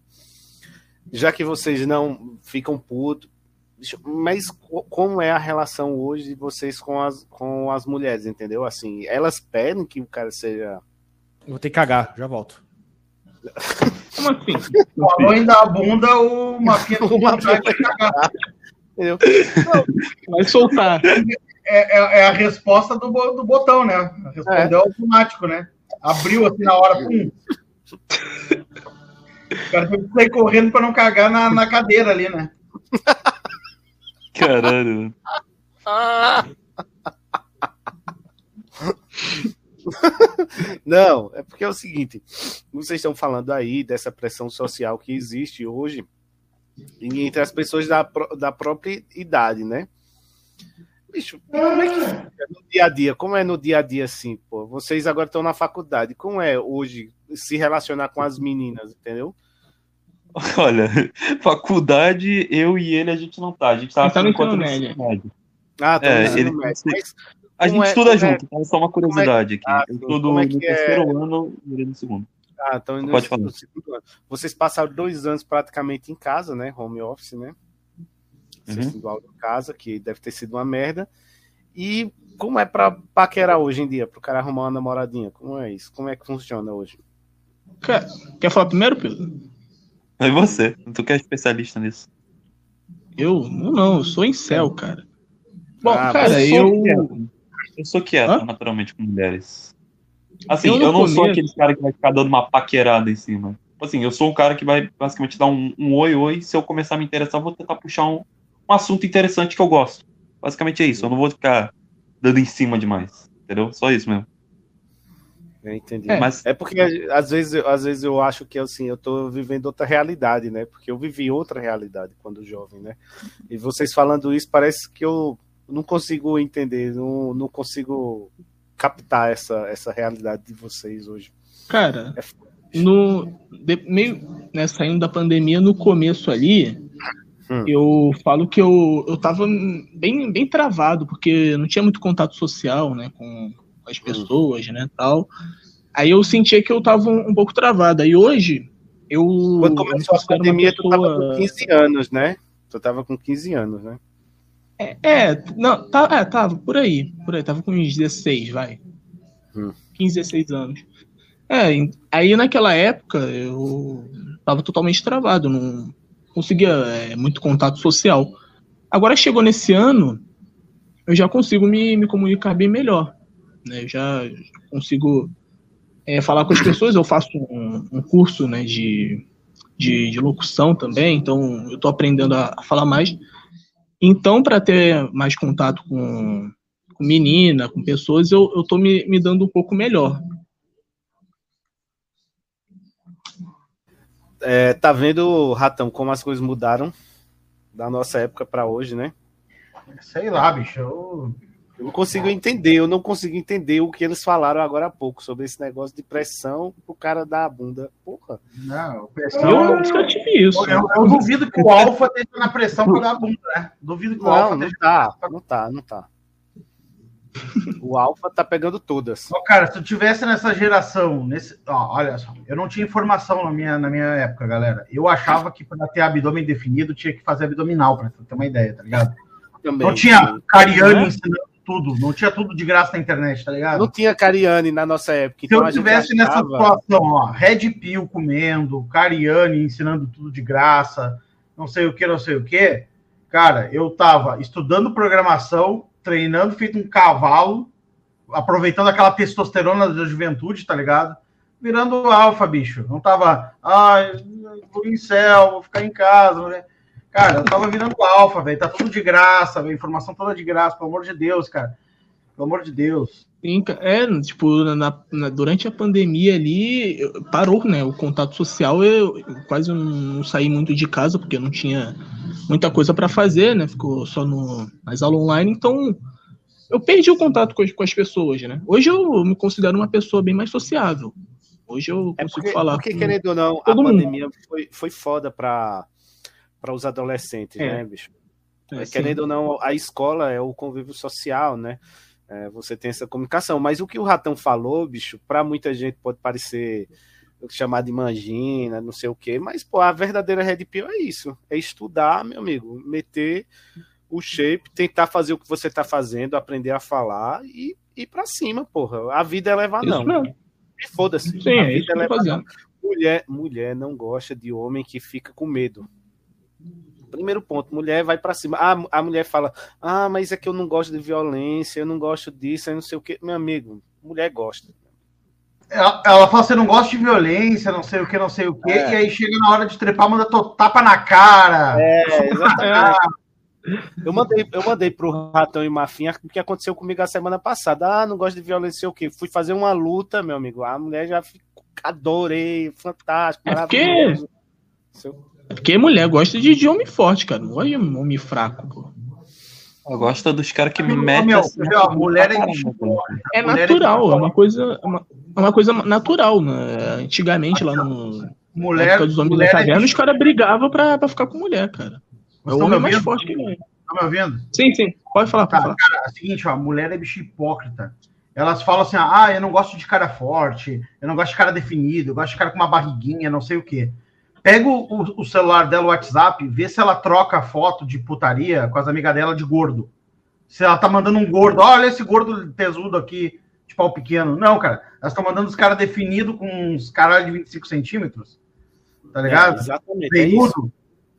[SPEAKER 3] Já que vocês não ficam putos, mas co- como é a relação hoje de vocês com as, com as mulheres, entendeu? Assim, elas pedem que o cara seja.
[SPEAKER 1] Vou ter que cagar, já volto.
[SPEAKER 4] Como assim?
[SPEAKER 2] Falou em dar a bunda, o Mapinha do vai cagar.
[SPEAKER 3] Entendeu?
[SPEAKER 4] Vai soltar.
[SPEAKER 2] É, é- é a resposta do, do botão, né? Respondeu automático, né? Abriu assim na hora, pum. O cara teve que sair correndo pra não cagar na, na cadeira ali, né?
[SPEAKER 13] Caralho.
[SPEAKER 3] Não, é porque é o seguinte: vocês estão falando aí dessa pressão social que existe hoje entre as pessoas da, da própria idade, né? Bicho, como é que fica no dia a dia? Como é no dia a dia assim, pô? Vocês agora estão na faculdade. Como é hoje se relacionar com as meninas, entendeu?
[SPEAKER 13] Olha, faculdade, eu e ele a gente não tá. A gente tá,
[SPEAKER 4] tá no ensino
[SPEAKER 13] no
[SPEAKER 4] médio.
[SPEAKER 13] médio.
[SPEAKER 3] Ah, tá
[SPEAKER 13] É, ele-
[SPEAKER 3] médio. Mas
[SPEAKER 13] A gente
[SPEAKER 3] é-
[SPEAKER 13] estuda
[SPEAKER 3] é-
[SPEAKER 13] junto, então só uma curiosidade aqui.
[SPEAKER 3] Ah,
[SPEAKER 13] eu estudo
[SPEAKER 3] é
[SPEAKER 13] no
[SPEAKER 3] que é-
[SPEAKER 13] terceiro ano e ele no segundo.
[SPEAKER 3] Ah, então no-
[SPEAKER 13] Pode falar.
[SPEAKER 3] no segundo ano. Vocês passaram dois anos praticamente em casa, né? Home office, né? Vocês
[SPEAKER 13] Uhum.
[SPEAKER 3] estudam aula em casa, que deve ter sido uma merda. E como é pra paquerar hoje em dia, pro cara arrumar uma namoradinha? Como é isso? Como é que funciona hoje?
[SPEAKER 4] Cara, quer falar primeiro, Pedro?
[SPEAKER 13] É você, tu que é especialista nisso.
[SPEAKER 4] Eu? Não, não, eu sou em céu, cara. Bom,
[SPEAKER 3] Ah,
[SPEAKER 4] cara,
[SPEAKER 13] eu sou
[SPEAKER 4] eu.
[SPEAKER 13] quieto. Eu sou quieto,
[SPEAKER 4] Hã?
[SPEAKER 13] naturalmente, com mulheres. Assim,
[SPEAKER 4] Eu
[SPEAKER 13] eu,
[SPEAKER 4] no
[SPEAKER 13] não sou aquele cara que vai ficar dando uma paquerada em cima. Tipo Assim, eu sou um cara que vai basicamente dar um, um oi, oi. Se eu começar a me interessar, eu vou tentar puxar um, um assunto interessante que eu gosto. Basicamente é isso. Eu não vou ficar dando em cima demais. Entendeu? Só isso mesmo.
[SPEAKER 3] Eu entendi.
[SPEAKER 13] É.
[SPEAKER 3] Mas é porque às vezes, eu- às vezes eu acho que assim, eu tô vivendo outra realidade, né? Porque eu vivi outra realidade quando jovem, né? E vocês falando isso, parece que eu não consigo entender, não, não consigo captar essa, essa realidade de vocês hoje.
[SPEAKER 4] Cara, no, de- meio né, saindo da pandemia, no começo ali, eu falo que eu, eu tava bem, bem travado, porque não tinha muito contato social, né, com, com as pessoas, né, tal. Aí eu sentia que eu tava um, um pouco travado. Aí hoje, eu.
[SPEAKER 3] Quando
[SPEAKER 4] eu
[SPEAKER 3] começou a pandemia, tu tava
[SPEAKER 4] pessoa-
[SPEAKER 3] com 15 anos, né? Tu tava com 15 anos, né?
[SPEAKER 4] É, não, tá, é, tava por aí, por aí, tava com uns 16, vai.
[SPEAKER 3] Hum.
[SPEAKER 4] 15, 16 anos. É, aí naquela época eu tava totalmente travado, não conseguia é, muito contato social. Agora chegou nesse ano, eu já consigo me, me comunicar bem melhor. Né? Eu já consigo é, falar com as pessoas, eu faço um, um curso né, de, de, de locução também, então eu tô aprendendo a- a falar mais. Então, para ter mais contato com, com menina, com pessoas, eu, eu tô me, me dando um pouco melhor.
[SPEAKER 3] É, tá vendo, Ratão, como as coisas mudaram da nossa época pra hoje, né?
[SPEAKER 2] Sei lá, bicho. Eu...
[SPEAKER 3] Eu não consigo entender, eu não consigo entender o que eles falaram agora há pouco sobre esse negócio de pressão pro cara dar a bunda. Porra.
[SPEAKER 2] Não, o
[SPEAKER 3] Eu nunca tive isso.
[SPEAKER 2] Eu, eu duvido que o Alfa esteja na pressão pra dar a bunda, né? Duvido que o Alfa
[SPEAKER 3] Não, não
[SPEAKER 2] esteja.
[SPEAKER 3] tá, não tá, não tá. O Alfa tá pegando todas.
[SPEAKER 2] Ó, cara, se eu tivesse nessa geração, nesse, ó, olha só, eu não tinha informação na minha, na minha época, galera. Eu achava que para ter abdômen definido tinha que fazer abdominal, pra ter uma ideia, tá ligado?
[SPEAKER 3] Também,
[SPEAKER 2] não tinha. Cariani
[SPEAKER 3] Né?
[SPEAKER 2] ensinando tudo, não tinha tudo de graça na internet, tá ligado?
[SPEAKER 3] Não tinha Cariani na nossa época.
[SPEAKER 2] Se
[SPEAKER 3] então
[SPEAKER 2] eu
[SPEAKER 3] a gente
[SPEAKER 2] tivesse nessa
[SPEAKER 3] achava-
[SPEAKER 2] situação, ó, Red Pill comendo, Cariani ensinando tudo de graça, não sei o que, não sei o que, cara, eu tava estudando programação, treinando feito um cavalo, aproveitando aquela testosterona da juventude, tá ligado? Virando alfa, bicho. Não tava, ai, vou em céu, vou ficar em casa, né? Cara, eu tava virando alfa, velho. Tá tudo de graça, velho. Informação toda de graça, pelo amor de Deus, cara. Pelo amor de Deus.
[SPEAKER 4] É, tipo, na, na- durante a pandemia ali, parou, né, o contato social, eu, eu quase não, não saí muito de casa, porque eu não tinha muita coisa para fazer, né, ficou só no, nas aulas online, então eu perdi o contato com as, com as pessoas, né. Hoje eu me considero uma pessoa bem mais sociável. Hoje eu consigo
[SPEAKER 3] É Porque,
[SPEAKER 4] falar
[SPEAKER 3] porque
[SPEAKER 4] com
[SPEAKER 3] querendo ou não, a
[SPEAKER 4] mundo.
[SPEAKER 3] pandemia foi, foi foda para os adolescentes,
[SPEAKER 4] É.
[SPEAKER 3] né, bicho?
[SPEAKER 4] É,
[SPEAKER 3] É,
[SPEAKER 4] sim.
[SPEAKER 3] querendo ou não, a escola é o convívio social, né? É, você tem essa comunicação. Mas o que o Ratão falou, bicho, para muita gente pode parecer chamar de mangina, não sei o quê, mas, pô, a verdadeira Red Pill é isso. É estudar, meu amigo, meter o shape, tentar fazer o que você tá fazendo, aprender a falar e ir pra cima, porra. A vida é levar não.
[SPEAKER 4] mesmo.
[SPEAKER 3] Foda-se.
[SPEAKER 4] Sim,
[SPEAKER 3] a
[SPEAKER 4] é eu tô
[SPEAKER 3] levar não. Mulher, mulher não gosta de homem que fica com medo. Primeiro ponto, mulher vai pra cima. Ah, a mulher fala: Ah, mas é que eu não gosto de violência, eu não gosto disso, eu não sei o que. Meu amigo, mulher gosta.
[SPEAKER 2] Ela, ela fala, você não gosta de violência, não sei o que, não sei o que,
[SPEAKER 3] É.
[SPEAKER 2] e aí chega na hora de trepar, manda tapa na cara.
[SPEAKER 3] É, exatamente. Eu mandei, eu mandei pro Ratão e Mafinha o que aconteceu comigo a semana passada. Ah, não gosto de violência, sei o quê. Fui fazer uma luta, meu amigo. A mulher já ficou, adorei, fantástico,
[SPEAKER 4] É
[SPEAKER 3] maravilhoso.
[SPEAKER 4] É porque mulher gosta de, de homem forte, cara, não gosta de homem fraco, pô.
[SPEAKER 13] Eu gosto dos caras que me metem assim.
[SPEAKER 2] meu, a mulher é bicho
[SPEAKER 13] velho.
[SPEAKER 4] É
[SPEAKER 2] é
[SPEAKER 4] natural, é uma coisa, é uma, é uma coisa natural, né? Antigamente, lá no, na
[SPEAKER 2] Mulher,
[SPEAKER 4] época dos homens da
[SPEAKER 2] é
[SPEAKER 4] caverna, os
[SPEAKER 2] bicho.
[SPEAKER 4] caras brigavam pra, pra ficar com mulher, cara. É o homem mais
[SPEAKER 2] ouvindo?
[SPEAKER 4] forte que ele.
[SPEAKER 2] Tá me ouvindo?
[SPEAKER 4] Sim, sim, pode falar, pode
[SPEAKER 2] Tá,
[SPEAKER 4] falar.
[SPEAKER 2] cara, é o seguinte, ó, a mulher é bicho hipócrita. Elas falam assim, ah, eu não gosto de cara forte, eu não gosto de cara definido, eu gosto de cara com uma barriguinha, não sei o quê. Pega o, o- celular dela, o WhatsApp, vê se ela troca foto de putaria com as amigas dela de gordo. Se ela tá mandando um gordo, olha esse gordo tesudo aqui, de pau pequeno. Não, cara, elas estão mandando os caras definidos com uns caralho de 25 centímetros. Tá ligado?
[SPEAKER 3] É, exatamente, é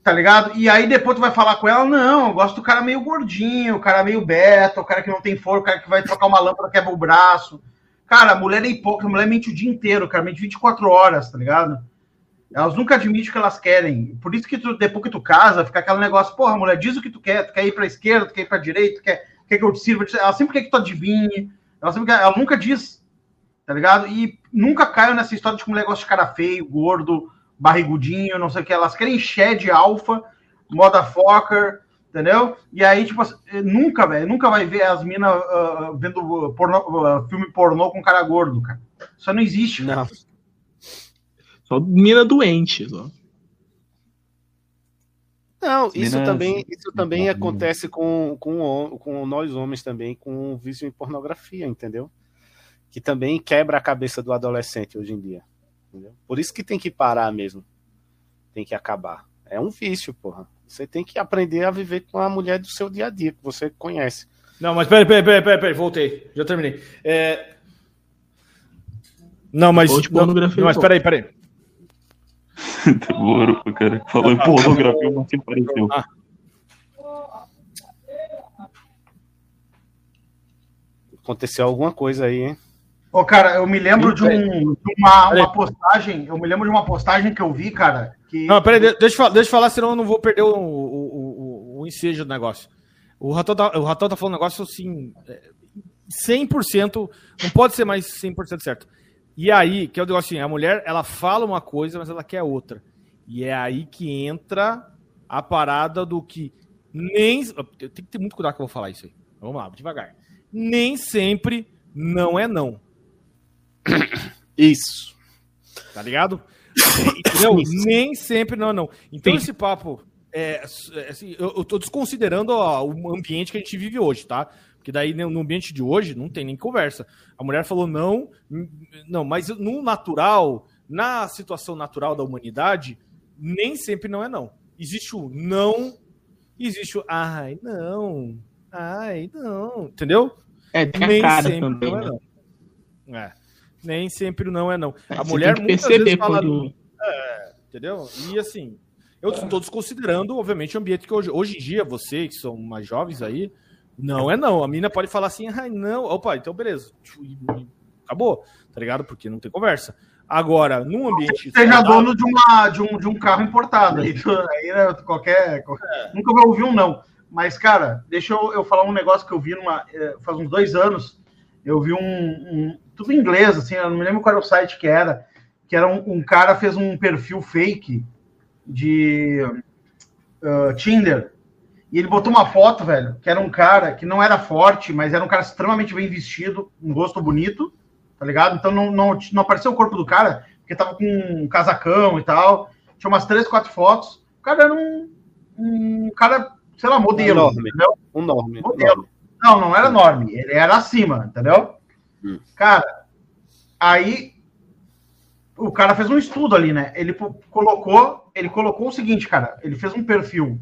[SPEAKER 2] tá ligado? E aí depois tu vai falar com ela, não, eu gosto do cara meio gordinho, o cara meio beta, o cara que não tem força, o cara que vai trocar uma lâmpada, quebra o braço. Cara, a mulher é hipócrita, a mulher mente o dia inteiro, cara, mente 24 horas, tá ligado? Elas nunca admitem o que elas querem. Por isso que tu, depois que tu casa, fica aquele negócio, porra, mulher, diz o que tu quer, tu quer ir pra esquerda, tu quer ir pra direita, tu quer, quer que eu te sirva. Ela sempre quer que tu adivinhe, ela, sempre quer, ela nunca diz, tá ligado? E nunca caiu nessa história de que mulher gosta de cara feio, gordo, barrigudinho, não sei o que. Elas querem shed alfa, motherfucker, entendeu? E aí, tipo, assim, nunca, velho, nunca vai ver as minas ah, vendo ah, filme pornô com cara gordo, cara. Isso não existe. cara.
[SPEAKER 4] Só mina doente. Só.
[SPEAKER 3] Não, isso
[SPEAKER 13] minas-
[SPEAKER 3] também, isso também acontece com, com, com nós homens também, com o vício em pornografia, entendeu? que também quebra a cabeça do adolescente hoje em dia. entendeu? Por isso que tem que parar mesmo. Tem que acabar. É um vício, porra. Você tem que aprender a viver com a mulher do seu dia a dia, que você conhece.
[SPEAKER 1] Não, mas peraí, peraí, peraí, peraí, peraí, voltei. Já terminei. É... Não, mas. Não, mas peraí, peraí.
[SPEAKER 13] Demorou, cara. Falou em pornografia, o Marcinho apareceu.
[SPEAKER 1] Ah.
[SPEAKER 3] Aconteceu alguma coisa aí, hein?
[SPEAKER 2] Ô, cara, eu me lembro de, um, de uma, uma postagem, eu me lembro de uma postagem que eu vi, cara, que...
[SPEAKER 1] Não, peraí, de- deixa eu falar, deixa eu falar, senão eu não vou perder o, o, o, o ensejo do negócio. O Ratão tá, o Ratão tá falando um negócio assim, é, 100%, não pode ser mais 100% certo. E aí, que é o negócio assim, a mulher, ela fala uma coisa, mas ela quer outra. E é aí que entra a parada do que nem... Tem que ter muito cuidado que eu vou falar isso aí. Vamos lá, devagar. Nem sempre não é não.
[SPEAKER 3] Isso.
[SPEAKER 1] Tá ligado? Entendeu? Nem sempre não, não. Então
[SPEAKER 3] Sim.
[SPEAKER 1] esse papo, é, é, assim, eu, eu tô desconsiderando ó, o ambiente que a gente vive hoje, tá? Porque daí né, no ambiente de hoje não tem nem conversa. A mulher falou não, não, mas no natural, na situação natural da humanidade, nem sempre não é não. Existe o não, existe o ai, não, ai, não, entendeu?
[SPEAKER 13] É, tem a
[SPEAKER 1] nem
[SPEAKER 13] cara
[SPEAKER 1] sempre
[SPEAKER 13] também,
[SPEAKER 1] não é
[SPEAKER 13] né?
[SPEAKER 1] não. É. Nem sempre não é não.
[SPEAKER 13] É,
[SPEAKER 1] a mulher
[SPEAKER 13] que
[SPEAKER 1] muitas vezes fala
[SPEAKER 13] quando-.
[SPEAKER 1] É, entendeu? E assim, eu estou desconsiderando, obviamente, o ambiente que hoje, hoje em dia, vocês que são mais jovens aí, não é não. A mina pode falar assim, ai, não, opa, então beleza. E Acabou, tá ligado? Porque não tem conversa. Agora, num ambiente.
[SPEAKER 2] seja
[SPEAKER 1] saudável-
[SPEAKER 2] dono de, uma, de, um, de um carro importado. Aí, aí né, qualquer, qualquer- Nunca vai ouvir um não. Mas, cara, deixa eu, eu falar um negócio que eu vi numa, eh, faz uns dois anos. Eu vi um, um- Tudo em inglês, assim, eu não me lembro qual era o site que era. Que era um, um cara fez um perfil fake de ah, Tinder. E ele botou uma foto, velho, que era um cara que não era forte, mas era um cara extremamente bem vestido, um rosto bonito, tá ligado? Então não, não, não apareceu o corpo do cara, porque tava com um casacão e tal. Tinha umas três, quatro fotos. O cara era um, um cara, sei lá, modelo,
[SPEAKER 3] Enorme.
[SPEAKER 2] entendeu?
[SPEAKER 3] Um nome.
[SPEAKER 2] Modelo. Não, não era enorme, ele era acima, entendeu?
[SPEAKER 3] Hum.
[SPEAKER 2] Cara, aí o cara fez um estudo ali, né? Ele colocou, ele colocou o seguinte, cara, ele fez um perfil,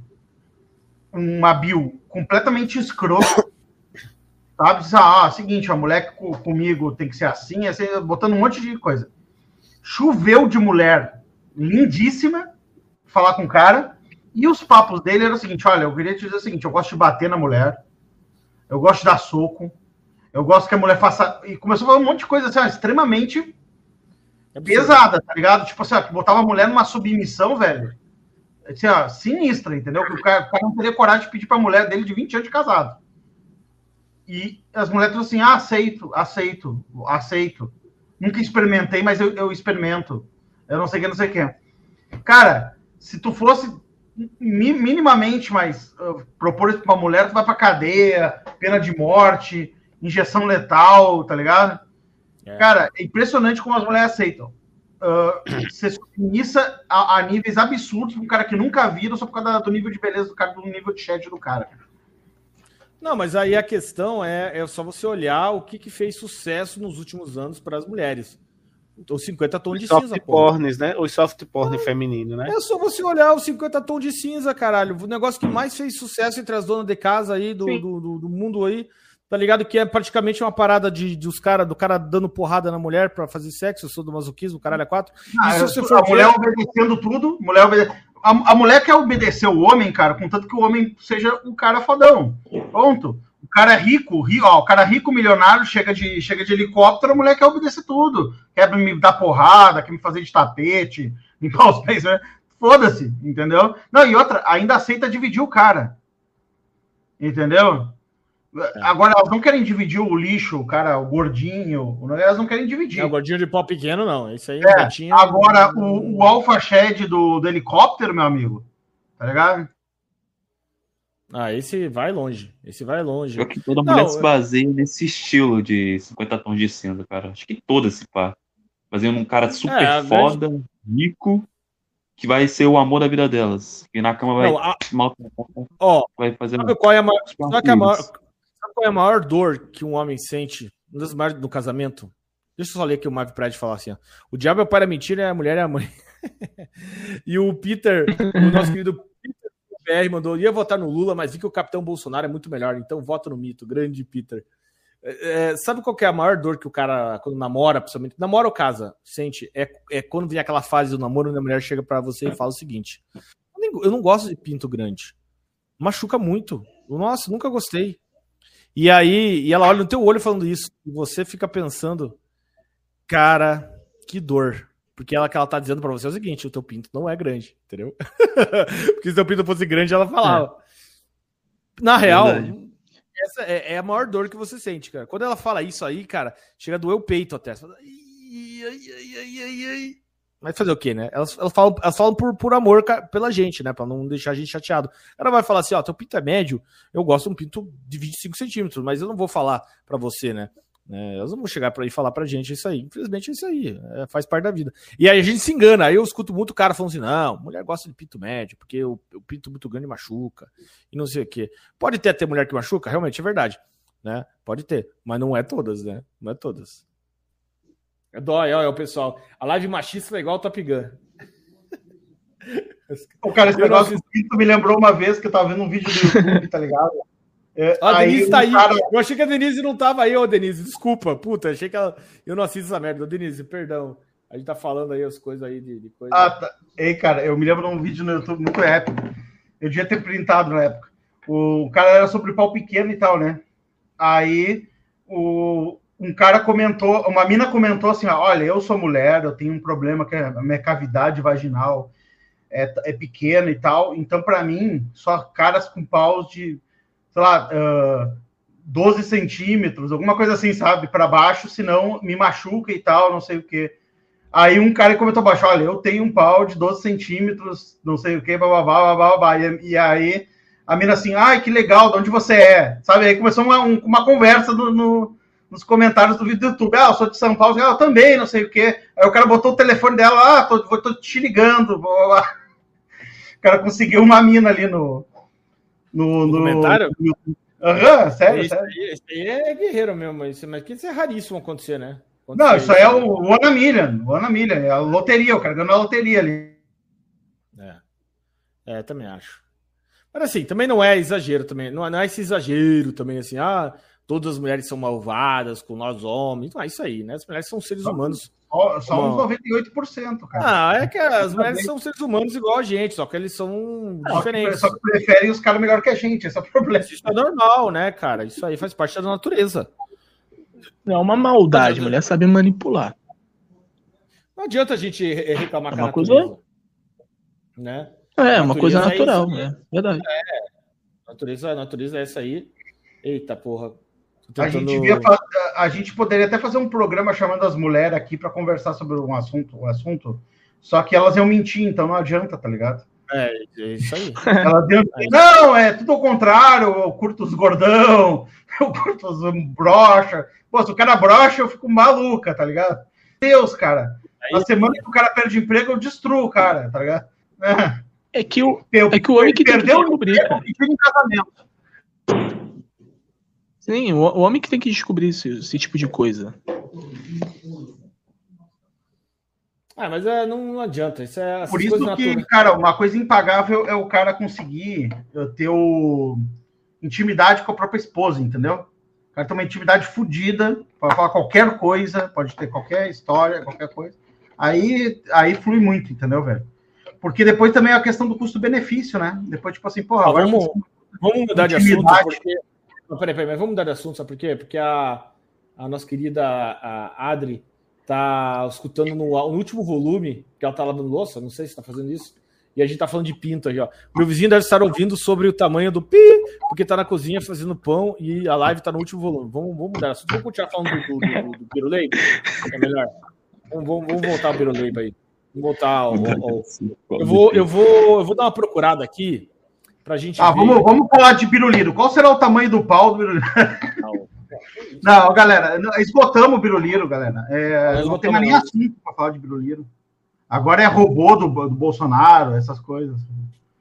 [SPEAKER 2] uma bio completamente escroto, sabe? Diz, ah, seguinte, a mulher comigo tem que ser assim, assim, botando um monte de coisa. Choveu de mulher lindíssima falar com o cara, e os papos dele eram o seguinte, olha, eu queria te dizer o seguinte, eu gosto de bater na mulher, eu gosto de dar soco, eu gosto que a mulher faça. E começou a falar um monte de coisa assim, ó, extremamente pesada, tá ligado? Tipo assim, ó, que botava a mulher numa submissão, velho. Assim, ó, sinistra, entendeu? Que o cara, o cara não teria coragem de pedir pra mulher dele de 20 anos de casado. E as mulheres falam assim: ah, aceito, aceito, aceito. Nunca experimentei, mas eu, eu experimento. Eu não sei o que, não sei o que. Cara, se tu fosse mi- minimamente mais uh, propor isso pra uma mulher, tu vai pra cadeia, pena de morte, injeção letal, tá ligado? Cara, é impressionante como as mulheres aceitam. Uh, Você submissa a, a níveis absurdos pra um cara que nunca viram só por causa do nível de beleza do cara, do nível de chat do cara.
[SPEAKER 1] Não, mas aí a questão é, é só você olhar o que, que fez sucesso nos últimos anos para as mulheres. Então, 50 tons de
[SPEAKER 3] Soft
[SPEAKER 1] cinza, pô.
[SPEAKER 3] porns, né? Os soft porn feminino, né?
[SPEAKER 1] É só você olhar os 50 tons de cinza, caralho. O negócio que mais fez sucesso entre as donas de casa aí, do, do, do- do mundo aí, tá ligado? Que é praticamente uma parada de, de os cara, do cara dando porrada na mulher pra fazer sexo, eu sou do masoquismo, caralho, é quatro.
[SPEAKER 2] Ah,
[SPEAKER 1] se você
[SPEAKER 2] a
[SPEAKER 1] for
[SPEAKER 2] mulher
[SPEAKER 1] ver-
[SPEAKER 2] obedecendo tudo, mulher obede... a, a mulher quer obedecer o homem, cara, contanto que o homem seja o cara fodão. Ponto. O cara é rico, ri, ó, o cara rico, milionário, chega de, chega de helicóptero, a mulher quer obedecer tudo. Quer me dar porrada, quer me fazer de tapete, limpar os pés, né? Foda-se, entendeu? Não, e outra, ainda aceita dividir o cara. Entendeu? Agora, elas não querem dividir o lixo, o cara, o gordinho, o- elas não querem dividir.
[SPEAKER 1] Não, gordinho de pau pequeno, não. Isso aí
[SPEAKER 2] É,
[SPEAKER 1] tinha.
[SPEAKER 2] agora, o, o Alpha Shed do, do helicóptero, meu amigo, tá ligado?
[SPEAKER 1] Ah, esse vai longe. Esse vai longe.
[SPEAKER 13] Pior que toda
[SPEAKER 1] Não,
[SPEAKER 13] mulher se
[SPEAKER 1] é-
[SPEAKER 13] baseia nesse estilo de 50 tons de cinza, cara. Acho que toda se pá. Fazendo um cara super
[SPEAKER 1] É,
[SPEAKER 13] foda, rico, que vai ser o amor da vida delas. E na cama vai
[SPEAKER 1] Não, a-
[SPEAKER 13] maltratar,
[SPEAKER 1] Ó,
[SPEAKER 13] vai fazer.
[SPEAKER 1] Sabe qual é a maior, sabe qual é a maior, qual é a maior dor que um homem sente do casamento. Deixa eu só ler aqui o Mark Pride falar assim: ó. o diabo é o pai da mentira e a mulher é a mãe. e o Peter, o nosso querido Peter PR mandou: ia votar no Lula, mas vi que o capitão Bolsonaro é muito melhor, então voto no mito. Grande Peter. É, é, sabe qual que é a maior dor que o cara, quando namora, principalmente, namora ou casa, sente? É, é quando vem aquela fase do namoro onde a mulher chega para você e fala o seguinte: eu, eu não gosto de pinto grande. Machuca muito. Nossa, nunca gostei. E aí, e ela olha no teu olho falando isso, e você fica pensando, cara, que dor. Porque ela que ela tá dizendo pra você é o seguinte: o teu pinto não é grande, entendeu? Porque se o teu pinto fosse grande, ela falava. Na real,
[SPEAKER 13] Verdade.
[SPEAKER 1] essa é, é a maior dor que você sente, cara. Quando ela fala isso aí, cara, chega a doer o peito até. Você fala, "Ai, ai, ai, ai, ai, ai." Mas fazer o quê, né? Elas, elas falam, elas falam por, por amor pela gente, né? Pra não deixar a gente chateado. Ela vai falar assim: ó, teu pinto é médio, eu gosto de um pinto de 25 centímetros, mas eu não vou falar pra você, né? É, elas não vão chegar aí e falar pra gente isso aí. Infelizmente é isso aí. é, faz parte da vida. E aí a gente se engana. Aí eu escuto muito cara falando assim: não, mulher gosta de pinto médio, porque o, o pinto muito grande machuca. E não sei o quê. Pode ter até mulher que machuca, realmente é verdade. Né? Pode ter. Mas não é todas, né? Não é todas. Dói, olha o pessoal. A live machista é igual o Top Gun.
[SPEAKER 2] O cara, esse
[SPEAKER 1] Eu
[SPEAKER 2] negócio pinto me lembrou uma vez que eu tava vendo um vídeo do YouTube, tá ligado? É,
[SPEAKER 1] a Denise
[SPEAKER 2] um
[SPEAKER 1] tá aí.
[SPEAKER 2] cara-
[SPEAKER 1] Eu achei que a Denise não tava aí, ô Denise. Desculpa, puta. Achei que ela. Eu não assisto essa merda. Ô, Denise, perdão. A gente tá falando aí as coisas aí de, de coisa.
[SPEAKER 2] Ah, tá. Ei, cara, eu me lembro de um vídeo no YouTube muito épico. Eu devia ter printado na época. O cara era sobre pau pequeno e tal, né? Aí o, um cara comentou, uma mina comentou assim: olha, eu sou mulher, eu tenho um problema que a minha cavidade vaginal é, é pequena e tal. Então, para mim, só caras com paus de, sei lá, ah, 12 centímetros, alguma coisa assim, sabe? Para baixo, senão me machuca e tal, não sei o quê. Aí um cara comentou baixo, olha, eu tenho um pau de 12 centímetros, não sei o que, bababá, bababá. E, e aí a mina assim, ai, que legal, de onde você é? Sabe? Aí começou uma, um- uma conversa no- nos comentários do vídeo do YouTube. Ah, eu sou de São Paulo, ah, eu também, não sei o quê. Aí o cara botou o telefone dela, ah, tô, tô te ligando. blá. O cara conseguiu uma mina ali no. No, no
[SPEAKER 1] comentário?
[SPEAKER 2] no YouTube. Aham, sério,
[SPEAKER 1] Esse
[SPEAKER 2] sério.
[SPEAKER 1] esse aí é guerreiro mesmo, isso, mas que isso é raríssimo acontecer, né?
[SPEAKER 2] Não, isso aí é o, o Ana Million, o Ana Million, é a loteria, o cara ganhou a loteria ali.
[SPEAKER 1] É. É, também acho. Mas assim, também não é exagero também. Não é, não é esse exagero também, assim, ah, todas as mulheres são malvadas com nós homens. Não é isso aí, né? As mulheres são seres humanos.
[SPEAKER 2] Só, só uns 98%, cara.
[SPEAKER 1] Ah, é que as mulheres são seres humanos igual a gente, só que eles são
[SPEAKER 2] Só que-
[SPEAKER 1] diferentes.
[SPEAKER 2] Só que preferem os caras melhor que a gente, esse é o problema.
[SPEAKER 1] Isso é normal, né, cara? Isso aí faz parte da natureza.
[SPEAKER 4] É uma maldade, mulher sabe manipular.
[SPEAKER 1] Não adianta a gente re- reclamar
[SPEAKER 4] É
[SPEAKER 1] com a
[SPEAKER 4] uma coisa-
[SPEAKER 1] natureza. Né?
[SPEAKER 4] É, uma coisa
[SPEAKER 1] Natureza é
[SPEAKER 4] natural,
[SPEAKER 1] isso,
[SPEAKER 4] é verdade.
[SPEAKER 1] A natureza, a natureza é essa aí. Eita, porra. Tô
[SPEAKER 2] A gente,
[SPEAKER 1] tentando-
[SPEAKER 2] fa- a gente poderia até fazer um programa chamando as mulheres aqui para conversar sobre um assunto, um assunto, só que elas iam mentir, então não adianta, tá ligado?
[SPEAKER 1] É, é isso aí.
[SPEAKER 2] Elas iam dizer, não, é tudo ao contrário, eu curto os gordão, eu curto os brocha. Pô, se o cara brocha, eu fico maluca, tá ligado? Deus, cara. Na semana que o cara perde emprego, eu destruo o cara, tá ligado?
[SPEAKER 4] É que o,
[SPEAKER 2] Eu-
[SPEAKER 4] é que o homem que
[SPEAKER 2] perdeu o emprego
[SPEAKER 4] cara.
[SPEAKER 2] em casamento.
[SPEAKER 4] Sim, o, o homem que tem que descobrir esse, esse tipo de coisa.
[SPEAKER 1] Ah, mas é, não, não adianta. Isso é
[SPEAKER 2] Por isso que,
[SPEAKER 1] naturais.
[SPEAKER 2] cara, uma coisa impagável é o cara conseguir eh, ter o... intimidade com a própria esposa, entendeu? O cara tem uma intimidade fodida, pode falar qualquer coisa, pode ter qualquer história, qualquer coisa. Aí, aí flui muito, entendeu, velho? Porque depois também é a questão do custo-benefício, né? Depois, tipo assim, porra,
[SPEAKER 1] Ah,
[SPEAKER 2] agora
[SPEAKER 1] vamos, vamos mudar de assunto, porque. Não, peraí, peraí, mas vamos mudar de assunto, sabe por quê? Porque a, a nossa querida a Adri tá escutando no, no último volume, que ela tá lavando louça, não sei se tá fazendo isso, e a gente tá falando de pinto aí, ó. Meu vizinho deve estar ouvindo sobre o tamanho do pi, porque tá na cozinha fazendo pão e a live tá no último volume. Vamos, vamos mudar de assunto. Vamos continuar falando do, do, do, do? É melhor. Vamos, vamos, vamos voltar ao Pirulei aí. Vamos voltar ao, ao- Eu vou, eu, vou, eu vou dar uma procurada aqui pra gente
[SPEAKER 2] Ah,
[SPEAKER 1] ver.
[SPEAKER 2] vamos, vamos falar de biruliro. Qual será o tamanho do pau do biruliro? Não, galera, não, esgotamos o biruliro, galera. É, não tem mais nem assunto para falar de biruliro. Agora é robô do, do Bolsonaro, essas coisas.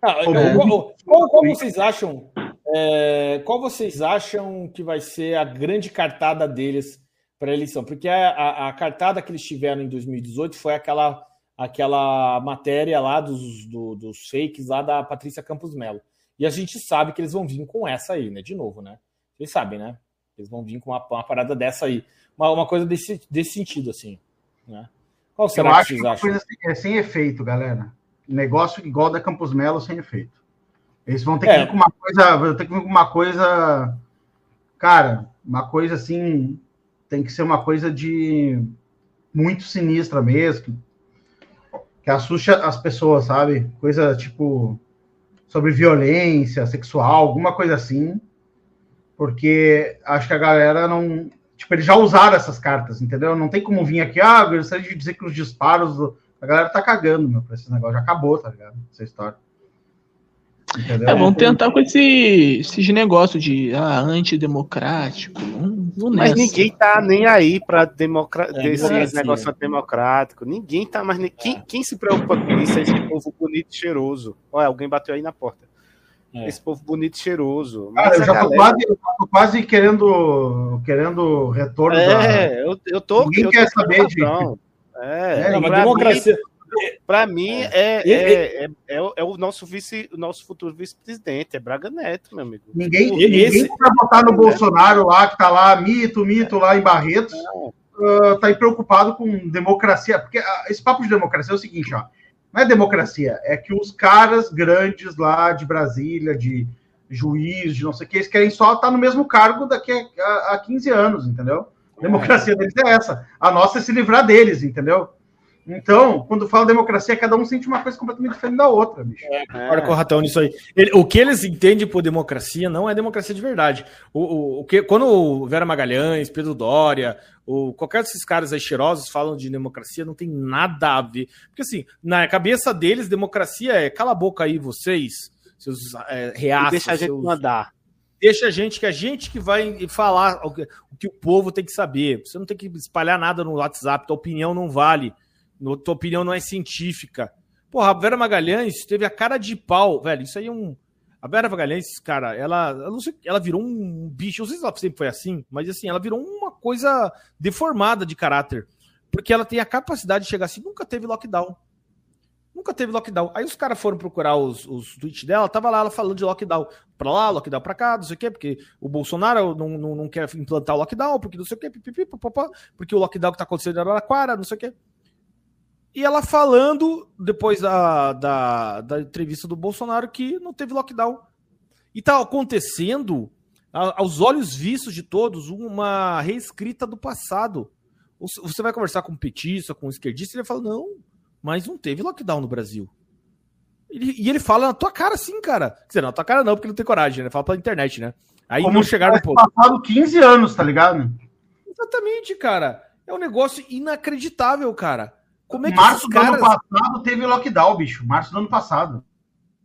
[SPEAKER 1] Ah,
[SPEAKER 2] Robô.
[SPEAKER 1] é, qual, qual- qual vocês acham? é, qual vocês acham que vai ser a grande cartada deles para a eleição, porque a, a, a, cartada que eles tiveram em 2018 foi aquela, aquela matéria lá dos, do, dos fakes lá da Patrícia Campos Melo. E a gente sabe que eles vão vir com essa aí, né? De novo, né? Vocês sabem, né? Eles vão vir com uma, uma parada dessa aí. Uma, uma coisa desse, desse sentido, assim. Né? Qual será
[SPEAKER 2] Eu
[SPEAKER 1] que
[SPEAKER 2] acho
[SPEAKER 1] vocês
[SPEAKER 2] que uma
[SPEAKER 1] acham?
[SPEAKER 2] coisa assim, é sem efeito, galera. Negócio igual da Campos Melo sem efeito. Eles vão ter que
[SPEAKER 1] É.
[SPEAKER 2] vir com uma coisa, vão ter que vir com uma coisa, cara, uma coisa assim, tem que ser uma coisa de muito sinistra mesmo, que, que assuste as pessoas, sabe? Coisa tipo sobre violência sexual, alguma coisa assim, porque acho que a galera não, tipo, eles já usaram essas cartas, entendeu? Não tem como vir aqui, ah, gostaria de dizer que os disparos, do- a galera tá cagando, meu, pra esse negócio, já acabou, tá ligado? Essa história. Entendeu?
[SPEAKER 4] É, vamos tentar com esse, esses negócios de ah, antidemocrático. Vamos, vamos
[SPEAKER 3] Mas
[SPEAKER 4] nessa.
[SPEAKER 3] ninguém tá nem aí para democra...
[SPEAKER 1] É,
[SPEAKER 3] negócio democrático. Ninguém tá mais. nem- Quem, quem se preocupa com isso é esse povo bonito e cheiroso. Olha, alguém bateu aí na porta.
[SPEAKER 1] É.
[SPEAKER 3] Esse povo bonito e cheiroso.
[SPEAKER 2] Cara,
[SPEAKER 3] Mas
[SPEAKER 2] eu
[SPEAKER 3] a
[SPEAKER 2] já tô
[SPEAKER 3] galera-
[SPEAKER 2] quase, eu tô quase querendo, querendo retorno da...
[SPEAKER 3] É, eu, eu tô.
[SPEAKER 2] Ninguém
[SPEAKER 3] eu
[SPEAKER 2] quer
[SPEAKER 3] tô com
[SPEAKER 2] saber de-.
[SPEAKER 3] É,
[SPEAKER 2] É,
[SPEAKER 1] Não, mas
[SPEAKER 3] pra
[SPEAKER 1] democracia.
[SPEAKER 3] Mim, pra mim, é, é, é, é o- é o nosso vice, o nosso futuro vice-presidente, é Braga Neto, meu amigo.
[SPEAKER 2] Ninguém, ninguém
[SPEAKER 1] esse-
[SPEAKER 2] vai votar no Bolsonaro lá, que tá lá, mito, mito, lá em Barretos, ah, tá aí preocupado com democracia. Porque ah, esse papo de democracia é o seguinte, ó. Não é democracia, é que os caras grandes lá de Brasília, de juiz, de não sei o que, eles querem só estar no mesmo cargo daqui a, a, a 15 anos, entendeu? A democracia deles é essa. A nossa é se livrar deles, entendeu? Então, quando fala democracia, cada um sente uma coisa completamente diferente da outra, bicho.
[SPEAKER 1] Concordo com o Ratão nisso aí. Ele- o que eles entendem por democracia não é democracia de verdade. O, o, o que, quando o Vera Magalhães, Pedro Dória, o, qualquer desses caras aí cheirosos falam de democracia, não tem nada a ver. Porque assim, na cabeça deles, democracia é cala a boca aí, vocês, seus é,
[SPEAKER 3] E
[SPEAKER 1] reaços,
[SPEAKER 3] deixa a gente
[SPEAKER 1] seus-
[SPEAKER 3] mandar.
[SPEAKER 1] deixa a gente que a gente que vai falar o que, o que o povo tem que saber. Você não tem que espalhar nada no WhatsApp, tua opinião não vale. No- tua opinião não é científica. Porra, a Vera Magalhães teve a cara de pau, velho. Isso aí é um. A Vera Magalhães, cara, ela, eu não sei, ela virou um bicho. Não sei se ela sempre foi assim, mas assim, ela virou uma coisa deformada de caráter. Porque ela tem a capacidade de chegar assim, nunca teve lockdown. Nunca teve lockdown. Aí os caras foram procurar os, os tweets dela, tava lá ela falando de lockdown pra lá, lockdown pra cá, não sei o quê, porque o Bolsonaro não, não, não quer implantar o lockdown, porque não sei o quê, pipipi, porque o lockdown que tá acontecendo em Araraquara, não sei o quê. E ela falando, depois da, da, da entrevista do Bolsonaro, que não teve lockdown. E tá acontecendo, aos olhos vistos de todos, uma reescrita do passado. Você- vai conversar com um petista, com um esquerdista, ele fala, não, mas não teve lockdown no Brasil. Ele- e ele fala na tua cara sim, cara. Quer dizer, na tua cara não, porque não tem coragem, né? Fala pela internet, né? Aí não
[SPEAKER 2] se
[SPEAKER 1] chegaram no ponto.
[SPEAKER 2] passado 15 anos, tá ligado?
[SPEAKER 1] Exatamente, cara. É um negócio inacreditável, cara. Como é que
[SPEAKER 2] Março do ano passado teve lockdown, bicho. Março do ano passado.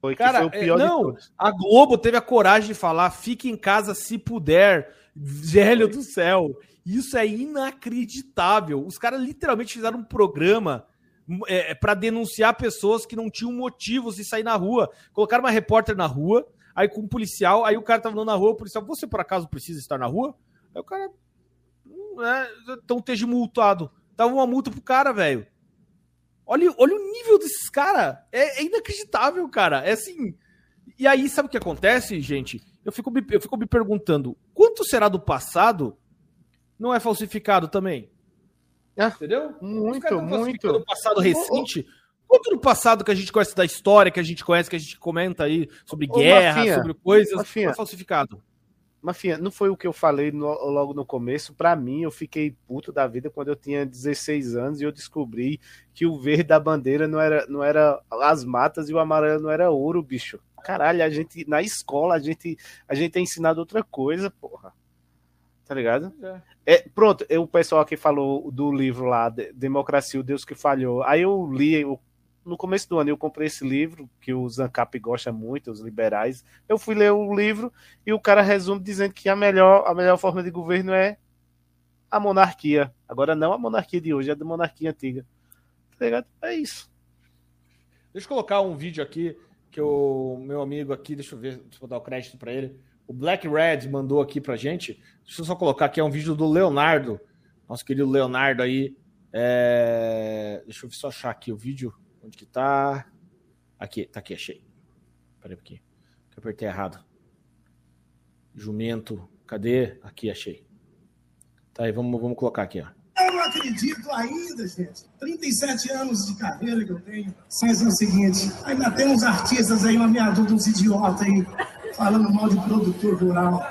[SPEAKER 3] Foi que
[SPEAKER 1] Cara,
[SPEAKER 3] foi o pior
[SPEAKER 1] é, não, a Globo teve a coragem de falar: fique em casa se puder, velho do céu. Isso é inacreditável. Os caras literalmente fizeram um programa é, para denunciar pessoas que não tinham motivos de sair na rua. Colocaram uma repórter na rua, aí com um policial, aí o cara tava andando na rua, o policial, você por acaso precisa estar na rua? Aí o cara, "Hum, é, então esteja multado. Dava uma multa pro cara, velho. Olha, olha o nível desses caras. É, é inacreditável, cara. É assim. E aí, sabe o que acontece, gente? Eu fico, me, eu fico me perguntando: quanto será do passado não é falsificado também? Entendeu? Os
[SPEAKER 3] Muito, muito.
[SPEAKER 1] falsificando o passado recente. Quanto do passado que a gente conhece da história, que a gente conhece, que a gente comenta aí sobre
[SPEAKER 3] Ô,
[SPEAKER 1] guerra,
[SPEAKER 3] Mafinha,
[SPEAKER 1] sobre coisas,
[SPEAKER 3] Mafinha.
[SPEAKER 1] é falsificado?
[SPEAKER 3] Mafinha, não foi o que eu falei no- logo no começo. Pra mim, eu fiquei puto da vida quando eu tinha 16 anos e eu descobri que o verde da bandeira não era, não era as matas e o amarelo não era ouro, bicho. Caralho, a gente na escola a gente a gente é ensinado outra coisa, porra. Tá ligado? É, pronto, eu- o pessoal aqui falou do livro lá, De- Democracia, o Deus que Falhou. Aí eu li, eu- no começo do ano eu comprei esse livro, que o Zancap gosta muito, os liberais. Eu fui ler o livro e o cara resume dizendo que a melhor, a melhor forma de governo é a monarquia. Agora não a monarquia de hoje, é a da monarquia antiga. Tá ligado? É isso.
[SPEAKER 1] Deixa eu colocar um vídeo aqui que o meu amigo aqui, deixa eu ver, deixa eu dar o crédito para ele. O Black Red mandou aqui pra gente. Deixa eu só colocar aqui, é um vídeo do Leonardo Nosso querido Leonardo aí. É... Deixa eu só achar aqui o vídeo. Onde que tá? Aqui, tá aqui, achei. Peraí, aqui. Que eu apertei errado. Jumento. Cadê? Aqui, achei. Tá aí, vamos, vamos colocar aqui, ó.
[SPEAKER 14] Eu não acredito ainda, gente. 37 anos de carreira que eu tenho. Mas é o seguinte, ainda tem uns artistas aí, uma meia uns idiotas aí, falando mal de produtor rural.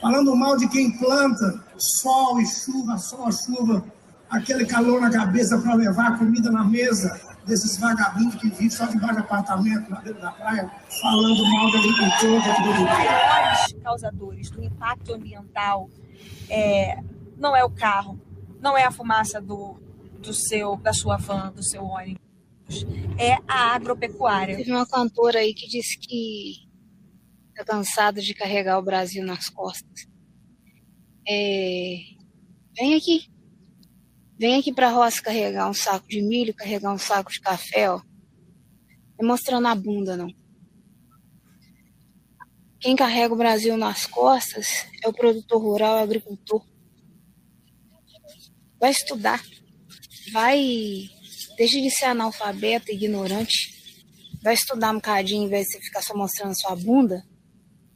[SPEAKER 14] Falando mal de quem planta, sol e chuva, sol, chuva, aquele calor na cabeça para levar comida na mesa desses vagabundos que vivem só debaixo de apartamento na beira da praia, falando mal de agricultor, de produtor.
[SPEAKER 15] maiores causadores do impacto ambiental é, não é o carro, não é a fumaça do, do seu, da sua van, do seu ônibus, é a agropecuária.
[SPEAKER 16] Teve uma cantora aí que disse que tá cansada de carregar o Brasil nas costas. É, Vem aqui. Vem aqui pra roça carregar um saco de milho, carregar um saco de café, ó. É mostrando a bunda, não. Quem carrega o Brasil nas costas é o produtor rural, é o agricultor. Vai estudar. Vai. Deixa de ser analfabeto, ignorante. Vai estudar um bocadinho em vez de ficar só mostrando sua bunda.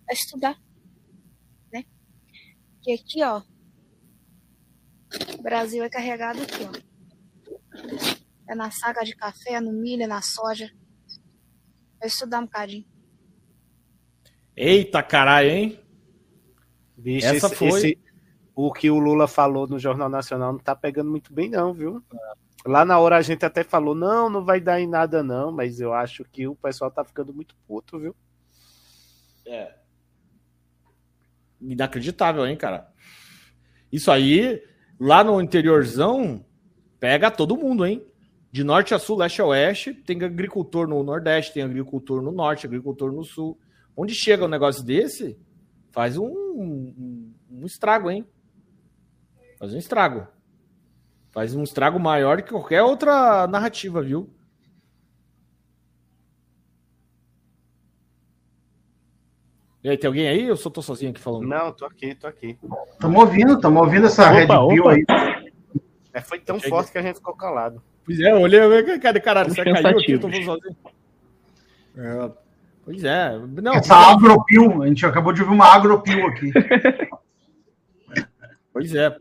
[SPEAKER 16] Vai estudar. Né? Que aqui, ó. O Brasil é carregado aqui, ó. É na saca de café, é no milho, é na soja. Vai estudar um bocadinho.
[SPEAKER 1] Eita caralho, hein?
[SPEAKER 3] Bicho,
[SPEAKER 1] Essa
[SPEAKER 3] esse-
[SPEAKER 1] foi.
[SPEAKER 3] esse- o que o Lula falou no Jornal Nacional não tá pegando muito bem, não, viu? Lá na hora a gente até falou, não, não vai dar em nada, não, mas eu acho que o pessoal tá ficando muito puto, viu?
[SPEAKER 1] É. Inacreditável, hein, cara? Isso aí, lá no interiorzão, pega todo mundo, hein? De norte a sul, leste a oeste, tem agricultor no nordeste, tem agricultor no norte, agricultor no sul. Onde chega um negócio desse, faz um, um, um estrago, hein? Faz um estrago. Faz um estrago maior que qualquer outra narrativa, viu? E aí, tem alguém aí? Eu só tô sozinho aqui falando?
[SPEAKER 3] Não, tô aqui, tô aqui.
[SPEAKER 2] Estamos ouvindo, estamos ouvindo essa
[SPEAKER 1] Opa,
[SPEAKER 2] Red Pill aí.
[SPEAKER 3] É, foi tão
[SPEAKER 1] Cheguei.
[SPEAKER 3] forte que a gente ficou calado.
[SPEAKER 1] Pois é, eu olhei, eu falei, cara, caralho, você caiu aqui, eu tô sozinho. É, pois é. Não,
[SPEAKER 2] Essa agropil, a gente acabou de ouvir uma agropil aqui.
[SPEAKER 1] Pois é.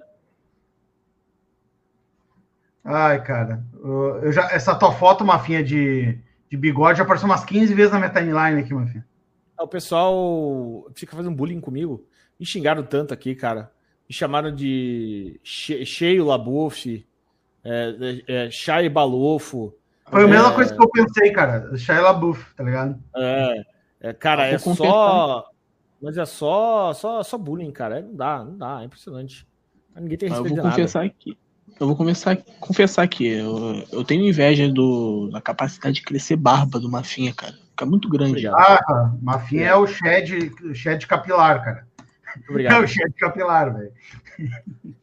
[SPEAKER 2] Ai, cara. eu- Eu já, essa tua foto, Mafinha, de, de bigode, já apareceu umas 15 vezes na minha timeline aqui, Mafinha.
[SPEAKER 1] O pessoal fica fazendo bullying comigo. Me xingaram tanto aqui, cara. Me chamaram de che- cheio Labuf, é, é, é, Chay Balofo.
[SPEAKER 2] Foi a mesma
[SPEAKER 1] é,
[SPEAKER 2] coisa que eu pensei, cara. Shia LaBeouf, tá ligado?
[SPEAKER 1] É, é, cara, é só. Mas é só, só, só bullying, cara. É, Não dá, não dá, é impressionante. Ninguém tem
[SPEAKER 4] Ah, Eu
[SPEAKER 1] respeito
[SPEAKER 4] vou
[SPEAKER 1] de nada.
[SPEAKER 4] confessar aqui. Eu vou começar confessar aqui. Eu, eu tenho inveja do, da capacidade de crescer barba do Mafinha, cara. Fica muito grande.
[SPEAKER 2] Ah, Mafinha é o shed, shed capilar, cara.
[SPEAKER 1] Obrigado.
[SPEAKER 2] É o shed capilar, velho.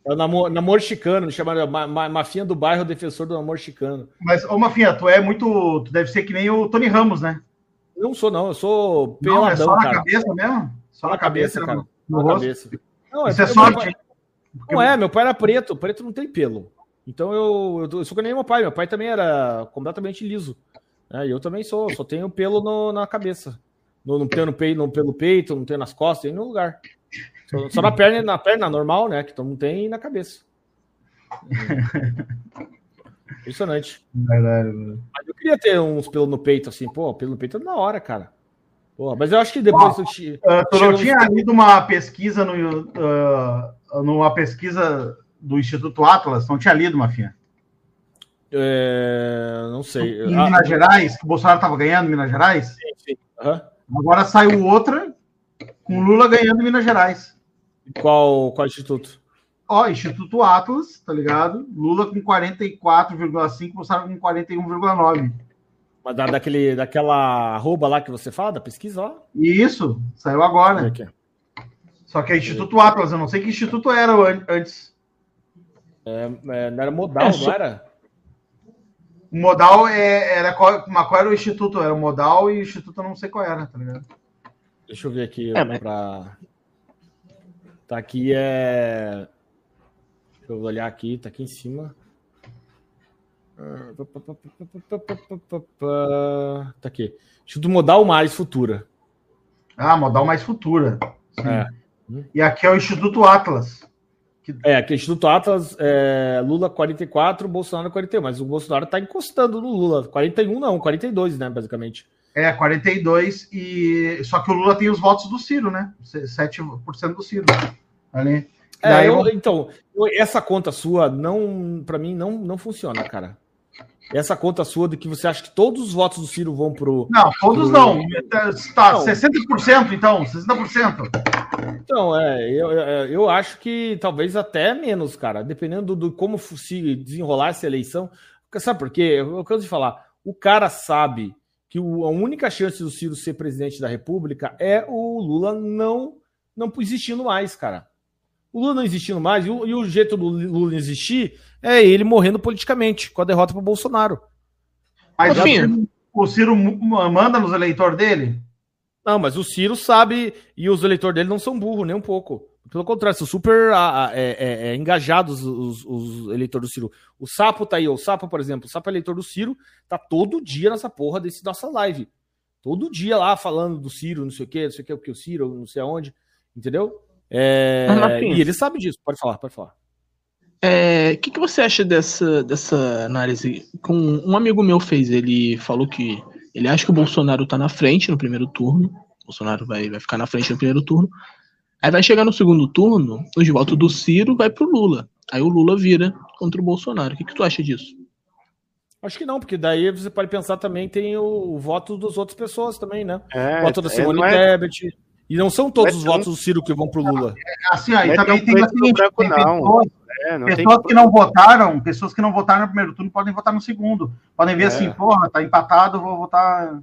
[SPEAKER 1] É o namor, namoro chicano, me chamaram ma, ma, Mafinha do bairro, defensor do namoro chicano.
[SPEAKER 2] Mas, ô, Mafinha, tu é muito. Tu deve ser que nem o Tony Ramos, né?
[SPEAKER 1] Não sou, não, eu sou
[SPEAKER 2] Não, é
[SPEAKER 1] peladão,
[SPEAKER 2] só na
[SPEAKER 1] cara.
[SPEAKER 2] cabeça mesmo? Só na cabeça,
[SPEAKER 1] cara.
[SPEAKER 2] no- no
[SPEAKER 1] Só na
[SPEAKER 2] rosto?
[SPEAKER 1] cabeça. Não,
[SPEAKER 2] Isso é sorte.
[SPEAKER 1] meu pai- Não é, meu pai era preto, preto não tem pelo. Então eu, eu, eu sou que nem meu pai, meu pai também era completamente liso. E eu também sou, só tenho pelo no- na cabeça. No, não tenho no peito, no, pelo peito, não tenho nas costas, em nenhum lugar. Só, só na perna, na perna normal, né? Que todo mundo tem e na cabeça. Impressionante.
[SPEAKER 2] Verdade.
[SPEAKER 1] Mas eu queria ter uns pelos no peito, assim, pô, pelo no peito é da hora, cara. Pô, mas eu acho que depois chi-
[SPEAKER 2] Ah, tu não tinha lido uma pesquisa no, ah, numa pesquisa do Instituto Atlas? Não tinha lido, Mafinha?
[SPEAKER 1] É, não sei.
[SPEAKER 2] Em
[SPEAKER 1] Ah,
[SPEAKER 2] Minas Gerais, que o Bolsonaro estava ganhando Minas Gerais?
[SPEAKER 1] Sim, sim. Aham.
[SPEAKER 2] Agora saiu outra com Lula ganhando em Minas Gerais.
[SPEAKER 1] Qual, qual instituto?
[SPEAKER 2] Ó, Instituto Atlas, tá ligado? Lula com 44,5, Bolsonaro com 41,9.
[SPEAKER 1] Mas da, daquele, daquela arroba lá que você fala, da pesquisa lá?
[SPEAKER 2] Isso, saiu agora.
[SPEAKER 1] Aqui.
[SPEAKER 2] Só que é Instituto Atlas, eu não sei que instituto era an- antes.
[SPEAKER 1] É, é, não era modal,
[SPEAKER 2] É,
[SPEAKER 1] não era?
[SPEAKER 2] O modal é, era qual, mas qual era o instituto? Era o modal e o instituto eu não sei qual era, tá ligado?
[SPEAKER 1] Deixa eu ver aqui
[SPEAKER 4] É, mas-
[SPEAKER 1] pra. Tá aqui é. Deixa eu olhar aqui, tá aqui em cima. Tá aqui. Instituto Modal Mais Futura.
[SPEAKER 2] Ah, Modal Mais Futura. Sim.
[SPEAKER 1] É.
[SPEAKER 2] E aqui é o Instituto Atlas.
[SPEAKER 1] É, aqui Instituto Atlas, é, Lula 44, Bolsonaro 41. Mas o Bolsonaro tá encostando no Lula. 41 não, 42, né, basicamente.
[SPEAKER 2] É, 42, e só que o Lula tem os votos do Ciro, né? 7% do Ciro. Ali.
[SPEAKER 1] É, eu- então, essa conta sua, não, para mim, não, não funciona, cara. Essa conta sua de que você acha que todos os votos do Ciro vão pro.
[SPEAKER 2] Não, todos
[SPEAKER 1] pro-
[SPEAKER 2] não. Tá,
[SPEAKER 1] Não.
[SPEAKER 2] 60% então, 60%.
[SPEAKER 1] Então, é, eu, eu- eu acho que talvez até menos, cara, dependendo do como fu- se desenrolar essa eleição. Sabe por quê? Eu, canso de falar. O cara sabe que o- a única chance do Ciro ser presidente da República é o Lula não, não existindo mais, cara. O Lula não existindo mais, e o, e o jeito do Lula existir é ele morrendo politicamente, com a derrota para Bolsonaro.
[SPEAKER 2] Mas o
[SPEAKER 1] Finho.
[SPEAKER 2] Ciro, o Ciro manda nos eleitores dele?
[SPEAKER 1] Não, mas o Ciro sabe e os eleitores dele não são burros, nem um pouco. Pelo contrário, são super é, é, é, engajados os, os eleitores do Ciro. O Sapo tá aí, ó, o Sapo, por exemplo, o Sapo é eleitor do Ciro, tá todo dia nessa porra desse nossa live. Todo dia lá falando do Ciro, não sei o quê, não sei o quê, porque o Ciro, não sei aonde, entendeu? É, e ele sabe disso, pode falar, pode falar.
[SPEAKER 4] É, O que, que você acha dessa, dessa análise? Com um amigo meu fez, ele falou que ele acha que o Bolsonaro tá na frente no primeiro turno. O Bolsonaro vai, vai ficar na frente no primeiro turno. Aí vai chegar no segundo turno, os votos do Ciro vai pro Lula. Aí o Lula vira contra o Bolsonaro. O que, que tu acha disso?
[SPEAKER 1] Acho que não, porque daí você pode pensar também tem o, o voto das outras pessoas também, né?
[SPEAKER 3] É,
[SPEAKER 1] o voto da
[SPEAKER 3] é,
[SPEAKER 1] Simone
[SPEAKER 3] não é-
[SPEAKER 1] Tebet. E não são todos
[SPEAKER 3] é
[SPEAKER 1] os votos do Ciro que vão pro Lula.
[SPEAKER 2] Assim,
[SPEAKER 3] Não é
[SPEAKER 2] também tem
[SPEAKER 3] branco,
[SPEAKER 2] tem
[SPEAKER 3] não.
[SPEAKER 2] pessoas,
[SPEAKER 3] É, não tem
[SPEAKER 2] pessoas que não votaram, pessoas que não votaram no primeiro turno podem votar no segundo. Podem ver
[SPEAKER 3] É.
[SPEAKER 2] assim, porra, tá empatado, vou votar.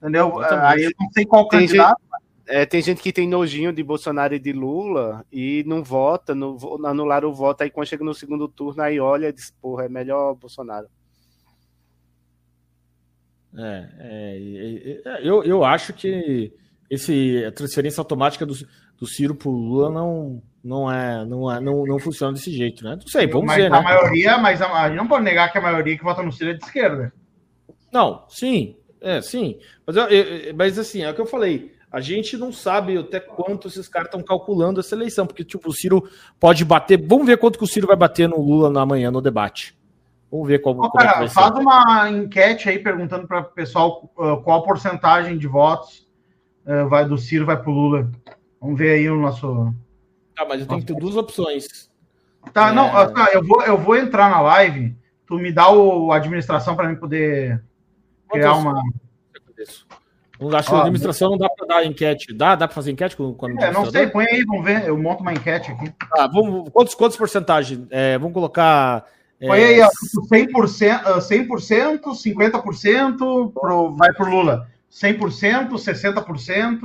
[SPEAKER 2] Entendeu?
[SPEAKER 3] Exatamente.
[SPEAKER 2] Aí eu não sei qual
[SPEAKER 3] Tem
[SPEAKER 2] candidato.
[SPEAKER 3] É, tem gente que tem nojinho de Bolsonaro e de Lula e não vota, não o voto, aí quando chega no segundo turno, aí olha e diz, porra, é melhor Bolsonaro.
[SPEAKER 1] É, é, é, é, eu, eu acho que esse, a transferência automática do, do Ciro pro Lula não, não, é, não, é, não, não funciona desse jeito, né? Não sei, vamos
[SPEAKER 2] mas
[SPEAKER 1] ver,
[SPEAKER 2] a
[SPEAKER 1] né?
[SPEAKER 2] maioria, mas a, a gente não pode negar que a maioria que vota no Ciro é de esquerda.
[SPEAKER 1] Não, sim, é, sim. Mas, eu- eu- mas assim, é o que eu falei. A gente não sabe até quanto esses caras estão calculando essa eleição, porque tipo, o Ciro pode bater. Vamos ver quanto que o Ciro vai bater no Lula na manhã no debate. Vamos ver qual,
[SPEAKER 2] Ô,
[SPEAKER 1] como é
[SPEAKER 2] cara,
[SPEAKER 1] vai ser.
[SPEAKER 2] faz uma enquete aí perguntando para o pessoal uh, qual porcentagem de votos uh, vai do Ciro vai pro Lula. Vamos ver aí o nosso.
[SPEAKER 1] Tá, mas eu tenho que ter duas opções.
[SPEAKER 2] Tá,
[SPEAKER 1] É.
[SPEAKER 2] não, ah, tá, eu vou, eu vou entrar na live. Tu me dá o a administração para mim poder criar uma.
[SPEAKER 1] Não acho que a administração não dá para dar enquete. Dá? Dá para fazer enquete com, com a
[SPEAKER 2] É, não sei, põe aí, vamos ver. Eu monto uma enquete aqui.
[SPEAKER 1] Ah, vamos, quantos, quantos porcentagem? É, vamos colocar. é,
[SPEAKER 2] Põe aí, ó, 100%, ah, 100% 50% pro, vai pro Lula. 100%, 60%,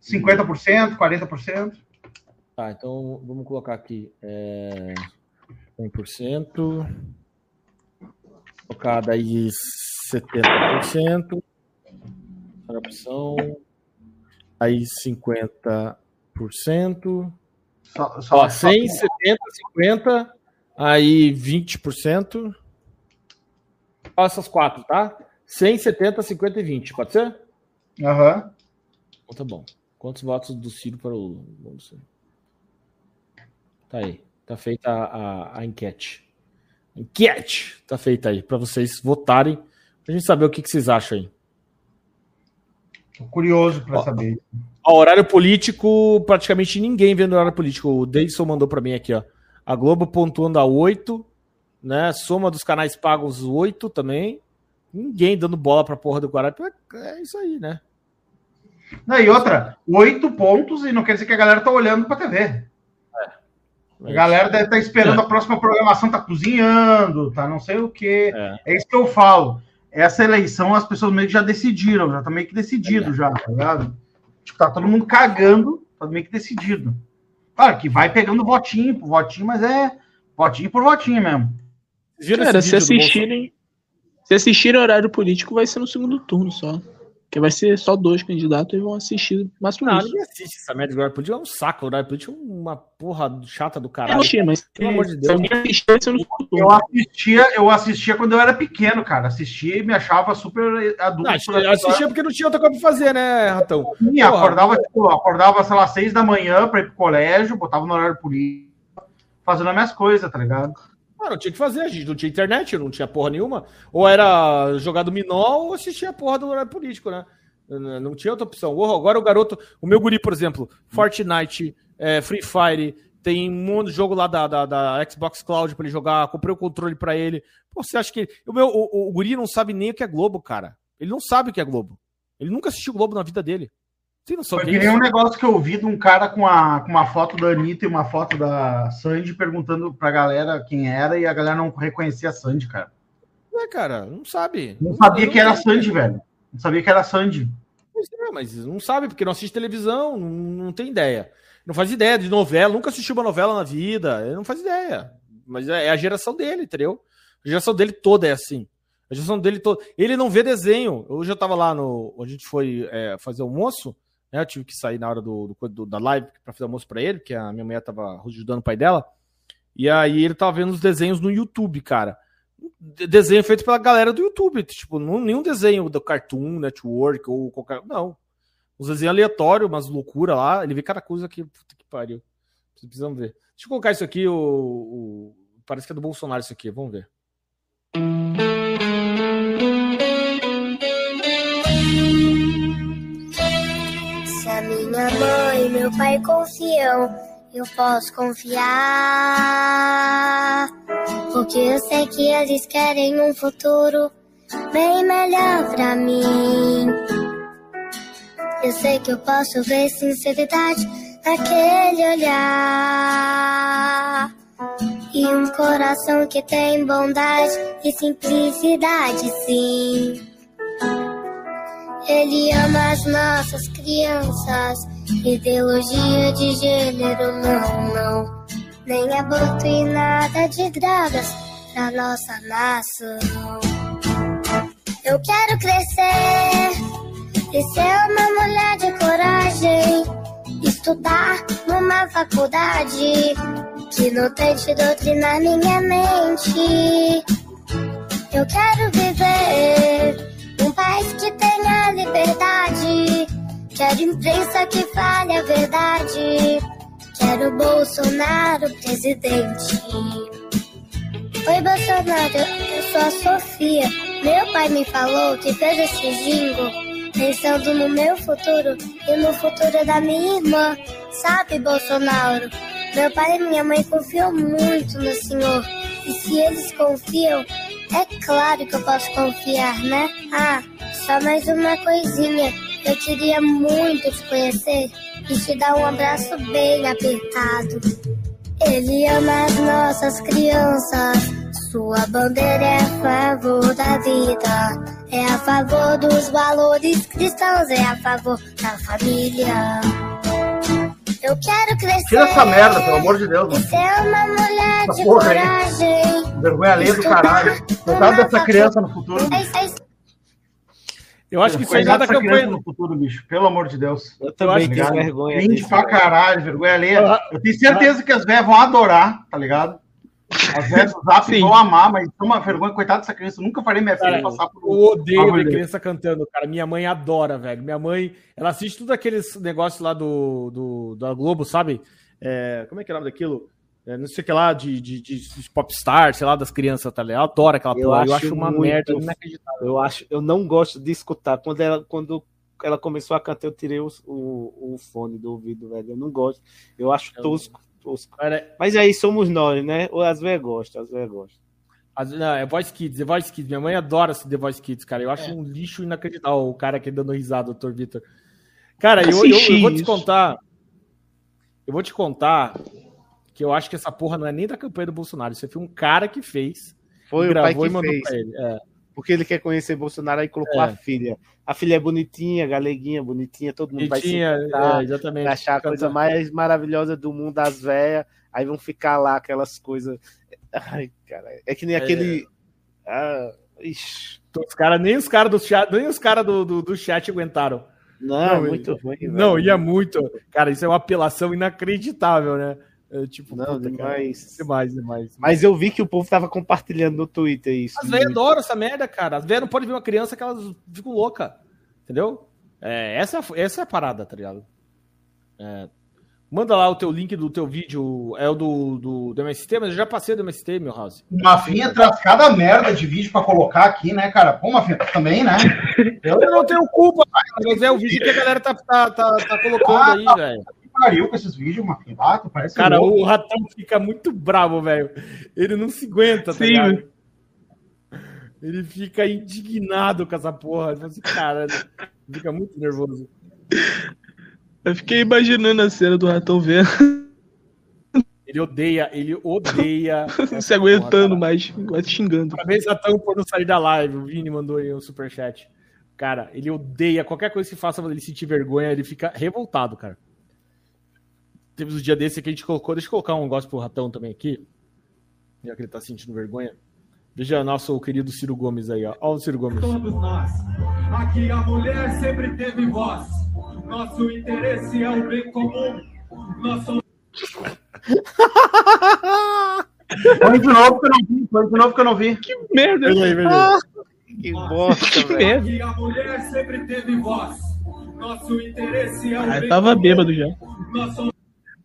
[SPEAKER 2] 50%, 40%.
[SPEAKER 1] Tá, então vamos colocar aqui. É, 100%. Colocar daí 70%. A opção. Aí 50%.
[SPEAKER 2] Só,
[SPEAKER 1] Ó, 100, 70, 50. Aí 20%. Ó, essas quatro, tá? 100, 70, 50 e 20. Pode ser?
[SPEAKER 2] Aham.
[SPEAKER 1] Então tá bom. Quantos votos do Ciro para o Lula? Tá aí. Tá feita a, a, a enquete. Enquete! Tá feita aí, para vocês votarem, pra gente saber o que, que vocês acham aí.
[SPEAKER 2] Tô curioso para saber.
[SPEAKER 1] Ó, horário político, praticamente ninguém vendo horário político. O Deison mandou para mim aqui, ó. A Globo pontuando a 8, né? Soma dos canais pagos 8 também. Ninguém dando bola pra porra do Guarani. É isso aí, né?
[SPEAKER 2] Não, e outra, oito pontos e não quer dizer que a galera tá olhando pra TV. A galera deve estar esperando
[SPEAKER 1] É.
[SPEAKER 2] a próxima programação, tá cozinhando, tá não sei o quê.
[SPEAKER 1] É.
[SPEAKER 2] É isso que eu falo. Essa eleição as pessoas meio que já decidiram, já tá meio que decidido já, tá ligado? Tipo, tá todo mundo cagando, tá meio que decidido. Claro que vai pegando votinho por votinho, mas é votinho por votinho mesmo.
[SPEAKER 4] Cara, se assistirem. Se assistirem horário político, vai ser no segundo turno só. Que vai ser só dois candidatos e vão assistir mais por
[SPEAKER 1] Não,
[SPEAKER 4] isso.
[SPEAKER 1] ninguém assiste essa merda do horário político. É um saco. O horário político é uma porra chata do
[SPEAKER 4] Eu
[SPEAKER 1] caralho.
[SPEAKER 4] achei, mas
[SPEAKER 1] Pelo amor de
[SPEAKER 4] se
[SPEAKER 1] Deus.
[SPEAKER 4] alguém assistir, você não escutou.
[SPEAKER 2] Eu assistia, eu assistia quando eu era pequeno, cara. Assistia e me achava super adulto.
[SPEAKER 1] Não, eu assistia porque não tinha outra coisa pra fazer, né, Ratão?
[SPEAKER 2] Sim, acordava, tipo, acordava, sei lá, seis da manhã pra ir pro colégio, botava no horário político, fazendo as minhas coisas, tá ligado?
[SPEAKER 1] Ah, não tinha que fazer, a gente não tinha internet, não tinha porra nenhuma. Ou era jogar dominó ou assistir a porra do horário político, né? Não tinha outra opção. Ô, Agora o garoto, o meu guri, por exemplo, Fortnite, é, Free Fire, tem um monte de jogo lá da, da, da Xbox Cloud pra ele jogar, comprei o controle pra ele. Pô, você acha que. O, meu, o, o guri não sabe nem o que é Globo, cara. Ele não sabe o que é Globo. Ele nunca assistiu Globo na vida dele. Tem noção
[SPEAKER 2] Foi
[SPEAKER 1] que
[SPEAKER 2] nem um negócio que eu vi de um cara com, a, com uma foto da Anitta e uma foto da Sandy perguntando pra galera quem era e a galera não reconhecia a Sandy, cara.
[SPEAKER 1] É, cara, não sabe.
[SPEAKER 2] Não sabia
[SPEAKER 1] não
[SPEAKER 2] que era
[SPEAKER 1] sabe.
[SPEAKER 2] Sandy, velho. Não sabia que era Sandy.
[SPEAKER 1] Pois é, mas não sabe, porque não assiste televisão, não, não tem ideia. Não faz ideia de novela, nunca assistiu uma novela na vida, ele não faz ideia. Mas é é a geração dele, entendeu? A geração dele toda é assim. A geração dele toda. Ele não vê desenho. Hoje eu tava lá no. A gente foi é, fazer almoço, né? Eu tive que sair na hora do, do- do- da live pra fazer almoço pra ele, porque a minha mulher tava ajudando o pai dela. E aí ele tava vendo os desenhos no YouTube, cara. De- Desenho feito pela galera do YouTube. Tipo, não, nenhum desenho do Cartoon Network ou qualquer. Não. Uns desenhos aleatórios, umas loucuras lá. Ele vê cada coisa que. Puta que pariu. Vocês precisam ver. Deixa eu colocar isso aqui. O, o- Parece que é do Bolsonaro isso aqui. Vamos ver.
[SPEAKER 17] Meu pai confiam, eu posso confiar. Porque eu sei que eles querem um futuro bem melhor pra mim. Eu sei que eu posso ver sinceridade naquele olhar. E um coração que tem bondade e simplicidade, sim. Ele ama as nossas crianças. Ideologia de gênero, não, não. Nem aborto e nada de drogas pra nossa nação. Eu quero crescer e ser uma mulher de coragem. Estudar numa faculdade que não tente doutrinar minha mente. Eu quero viver um país que tenha liberdade. Quero imprensa que fale a verdade. Quero Bolsonaro presidente. Oi, Bolsonaro, eu sou a Sofia. Meu pai me falou que fez esse jingle pensando no meu futuro e no futuro da minha irmã. Sabe, Bolsonaro? Meu pai e minha mãe confiam muito no senhor. E se eles confiam, é claro que eu posso confiar, né? Ah, só mais uma coisinha. Eu queria muito te conhecer e te dar um abraço bem apertado. Ele ama as nossas crianças. Sua bandeira é a favor da vida. É a favor dos valores cristãos. É a favor da família. Eu quero crescer.
[SPEAKER 2] Tira essa merda, pelo amor de Deus,
[SPEAKER 17] E
[SPEAKER 2] mano.
[SPEAKER 17] ser uma mulher
[SPEAKER 2] Essa
[SPEAKER 17] de
[SPEAKER 2] porra
[SPEAKER 17] coragem.
[SPEAKER 2] Vergonha alheia do caralho. Coitado dessa criança no futuro.
[SPEAKER 1] Eu acho que isso aí
[SPEAKER 2] Coitado
[SPEAKER 1] nada
[SPEAKER 2] dessa
[SPEAKER 1] campanha.
[SPEAKER 2] criança no futuro, bicho. Pelo amor de Deus.
[SPEAKER 3] Eu também
[SPEAKER 2] Obrigado.
[SPEAKER 3] tenho vergonha disso,
[SPEAKER 2] pra caralho, vergonha alheia. Eu tenho certeza que as velhas vão adorar, tá ligado? As velhas do Zap vão amar, mas é uma vergonha. Coitado dessa criança. Eu nunca farei minha filha
[SPEAKER 1] Cara,
[SPEAKER 2] passar por
[SPEAKER 1] eu odeio ver criança cantando, cara. Minha mãe adora, velho. Minha mãe, ela assiste tudo aqueles negócios lá do, do da Globo, sabe? É, como é que é o nome daquilo? É, não sei o que lá, de, de, de, popstar, sei lá, das crianças, tá ligado? Ela adora aquela
[SPEAKER 3] Eu
[SPEAKER 1] porra.
[SPEAKER 3] acho,
[SPEAKER 1] Eu acho uma
[SPEAKER 3] muito-
[SPEAKER 1] merda inacreditável.
[SPEAKER 3] Eu acho, eu não gosto de escutar. Quando ela, quando ela começou a cantar, eu tirei o, o, o fone do ouvido, velho. Eu não gosto. Eu acho tosco, tosco. Mas aí somos nós, né? Ou Às vezes gosta, às vezes gosta.
[SPEAKER 1] As- não, é Voice Kids, é Voice Kids. Minha mãe adora esse The Voice Kids, cara. Eu
[SPEAKER 3] É.
[SPEAKER 1] acho um lixo inacreditável o cara aqui dando risada, doutor Vitor. Cara, eu, eu, eu vou te contar. Eu vou te contar que eu acho que essa porra não é nem da campanha do Bolsonaro. Isso foi um cara que fez.
[SPEAKER 3] Foi
[SPEAKER 1] e
[SPEAKER 3] o pai que
[SPEAKER 1] e mandou
[SPEAKER 3] fez.
[SPEAKER 1] pra ele. É.
[SPEAKER 3] Porque ele quer conhecer Bolsonaro, aí colocou
[SPEAKER 1] É.
[SPEAKER 3] a filha. A filha é bonitinha, galeguinha, bonitinha, todo mundo
[SPEAKER 1] Bonitinha,
[SPEAKER 3] vai se encantar,
[SPEAKER 1] é, exatamente.
[SPEAKER 3] vai achar a coisa mais maravilhosa do mundo das velhas. Aí vão ficar lá aquelas coisas. Ai, cara, é que nem
[SPEAKER 1] É.
[SPEAKER 3] aquele. Ah, Ixi.
[SPEAKER 1] Os cara, nem os caras do chat, nem os cara do, do, do chat aguentaram.
[SPEAKER 3] Não, muito ruim.
[SPEAKER 1] Não,
[SPEAKER 3] velho.
[SPEAKER 1] ia muito. Cara, isso é uma apelação inacreditável, né? É, tipo,
[SPEAKER 3] Não,
[SPEAKER 1] puta, cara,
[SPEAKER 3] demais.
[SPEAKER 1] demais, demais.
[SPEAKER 3] Mas eu vi que o povo tava compartilhando no Twitter isso.
[SPEAKER 1] As velhas adoram essa merda, cara. As velhas não podem ver uma criança que elas ficam loucas. Entendeu? É, essa, essa é a parada, tá ligado? É, manda lá o teu link do teu vídeo. É o do, do, do MST, mas eu já passei do MST, meu House.
[SPEAKER 2] Mafinha traz cada merda de vídeo pra colocar aqui, né, cara? Pô, Mafinha, também, né?
[SPEAKER 1] Eu não tenho culpa, mas é o vídeo que a galera tá, tá, tá, tá colocando
[SPEAKER 2] Ah,
[SPEAKER 1] aí,
[SPEAKER 2] tá.
[SPEAKER 1] velho.
[SPEAKER 2] Pariu com esses vídeos. Ah, tu parece
[SPEAKER 1] Cara,
[SPEAKER 2] louco.
[SPEAKER 1] o ratão fica muito bravo, velho. Ele não se aguenta, tá ligado? Ele fica indignado com essa porra. Ele assim, cara, fica muito nervoso.
[SPEAKER 4] Eu fiquei imaginando a cena do ratão vendo,
[SPEAKER 1] Ele odeia, ele odeia.
[SPEAKER 4] se aguentando mais, mais xingando.
[SPEAKER 1] Parabéns, Ratão, por não sair da live. O Vini mandou aí um superchat. Cara, ele odeia qualquer coisa que faça ele sentir vergonha, ele fica revoltado, cara. Teve um dia desse que a gente colocou. Deixa eu colocar um negócio pro Ratão também aqui. Já que ele tá sentindo vergonha. Veja nosso querido Ciro Gomes aí, ó. Olha o Ciro Gomes.
[SPEAKER 18] Todos nós. Aqui a mulher sempre teve voz. Nosso interesse é o bem comum. Nós somos.
[SPEAKER 2] Põe de novo que eu não vi. Põe de novo que eu não vi.
[SPEAKER 4] Que merda.
[SPEAKER 1] Veja aí, veja aí.
[SPEAKER 3] Ah, que bosta,
[SPEAKER 4] Que
[SPEAKER 3] velho.
[SPEAKER 4] merda.
[SPEAKER 18] Aqui a mulher sempre teve voz. Nosso interesse é o
[SPEAKER 4] Ah,
[SPEAKER 18] bem
[SPEAKER 4] tava
[SPEAKER 18] comum.
[SPEAKER 4] bêbado já.
[SPEAKER 18] Nós somos.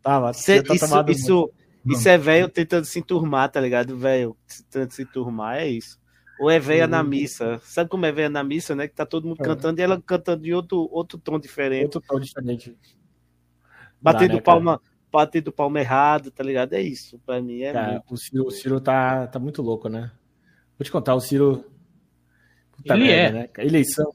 [SPEAKER 1] Tava,
[SPEAKER 3] é-
[SPEAKER 1] tá
[SPEAKER 3] isso, isso, isso é velho tentando se enturmar, tá ligado? Velho tentando se enturmar, é isso. Ou é velha na missa. Sabe como é velha na missa, né? Que tá todo mundo
[SPEAKER 1] É.
[SPEAKER 3] cantando e ela cantando de outro, outro tom diferente.
[SPEAKER 1] outro tom diferente.
[SPEAKER 3] Batendo
[SPEAKER 1] né,
[SPEAKER 3] palma, batendo palma errado, tá ligado? É isso. Pra mim é
[SPEAKER 1] Cara,
[SPEAKER 3] muito.
[SPEAKER 1] o Ciro, o Ciro tá, tá muito louco, né? Vou te contar, o Ciro. Puta
[SPEAKER 4] Ele
[SPEAKER 1] merda,
[SPEAKER 4] é.
[SPEAKER 1] né? Eleição.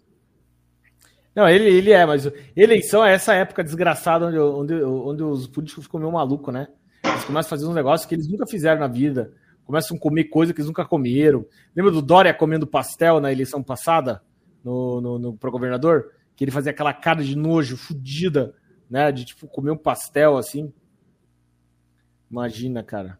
[SPEAKER 1] Não, ele, ele é, mas eleição é essa época desgraçada onde, onde, onde os políticos ficam meio malucos, né? Eles começam a fazer uns negócios que eles nunca fizeram na vida. Começam a comer coisa que eles nunca comeram. Lembra do Dória comendo pastel na eleição passada, no, no, no, pro governador? Que ele fazia aquela cara de nojo, fudida, né? De tipo comer um pastel assim. Imagina, cara.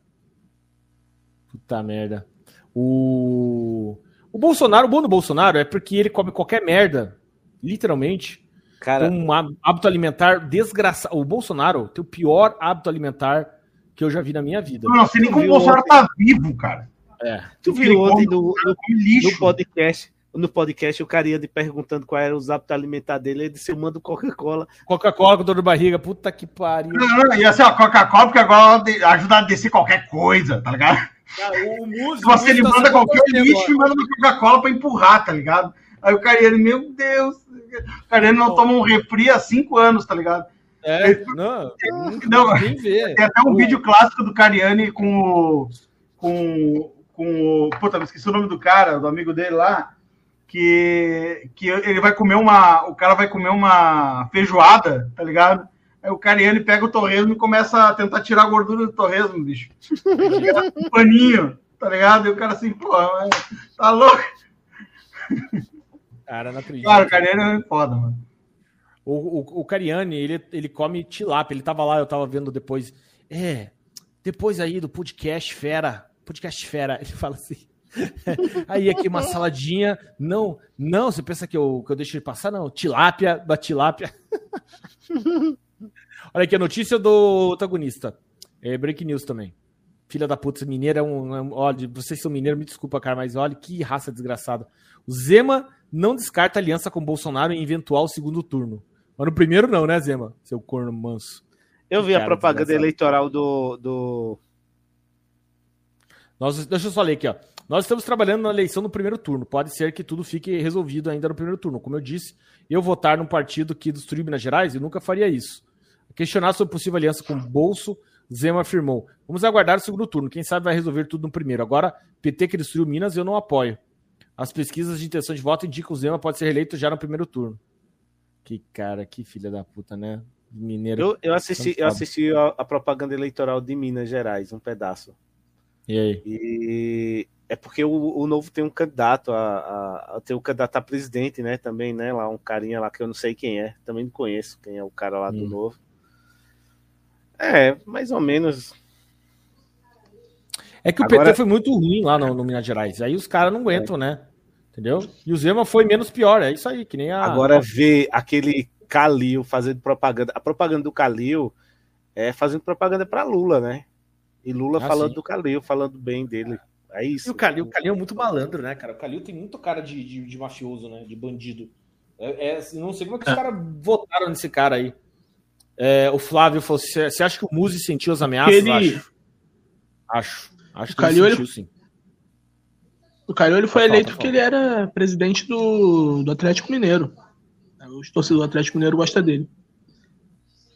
[SPEAKER 1] Puta merda. O, o Bolsonaro, o bom do Bolsonaro é porque ele come qualquer merda, literalmente.
[SPEAKER 3] Cara,
[SPEAKER 1] um há- hábito alimentar desgraçado. O Bolsonaro tem o pior hábito alimentar que eu já vi na minha vida.
[SPEAKER 2] Não sei nem como o Bolsonaro
[SPEAKER 3] ontem?
[SPEAKER 2] tá vivo, cara.
[SPEAKER 1] É.
[SPEAKER 3] tu viu ontem no, no, no podcast. No podcast, o cara ia perguntando qual era os hábitos alimentares dele. Ele disse: Eu mando Coca-Cola.
[SPEAKER 1] Coca-Cola com dor de barriga, puta que pariu.
[SPEAKER 2] Não, não, E assim, ó, Coca-Cola, porque agora ajuda a descer qualquer coisa, tá ligado?
[SPEAKER 1] o músico,
[SPEAKER 2] você ele
[SPEAKER 1] tá
[SPEAKER 2] manda qualquer
[SPEAKER 1] você
[SPEAKER 2] lixo e manda uma Coca-Cola pra empurrar, tá ligado? Aí o Cariano, meu Deus, o Cariano não toma um refri há cinco anos, tá ligado?
[SPEAKER 1] É, não,
[SPEAKER 2] Não,
[SPEAKER 1] nem vê.
[SPEAKER 2] Tem até um vídeo clássico do Cariani com o. com, com o. Puta, me esqueci o nome do cara, do amigo dele lá. Que, que ele vai comer uma. O cara vai comer uma feijoada, tá ligado? Aí o Cariani pega o torresmo e começa a tentar tirar a gordura do torresmo, bicho. um paninho, tá ligado? E o cara assim, pô, tá louco?
[SPEAKER 1] Cara, não acredito.
[SPEAKER 2] Cara, o Cariani é foda, mano.
[SPEAKER 1] O, o, o Cariani, ele, ele come tilápia. Ele tava lá, eu tava vendo depois. É, depois aí do podcast Fera. Podcast Fera. Ele fala assim. aí aqui uma saladinha. Não, não, você pensa que eu, que eu deixo ele passar? Não, tilápia, da tilápia. Olha aqui a notícia do antagonista. É break news também. Filha da puta, mineira é um. é um- olha, vocês são mineiros, me desculpa, cara, mas olha que raça desgraçada. Zema não descarta aliança com Bolsonaro em eventual segundo turno. Mas no primeiro não, né, Zema? Seu corno manso.
[SPEAKER 3] Eu vi a propaganda
[SPEAKER 1] desgraçado.
[SPEAKER 3] eleitoral do, do.
[SPEAKER 1] Nós, deixa eu só ler aqui, ó. Nós estamos trabalhando na eleição no primeiro turno. Pode ser que tudo fique resolvido ainda no primeiro turno. Como eu disse, eu votar num partido que destruiu Minas Gerais, eu nunca faria isso. Questionar sobre possível aliança com Bolso, Zema afirmou. Vamos aguardar o segundo turno. Quem sabe vai resolver tudo no primeiro. Agora, PT que destruiu Minas, eu não apoio. As pesquisas de intenção de voto indicam que o Zema pode ser reeleito já no primeiro turno. Que cara, que filha da puta, né? Mineiro.
[SPEAKER 3] Eu, eu assisti, eu assisti a, a propaganda eleitoral de Minas Gerais, um pedaço.
[SPEAKER 1] E aí?
[SPEAKER 3] E é porque o, o novo tem um candidato a, a, a tem um candidato a presidente, né? Também, né? Lá um carinha lá que eu não sei quem é, também não conheço quem é o cara lá do
[SPEAKER 1] Hum.
[SPEAKER 3] novo. É, mais ou menos.
[SPEAKER 1] É que o
[SPEAKER 3] Agora-
[SPEAKER 1] PT foi muito ruim lá no, no Minas Gerais. Aí os caras não aguentam, né? Entendeu? E o Zema foi menos pior, é isso aí, que nem a.
[SPEAKER 3] Agora ver aquele Calil fazendo propaganda. A propaganda do Calil é fazendo propaganda para Lula, né? E Lula
[SPEAKER 1] Ah,
[SPEAKER 3] falando
[SPEAKER 1] sim.
[SPEAKER 3] do Calil, falando bem dele. É
[SPEAKER 1] E
[SPEAKER 3] isso.
[SPEAKER 1] o Calil, o Calil é muito malandro, né, cara? O Calil tem muito cara de, de, de mafioso, né? De bandido. É, é, não sei como é que os caras votaram nesse cara aí. É, o Flávio falou: você você acha que o Muzi sentiu as ameaças?
[SPEAKER 4] Ele-
[SPEAKER 1] Acho. Acho. Acho
[SPEAKER 4] O
[SPEAKER 1] que
[SPEAKER 4] Calil, ele-
[SPEAKER 1] sentiu, sim.
[SPEAKER 4] O Calil ele foi
[SPEAKER 1] Pode falar,
[SPEAKER 4] eleito
[SPEAKER 1] pode
[SPEAKER 4] porque ele era presidente do, do Atlético Mineiro. Os torcedores do Atlético Mineiro gostam dele.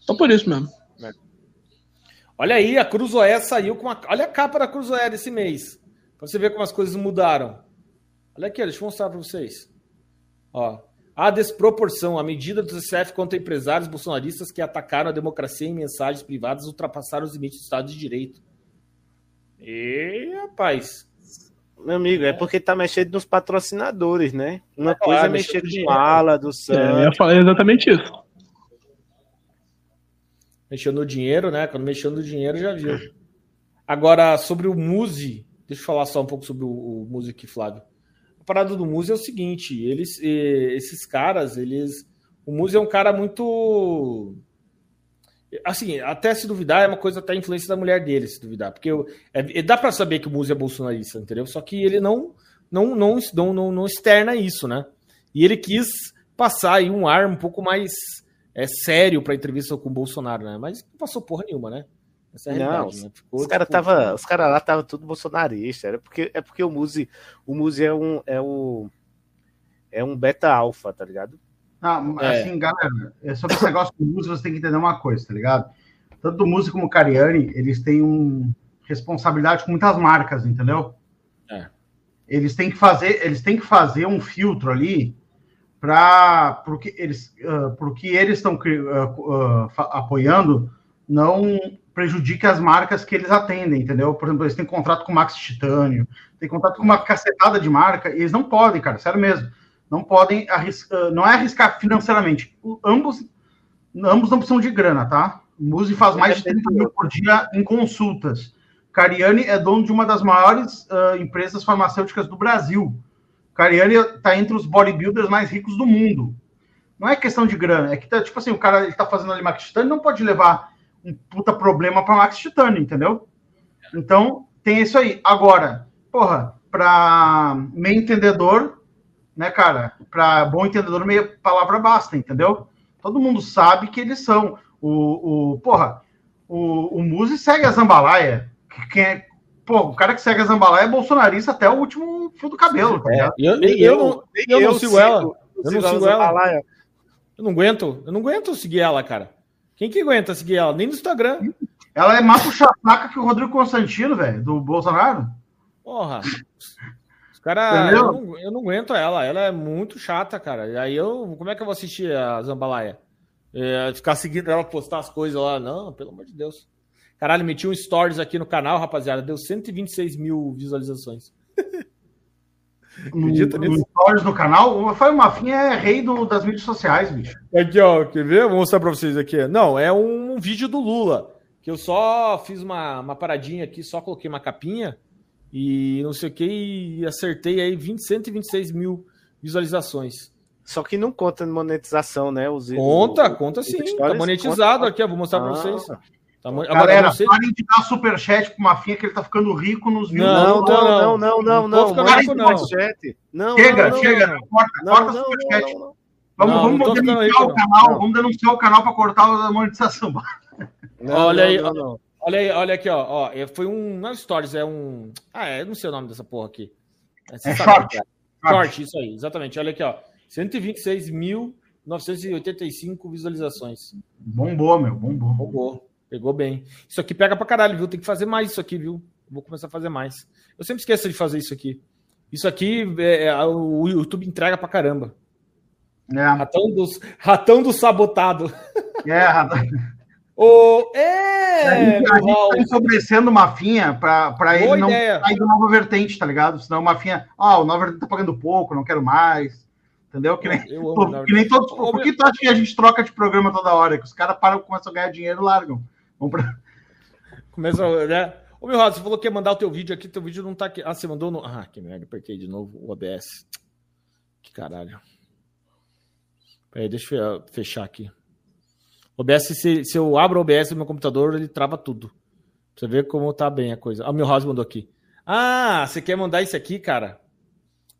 [SPEAKER 4] Só por isso mesmo.
[SPEAKER 1] Olha aí, a Cruzoé saiu com a. Olha a capa da Cruzoé desse mês. Pra você ver como as coisas mudaram. Olha aqui, deixa eu mostrar pra vocês. Ó. A desproporção, a medida do CCF contra empresários bolsonaristas que atacaram a democracia em mensagens privadas ultrapassaram os limites do Estado de Direito. E, rapaz.
[SPEAKER 3] Meu amigo, é porque tá mexendo nos patrocinadores, né? Uma
[SPEAKER 1] Ah,
[SPEAKER 3] coisa é mexer
[SPEAKER 1] com
[SPEAKER 3] a ala do
[SPEAKER 4] É, eu
[SPEAKER 3] Santos.
[SPEAKER 4] ia falar exatamente isso.
[SPEAKER 1] Mexeu no dinheiro, né? Quando mexeu no dinheiro, já viu. Agora, sobre o Muzi, deixa eu falar só um pouco sobre o, o Muzi aqui, Flávio. A parada do Muzi é o seguinte: eles, eh, esses caras, eles. O Muzi é um cara muito. Assim, até se duvidar, é uma coisa até a influência da mulher dele, se duvidar. Porque eu- é- dá pra saber que o Muzi é bolsonarista, entendeu? Só que ele não, não, não, não, não, não externa isso, né? E ele quis passar aí um ar um pouco mais é, sério pra entrevista com o Bolsonaro, né? Mas não passou porra nenhuma, né? Essa é a
[SPEAKER 3] Não,
[SPEAKER 1] realidade, né?
[SPEAKER 3] Os caras
[SPEAKER 1] tipo,
[SPEAKER 3] tava, os cara lá estavam tudo bolsonarista. Era porque, é porque o Muzi, o Muzi é um, é o, é um beta alfa, tá ligado? É.
[SPEAKER 2] assim, galera, é sobre esse negócio do músico, você tem que entender uma coisa, tá ligado? Tanto o músico como o Cariani, eles têm um responsabilidade com muitas marcas, entendeu?
[SPEAKER 1] É.
[SPEAKER 2] Eles têm que fazer, eles têm que fazer um filtro ali para porque eles ah, porque eles estão ah, ah, fa- apoiando não prejudique as marcas que eles atendem, entendeu? Por exemplo, eles têm contrato com o Max Titânio, tem contrato com uma cacetada de marca, e eles não podem, cara, sério mesmo. Não podem arriscar, não é arriscar financeiramente. O- Ambos, ambos não precisam de grana, tá? O Muzi faz mais de 30 mil por dia em consultas. Cariani é dono de uma das maiores ah, empresas farmacêuticas do Brasil. Cariani está entre os bodybuilders mais ricos do mundo. Não é questão de grana, é que tá, tipo assim, o cara ele tá fazendo ali Max Titânio, não pode levar um puta problema para Max Titânio, entendeu? Então, tem isso aí. Agora, porra, para meio entendedor, né, cara? Para bom entendedor, meia palavra basta, entendeu? Todo mundo sabe que eles são. O, o porra, o, o Muzi segue a Zambalaia. que- Quem é, pô, o cara que segue a Zambalaia é bolsonarista até o último fio do cabelo, tá ligado?
[SPEAKER 1] Eu,
[SPEAKER 3] Nem
[SPEAKER 1] eu,
[SPEAKER 3] eu,
[SPEAKER 1] eu não sigo
[SPEAKER 3] sigo-
[SPEAKER 1] ela.
[SPEAKER 3] eu
[SPEAKER 1] não
[SPEAKER 3] sigo
[SPEAKER 1] ela.
[SPEAKER 3] Zambalaia.
[SPEAKER 1] Eu não aguento. Eu não aguento seguir ela, cara. Quem que aguenta seguir ela? Nem no Instagram.
[SPEAKER 2] Ela é mais puxa-saca que o Rodrigo Constantino, velho, do Bolsonaro.
[SPEAKER 1] Porra.
[SPEAKER 2] Entendeu?
[SPEAKER 1] Eu, não- eu não aguento ela. Ela é muito chata, cara. E aí eu. Como é que eu vou assistir a Zambalaia? É, ficar seguindo ela, postar as coisas lá. Não, pelo amor de Deus. Caralho, meti um stories aqui no canal, rapaziada. Deu 126 mil visualizações.
[SPEAKER 2] No,
[SPEAKER 1] Acredita
[SPEAKER 2] no
[SPEAKER 1] nisso?
[SPEAKER 2] stories no canal, o Rafael Mafinha é rei do- das mídias sociais, bicho.
[SPEAKER 1] Aqui, ó, quer ver? Vou mostrar pra vocês aqui. Não, é um, vídeo do Lula. Que eu só fiz uma, uma paradinha aqui, só coloquei uma capinha e não sei o que, e acertei aí 20, 126 mil visualizações.
[SPEAKER 3] Só que não conta monetização, né? Os,
[SPEAKER 1] Conta,
[SPEAKER 3] o-
[SPEAKER 1] conta sim. Tá monetizado
[SPEAKER 3] conta-
[SPEAKER 1] aqui, ó. Vou mostrar pra
[SPEAKER 3] Ah.
[SPEAKER 1] vocês. Tá mo- Agora, eu
[SPEAKER 2] Galera,
[SPEAKER 1] não
[SPEAKER 2] parem de dar superchat pro Mafinha que ele tá ficando rico nos views.
[SPEAKER 1] Não,
[SPEAKER 3] Não, não, não, não,
[SPEAKER 1] Não
[SPEAKER 3] não. Manda
[SPEAKER 1] rico, não.
[SPEAKER 3] superchat. Não,
[SPEAKER 2] chega,
[SPEAKER 3] não, não,
[SPEAKER 2] chega,
[SPEAKER 3] não.
[SPEAKER 2] não, corta,
[SPEAKER 3] Não,
[SPEAKER 2] corta
[SPEAKER 3] não,
[SPEAKER 2] o superchat.
[SPEAKER 3] não, não.
[SPEAKER 2] Vamos,
[SPEAKER 1] Não,
[SPEAKER 2] vamos
[SPEAKER 1] não
[SPEAKER 2] denunciar
[SPEAKER 1] rico,
[SPEAKER 2] o
[SPEAKER 1] não.
[SPEAKER 2] canal,
[SPEAKER 3] Não.
[SPEAKER 2] vamos denunciar o canal para cortar a monetização.
[SPEAKER 3] Não,
[SPEAKER 1] olha
[SPEAKER 3] não,
[SPEAKER 1] aí,
[SPEAKER 3] não, não.
[SPEAKER 1] Olha aí, olha aqui, ó. ó é, foi um. Não é stories, é um. Ah, é, eu não sei o nome dessa porra aqui. você
[SPEAKER 2] É
[SPEAKER 1] sabe,
[SPEAKER 2] short.
[SPEAKER 1] cara. Short, isso aí, exatamente. Olha aqui, ó. 126.985 visualizações.
[SPEAKER 2] Bombou, meu, bombou.
[SPEAKER 1] Bombou. Pegou bem. Isso aqui pega pra caralho, viu? Tem que fazer mais isso aqui, viu? Vou começar a fazer mais. Eu sempre esqueço de fazer isso aqui. Isso aqui é, é, o YouTube entrega pra caramba.
[SPEAKER 2] É,
[SPEAKER 1] Ratão do, ratão do sabotado.
[SPEAKER 2] é, a A
[SPEAKER 1] é!
[SPEAKER 2] a gente tá ensobrecendo o Mafinha
[SPEAKER 1] Boa
[SPEAKER 2] ele não
[SPEAKER 1] ideia.
[SPEAKER 2] sair do nova vertente, tá ligado? Senão o Mafinha, ah, o nova vertente tá pagando pouco, não quero mais. Entendeu? Que nem,
[SPEAKER 1] Nova
[SPEAKER 2] que nem todos. Por que tu acha que a gente troca de programa toda hora? Que os caras param, começam a ganhar dinheiro e largam. Vamos pra...
[SPEAKER 1] Começa, né? Ô, meu Rosa, você falou que ia mandar o teu vídeo aqui, teu vídeo não tá aqui. Ah, você mandou no. Ah, que merda, apertei de novo o OBS. Que caralho. Peraí, deixa eu fechar aqui. OBS, se, se eu abro o OBS no meu computador, ele trava tudo. Pra você ver como tá bem a coisa. Ah, o meu House mandou aqui. Ah, você quer mandar isso aqui, cara?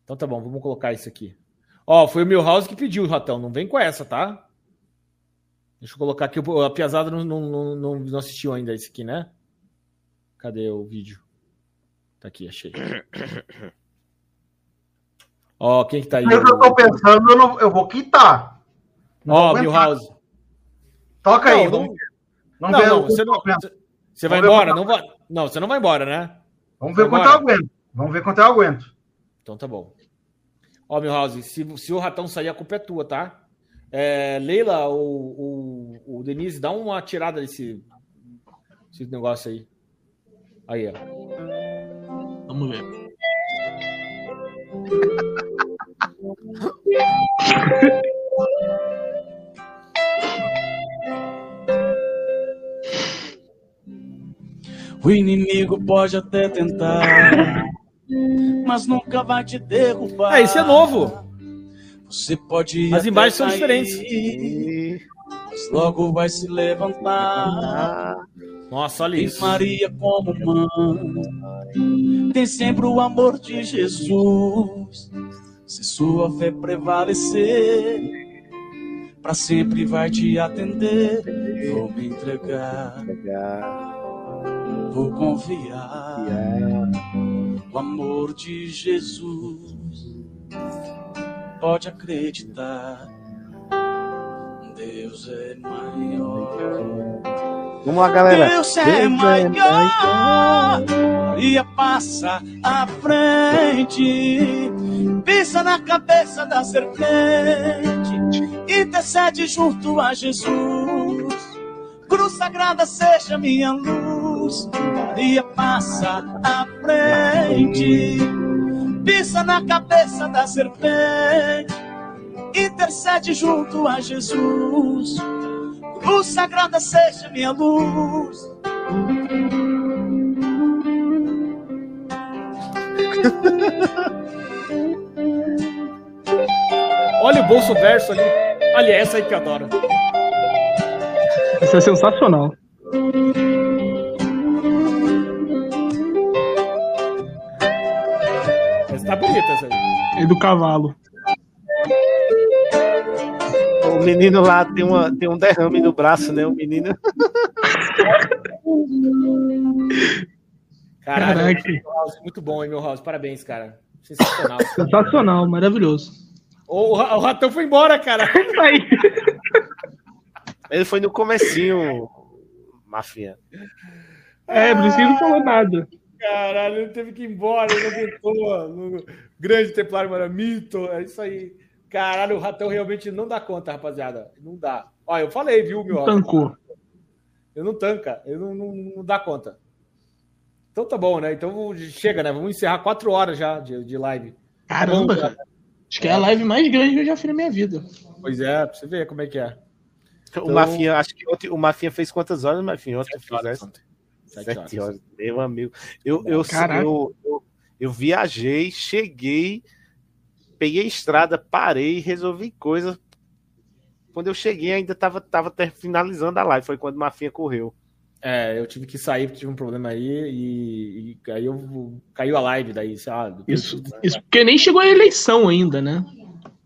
[SPEAKER 1] Então tá bom, vamos colocar isso aqui. Ó, foi o meu House que pediu, Ratão. Não vem com essa, tá? Deixa eu colocar aqui. A Piazada não, não, não, não assistiu ainda esse aqui, né? Cadê o vídeo? Tá aqui, achei. Ó, quem que tá aí?
[SPEAKER 2] Eu tô pensando, eu, não- eu vou quitar.
[SPEAKER 1] Ó. Milhouse.
[SPEAKER 2] Toca aí,
[SPEAKER 1] Não,
[SPEAKER 2] vamos
[SPEAKER 1] não-
[SPEAKER 2] ver.
[SPEAKER 1] Não, não,
[SPEAKER 2] o
[SPEAKER 1] você não. Você vai embora? Não, vai... não, você não vai embora, né?
[SPEAKER 2] Vamos ver quanto eu aguento. Vamos ver quanto eu aguento.
[SPEAKER 1] Então tá bom. Ó, Milhouse, se, se o ratão sair, a culpa é tua, tá? É, Leila ou o, o Denise, dá uma tirada desse, desse negócio aí. Aí, ó.
[SPEAKER 4] Vamos ver.
[SPEAKER 19] O inimigo pode até tentar, mas nunca vai te derrubar.
[SPEAKER 1] Ah, esse é novo.
[SPEAKER 19] Você pode.
[SPEAKER 1] As imagens são diferentes.
[SPEAKER 19] Mas logo vai se levantar.
[SPEAKER 1] Nossa, olha
[SPEAKER 19] Tem
[SPEAKER 1] isso.
[SPEAKER 19] Maria como mãe. Tem sempre o amor de Jesus. Se sua fé prevalecer, para sempre vai te atender. Vou me entregar. Vou confiar. O amor de Jesus. Pode acreditar. Deus é maior.
[SPEAKER 3] Vamos lá, galera.
[SPEAKER 19] Deus é maior. Maria passa à frente, pisa na cabeça da serpente, intercede junto a Jesus. Cruz sagrada seja minha luz. Maria passa à frente, pisa na cabeça da serpente, intercede junto a Jesus. Cruz sagrada seja minha luz.
[SPEAKER 1] Olha o bolso verso ali. Olha essa aí que eu adoro.
[SPEAKER 4] Isso é sensacional.
[SPEAKER 1] Bonita essa aí.
[SPEAKER 4] E do cavalo.
[SPEAKER 3] O menino lá tem, uma, tem um derrame no braço, né? O menino.
[SPEAKER 1] Caralho,
[SPEAKER 4] Caraca.
[SPEAKER 1] muito bom, hein, meu house. Parabéns, cara. Sensacional.
[SPEAKER 4] Sensacional, maravilhoso.
[SPEAKER 1] o, o ratão foi embora, cara.
[SPEAKER 3] Ele foi no comecinho, Mafia.
[SPEAKER 4] É, por isso que ele não falou nada.
[SPEAKER 1] Caralho, ele teve que ir embora, ele não aguentou. No grande Templário Maramito, é isso aí. Caralho, o ratão realmente não dá conta, rapaziada. Não dá. Olha, eu falei, viu, meu?
[SPEAKER 4] Tancou.
[SPEAKER 1] Eu não tanca, eu não, não, não dá conta. Então tá bom, né? Então chega, né? Vamos encerrar quatro horas já de, de live.
[SPEAKER 4] Caramba, cara. Acho que é a live mais grande que eu já fiz na minha vida.
[SPEAKER 1] Pois é, pra você ver como é que é.
[SPEAKER 3] O Mafinha, acho que ontem, o Mafinha fez quantas horas, Mafinha? Ontem fez
[SPEAKER 1] ontem. Sete
[SPEAKER 3] Sete
[SPEAKER 1] horas.
[SPEAKER 3] horas. Meu amigo. Eu, eu, eu, eu, eu viajei, cheguei, peguei a estrada, parei, resolvi coisas. Quando eu cheguei, ainda tava, tava ter- finalizando a live. Foi quando o Mafinha correu.
[SPEAKER 1] É, eu tive que sair porque tive um problema aí e, e aí eu caiu a live daí, sabe?
[SPEAKER 4] Isso, isso porque nem chegou a eleição ainda, né?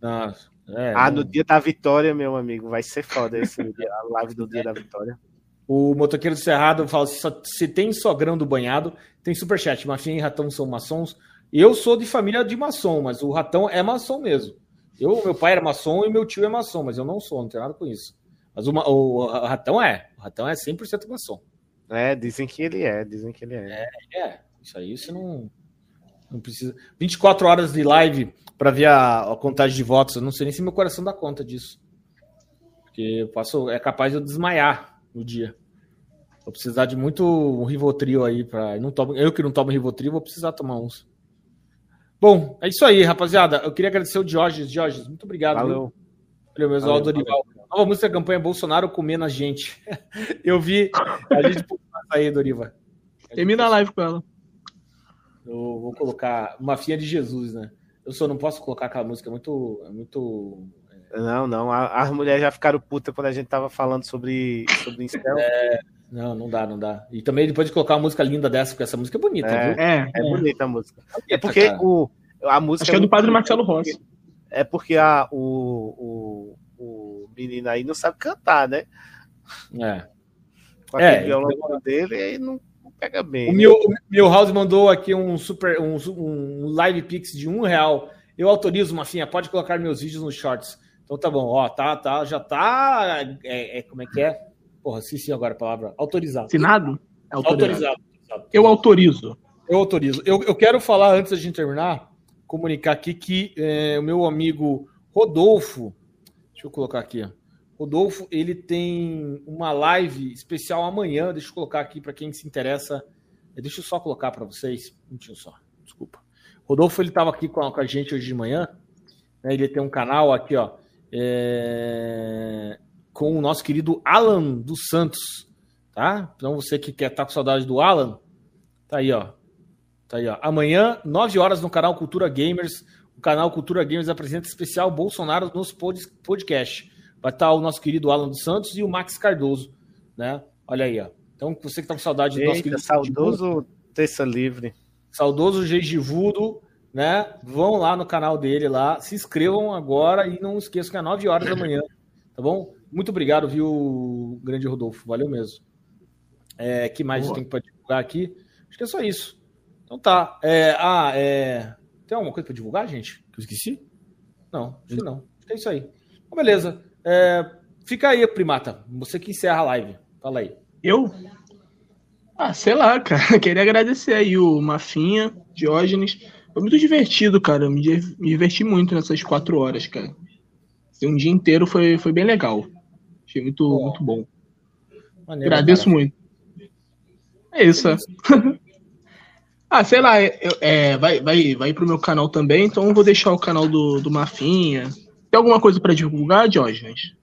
[SPEAKER 1] Nossa, é,
[SPEAKER 3] ah,
[SPEAKER 1] não-
[SPEAKER 3] no dia da vitória, meu amigo, vai ser foda esse dia, a live do dia da vitória.
[SPEAKER 1] O motoqueiro do Cerrado fala: se, tem sogrão do banhado, tem superchat. Mafinha e ratão são maçons. Eu sou de família de maçom, mas o ratão é maçom mesmo. Eu, meu pai era maçom e meu tio é maçom, mas eu não sou, não tenho nada com isso. Mas o, ma- o ratão é. O ratão é 100% maçom.
[SPEAKER 3] É, dizem que ele é, dizem que ele é.
[SPEAKER 1] É, isso aí você não, não precisa. 24 horas de live para ver a, a contagem de votos. Eu não sei nem se meu coração dá conta disso. Porque eu é capaz de eu desmaiar no dia. Vou precisar de muito um Rivotril aí para não tomo, eu que não tomo Rivotril vou precisar tomar uns. Bom, é isso aí, rapaziada. Eu queria agradecer o Diógenes. Diógenes, muito obrigado.
[SPEAKER 3] Valeu.
[SPEAKER 1] viu? Valeu, meus
[SPEAKER 3] Valeu,
[SPEAKER 1] Dorival. Nova música da campanha Bolsonaro comendo a gente. Eu vi. A gente aí, Doriva.
[SPEAKER 4] Termina a live com ela.
[SPEAKER 1] Eu vou colocar uma finha de Jesus, né? Eu só não posso colocar aquela música, é muito. É muito
[SPEAKER 3] Não, não. a- As mulheres já ficaram putas quando a gente tava falando sobre, sobre incel.
[SPEAKER 1] É, não, não dá, não dá. E também depois de colocar uma música linda dessa, porque essa música é bonita,
[SPEAKER 3] É,
[SPEAKER 1] viu?
[SPEAKER 3] é, é bonita a música. É porque
[SPEAKER 1] cara.
[SPEAKER 3] o, a música.
[SPEAKER 1] Acho que é do Padre Marcelo
[SPEAKER 3] porque-
[SPEAKER 1] Rossi.
[SPEAKER 3] É porque a, o, o, o menino aí não sabe cantar, né?
[SPEAKER 1] É.
[SPEAKER 3] Com
[SPEAKER 1] É,
[SPEAKER 3] aquele violão dele, aí não, não pega bem.
[SPEAKER 1] O
[SPEAKER 3] né?
[SPEAKER 1] meu, o meu House mandou aqui um super um, um live pix de um real. Eu autorizo, Mafinha, pode colocar meus vídeos nos shorts. Então tá bom, ó, tá, tá, já tá. É, é, como é que é? Porra, esqueci agora a palavra. Autorizado.
[SPEAKER 20] Assinado? É
[SPEAKER 1] Autorizado.
[SPEAKER 20] Eu autorizo.
[SPEAKER 1] Eu autorizo. Eu, eu quero falar, antes da gente terminar, comunicar aqui que é, o meu amigo Rodolfo, deixa eu colocar aqui, ó. Rodolfo, ele tem uma live especial amanhã, deixa eu colocar aqui para quem se interessa. É, Deixa eu só colocar para vocês, um minutinho só, desculpa. Rodolfo, ele estava aqui com a, com a gente hoje de manhã, né, ele tem um canal aqui, ó, é, com o nosso querido Alan dos Santos, tá? Então você que quer estar com saudade do Alan, tá aí, ó. Tá aí, ó. Amanhã, 9 horas, no canal Cultura Gamers. O canal Cultura Gamers apresenta especial Bolsonaro nos pod- podcast. Vai estar o nosso querido Alan dos Santos e o Max Cardoso, né? Olha aí, ó. Então, você que tá com saudade do nosso
[SPEAKER 3] Eita,
[SPEAKER 1] querido
[SPEAKER 3] saudoso Terça Livre.
[SPEAKER 1] saudoso Gengivudo, né? Vão lá no canal dele lá, se inscrevam agora e não esqueçam que é 9 horas da manhã, tá bom? Muito obrigado, viu, grande Rodolfo? Valeu mesmo. É, que mais eu
[SPEAKER 20] Boa.
[SPEAKER 1] tenho para divulgar aqui? Acho que é só isso. Então tá. É, ah, é... Tem alguma coisa para divulgar, gente? Que eu esqueci? Não, acho que não. Acho que é isso aí. Então, beleza. É, fica aí, primata. Você que encerra a live. Fala aí.
[SPEAKER 20] Eu? Ah, sei lá, cara. Queria agradecer aí o Mafinha, Diógenes. Foi muito divertido, cara. Eu me, di- me diverti muito nessas quatro horas, cara. Esse um dia inteiro foi, foi bem legal. Achei muito, muito bom.
[SPEAKER 1] Maneiro,
[SPEAKER 20] Agradeço
[SPEAKER 1] cara.
[SPEAKER 20] muito. É isso. é. ah, sei lá, eu- é, vai, vai, vai pro meu canal também, então eu vou deixar o canal do, do Mafinha. Tem alguma coisa pra divulgar, Diógenes?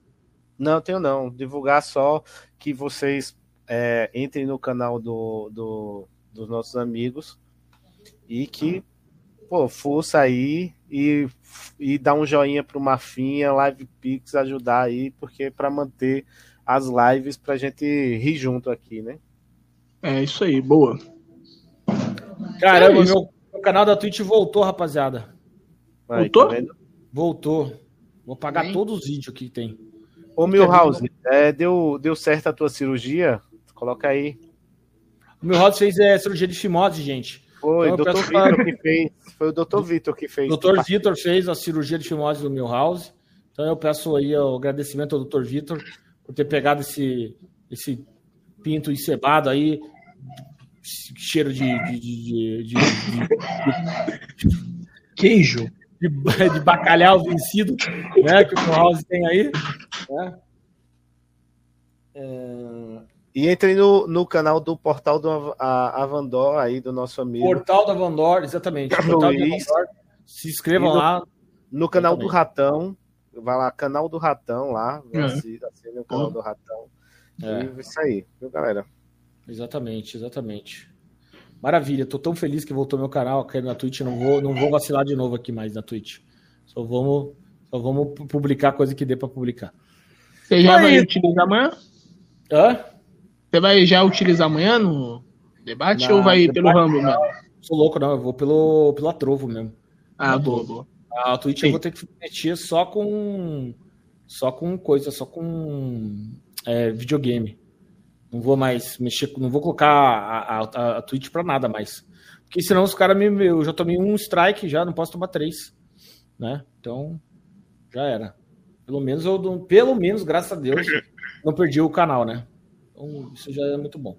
[SPEAKER 3] Não, tenho não. Divulgar só que vocês é, entrem no canal do, do- dos nossos amigos e que, pô, força aí e, e dá um joinha pro Mafinha, Live Pix, ajudar aí, porque para manter as lives pra gente rir junto aqui, né?
[SPEAKER 20] É isso aí, boa.
[SPEAKER 1] Caramba,
[SPEAKER 20] É
[SPEAKER 1] meu, meu canal da Twitch voltou, rapaziada.
[SPEAKER 3] Aí,
[SPEAKER 20] Voltou?
[SPEAKER 3] tá?
[SPEAKER 1] Voltou. Vou pagar todos os vídeos que tem.
[SPEAKER 3] Ô, Milhouse, é, deu, deu certo a tua cirurgia? Coloca aí.
[SPEAKER 1] O meu Rod fez é, cirurgia de fimose, gente.
[SPEAKER 3] Foi
[SPEAKER 1] Então,
[SPEAKER 3] o
[SPEAKER 1] eu
[SPEAKER 3] Dr. Vitor que fez. Foi o Dr. Vitor que fez.
[SPEAKER 1] Doutor Vitor fez a cirurgia de fimose do Milhouse. Então eu peço aí o agradecimento ao Dr. Vitor por ter pegado esse, esse pinto encebado aí, cheiro de, de, de, de- de- de-
[SPEAKER 20] Queijo.
[SPEAKER 1] de, de bacalhau vencido, né? Que o Milhouse tem aí. Né? É,
[SPEAKER 3] E entrem no, no canal do Portal do Avandor aí, do nosso amigo.
[SPEAKER 1] Portal da Vandor, exatamente. Portal
[SPEAKER 3] Luiz.
[SPEAKER 1] Vandor. Se inscrevam
[SPEAKER 3] no-
[SPEAKER 1] lá.
[SPEAKER 3] No canal do. Ratão. Vai lá, canal do Ratão lá.
[SPEAKER 1] É.
[SPEAKER 3] Assine, assine o canal do Ratão.
[SPEAKER 1] É.
[SPEAKER 3] E isso aí, viu, galera?
[SPEAKER 1] Exatamente, exatamente. Maravilha, tô tão feliz que voltou meu canal aqui na Twitch, não vou, não vou vacilar de novo aqui mais na Twitch. Só vamos, só vamos pu- publicar coisa que dê para publicar.
[SPEAKER 20] Você já vai utilizar amanhã?
[SPEAKER 1] Hã?
[SPEAKER 20] Você vai já utilizar amanhã no debate
[SPEAKER 1] Na-
[SPEAKER 20] ou vai pelo Rambo
[SPEAKER 1] não.
[SPEAKER 20] mesmo?
[SPEAKER 1] Sou louco, não, eu vou pelo, pelo Atrovo mesmo.
[SPEAKER 20] Ah, boa, boa.
[SPEAKER 1] A Twitch eu vou ter que mexer só com só com coisa, só com é, videogame. Não vou mais mexer, não vou colocar a, a, a Twitch pra nada mais. Porque senão os caras me. Eu já tomei um strike já, não posso tomar três. Né? Então, já era. Pelo menos eu não- pelo menos, graças a Deus, não perdi o canal, né? Então, isso já é muito bom.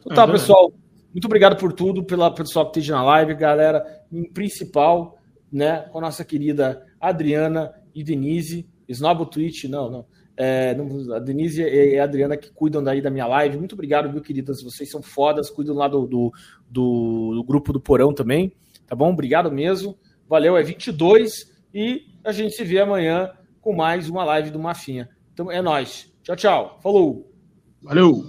[SPEAKER 1] Então
[SPEAKER 20] É
[SPEAKER 1] tá,
[SPEAKER 20] verdade.
[SPEAKER 1] pessoal. Muito obrigado por tudo, pela pelo pessoal que esteja na live, galera. Em principal, né, com a nossa querida Adriana e Denise. Snobo Twitch, não, não. É, a Denise e a Adriana que cuidam daí da minha live. Muito obrigado, viu, queridas? Vocês são fodas, cuidam lá do, do, do, do grupo do Porão também, tá bom? Obrigado mesmo. Valeu, é 22 e a gente se vê amanhã com mais uma live do Mafinha. Então é nóis. Tchau, tchau. Falou.
[SPEAKER 20] Valeu.